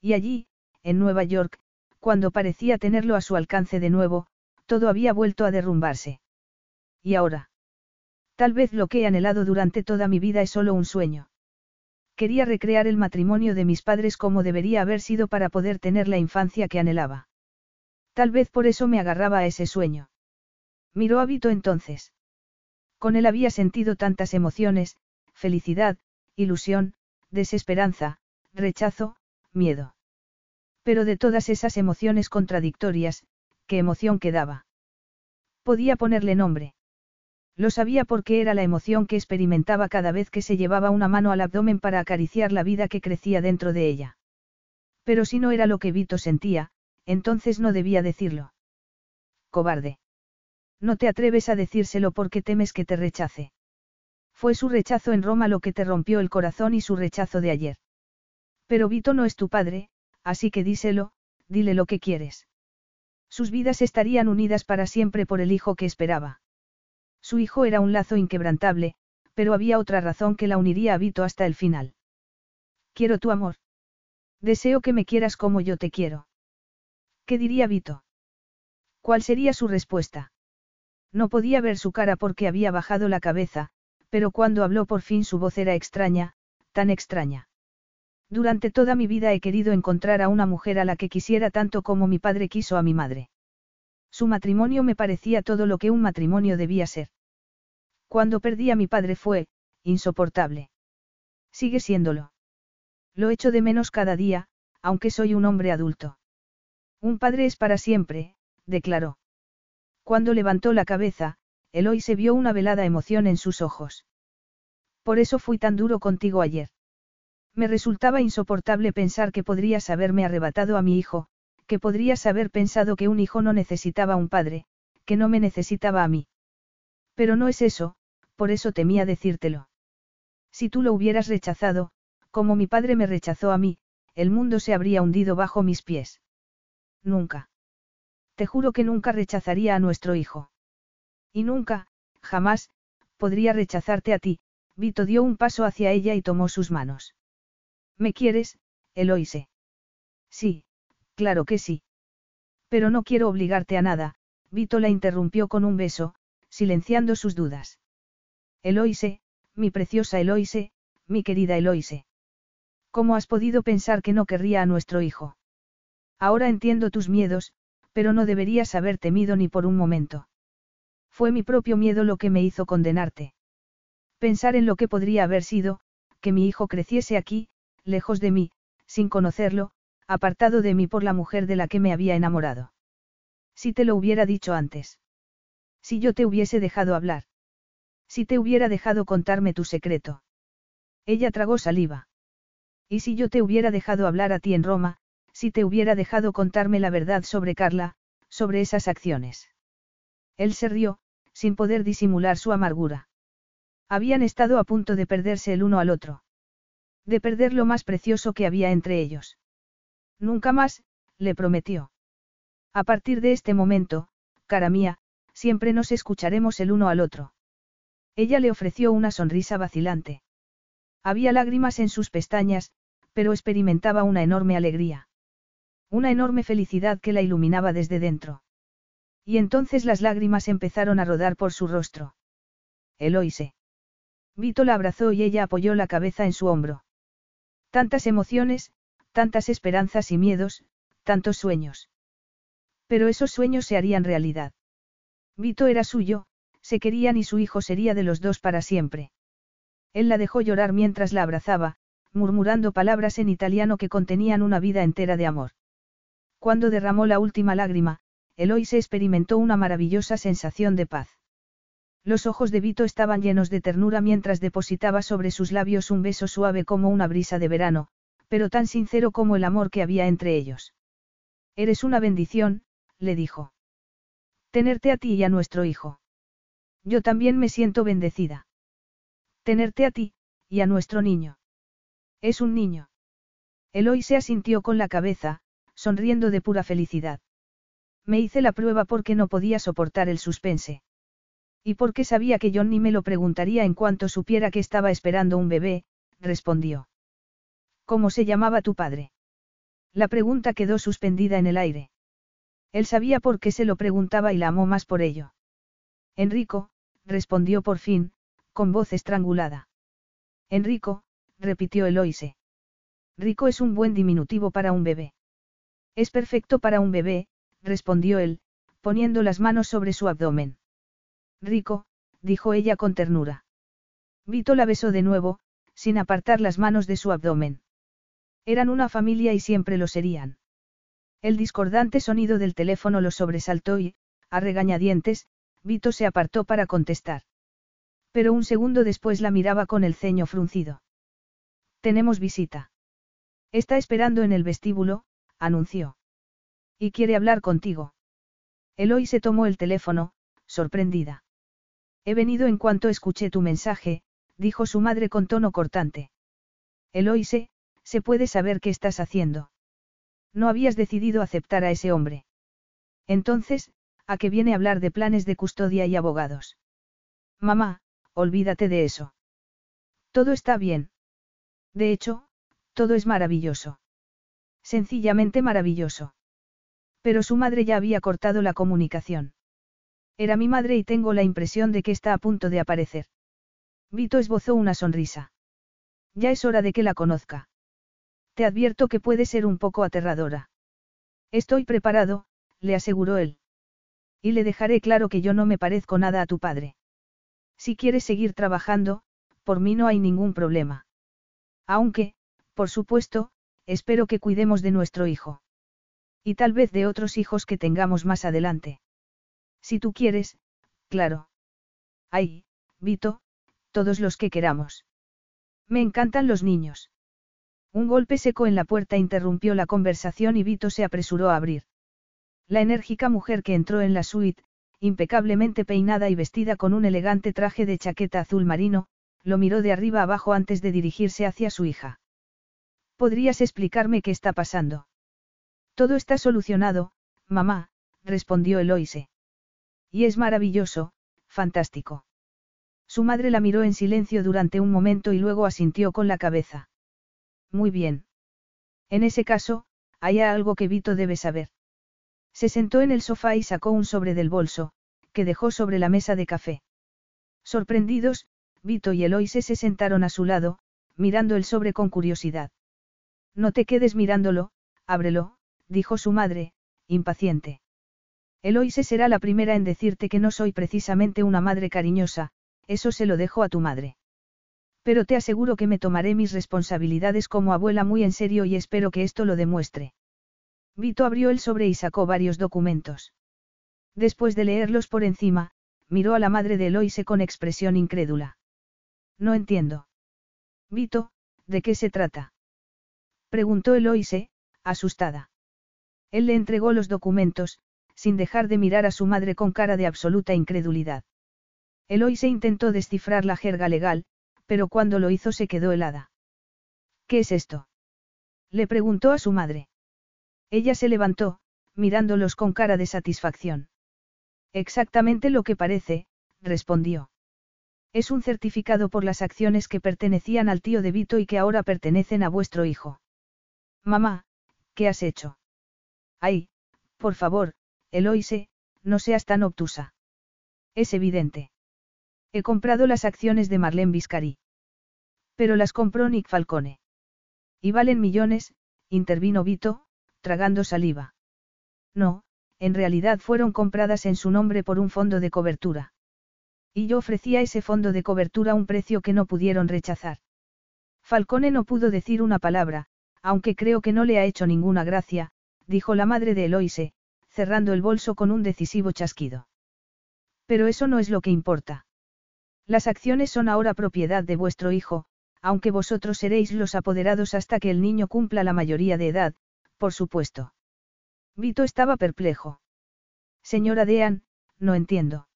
Y allí, en Nueva York, cuando parecía tenerlo a su alcance de nuevo, todo había vuelto a derrumbarse. ¿Y ahora? Tal vez lo que he anhelado durante toda mi vida es solo un sueño. Quería recrear el matrimonio de mis padres como debería haber sido para poder tener la infancia que anhelaba. Tal vez por eso me agarraba a ese sueño. Miró a entonces. Con él había sentido tantas emociones, felicidad, ilusión, desesperanza, rechazo, miedo. Pero de todas esas emociones contradictorias, ¿qué emoción quedaba? Podía ponerle nombre. Lo sabía porque era la emoción que experimentaba cada vez que se llevaba una mano al abdomen para acariciar la vida que crecía dentro de ella. Pero si no era lo que Vito sentía, entonces no debía decirlo. Cobarde. No te atreves a decírselo porque temes que te rechace. Fue su rechazo en Roma lo que te rompió el corazón y su rechazo de ayer. Pero Vito no es tu padre, así que díselo, dile lo que quieres. Sus vidas estarían unidas para siempre por el hijo que esperaba. Su hijo era un lazo inquebrantable, pero había otra razón que la uniría a Vito hasta el final. Quiero tu amor. Deseo que me quieras como yo te quiero. ¿Qué diría Vito? ¿Cuál sería su respuesta? No podía ver su cara porque había bajado la cabeza, pero cuando habló por fin su voz era extraña, tan extraña. Durante toda mi vida he querido encontrar a una mujer a la que quisiera tanto como mi padre quiso a mi madre. Su matrimonio me parecía todo lo que un matrimonio debía ser. Cuando perdí a mi padre fue, insoportable. Sigue siéndolo. Lo echo de menos cada día, aunque soy un hombre adulto. Un padre es para siempre, declaró. Cuando levantó la cabeza, Eloy se vio una velada emoción en sus ojos. Por eso fui tan duro contigo ayer. Me resultaba insoportable pensar que podrías haberme arrebatado a mi hijo, que podrías haber pensado que un hijo no necesitaba un padre, que no me necesitaba a mí. Pero no es eso, por eso temía decírtelo. Si tú lo hubieras rechazado, como mi padre me rechazó a mí, el mundo se habría hundido bajo mis pies. Nunca. Te juro que nunca rechazaría a nuestro hijo. Y nunca, jamás, podría rechazarte a ti, Vito dio un paso hacia ella y tomó sus manos. ¿Me quieres, Eloise? Sí, claro que sí. Pero no quiero obligarte a nada, Vito la interrumpió con un beso, silenciando sus dudas. Eloise, mi preciosa Eloise, mi querida Eloise. ¿Cómo has podido pensar que no querría a nuestro hijo? Ahora entiendo tus miedos, pero no deberías haber temido ni por un momento. Fue mi propio miedo lo que me hizo condenarte. Pensar en lo que podría haber sido, que mi hijo creciese aquí, lejos de mí, sin conocerlo, apartado de mí por la mujer de la que me había enamorado. Si te lo hubiera dicho antes. Si yo te hubiese dejado hablar. Si te hubiera dejado contarme tu secreto. Ella tragó saliva. Y si yo te hubiera dejado hablar a ti en Roma, si te hubiera dejado contarme la verdad sobre Carla, sobre esas acciones. Él se rió, sin poder disimular su amargura. Habían estado a punto de perderse el uno al otro. De perder lo más precioso que había entre ellos. Nunca más, le prometió. A partir de este momento, cara mía, siempre nos escucharemos el uno al otro. Ella le ofreció una sonrisa vacilante. Había lágrimas en sus pestañas, pero experimentaba una enorme alegría. Una enorme felicidad que la iluminaba desde dentro. Y entonces las lágrimas empezaron a rodar por su rostro. Eloise. Vito la abrazó y ella apoyó la cabeza en su hombro. Tantas emociones, tantas esperanzas y miedos, tantos sueños. Pero esos sueños se harían realidad. Vito era suyo, se querían y su hijo sería de los dos para siempre. Él la dejó llorar mientras la abrazaba, murmurando palabras en italiano que contenían una vida entera de amor. Cuando derramó la última lágrima, Eloy se experimentó una maravillosa sensación de paz. Los ojos de Vito estaban llenos de ternura mientras depositaba sobre sus labios un beso suave como una brisa de verano, pero tan sincero como el amor que había entre ellos. Eres una bendición, le dijo. Tenerte a ti y a nuestro hijo. Yo también me siento bendecida. Tenerte a ti, y a nuestro niño. Es un niño. Eloy se asintió con la cabeza, sonriendo de pura felicidad. Me hice la prueba porque no podía soportar el suspense. Y porque sabía que John ni me lo preguntaría en cuanto supiera que estaba esperando un bebé, respondió. ¿Cómo se llamaba tu padre? La pregunta quedó suspendida en el aire. Él sabía por qué se lo preguntaba y la amó más por ello. Enrico, respondió por fin, con voz estrangulada. Enrico, repitió Eloise. Rico es un buen diminutivo para un bebé. Es perfecto para un bebé, respondió él, poniendo las manos sobre su abdomen. Rico, dijo ella con ternura. Vito la besó de nuevo, sin apartar las manos de su abdomen. Eran una familia y siempre lo serían. El discordante sonido del teléfono lo sobresaltó y, a regañadientes, Vito se apartó para contestar. Pero un segundo después la miraba con el ceño fruncido. Tenemos visita. Está esperando en el vestíbulo, anunció. Y quiere hablar contigo. Eloy se tomó el teléfono, sorprendida. He venido en cuanto escuché tu mensaje, dijo su madre con tono cortante. Eloise, ¿se puede saber qué estás haciendo? No habías decidido aceptar a ese hombre. Entonces, ¿a qué viene hablar de planes de custodia y abogados? Mamá, olvídate de eso. Todo está bien. De hecho, todo es maravilloso. Sencillamente maravilloso. Pero su madre ya había cortado la comunicación. Era mi madre y tengo la impresión de que está a punto de aparecer. Vito esbozó una sonrisa. Ya es hora de que la conozca. Te advierto que puede ser un poco aterradora. Estoy preparado, le aseguró él. Y le dejaré claro que yo no me parezco nada a tu padre. Si quieres seguir trabajando, por mí no hay ningún problema. Aunque, por supuesto, espero que cuidemos de nuestro hijo. Y tal vez de otros hijos que tengamos más adelante. Si tú quieres, claro. Ay, Vito, todos los que queramos. Me encantan los niños. Un golpe seco en la puerta interrumpió la conversación y Vito se apresuró a abrir. La enérgica mujer que entró en la suite, impecablemente peinada y vestida con un elegante traje de chaqueta azul marino, lo miró de arriba abajo antes de dirigirse hacia su hija. ¿Podrías explicarme qué está pasando? Todo está solucionado, mamá, respondió Eloise. Y es maravilloso, fantástico. Su madre la miró en silencio durante un momento y luego asintió con la cabeza. Muy bien. En ese caso, hay algo que Vito debe saber. Se sentó en el sofá y sacó un sobre del bolso, que dejó sobre la mesa de café. Sorprendidos, Vito y Eloise se sentaron a su lado, mirando el sobre con curiosidad. No te quedes mirándolo, ábrelo, dijo su madre, impaciente. Eloise será la primera en decirte que no soy precisamente una madre cariñosa, eso se lo dejo a tu madre. Pero te aseguro que me tomaré mis responsabilidades como abuela muy en serio y espero que esto lo demuestre. Vito abrió el sobre y sacó varios documentos. Después de leerlos por encima, miró a la madre de Eloise con expresión incrédula. No entiendo. Vito, ¿de qué se trata? Preguntó Eloise, asustada. Él le entregó los documentos, sin dejar de mirar a su madre con cara de absoluta incredulidad. Eloise intentó descifrar la jerga legal, pero cuando lo hizo se quedó helada. ¿Qué es esto? Le preguntó a su madre. Ella se levantó, mirándolos con cara de satisfacción. Exactamente lo que parece, respondió. Es un certificado por las acciones que pertenecían al tío de Vito y que ahora pertenecen a vuestro hijo. Mamá, ¿qué has hecho? Ay, por favor, Eloise, no seas tan obtusa. Es evidente. He comprado las acciones de Marlene Viscari. Pero las compró Nick Falcone. Y valen millones, intervino Vito, tragando saliva. No, en realidad fueron compradas en su nombre por un fondo de cobertura. Y yo ofrecía a ese fondo de cobertura un precio que no pudieron rechazar. Falcone no pudo decir una palabra, aunque creo que no le ha hecho ninguna gracia, dijo la madre de Eloise, cerrando el bolso con un decisivo chasquido. Pero eso no es lo que importa. Las acciones son ahora propiedad de vuestro hijo, aunque vosotros seréis los apoderados hasta que el niño cumpla la mayoría de edad, por supuesto. Vito estaba perplejo. Señora Dean, no entiendo.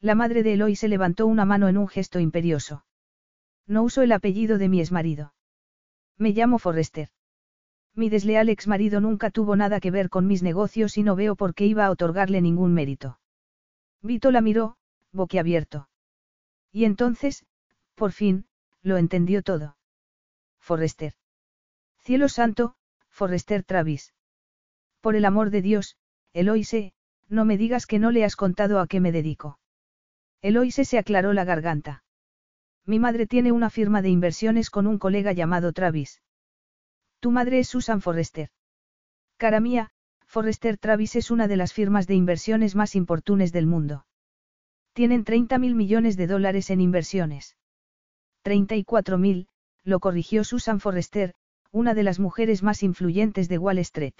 La madre de Eloy se levantó una mano en un gesto imperioso. No uso el apellido de mi exmarido. Me llamo Forrester. Mi desleal exmarido nunca tuvo nada que ver con mis negocios y no veo por qué iba a otorgarle ningún mérito. Vito la miró, boquiabierto. Y entonces, por fin, lo entendió todo. Forrester. Cielo santo, Forrester Travis. Por el amor de Dios, Eloise, no me digas que no le has contado a qué me dedico. Eloise se aclaró la garganta. Mi madre tiene una firma de inversiones con un colega llamado Travis. Tu madre es Susan Forrester. Cara mía, Forrester Travis es una de las firmas de inversiones más importunes del mundo. Tienen 30 mil millones de dólares en inversiones. 34 mil, lo corrigió Susan Forrester, una de las mujeres más influyentes de Wall Street.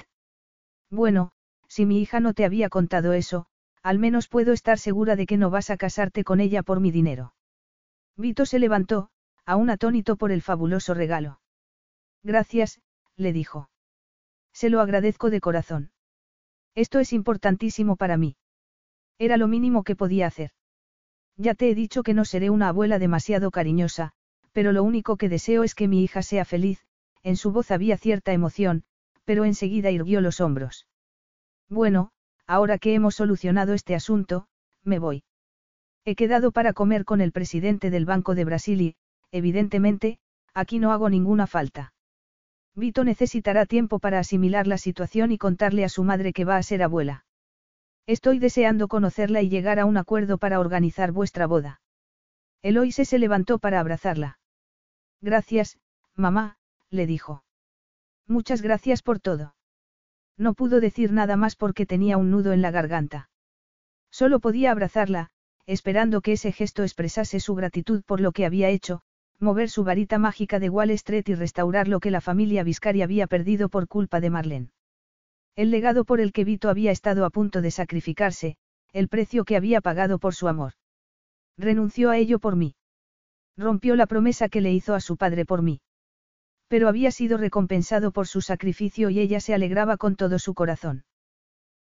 Bueno, si mi hija no te había contado eso, al menos puedo estar segura de que no vas a casarte con ella por mi dinero. Vito se levantó, aún atónito por el fabuloso regalo. Gracias, le dijo. Se lo agradezco de corazón. Esto es importantísimo para mí. Era lo mínimo que podía hacer. Ya te he dicho que no seré una abuela demasiado cariñosa, pero lo único que deseo es que mi hija sea feliz, en su voz había cierta emoción, pero enseguida irguió los hombros. Bueno, ahora que hemos solucionado este asunto, me voy. He quedado para comer con el presidente del Banco de Brasil y, evidentemente, aquí no hago ninguna falta. Vito necesitará tiempo para asimilar la situación y contarle a su madre que va a ser abuela. Estoy deseando conocerla y llegar a un acuerdo para organizar vuestra boda. Eloise se levantó para abrazarla. Gracias, mamá, le dijo. Muchas gracias por todo. No pudo decir nada más porque tenía un nudo en la garganta. Solo podía abrazarla, esperando que ese gesto expresase su gratitud por lo que había hecho, mover su varita mágica de Wall Street y restaurar lo que la familia Viscari había perdido por culpa de Marlene. El legado por el que Vito había estado a punto de sacrificarse, el precio que había pagado por su amor. Renunció a ello por mí. Rompió la promesa que le hizo a su padre por mí. Pero había sido recompensado por su sacrificio y ella se alegraba con todo su corazón.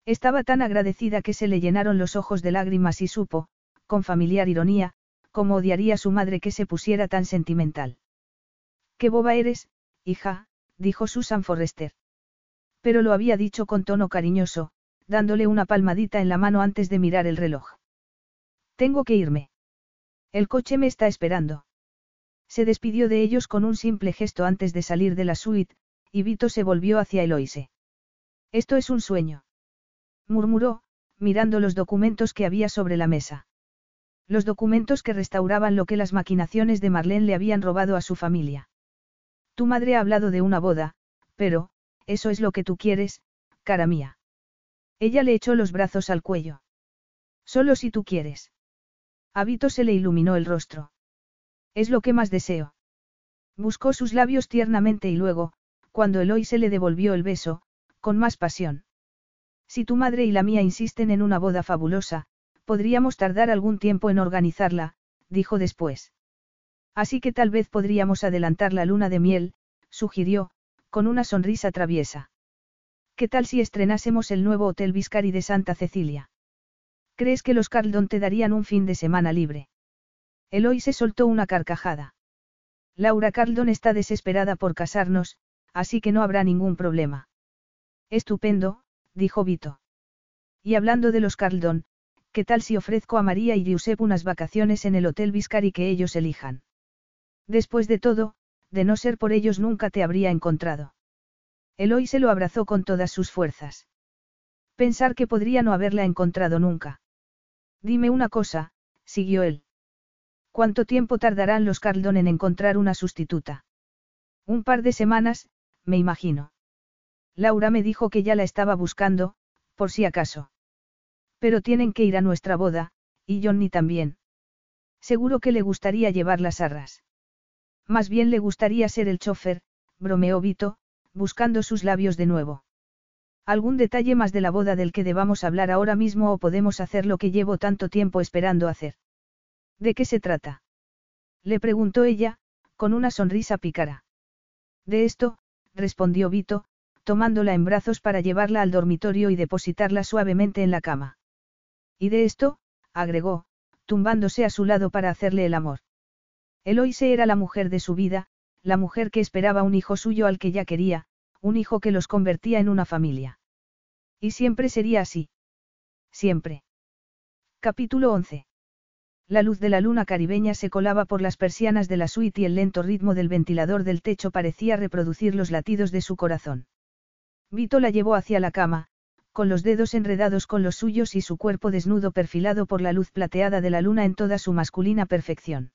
Estaba tan agradecida que se le llenaron los ojos de lágrimas y supo, con familiar ironía, cómo odiaría a su madre que se pusiera tan sentimental. Qué boba eres, hija, dijo Susan Forrester. Pero lo había dicho con tono cariñoso, dándole una palmadita en la mano antes de mirar el reloj. Tengo que irme. El coche me está esperando. Se despidió de ellos con un simple gesto antes de salir de la suite, y Vito se volvió hacia Eloise. Esto es un sueño. Murmuró, mirando los documentos que había sobre la mesa. Los documentos que restauraban lo que las maquinaciones de Marlene le habían robado a su familia. Tu madre ha hablado de una boda, pero, eso es lo que tú quieres, cara mía. Ella le echó los brazos al cuello. Solo si tú quieres. A Vito se le iluminó el rostro. Es lo que más deseo. Buscó sus labios tiernamente y luego, cuando Eloy se le devolvió el beso, con más pasión. Si tu madre y la mía insisten en una boda fabulosa, podríamos tardar algún tiempo en organizarla, dijo después. Así que tal vez podríamos adelantar la luna de miel, sugirió, con una sonrisa traviesa. ¿Qué tal si estrenásemos el nuevo Hotel Viscari de Santa Cecilia? ¿Crees que los Carldon te darían un fin de semana libre? Eloy se soltó una carcajada. Laura Carldon está desesperada por casarnos, así que no habrá ningún problema. Estupendo, dijo Vito. Y hablando de los Carldon, ¿qué tal si ofrezco a María y Giuseppe unas vacaciones en el Hotel Viscari que ellos elijan? Después de todo, de no ser por ellos nunca te habría encontrado. Eloy se lo abrazó con todas sus fuerzas. Pensar que podría no haberla encontrado nunca. Dime una cosa, siguió él. ¿Cuánto tiempo tardarán los Carldon en encontrar una sustituta? Un par de semanas, me imagino. Laura me dijo que ya la estaba buscando, por si acaso. Pero tienen que ir a nuestra boda, y Johnny también. Seguro que le gustaría llevar las arras. Más bien le gustaría ser el chofer, bromeó Vito, buscando sus labios de nuevo. ¿Algún detalle más de la boda del que debamos hablar ahora mismo o podemos hacer lo que llevo tanto tiempo esperando hacer? ¿De qué se trata? Le preguntó ella, con una sonrisa pícara. De esto, respondió Vito, tomándola en brazos para llevarla al dormitorio y depositarla suavemente en la cama. Y de esto, agregó, tumbándose a su lado para hacerle el amor. Eloise era la mujer de su vida, la mujer que esperaba un hijo suyo al que ya quería, un hijo que los convertía en una familia. Y siempre sería así. Siempre. Capítulo 11. La luz de la luna caribeña se colaba por las persianas de la suite y el lento ritmo del ventilador del techo parecía reproducir los latidos de su corazón. Vito la llevó hacia la cama, con los dedos enredados con los suyos y su cuerpo desnudo perfilado por la luz plateada de la luna en toda su masculina perfección.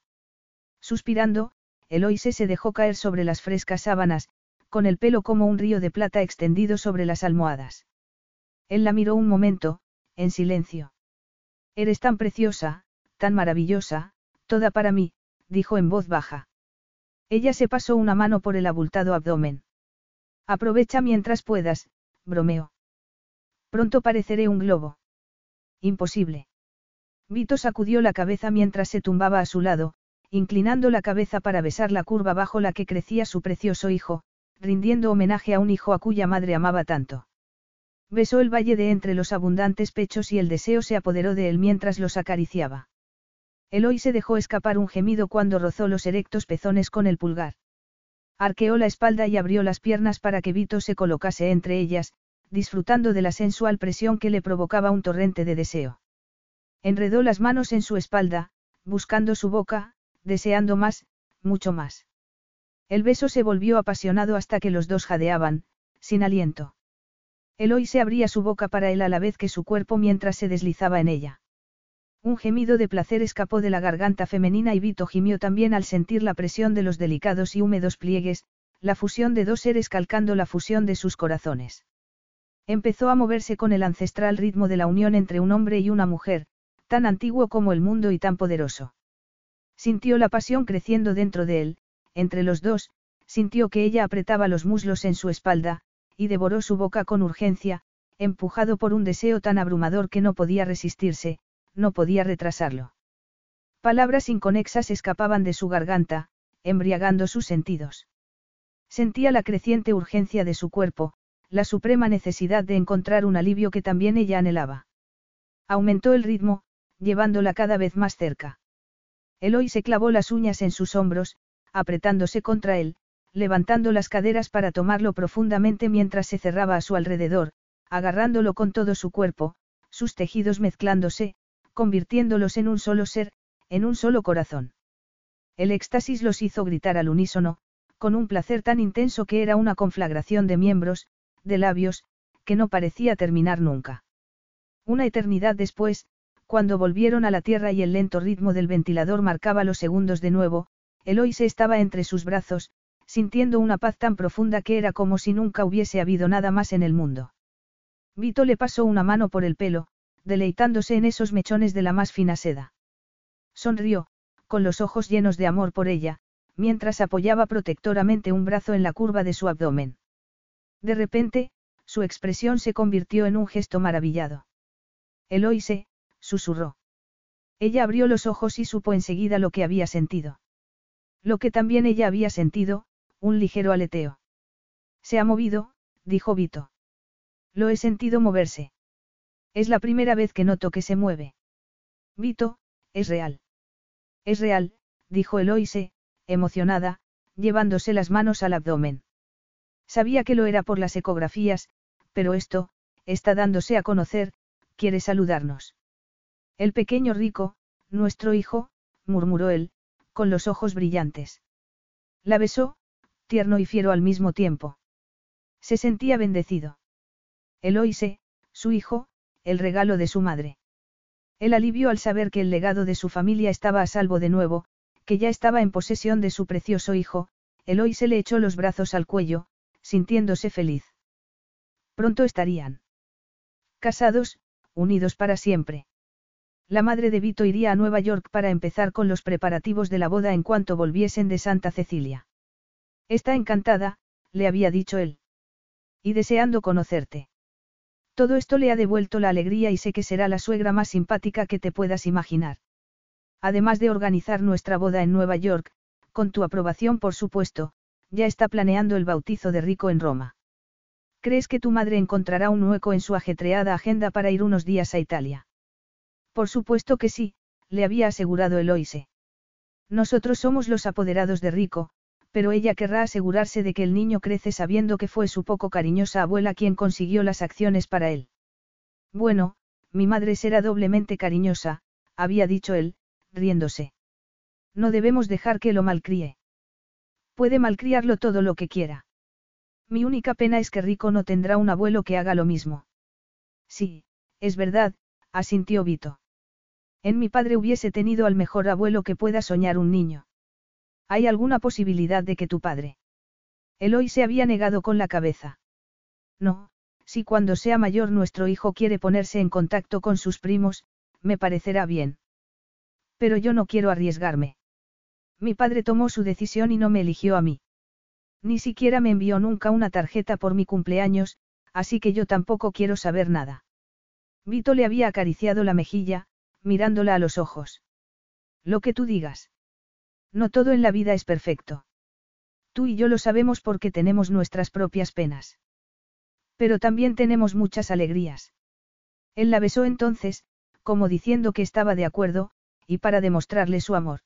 Suspirando, Eloise se dejó caer sobre las frescas sábanas, con el pelo como un río de plata extendido sobre las almohadas. Él la miró un momento, en silencio. Eres tan preciosa, tan maravillosa, toda para mí, dijo en voz baja. Ella se pasó una mano por el abultado abdomen. Aprovecha mientras puedas, bromeó. Pronto pareceré un globo. Imposible. Vito sacudió la cabeza mientras se tumbaba a su lado, inclinando la cabeza para besar la curva bajo la que crecía su precioso hijo, rindiendo homenaje a un hijo a cuya madre amaba tanto. Besó el valle de entre los abundantes pechos y el deseo se apoderó de él mientras los acariciaba. Eloy se dejó escapar un gemido cuando rozó los erectos pezones con el pulgar. Arqueó la espalda y abrió las piernas para que Vito se colocase entre ellas, disfrutando de la sensual presión que le provocaba un torrente de deseo. Enredó las manos en su espalda, buscando su boca, deseando más, mucho más. El beso se volvió apasionado hasta que los dos jadeaban, sin aliento. Eloy se abría su boca para él a la vez que su cuerpo mientras se deslizaba en ella. Un gemido de placer escapó de la garganta femenina y Vito gimió también al sentir la presión de los delicados y húmedos pliegues, la fusión de dos seres calcando la fusión de sus corazones. Empezó a moverse con el ancestral ritmo de la unión entre un hombre y una mujer, tan antiguo como el mundo y tan poderoso. Sintió la pasión creciendo dentro de él, entre los dos, sintió que ella apretaba los muslos en su espalda, y devoró su boca con urgencia, empujado por un deseo tan abrumador que no podía resistirse, no podía retrasarlo. Palabras inconexas escapaban de su garganta, embriagando sus sentidos. Sentía la creciente urgencia de su cuerpo, la suprema necesidad de encontrar un alivio que también ella anhelaba. Aumentó el ritmo, llevándola cada vez más cerca. Eloy se clavó las uñas en sus hombros, apretándose contra él, levantando las caderas para tomarlo profundamente mientras se cerraba a su alrededor, agarrándolo con todo su cuerpo, sus tejidos mezclándose, convirtiéndolos en un solo ser, en un solo corazón. El éxtasis los hizo gritar al unísono, con un placer tan intenso que era una conflagración de miembros, de labios, que no parecía terminar nunca. Una eternidad después, cuando volvieron a la tierra y el lento ritmo del ventilador marcaba los segundos de nuevo, Eloise estaba entre sus brazos, sintiendo una paz tan profunda que era como si nunca hubiese habido nada más en el mundo. Vito le pasó una mano por el pelo, deleitándose en esos mechones de la más fina seda. Sonrió, con los ojos llenos de amor por ella, mientras apoyaba protectoramente un brazo en la curva de su abdomen. De repente, su expresión se convirtió en un gesto maravillado. Eloise, susurró. Ella abrió los ojos y supo enseguida lo que había sentido. Lo que también ella había sentido, un ligero aleteo. Se ha movido, dijo Vito. Lo he sentido moverse. Es la primera vez que noto que se mueve. Vito, es real. Es real, dijo Eloise, emocionada, llevándose las manos al abdomen. Sabía que lo era por las ecografías, pero esto, está dándose a conocer, quiere saludarnos. El pequeño rico, nuestro hijo, murmuró él, con los ojos brillantes. La besó, tierno y fiero al mismo tiempo. Se sentía bendecido. Eloise, su hijo, el regalo de su madre. El alivio al saber que el legado de su familia estaba a salvo de nuevo, que ya estaba en posesión de su precioso hijo, Eloise le echó los brazos al cuello, sintiéndose feliz. Pronto estarían casados, unidos para siempre. La madre de Vito iría a Nueva York para empezar con los preparativos de la boda en cuanto volviesen de Santa Cecilia. Está encantada, le había dicho él. Y deseando conocerte. Todo esto le ha devuelto la alegría y sé que será la suegra más simpática que te puedas imaginar. Además de organizar nuestra boda en Nueva York, con tu aprobación por supuesto, ya está planeando el bautizo de Rico en Roma. ¿Crees que tu madre encontrará un hueco en su ajetreada agenda para ir unos días a Italia? Por supuesto que sí, le había asegurado Eloise. Nosotros somos los apoderados de Rico, pero ella querrá asegurarse de que el niño crece sabiendo que fue su poco cariñosa abuela quien consiguió las acciones para él. Bueno, mi madre será doblemente cariñosa, había dicho él, riéndose. No debemos dejar que lo malcríe. Puede malcriarlo todo lo que quiera. Mi única pena es que Rico no tendrá un abuelo que haga lo mismo. Sí, es verdad, asintió Vito. En mi padre hubiese tenido al mejor abuelo que pueda soñar un niño. ¿Hay alguna posibilidad de que tu padre? Eloy se había negado con la cabeza. No, si cuando sea mayor nuestro hijo quiere ponerse en contacto con sus primos, me parecerá bien. Pero yo no quiero arriesgarme. Mi padre tomó su decisión y no me eligió a mí. Ni siquiera me envió nunca una tarjeta por mi cumpleaños, así que yo tampoco quiero saber nada. Vito le había acariciado la mejilla, mirándola a los ojos. Lo que tú digas. No todo en la vida es perfecto. Tú y yo lo sabemos porque tenemos nuestras propias penas. Pero también tenemos muchas alegrías. Él la besó entonces, como diciendo que estaba de acuerdo, y para demostrarle su amor.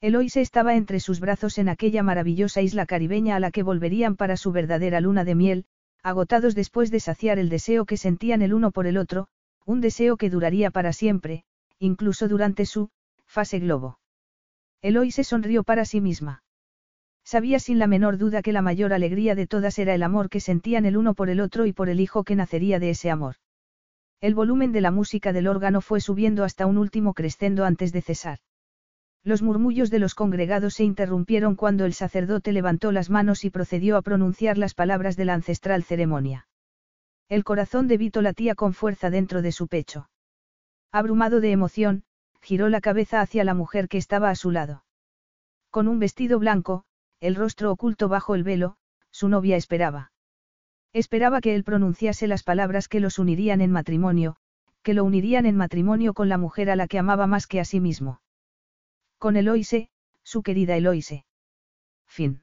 Eloise estaba entre sus brazos en aquella maravillosa isla caribeña a la que volverían para su verdadera luna de miel, agotados después de saciar el deseo que sentían el uno por el otro, un deseo que duraría para siempre, incluso durante su fase globo. Eloise sonrió para sí misma. Sabía sin la menor duda que la mayor alegría de todas era el amor que sentían el uno por el otro y por el hijo que nacería de ese amor. El volumen de la música del órgano fue subiendo hasta un último crescendo antes de cesar. Los murmullos de los congregados se interrumpieron cuando el sacerdote levantó las manos y procedió a pronunciar las palabras de la ancestral ceremonia. El corazón de Vito latía con fuerza dentro de su pecho. Abrumado de emoción, giró la cabeza hacia la mujer que estaba a su lado. Con un vestido blanco, el rostro oculto bajo el velo, su novia esperaba. Esperaba que él pronunciase las palabras que los unirían en matrimonio, que lo unirían en matrimonio con la mujer a la que amaba más que a sí mismo. Con Eloise, su querida Eloise. Fin.